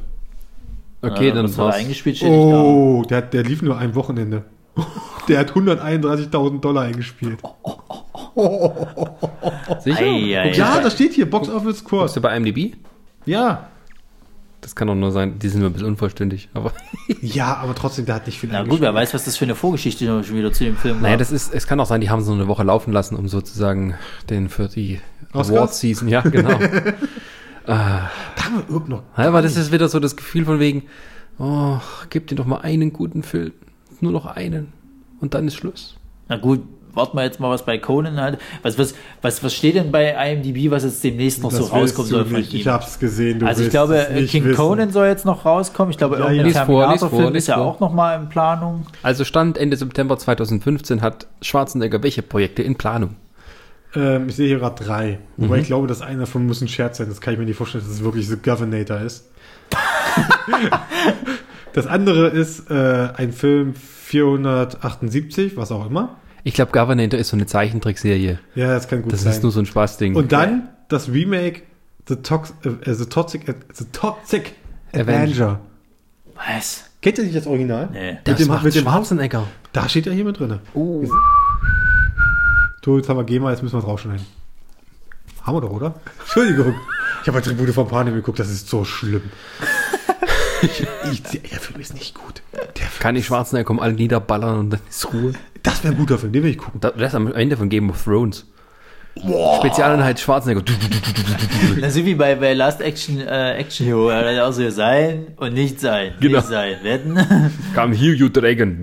Okay, Ja, dann was hat er eingespielt, steht Oh, der, hat- der lief nur ein Wochenende. Der hat 131.000 Dollar eingespielt. Sicher? Ei, ei, Ja, ei. das steht hier, Box Office Bist Kurs. du bei IMDb? Ja. Das kann doch nur sein, die sind nur ein bisschen unvollständig. Aber Ja, aber trotzdem, der hat nicht viel Na gut, wer weiß, was das für eine Vorgeschichte noch schon wieder zu dem Film war. naja, das ist, es kann auch sein, die haben so eine Woche laufen lassen, um sozusagen den für die Oscars? Award Season, ja, genau. Da haben wir überhaupt noch. Ja, aber das ist wieder so das Gefühl von wegen, oh, gib dir doch mal einen guten Film. Nur noch einen. Und dann ist Schluss. Na gut, warten wir jetzt mal, was bei Conan halt. Was, was, was, was steht denn bei IMDb, was jetzt demnächst noch so willst rauskommen soll von nicht. Ich ihm? hab's gesehen. Du Also ich glaube, es nicht King wissen. Conan soll jetzt noch rauskommen. Ich glaube, Ja, irgendein ja. Terminator-Film ist ja vor. auch noch mal in Planung. Also Stand Ende September 2015 hat Schwarzenegger welche Projekte in Planung? Ähm, ich sehe hier gerade drei. Mhm. Wobei ich glaube, dass einer davon muss ein Scherz sein. Das kann ich mir nicht vorstellen, dass es wirklich The Governator ist. das andere ist äh, ein Film 478, was auch immer. Ich glaube, Governator ist so eine Zeichentrickserie. Ja, das kann gut Das sein. ist nur so ein Spaßding. Und dann das Remake The, Tox äh, The Toxic, äh, The Toxic Avenger. Avenger. Was? Kennt ihr nicht das Original? Nee. das mit dem- macht mit dem Schwarzenegger. Da steht er hier mit drin. Oh. Du, jetzt haben wir GEMA, jetzt müssen wir es rausschneiden. Haben wir doch, oder? Entschuldigung. Ich habe bei Tribute von Panem geguckt, das ist so schlimm. ich, ich, der Film ist nicht gut. Der Film, Kann ich Schwarzenegger kommen, alle niederballern und dann ist Ruhe. Das wäre ein guter Film, den will ich gucken. Das, das ist am Ende von Game of Thrones. Spezialeinheit Schwarzenegger. Das ist wie bei, bei Last Action äh, Action Hero. Er hat auch so sein und nicht sein. Genau. Nicht sein. Wetten? Come here, you dragon.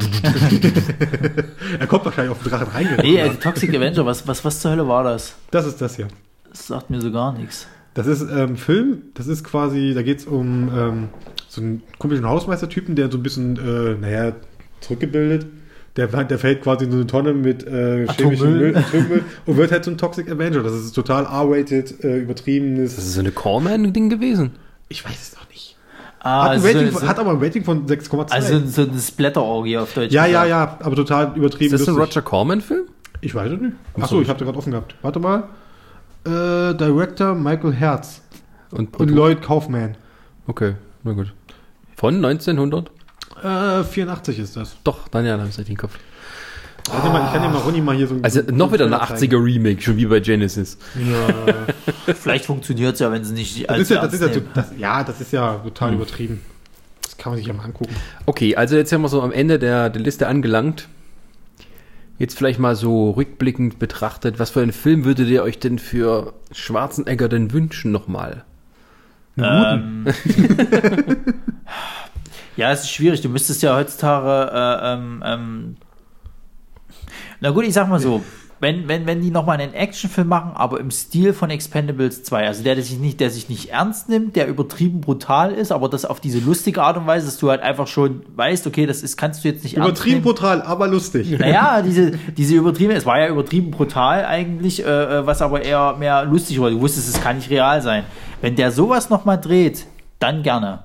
Er kommt wahrscheinlich auf den Drachen reingerannt. nee, also Toxic Avenger, was, was, was zur Hölle war das? Das ist das hier. Das sagt mir so gar nichts. Das ist ähm, Film, das ist quasi, da geht es um ähm, so einen komischen Hausmeistertypen, der so ein bisschen, äh, naja, zurückgebildet. Der, der fällt quasi in so eine Tonne mit äh, chemischem. Müll, und wird halt so ein Toxic Avenger. Das ist total R-rated, äh, übertriebenes. Das ist so eine Corman-Ding gewesen. Ich weiß es noch nicht. Ah, Hat, ein also Rating, so, hat aber ein Rating von 6,2. also so eine Splatter-Orgie auf Deutsch. ja, ja, ja, aber total übertrieben. Ist das ein lustig. Roger Corman-Film? Ich weiß es nicht. Achso, ich habe den gerade offen gehabt. Warte mal. Äh, Director Michael Herz Und, und Lloyd Kaufman. Okay, na gut. Von 1900? Äh, 84 ist das. Doch, dann ja, dann habe ich im Kopf. Ich kann dir mal, ich kann dir mal Ronny mal hier so ein Also so- noch wieder einen eine Trailer zeigen. 80er-Remake, schon wie bei Genesis. Vielleicht funktioniert es ja, wenn sie nicht Das ist ja, das ist ja, das, ja, das ist ja total übertrieben. Das kann man sich ja mal angucken. Okay, also jetzt sind wir so am Ende der, der Liste angelangt. Jetzt vielleicht mal so rückblickend betrachtet, was für einen Film würdet ihr euch denn für Schwarzenegger denn wünschen nochmal? Ähm, ja, es ist schwierig. Du müsstest ja heutzutage, äh, ähm, ähm, na gut, ich sag mal so, wenn, wenn, wenn die nochmal einen Actionfilm machen, aber im Stil von Expendables 2, also der, der sich nicht, der sich nicht ernst nimmt, der übertrieben brutal ist, aber das auf diese lustige Art und Weise, dass du halt einfach schon weißt, okay, das ist, kannst du jetzt nicht ernst Übertrieben brutal, aber lustig. Naja, diese, diese übertrieben, es war ja übertrieben brutal eigentlich, äh, äh, was aber eher mehr lustig war. Du wusstest, es kann nicht real sein. Wenn der sowas nochmal dreht, dann gerne.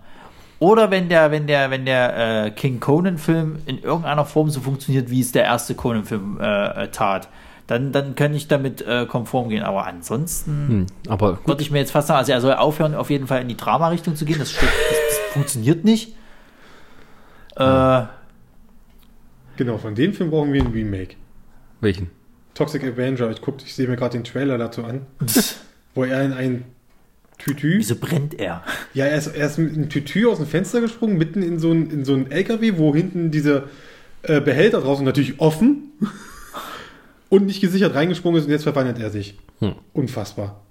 Oder wenn der, wenn der, wenn der äh, King Conan-Film in irgendeiner Form so funktioniert, wie es der erste Conan-Film äh, äh, tat, dann, dann kann ich damit äh, konform gehen. Aber ansonsten Hm, aber würde ich mir jetzt fast sagen, also er soll aufhören, auf jeden Fall in die Drama-Richtung zu gehen. Das, steht, das, das funktioniert nicht. Äh, Genau, von dem Film brauchen wir ein Remake. welchen? Toxic Avenger, ich guck, ich sehe mir gerade den Trailer dazu an, wo er in ein Tütü. wieso brennt er? Ja, er ist, er ist mit einem Tütü aus dem Fenster gesprungen, mitten in so ein, in so ein LKW, wo hinten diese äh, Behälter draußen natürlich offen und nicht gesichert reingesprungen ist und jetzt verwandelt er sich. Hm. Unfassbar.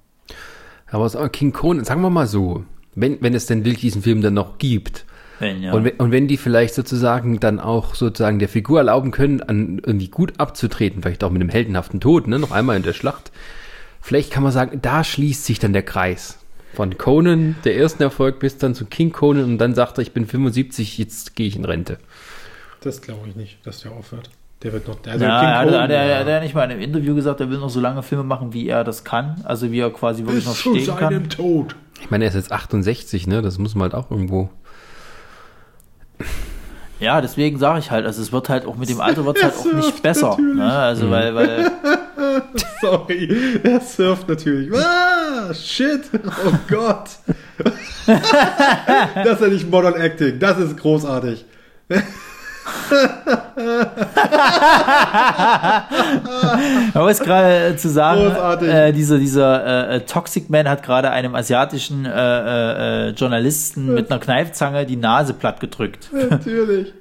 Aber so King Conan, sagen wir mal so, wenn, wenn es denn wirklich diesen Film dann noch gibt, Wenn, ja. Und, wenn, und wenn die vielleicht sozusagen dann auch sozusagen der Figur erlauben können, an irgendwie gut abzutreten, vielleicht auch mit einem heldenhaften Tod, ne, noch einmal in der Schlacht, vielleicht kann man sagen, da schließt sich dann der Kreis. Von Conan, der ersten Erfolg, bis dann zu King Conan und dann sagt er, ich bin 75, jetzt gehe ich in Rente. Das glaube ich nicht, dass der aufhört. Der wird noch. Also Ja, King er hat, Cohen, hat, er, ja. hat er nicht mal in einem Interview gesagt, er will noch so lange Filme machen, wie er das kann. Also wie er quasi wirklich noch stehen kann. Tod. Ich meine, er ist jetzt 68, ne? Das muss man halt auch irgendwo. Ja, deswegen sage ich halt, also es wird halt auch mit dem Alter wird es halt auch nicht besser. Ne? Also weil, weil Sorry, er surft natürlich. Ah, shit. Oh Gott. das ist ja nicht Modern Acting. Das ist großartig. Aber ist gerade äh, zu sagen, äh, dieser, dieser äh, äh, Toxic Man hat gerade einem asiatischen äh, äh, Journalisten mit einer Kneifzange die Nase platt gedrückt. Natürlich.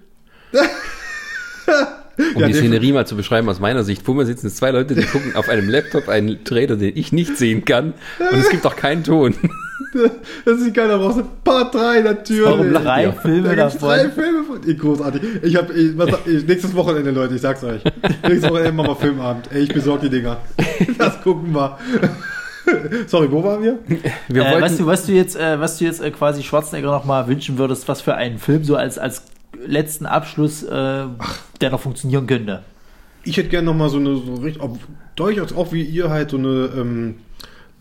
Um Ja, die Szenerie mal zu beschreiben aus meiner Sicht. Vor mir sitzen jetzt zwei Leute, die gucken auf einem Laptop einen Trailer, den ich nicht sehen kann. Und es gibt auch keinen Ton. Das sieht keiner raus. Part 3 natürlich. Warum Drei? Filme da gibt's drei davon. Filme von. Ey, großartig. Ich hab, ich, was, ich, nächstes Wochenende, Leute, ich sag's euch. Nächstes Wochenende machen wir Filmabend. Ey, ich besorge die Dinger. Das gucken wir. Sorry, wo waren wir? Wir Äh, was, du, was du jetzt, äh, was du jetzt äh, quasi Schwarzenegger noch mal wünschen würdest, was für einen Film so als, als letzten Abschluss, äh, der noch funktionieren könnte. Ich hätte gerne nochmal so eine, so richtig, durchaus auch wie ihr halt so eine ähm,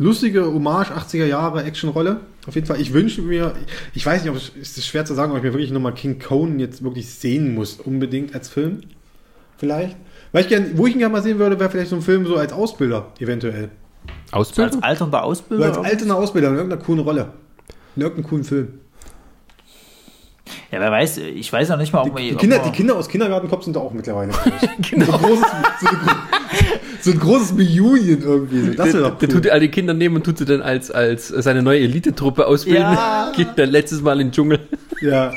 lustige Hommage 80er Jahre Actionrolle. Auf jeden Fall. Ich wünsche mir, ich weiß nicht, ob es es ist schwer zu sagen, ob ich mir wirklich nochmal King Conan jetzt wirklich sehen muss, unbedingt als Film. Vielleicht. Weil ich gern, wo ich ihn gerne mal sehen würde, wäre vielleicht so ein Film so als Ausbilder, eventuell. So als alternder So Ausbilder? als alterner Ausbilder in irgendeiner coolen Rolle. In irgendeinem coolen Film. Ja, wer weiß, ich weiß noch nicht mal, ob Die, man- die, ob Kinder, man- die Kinder aus Kindergartenkopf sind da auch mittlerweile groß. so, ein großes, so, ein, so ein großes Reunion irgendwie. So. Das Der, doch der cool. tut all die Kinder nehmen und tut sie dann als, als seine neue Elitetruppe ausbilden. Ja. Geht dann letztes Mal in den Dschungel. Ja.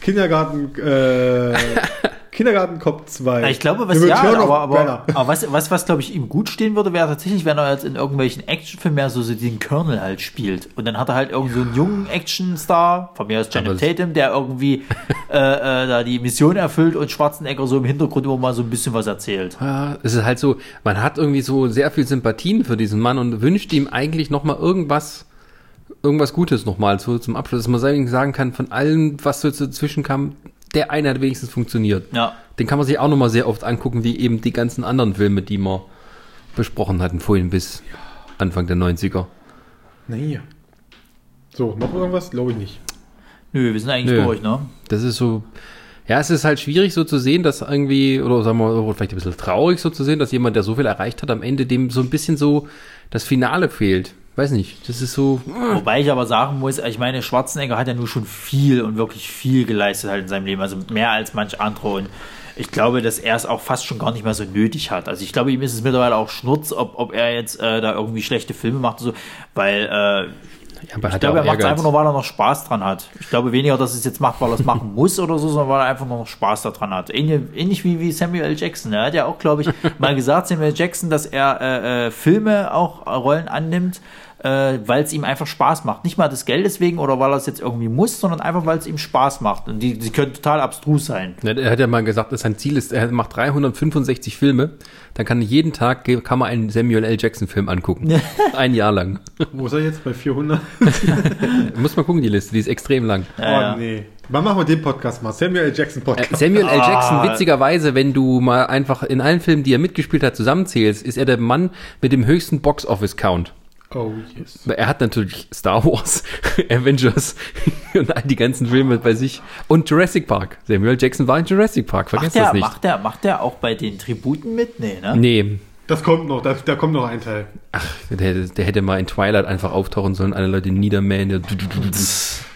Kindergarten, äh, Kindergartenkopf 2. Ja, ich glaube, was ja, aber, aber, aber was, was, was glaube ich ihm gut stehen würde, wäre tatsächlich, wenn er jetzt in irgendwelchen Actionfilmen mehr so, so den Colonel halt spielt. Und dann hat er halt irgend so einen jungen Actionstar, von mir aus Aber- Tatum, der irgendwie äh, äh, da die Mission erfüllt und Schwarzenegger so im Hintergrund immer mal so ein bisschen was erzählt. Ja, es ist halt so, man hat irgendwie so sehr viel Sympathien für diesen Mann und wünscht ihm eigentlich nochmal irgendwas, irgendwas Gutes nochmal so zum Abschluss, dass man sagen kann, von allem, was so dazwischen kam, der eine hat wenigstens funktioniert. Ja. Den kann man sich auch nochmal sehr oft angucken, wie eben die ganzen anderen Filme, die wir besprochen hatten, vorhin bis Anfang der 90er. Nee. So, noch irgendwas? Glaube ich nicht. Nö, wir sind eigentlich Nö. durch, ne? Das ist so, ja, es ist halt schwierig so zu sehen, dass irgendwie, oder sagen wir, vielleicht ein bisschen traurig so zu sehen, dass jemand, der so viel erreicht hat, am Ende dem so ein bisschen so das Finale fehlt. Weiß nicht, das ist so, Wobei ich aber sagen muss, ich meine, Schwarzenegger hat ja nur schon viel und wirklich viel geleistet halt in seinem Leben, also mehr als manch andere und ich glaube, dass er es auch fast schon gar nicht mehr so nötig hat. Also ich glaube, ihm ist es mittlerweile auch Schnurz, ob, ob er jetzt äh, da irgendwie schlechte Filme macht und so, weil äh, ja, ich glaube, er auch macht es einfach nur, weil er noch Spaß dran hat. Ich glaube weniger, dass er es jetzt macht, weil er es machen muss oder so, sondern weil er einfach nur noch Spaß daran hat. Ähnlich, ähnlich wie, wie Samuel L. Jackson. Er hat ja auch, glaube ich, mal gesagt, Samuel. Jackson, dass er äh, äh, Filme auch äh, Rollen annimmt, äh, weil es ihm einfach Spaß macht. Nicht mal des Geldes wegen oder weil er es jetzt irgendwie muss, sondern einfach, weil es ihm Spaß macht. Und die, die können total abstrus sein. Ja, Er hat ja mal gesagt, dass sein Ziel ist, er macht 365 Filme, dann kann jeden Tag, kann man einen Samuel L. Jackson Film angucken. Ein Jahr lang. Wo ist er jetzt? Bei 400? Muss mal gucken, die Liste, die ist extrem lang. Ja, oh, nee. Wann machen wir den Podcast mal? Samuel L. Jackson Podcast. Äh, Samuel L. Jackson, Ah. witzigerweise, wenn du mal einfach in allen Filmen, die er mitgespielt hat, zusammenzählst, ist er der Mann mit dem höchsten Box-Office-Count. Oh, yes. Er hat natürlich Star Wars, Avengers und all die ganzen Filme bei sich. Und Jurassic Park. Samuel Jackson war in Jurassic Park, Macht vergesst der, das nicht. macht, der, macht der auch bei den Tributen mit? Nee, ne? Nee, Das kommt noch, da, da kommt noch ein Teil. der, hätte- der hätte mal in Twilight einfach auftauchen sollen, alle Leute niedermähen. der-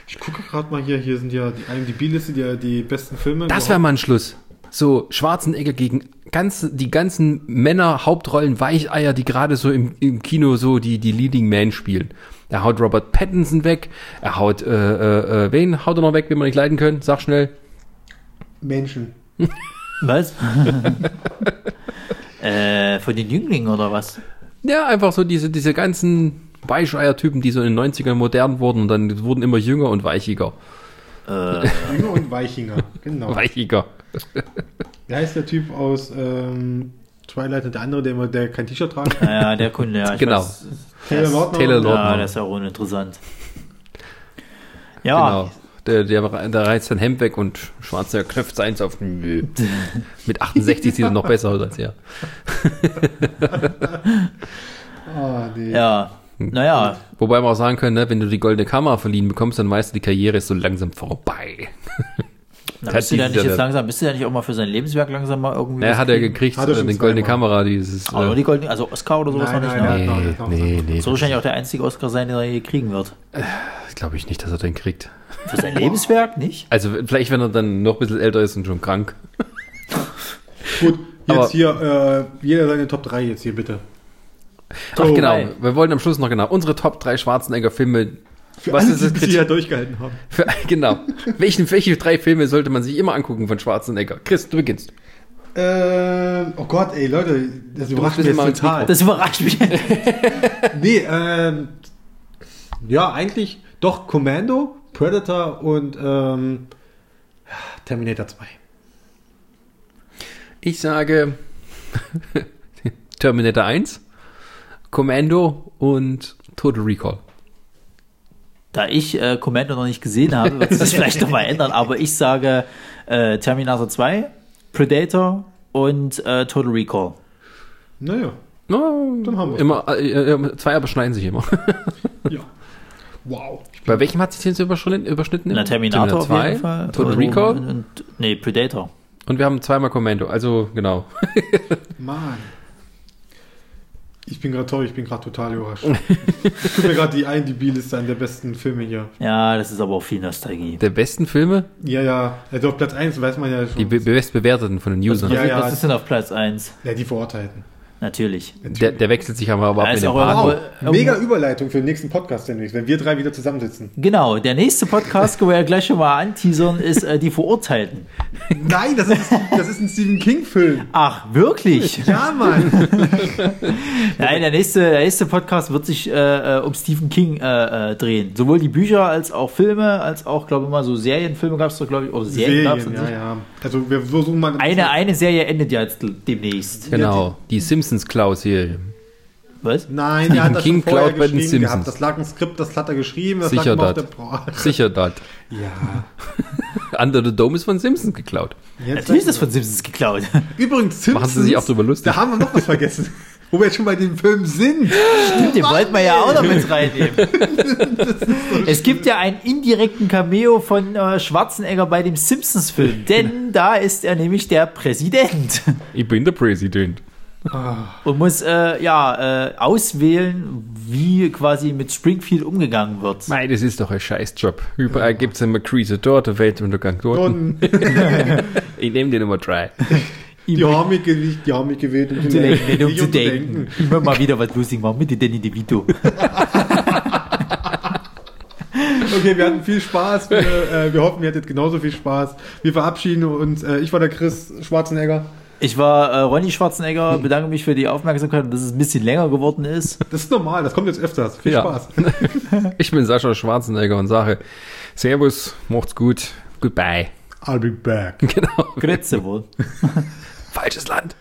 Ich gucke gerade mal hier, hier sind ja die IMDb-Liste, die, die besten Filme. Das wäre mal ein Schluss. So Schwarzenegger gegen ganz, die ganzen Männer, Hauptrollen, Weicheier, die gerade so im, im Kino so die, die Leading Man spielen. Er haut Robert Pattinson weg, er haut, äh, äh, äh, wen haut er noch weg, wen wir nicht leiden können? Sag schnell. Menschen. Was? äh, von den Jünglingen oder was? Ja, einfach so diese, diese ganzen Weicheier-Typen, die so in den 90ern modern wurden und dann wurden immer jünger und weichiger. Jünger und Weichinger. Genau. Weichiger. Wie heißt der Typ aus ähm, Twilight und der andere, der immer der kein T-Shirt tragt? Naja, der Kunde, ja. Ich Genau. Taylor Lautner. Taylor Lautner. Ja, das ist ja auch uninteressant. Ja, Genau. Der, der, der reißt sein Hemd weg und Schwarzenegger knöpft seins auf. Nö. Mit 68 sieht er noch besser aus als er. Ah, nee. Ja, naja, Wobei wir auch sagen können, ne, wenn du die goldene Kamera verliehen bekommst, dann weißt du, die Karriere ist so langsam vorbei. Na, Hat bist du da nicht jetzt langsam, bist du da nicht auch mal für sein Lebenswerk langsam mal irgendwie. Er hat er gekriegt, Hat er äh, die goldene. Kamera, dieses. Aber Äh, die goldene, also Oscar oder sowas Nein, noch nicht, nein, ne? nein. nee, noch- nee, nee. So wahrscheinlich auch der einzige Oscar sein, den er je kriegen wird. glaube ich nicht, dass er den kriegt. Für sein Lebenswerk nicht? Also vielleicht, wenn er dann noch ein bisschen älter ist und schon krank. Gut, jetzt Aber- hier, äh, jeder seine Top 3 jetzt hier bitte. Ach Oh, genau, nein. wir wollten am Schluss noch genau unsere Top 3 Schwarzenegger-Filme. Für Was alle, ist die das bis Kritik- hierher durchgehalten haben. Für, genau. Welchen, welche drei Filme sollte man sich immer angucken von Schwarzenegger? Chris, du beginnst. Ähm, oh Gott, ey, Leute, das überrascht mich jetzt total. Das überrascht mich. Nee, ähm, ja, eigentlich doch Commando, Predator und ähm, Terminator 2. Ich sage Terminator 1, Commando und Total Recall. Da ich äh, Commando noch nicht gesehen habe, wird sich das vielleicht noch mal ändern, aber ich sage äh, Terminator 2, Predator und äh, Total Recall. Naja, No, Dann haben wir's. immer, äh, äh, zwei überschneiden sich immer. ja. Wow. Bei welchem hat sich jetzt überschnitten? überschnitten Na, Terminator auf 2, jeden Fall. Total Recall Und, und, nee, Predator. und wir haben zweimal Commando, also genau. Mann. Ich bin gerade toll, ich bin gerade total überrascht. ich gucke mir gerade die IMDb-Liste an der besten Filme hier. Ja, das ist aber auch viel Nostalgie. Der besten Filme, Ja, ja, also auf Platz 1 weiß man ja schon. die be bestbewerteten von den Usern. Ja, ja. Was ist denn auf Platz 1? ja, die Verurteilten. Natürlich. Der, der wechselt sich aber, aber ab irgendwo- Wow, mega Überleitung für den nächsten Podcast demnächst, wenn wir drei wieder zusammensitzen. Genau, der nächste Podcast, wo wir ja gleich schon mal anteasern, ist äh, die Verurteilten. Nein, das ist, das ist ein Stephen King-Film. Ach, wirklich? Ja, Mann. Nein, der nächste, der nächste Podcast wird sich äh, äh, um Stephen King äh, äh, drehen. Sowohl die Bücher als auch Filme, als auch, glaube ich mal, so Serienfilme gab es doch, glaube ich, oder Serien, gab es Serien, ja, ja. Also wir versuchen mal... Eine, eine Serie endet ja jetzt demnächst. Genau, die Simpsons-Klaus-Serie. Was? Nein, der hat das King schon vorher bei den geschrieben Simpsons. gehabt. Das lag ein Skript, das hat er geschrieben, das Sicher Bra- Sicher das. Ja. Under the Dome ist von Simpsons geklaut. Jetzt Natürlich ist das von Simpsons geklaut. Übrigens, Simpsons, Machen sie sich auch drüber lustig. Da haben wir noch was vergessen. Wo wir jetzt schon bei dem Film sind. Den wollten wir ja auch noch mit reinnehmen. es gibt ja einen indirekten Cameo von äh, Schwarzenegger bei dem Simpsons-Film, denn da ist er nämlich der Präsident Ich bin der Präsident. Und muss äh, ja äh, auswählen, wie quasi mit Springfield umgegangen wird. Mei, das ist doch ein Scheißjob. Überall gibt es immer Krise dort, der Weltuntergang dort. Ich nehme die Nummer 3. die haben mich gewählt, die haben mich gewählt, um zu lenken, um nicht zu denken. Immer mal wieder was lustig machen mit Danny DeVito. Okay, wir hatten viel Spaß. Wir, äh, wir hoffen, ihr hattet genauso viel Spaß. Wir verabschieden uns. Äh, ich war der Chris Schwarzenegger. Ich war äh, Ronny Schwarzenegger, bedanke mich für die Aufmerksamkeit dass es ein bisschen länger geworden ist. Das ist normal, das kommt jetzt öfters. Viel Ja. Spaß. Ich bin Sascha Schwarzenegger und sage Servus, macht's gut, goodbye. I'll be back. Genau. Grüße wohl. Falsches Land.